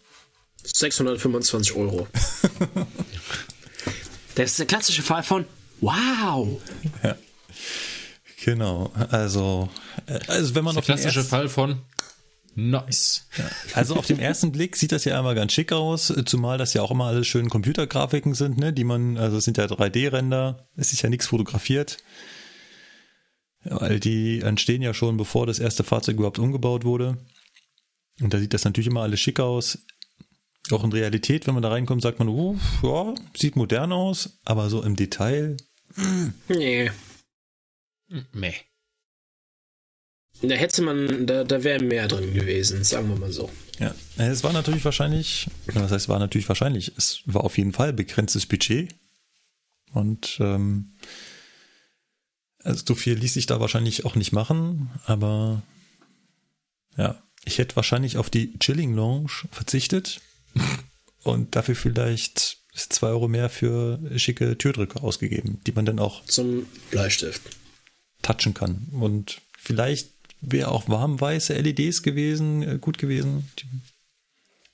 625 Euro. Das ist der klassische Fall von Wow! Ja. Genau. Also, äh, also wenn man Der auf den klassische ersten- Fall von Nice. Also auf den ersten Blick sieht das ja einmal ganz schick aus, zumal das ja auch immer alles schön Computergrafiken sind, ne, die man, also es sind ja 3D-Render, es ist ja nichts fotografiert. Weil die entstehen ja schon, bevor das erste Fahrzeug überhaupt umgebaut wurde. Und da sieht das natürlich immer alles schick aus. Auch in Realität, wenn man da reinkommt, sagt man, uh, ja, sieht modern aus, aber so im Detail, Nee. Meh. Da hätte man, da, da wäre mehr drin gewesen, sagen wir mal so. Ja, es war natürlich wahrscheinlich, was heißt war natürlich wahrscheinlich, es war auf jeden Fall begrenztes Budget und ähm, also so viel ließ sich da wahrscheinlich auch nicht machen, aber ja, ich hätte wahrscheinlich auf die Chilling Lounge verzichtet und dafür vielleicht zwei Euro mehr für schicke Türdrücke ausgegeben, die man dann auch Zum Bleistift. touchen kann und vielleicht wäre auch warmweiße LEDs gewesen, äh, gut gewesen.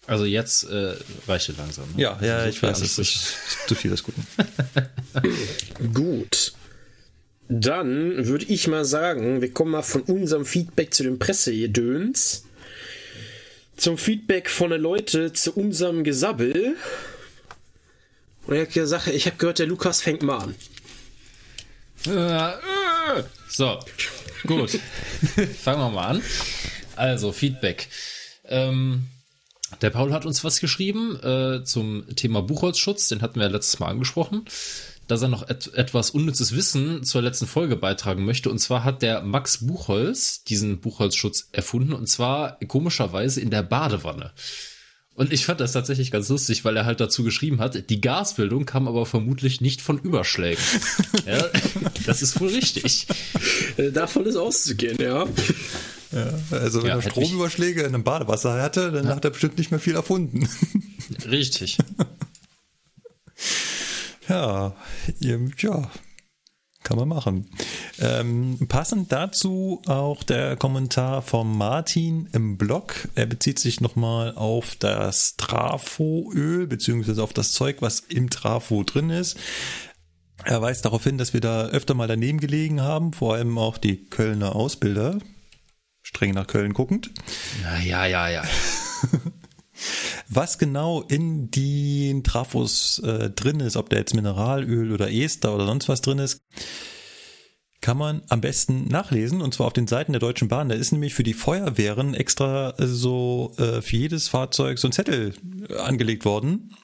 Also jetzt äh, reicht es langsam. Ne? Ja, ja, Also ich weiß, es ist zu viel des Guten. Gut. Dann würde ich mal sagen, wir kommen mal von unserem Feedback zu dem Pressegedöns. Zum Feedback von den Leuten zu unserem Gesabbel. Und ich habe gesagt, ich habe gehört, der Lukas fängt mal an. Äh, äh. So, gut. Fangen wir mal an. Also, Feedback. Ähm, der Paul hat uns was geschrieben äh, zum Thema Buchholzschutz, den hatten wir ja letztes Mal angesprochen, dass er noch et etwas unnützes Wissen zur letzten Folge beitragen möchte. Und zwar hat der Max Buchholz diesen Buchholzschutz erfunden und zwar komischerweise in der Badewanne. Und ich fand das tatsächlich ganz lustig, weil er halt dazu geschrieben hat, die Gasbildung kam aber vermutlich nicht von Überschlägen. ja, das ist wohl richtig. Äh, davon ist auszugehen, ja. Also wenn Ja, er Stromüberschläge in einem Badewasser hatte, dann hat er bestimmt nicht mehr viel erfunden. Richtig. ja, ihr- ja, kann man machen. Ähm, passend dazu auch der Kommentar von Martin im Blog. Er bezieht sich nochmal auf das Trafoöl, beziehungsweise auf das Zeug, was im Trafo drin ist. Er weist darauf hin, dass wir da öfter mal daneben gelegen haben, vor allem auch die Kölner Ausbilder, streng nach Köln guckend. Na, ja, ja, ja. Was genau in den Trafos äh, drin ist, ob da jetzt Mineralöl oder Ester oder sonst was drin ist, kann man am besten nachlesen und zwar auf den Seiten der Deutschen Bahn. Da ist nämlich für die Feuerwehren extra äh, so äh, für jedes Fahrzeug so ein Zettel äh, angelegt worden.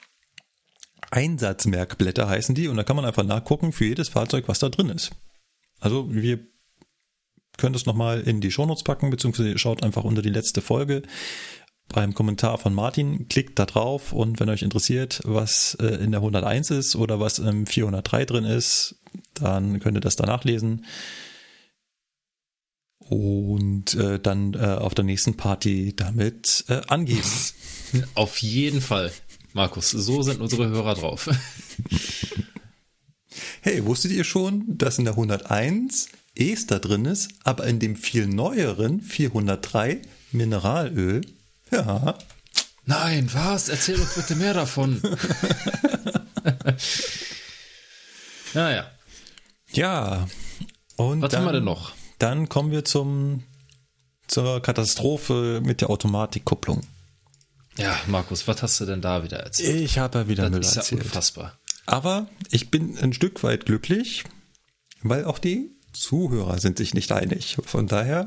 Einsatzmerkblätter heißen die und da kann man einfach nachgucken für jedes Fahrzeug, was da drin ist. Also wir können das nochmal in die Shownotes packen, beziehungsweise schaut einfach unter die letzte Folge beim Kommentar von Martin, klickt da drauf und wenn euch interessiert, was äh, in der 101 ist oder was im 403 drin ist, dann könnt ihr das da nachlesen und äh, dann äh, auf der nächsten Party damit äh, angeben. Auf jeden Fall. Markus, so sind unsere Hörer drauf. Hey, wusstet ihr schon, dass in der 101 Ester drin ist, aber in dem viel neueren 403 Mineralöl. Ja. Nein, was? Erzähl uns bitte mehr davon. naja. Ja. Und Was dann, haben wir denn noch? Dann kommen wir zum, zur Katastrophe mit der Automatikkupplung. Ja, Markus, was hast du denn da wieder erzählt? Ich habe ja wieder das Müll ist ja erzählt. unfassbar. Aber ich bin ein Stück weit glücklich, weil auch die Zuhörer sind sich nicht einig. Von daher,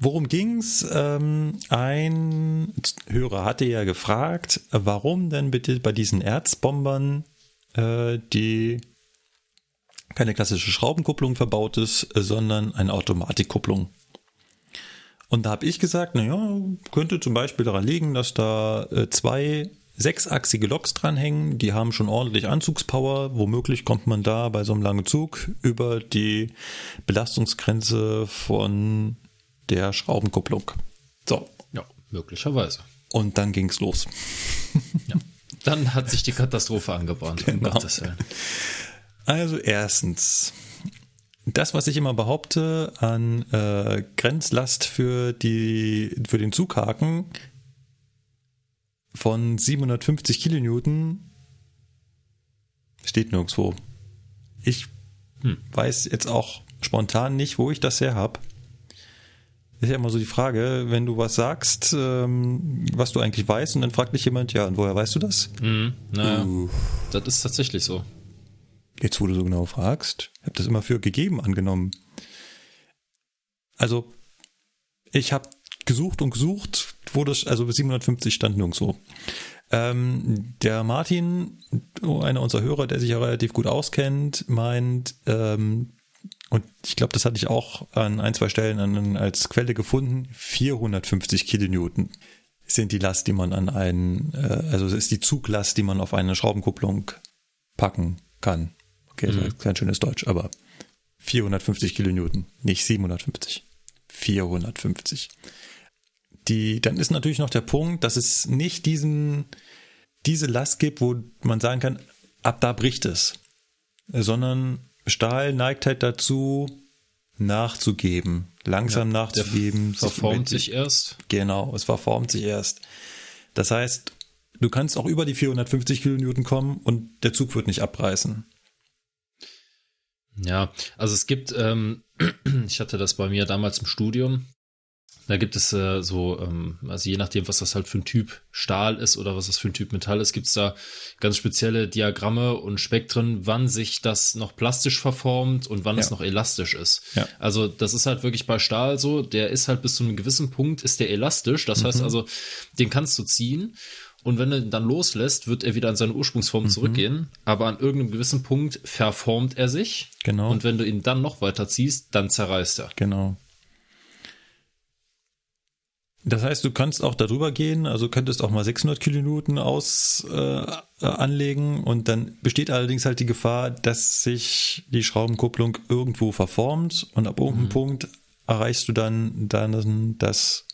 worum ging's? Ähm, ein Hörer hatte ja gefragt, warum denn bitte bei diesen Erzbombern äh, die keine klassische Schraubenkupplung verbaut ist, sondern eine Automatikkupplung. Und da habe ich gesagt, naja, könnte zum Beispiel daran liegen, dass da äh, zwei sechsachsige Loks dranhängen, die haben schon ordentlich Anzugspower. Womöglich kommt man da bei so einem langen Zug über die Belastungsgrenze von der Schraubenkupplung. So, Ja, möglicherweise. und dann ging's los. Dann hat sich die Katastrophe angebahnt. Genau. Also erstens, das, was ich immer behaupte an äh, Grenzlast für, die, für den Zughaken von 750 Kilonewton steht nirgendwo. Ich weiß jetzt auch spontan nicht, wo ich das her habe. Ist ja immer so die Frage, wenn du was sagst, ähm, was du eigentlich weißt, und dann fragt dich jemand, ja, und woher weißt du das? Mhm, naja, Uh. das ist tatsächlich so. Jetzt, wo du so genau fragst, ich habe das immer für gegeben angenommen. Also, ich habe gesucht und gesucht, das, also bis 750 stand nirgendwo. Ähm, der Martin, einer unserer Hörer, der sich ja relativ gut auskennt, meint, ähm, und ich glaube, das hatte ich auch an ein, zwei Stellen an, als Quelle gefunden, 450 Kilonewton sind die Last, die man an einen, äh, also es ist die Zuglast, die man auf eine Schraubenkupplung packen kann. Okay, das ist kein schönes Deutsch, aber 450 Kilonewton, nicht 750. 450. Die, dann ist natürlich noch der Punkt, dass es nicht diesen, diese Last gibt, wo man sagen kann, ab da bricht es. Sondern Stahl neigt halt dazu, nachzugeben, langsam nachzugeben. sich Verformt mit- sich erst. Genau, es verformt sich erst. Das heißt, du kannst auch über die 450 Kilonewton kommen und der Zug wird nicht abreißen. Ja, also es gibt, ähm, ich hatte das bei mir damals im Studium. Da gibt es äh, so, ähm, also je nachdem, was das halt für ein Typ Stahl ist oder was das für ein Typ Metall ist, gibt es da ganz spezielle Diagramme und Spektren, wann sich das noch plastisch verformt und wann Ja. es noch elastisch ist. Ja. Also das ist halt wirklich bei Stahl so, der ist halt bis zu einem gewissen Punkt, ist der elastisch. Das heißt also, den kannst du ziehen. Und wenn du ihn dann loslässt, wird er wieder an seine Ursprungsform zurückgehen. Aber an irgendeinem gewissen Punkt verformt er sich. Genau. Und wenn du ihn dann noch weiter ziehst, dann zerreißt er. Genau. Das heißt, du kannst auch darüber gehen, also könntest auch mal 600 Kilonewton aus äh, anlegen und dann besteht allerdings halt die Gefahr, dass sich die Schraubenkupplung irgendwo verformt und ab irgendeinem Punkt erreichst du dann, dann das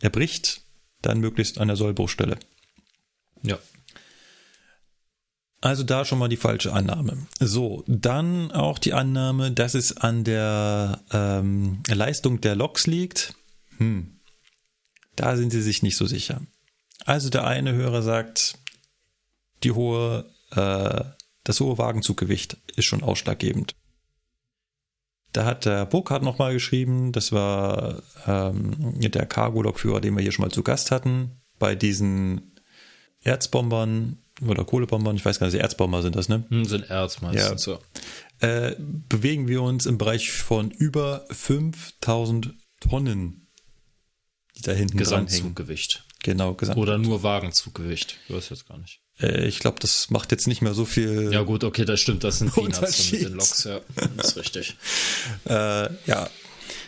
er bricht, dann möglichst an der Sollbruchstelle. Ja. Also da schon mal die falsche Annahme. So, dann auch die Annahme, dass es an der ähm, Leistung der Loks liegt. Hm. Da sind sie sich nicht so sicher. Also der eine Hörer sagt, die hohe, äh, das hohe Wagenzuggewicht ist schon ausschlaggebend. Da hat der Burkhardt nochmal geschrieben, das war ähm, der Cargo-Lokführer, den wir hier schon mal zu Gast hatten, bei diesen Erzbombern oder Kohlebombern, ich weiß gar nicht, Erzbomber sind das, ne? Hm, sind Erz meistens. Ja. Äh, bewegen wir uns im Bereich von über 5000 Tonnen, die da hinten. Gesamtzuggewicht. Genau, Gesamt. Oder nur Wagenzuggewicht. Ich weiß jetzt gar nicht. Äh, ich glaube, das macht jetzt nicht mehr so viel. Ja gut, okay, das stimmt. Das sind Peanuts mit den Loks. Ja, das ist richtig. Äh, ja.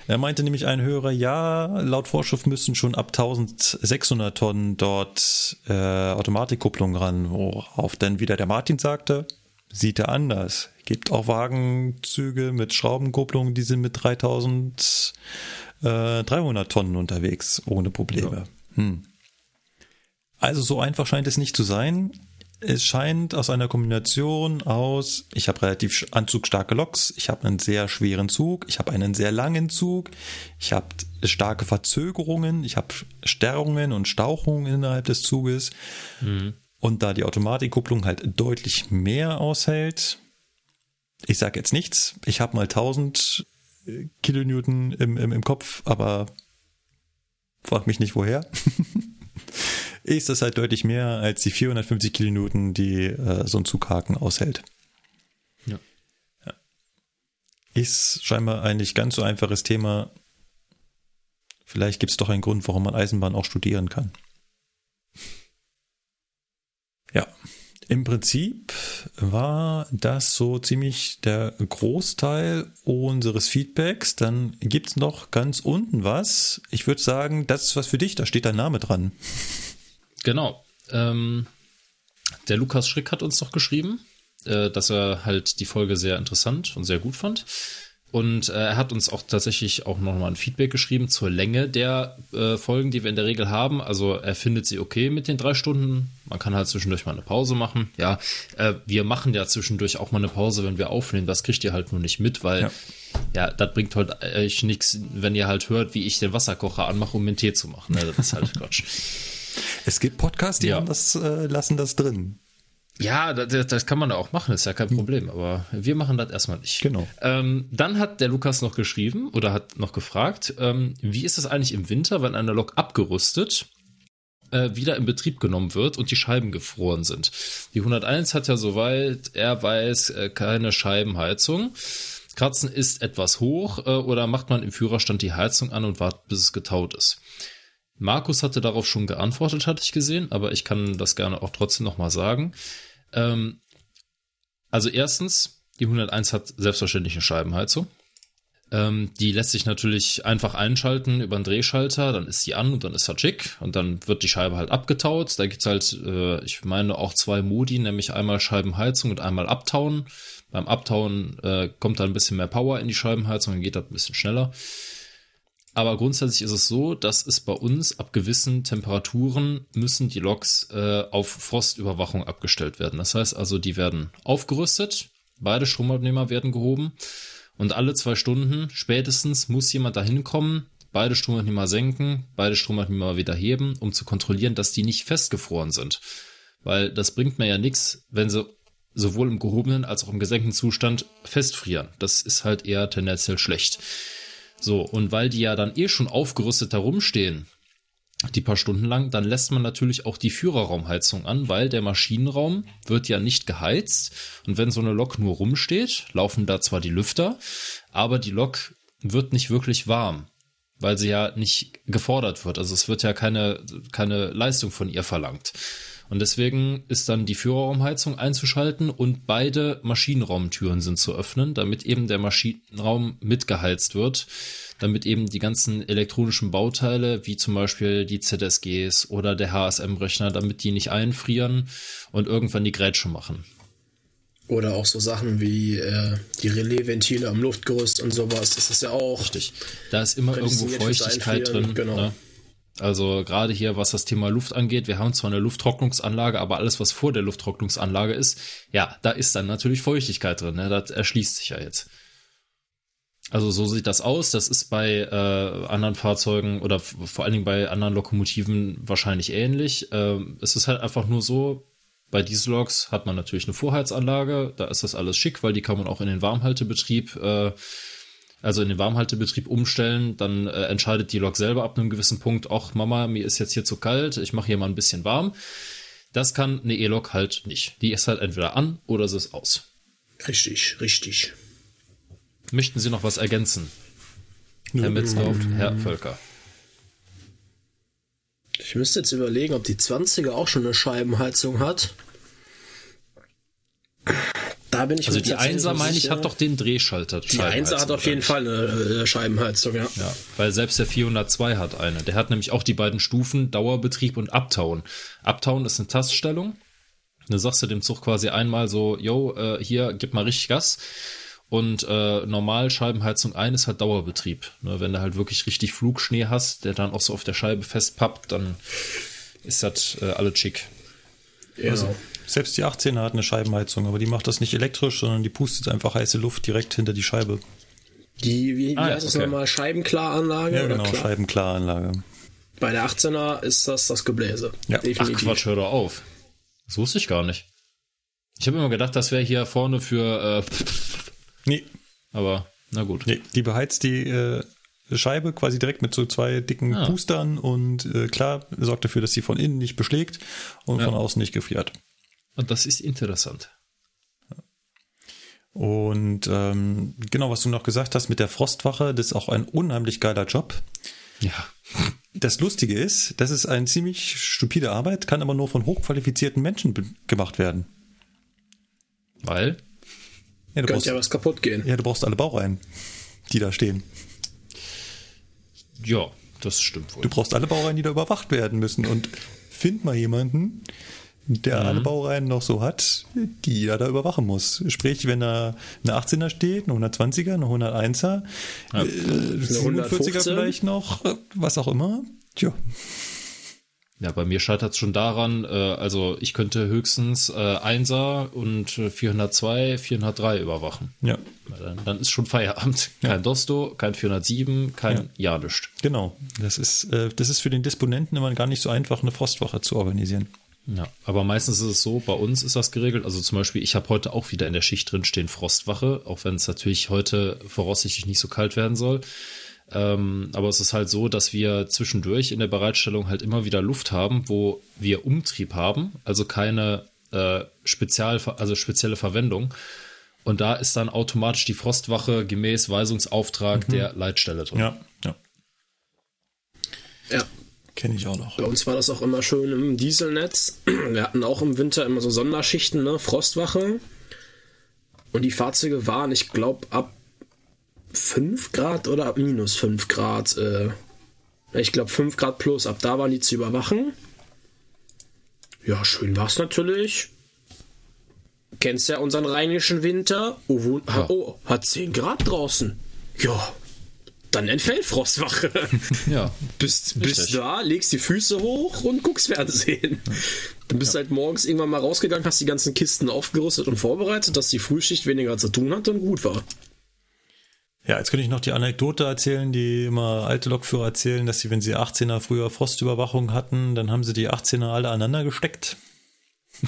Er meinte nämlich ein Hörer, ja, laut Vorschrift müssen schon ab 1600 Tonnen dort äh, Automatikkupplung ran, worauf dann wieder der Martin sagte, sieht er anders. Gibt auch Wagenzüge mit Schraubenkupplung, die sind mit 3300 Tonnen unterwegs, ohne Probleme. Hm. Also so einfach scheint es nicht zu sein. es scheint aus einer Kombination aus, ich habe relativ anzugstarke Loks, ich habe einen sehr schweren Zug, ich habe einen sehr langen Zug, ich habe starke Verzögerungen, ich habe Stärungen und Stauchungen innerhalb des Zuges. Mhm. Und da die Automatikkupplung halt deutlich mehr aushält, ich sage jetzt nichts, ich habe mal 1000 Kilonewton im, im, im Kopf, aber frag mich nicht woher. ist das halt deutlich mehr als die 450 Kilonewton, die äh, so ein Zughaken aushält. Ja. ja. Ist scheinbar ein nicht ganz so einfaches Thema. Vielleicht gibt es doch einen Grund, warum man Eisenbahn auch studieren kann. Ja. Im Prinzip war das so ziemlich der Großteil unseres Feedbacks. Dann gibt es noch ganz unten was. Ich würde sagen, das ist was für dich, da steht dein Name dran. Genau. Ähm, der Lukas Schrick hat uns doch geschrieben, äh, dass er halt die Folge sehr interessant und sehr gut fand. Und äh, er hat uns auch tatsächlich auch nochmal ein Feedback geschrieben zur Länge der äh, Folgen, die wir in der Regel haben. Also er findet sie okay mit den drei Stunden. Man kann halt zwischendurch mal eine Pause machen. Ja, äh, wir machen ja zwischendurch auch mal eine Pause, wenn wir aufnehmen. Das kriegt ihr halt nur nicht mit, weil ja, ja das bringt halt euch nichts, wenn ihr halt hört, wie ich den Wasserkocher anmache, um einen Tee zu machen. Ne? Das ist halt Quatsch. Es gibt Podcasts, die ja. das, äh, lassen das drin. Ja, das, das, kann man auch machen, ist ja kein Problem, aber wir machen das erstmal nicht. Genau. Ähm, dann hat der Lukas noch geschrieben oder hat noch gefragt, ähm, wie ist es eigentlich im Winter, wenn eine Lok abgerüstet äh, wieder in Betrieb genommen wird und die Scheiben gefroren sind? Die 101 hat ja soweit er weiß äh, keine Scheibenheizung. Kratzen ist etwas hoch äh, oder macht man im Führerstand die Heizung an und wartet, bis es getaut ist? Markus hatte darauf schon geantwortet, hatte ich gesehen, aber ich kann das gerne auch trotzdem nochmal sagen. Ähm, also erstens, die 101 hat selbstverständlich eine Scheibenheizung. Ähm, die lässt sich natürlich einfach einschalten über einen Drehschalter, dann ist sie an und dann ist er schick und dann wird die Scheibe halt abgetaut. Da gibt's halt, äh, ich meine, auch zwei Modi, nämlich einmal Scheibenheizung und einmal Abtauen. Beim Abtauen äh, kommt da ein bisschen mehr Power in die Scheibenheizung, dann geht das ein bisschen schneller. Aber grundsätzlich ist es so, dass es bei uns ab gewissen Temperaturen müssen die Loks äh, auf Frostüberwachung abgestellt werden. Das heißt also, die werden aufgerüstet, beide Stromabnehmer werden gehoben und alle zwei Stunden spätestens muss jemand dahin kommen, beide Stromabnehmer senken, beide Stromabnehmer wieder heben, um zu kontrollieren, dass die nicht festgefroren sind. Weil das bringt mir ja nichts, wenn sie sowohl im gehobenen als auch im gesenkten Zustand festfrieren. Das ist halt eher tendenziell schlecht. So, und weil die ja dann eh schon aufgerüstet herumstehen, die paar Stunden lang, dann lässt man natürlich auch die Führerraumheizung an, weil der Maschinenraum wird ja nicht geheizt. Und wenn so eine Lok nur rumsteht, laufen da zwar die Lüfter, aber die Lok wird nicht wirklich warm, weil sie ja nicht gefordert wird. Also es wird ja keine, keine Leistung von ihr verlangt. Und deswegen ist dann die Führerraumheizung einzuschalten und beide Maschinenraumtüren sind zu öffnen, damit eben der Maschinenraum mitgeheizt wird, damit eben die ganzen elektronischen Bauteile, wie zum Beispiel die ZSGs oder der HSM-Rechner, damit die nicht einfrieren und irgendwann die Grätsche machen. Oder auch so Sachen wie äh, die Relaisventile am Luftgerüst und sowas. Das ist ja auch. Richtig. Da ist immer irgendwo Feuchtigkeit drin. Genau. Ne? Also gerade hier, was das Thema Luft angeht, wir haben zwar eine Lufttrocknungsanlage, aber alles, was vor der Lufttrocknungsanlage ist, ja, da ist dann natürlich Feuchtigkeit drin. Ne? Das erschließt sich ja jetzt. Also so sieht das aus. Das ist bei äh, anderen Fahrzeugen oder vor allen Dingen bei anderen Lokomotiven wahrscheinlich ähnlich. Ähm, es ist halt einfach nur so, bei Dieselloks hat man natürlich eine Vorheizanlage. Da ist das alles schick, weil die kann man auch in den Warmhaltebetrieb äh, also in den Warmhaltebetrieb umstellen, dann äh, entscheidet die Lok selber ab einem gewissen Punkt, ach Mama, mir ist jetzt hier zu kalt, ich mache hier mal ein bisschen warm. Das kann eine E-Lok halt nicht. Die ist halt entweder an oder sie ist aus. Richtig, richtig. Möchten Sie noch was ergänzen? Herr Metzdorf, Herr Völker. Ich müsste jetzt überlegen, ob die 20er auch schon eine Scheibenheizung hat. Da bin ich also die Einser, meine ich, hat doch den Drehschalter. Die Einser hat auf jeden Fall eine äh, Scheibenheizung, ja. Ja, weil selbst der 402 hat eine. Der hat nämlich auch die beiden Stufen Dauerbetrieb und Abtauen. Abtauen ist eine Taststellung. Da sagst du dem Zug quasi einmal so, yo, äh, hier, gib mal richtig Gas. Und äh, normal Scheibenheizung ein ist halt Dauerbetrieb. Ne, wenn du halt wirklich richtig Flugschnee hast, der dann auch so auf der Scheibe festpappt, dann ist das äh, alles schick. Ja. Also, Selbst die 18er hat eine Scheibenheizung, aber die macht das nicht elektrisch, sondern die pustet einfach heiße Luft direkt hinter die Scheibe. Die, wie, wie Ah, heißt das okay. nochmal? Scheibenklaranlage? Ja, oder genau, Klar- Scheibenklaranlage. Bei der 18er ist das das Gebläse. Ja. Ach Definitiv. Quatsch, hör doch auf. Das wusste ich gar nicht. Ich habe immer gedacht, das wäre hier vorne für, äh, Nee, aber na gut. nee, die beheizt die äh, Scheibe quasi direkt mit so zwei dicken Ah. Pustern und äh, klar, sorgt dafür, dass sie von innen nicht beschlägt und Ja. von außen nicht gefriert. Und das ist interessant. Und ähm, genau, was du noch gesagt hast mit der Frostwache, das ist auch ein unheimlich geiler Job. Ja. Das Lustige ist, das ist eine ziemlich stupide Arbeit, kann aber nur von hochqualifizierten Menschen gemacht werden. Weil? Ja, du, Könnte brauchst, ja was kaputt gehen. ja, du brauchst alle Baureihen, die da stehen. Ja, das stimmt wohl. Du brauchst alle Baureihen, die da überwacht werden müssen. Und find mal jemanden, der alle Baureihen noch so hat, die er da überwachen muss. Sprich, wenn da eine 18er steht, eine 120er, eine 101er, äh, 47er 115? vielleicht noch, äh, was auch immer. Tja, Ja, bei mir scheitert es schon daran, äh, also ich könnte höchstens äh, 1er und äh, 402, 403 überwachen. ja, Dann, dann ist schon Feierabend. Kein Dosto, kein 407, kein ja, nischt. genau. Das ist, äh, das ist für den Disponenten immer gar nicht so einfach, eine Frostwache zu organisieren. Ja, aber meistens ist es so, bei uns ist das geregelt. Also zum Beispiel, ich habe heute auch wieder in der Schicht drin stehen Frostwache, auch wenn es natürlich heute voraussichtlich nicht so kalt werden soll. Ähm, aber es ist halt so, dass wir zwischendurch in der Bereitstellung halt immer wieder Luft haben, wo wir Umtrieb haben, also keine äh, Spezial, also spezielle Verwendung. Und da ist dann automatisch die Frostwache gemäß Weisungsauftrag der Leitstelle drin. Ja, ja. Ja. Kenne ich auch noch. Bei uns war das auch immer schön im Dieselnetz. Wir hatten auch im Winter immer so Sonderschichten, ne? Frostwache. Und die Fahrzeuge waren, ich glaube, ab 5 Grad oder ab minus 5 Grad. Äh, ich glaube 5 Grad plus. Ab da waren die zu überwachen. Ja, schön war es natürlich. Kennst ja unseren rheinischen Winter. Oh, oh, hat 10 Grad draußen. Ja, dann entfällt Frostwache. Ja, Bist, Richtig. bist da, legst die Füße hoch und guckst Fernsehen. Du bist halt morgens irgendwann mal rausgegangen, hast die ganzen Kisten aufgerüstet und vorbereitet, dass die Frühschicht weniger zu tun hat und gut war. Ja, jetzt könnte ich noch die Anekdote erzählen, die immer alte Lokführer erzählen, dass sie, wenn sie 18er früher Frostüberwachung hatten, dann haben sie die 18er alle aneinander gesteckt.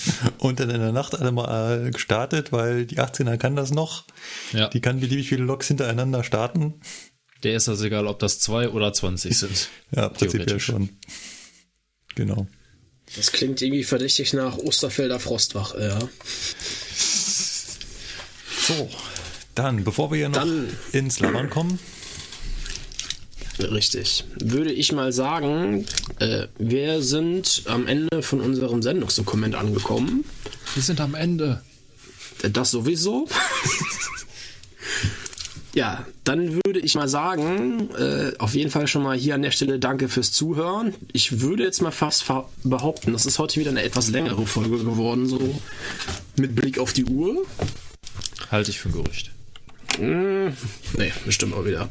Und dann in der Nacht alle mal äh, gestartet, weil die 18er kann das noch. Ja. Die kann beliebig viele Loks hintereinander starten. der ist das egal, ob das 2 oder 20 sind. Ja, prinzipiell schon. Genau. Das klingt irgendwie verdächtig nach Osterfelder Frostwache, ja. So, dann, bevor wir hier noch Dann- ins Labern kommen, Richtig. Würde ich mal sagen, äh, wir sind am Ende von unserem Sendungsdokument angekommen. Wir sind am Ende. Das sowieso. ja, dann würde ich mal sagen, äh, auf jeden Fall schon mal hier an der Stelle danke fürs Zuhören. Ich würde jetzt mal fast behaupten, das ist heute wieder eine etwas längere Folge geworden, so mit Blick auf die Uhr. Halte ich für ein Gerücht. Nee, bestimmt auch wieder.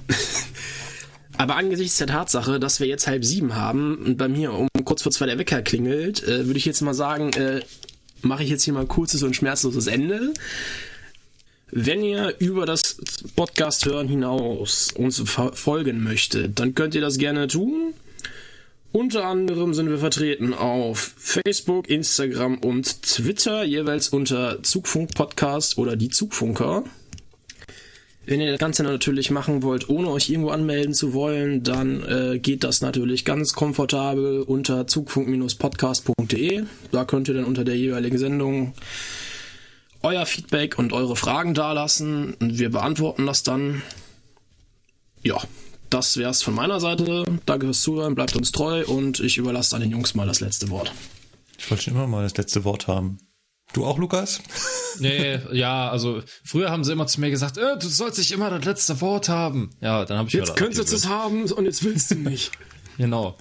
Aber angesichts der Tatsache, dass wir jetzt halb sieben haben und bei mir um kurz vor zwei der Wecker klingelt, äh, würde ich jetzt mal sagen, äh, mache ich jetzt hier mal ein kurzes und schmerzloses Ende. Wenn ihr über das Podcast hören hinaus uns folgen möchtet, dann könnt ihr das gerne tun. Unter anderem sind wir vertreten auf Facebook, Instagram und Twitter, jeweils unter Zugfunk Podcast oder die Zugfunker. Wenn ihr das Ganze natürlich machen wollt, ohne euch irgendwo anmelden zu wollen, dann äh, geht das natürlich ganz komfortabel unter zugfunk-podcast.de. Da könnt ihr dann unter der jeweiligen Sendung euer Feedback und eure Fragen dalassen und wir beantworten das dann. Ja, das wär's von meiner Seite. Danke fürs Zuhören, bleibt uns treu und ich überlasse dann den Jungs mal das letzte Wort. ich wollte schon immer mal das letzte Wort haben. Du auch, Lukas? Nee, ja, also früher haben sie immer zu mir gesagt, äh, du sollst nicht immer das letzte Wort haben. Ja, dann habe ich mir das abgewöhnt. haben und jetzt willst du nicht. Genau.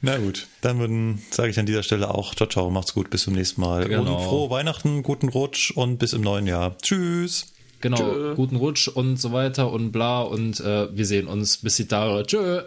Na gut, dann sage ich an dieser Stelle auch, ciao, ciao, macht's gut, bis zum nächsten Mal. Genau. Und frohe Weihnachten, guten Rutsch und bis im neuen Jahr. Tschüss. Genau, Tschö. guten Rutsch und so weiter und bla und äh, wir sehen uns bis die Tage. Tschö.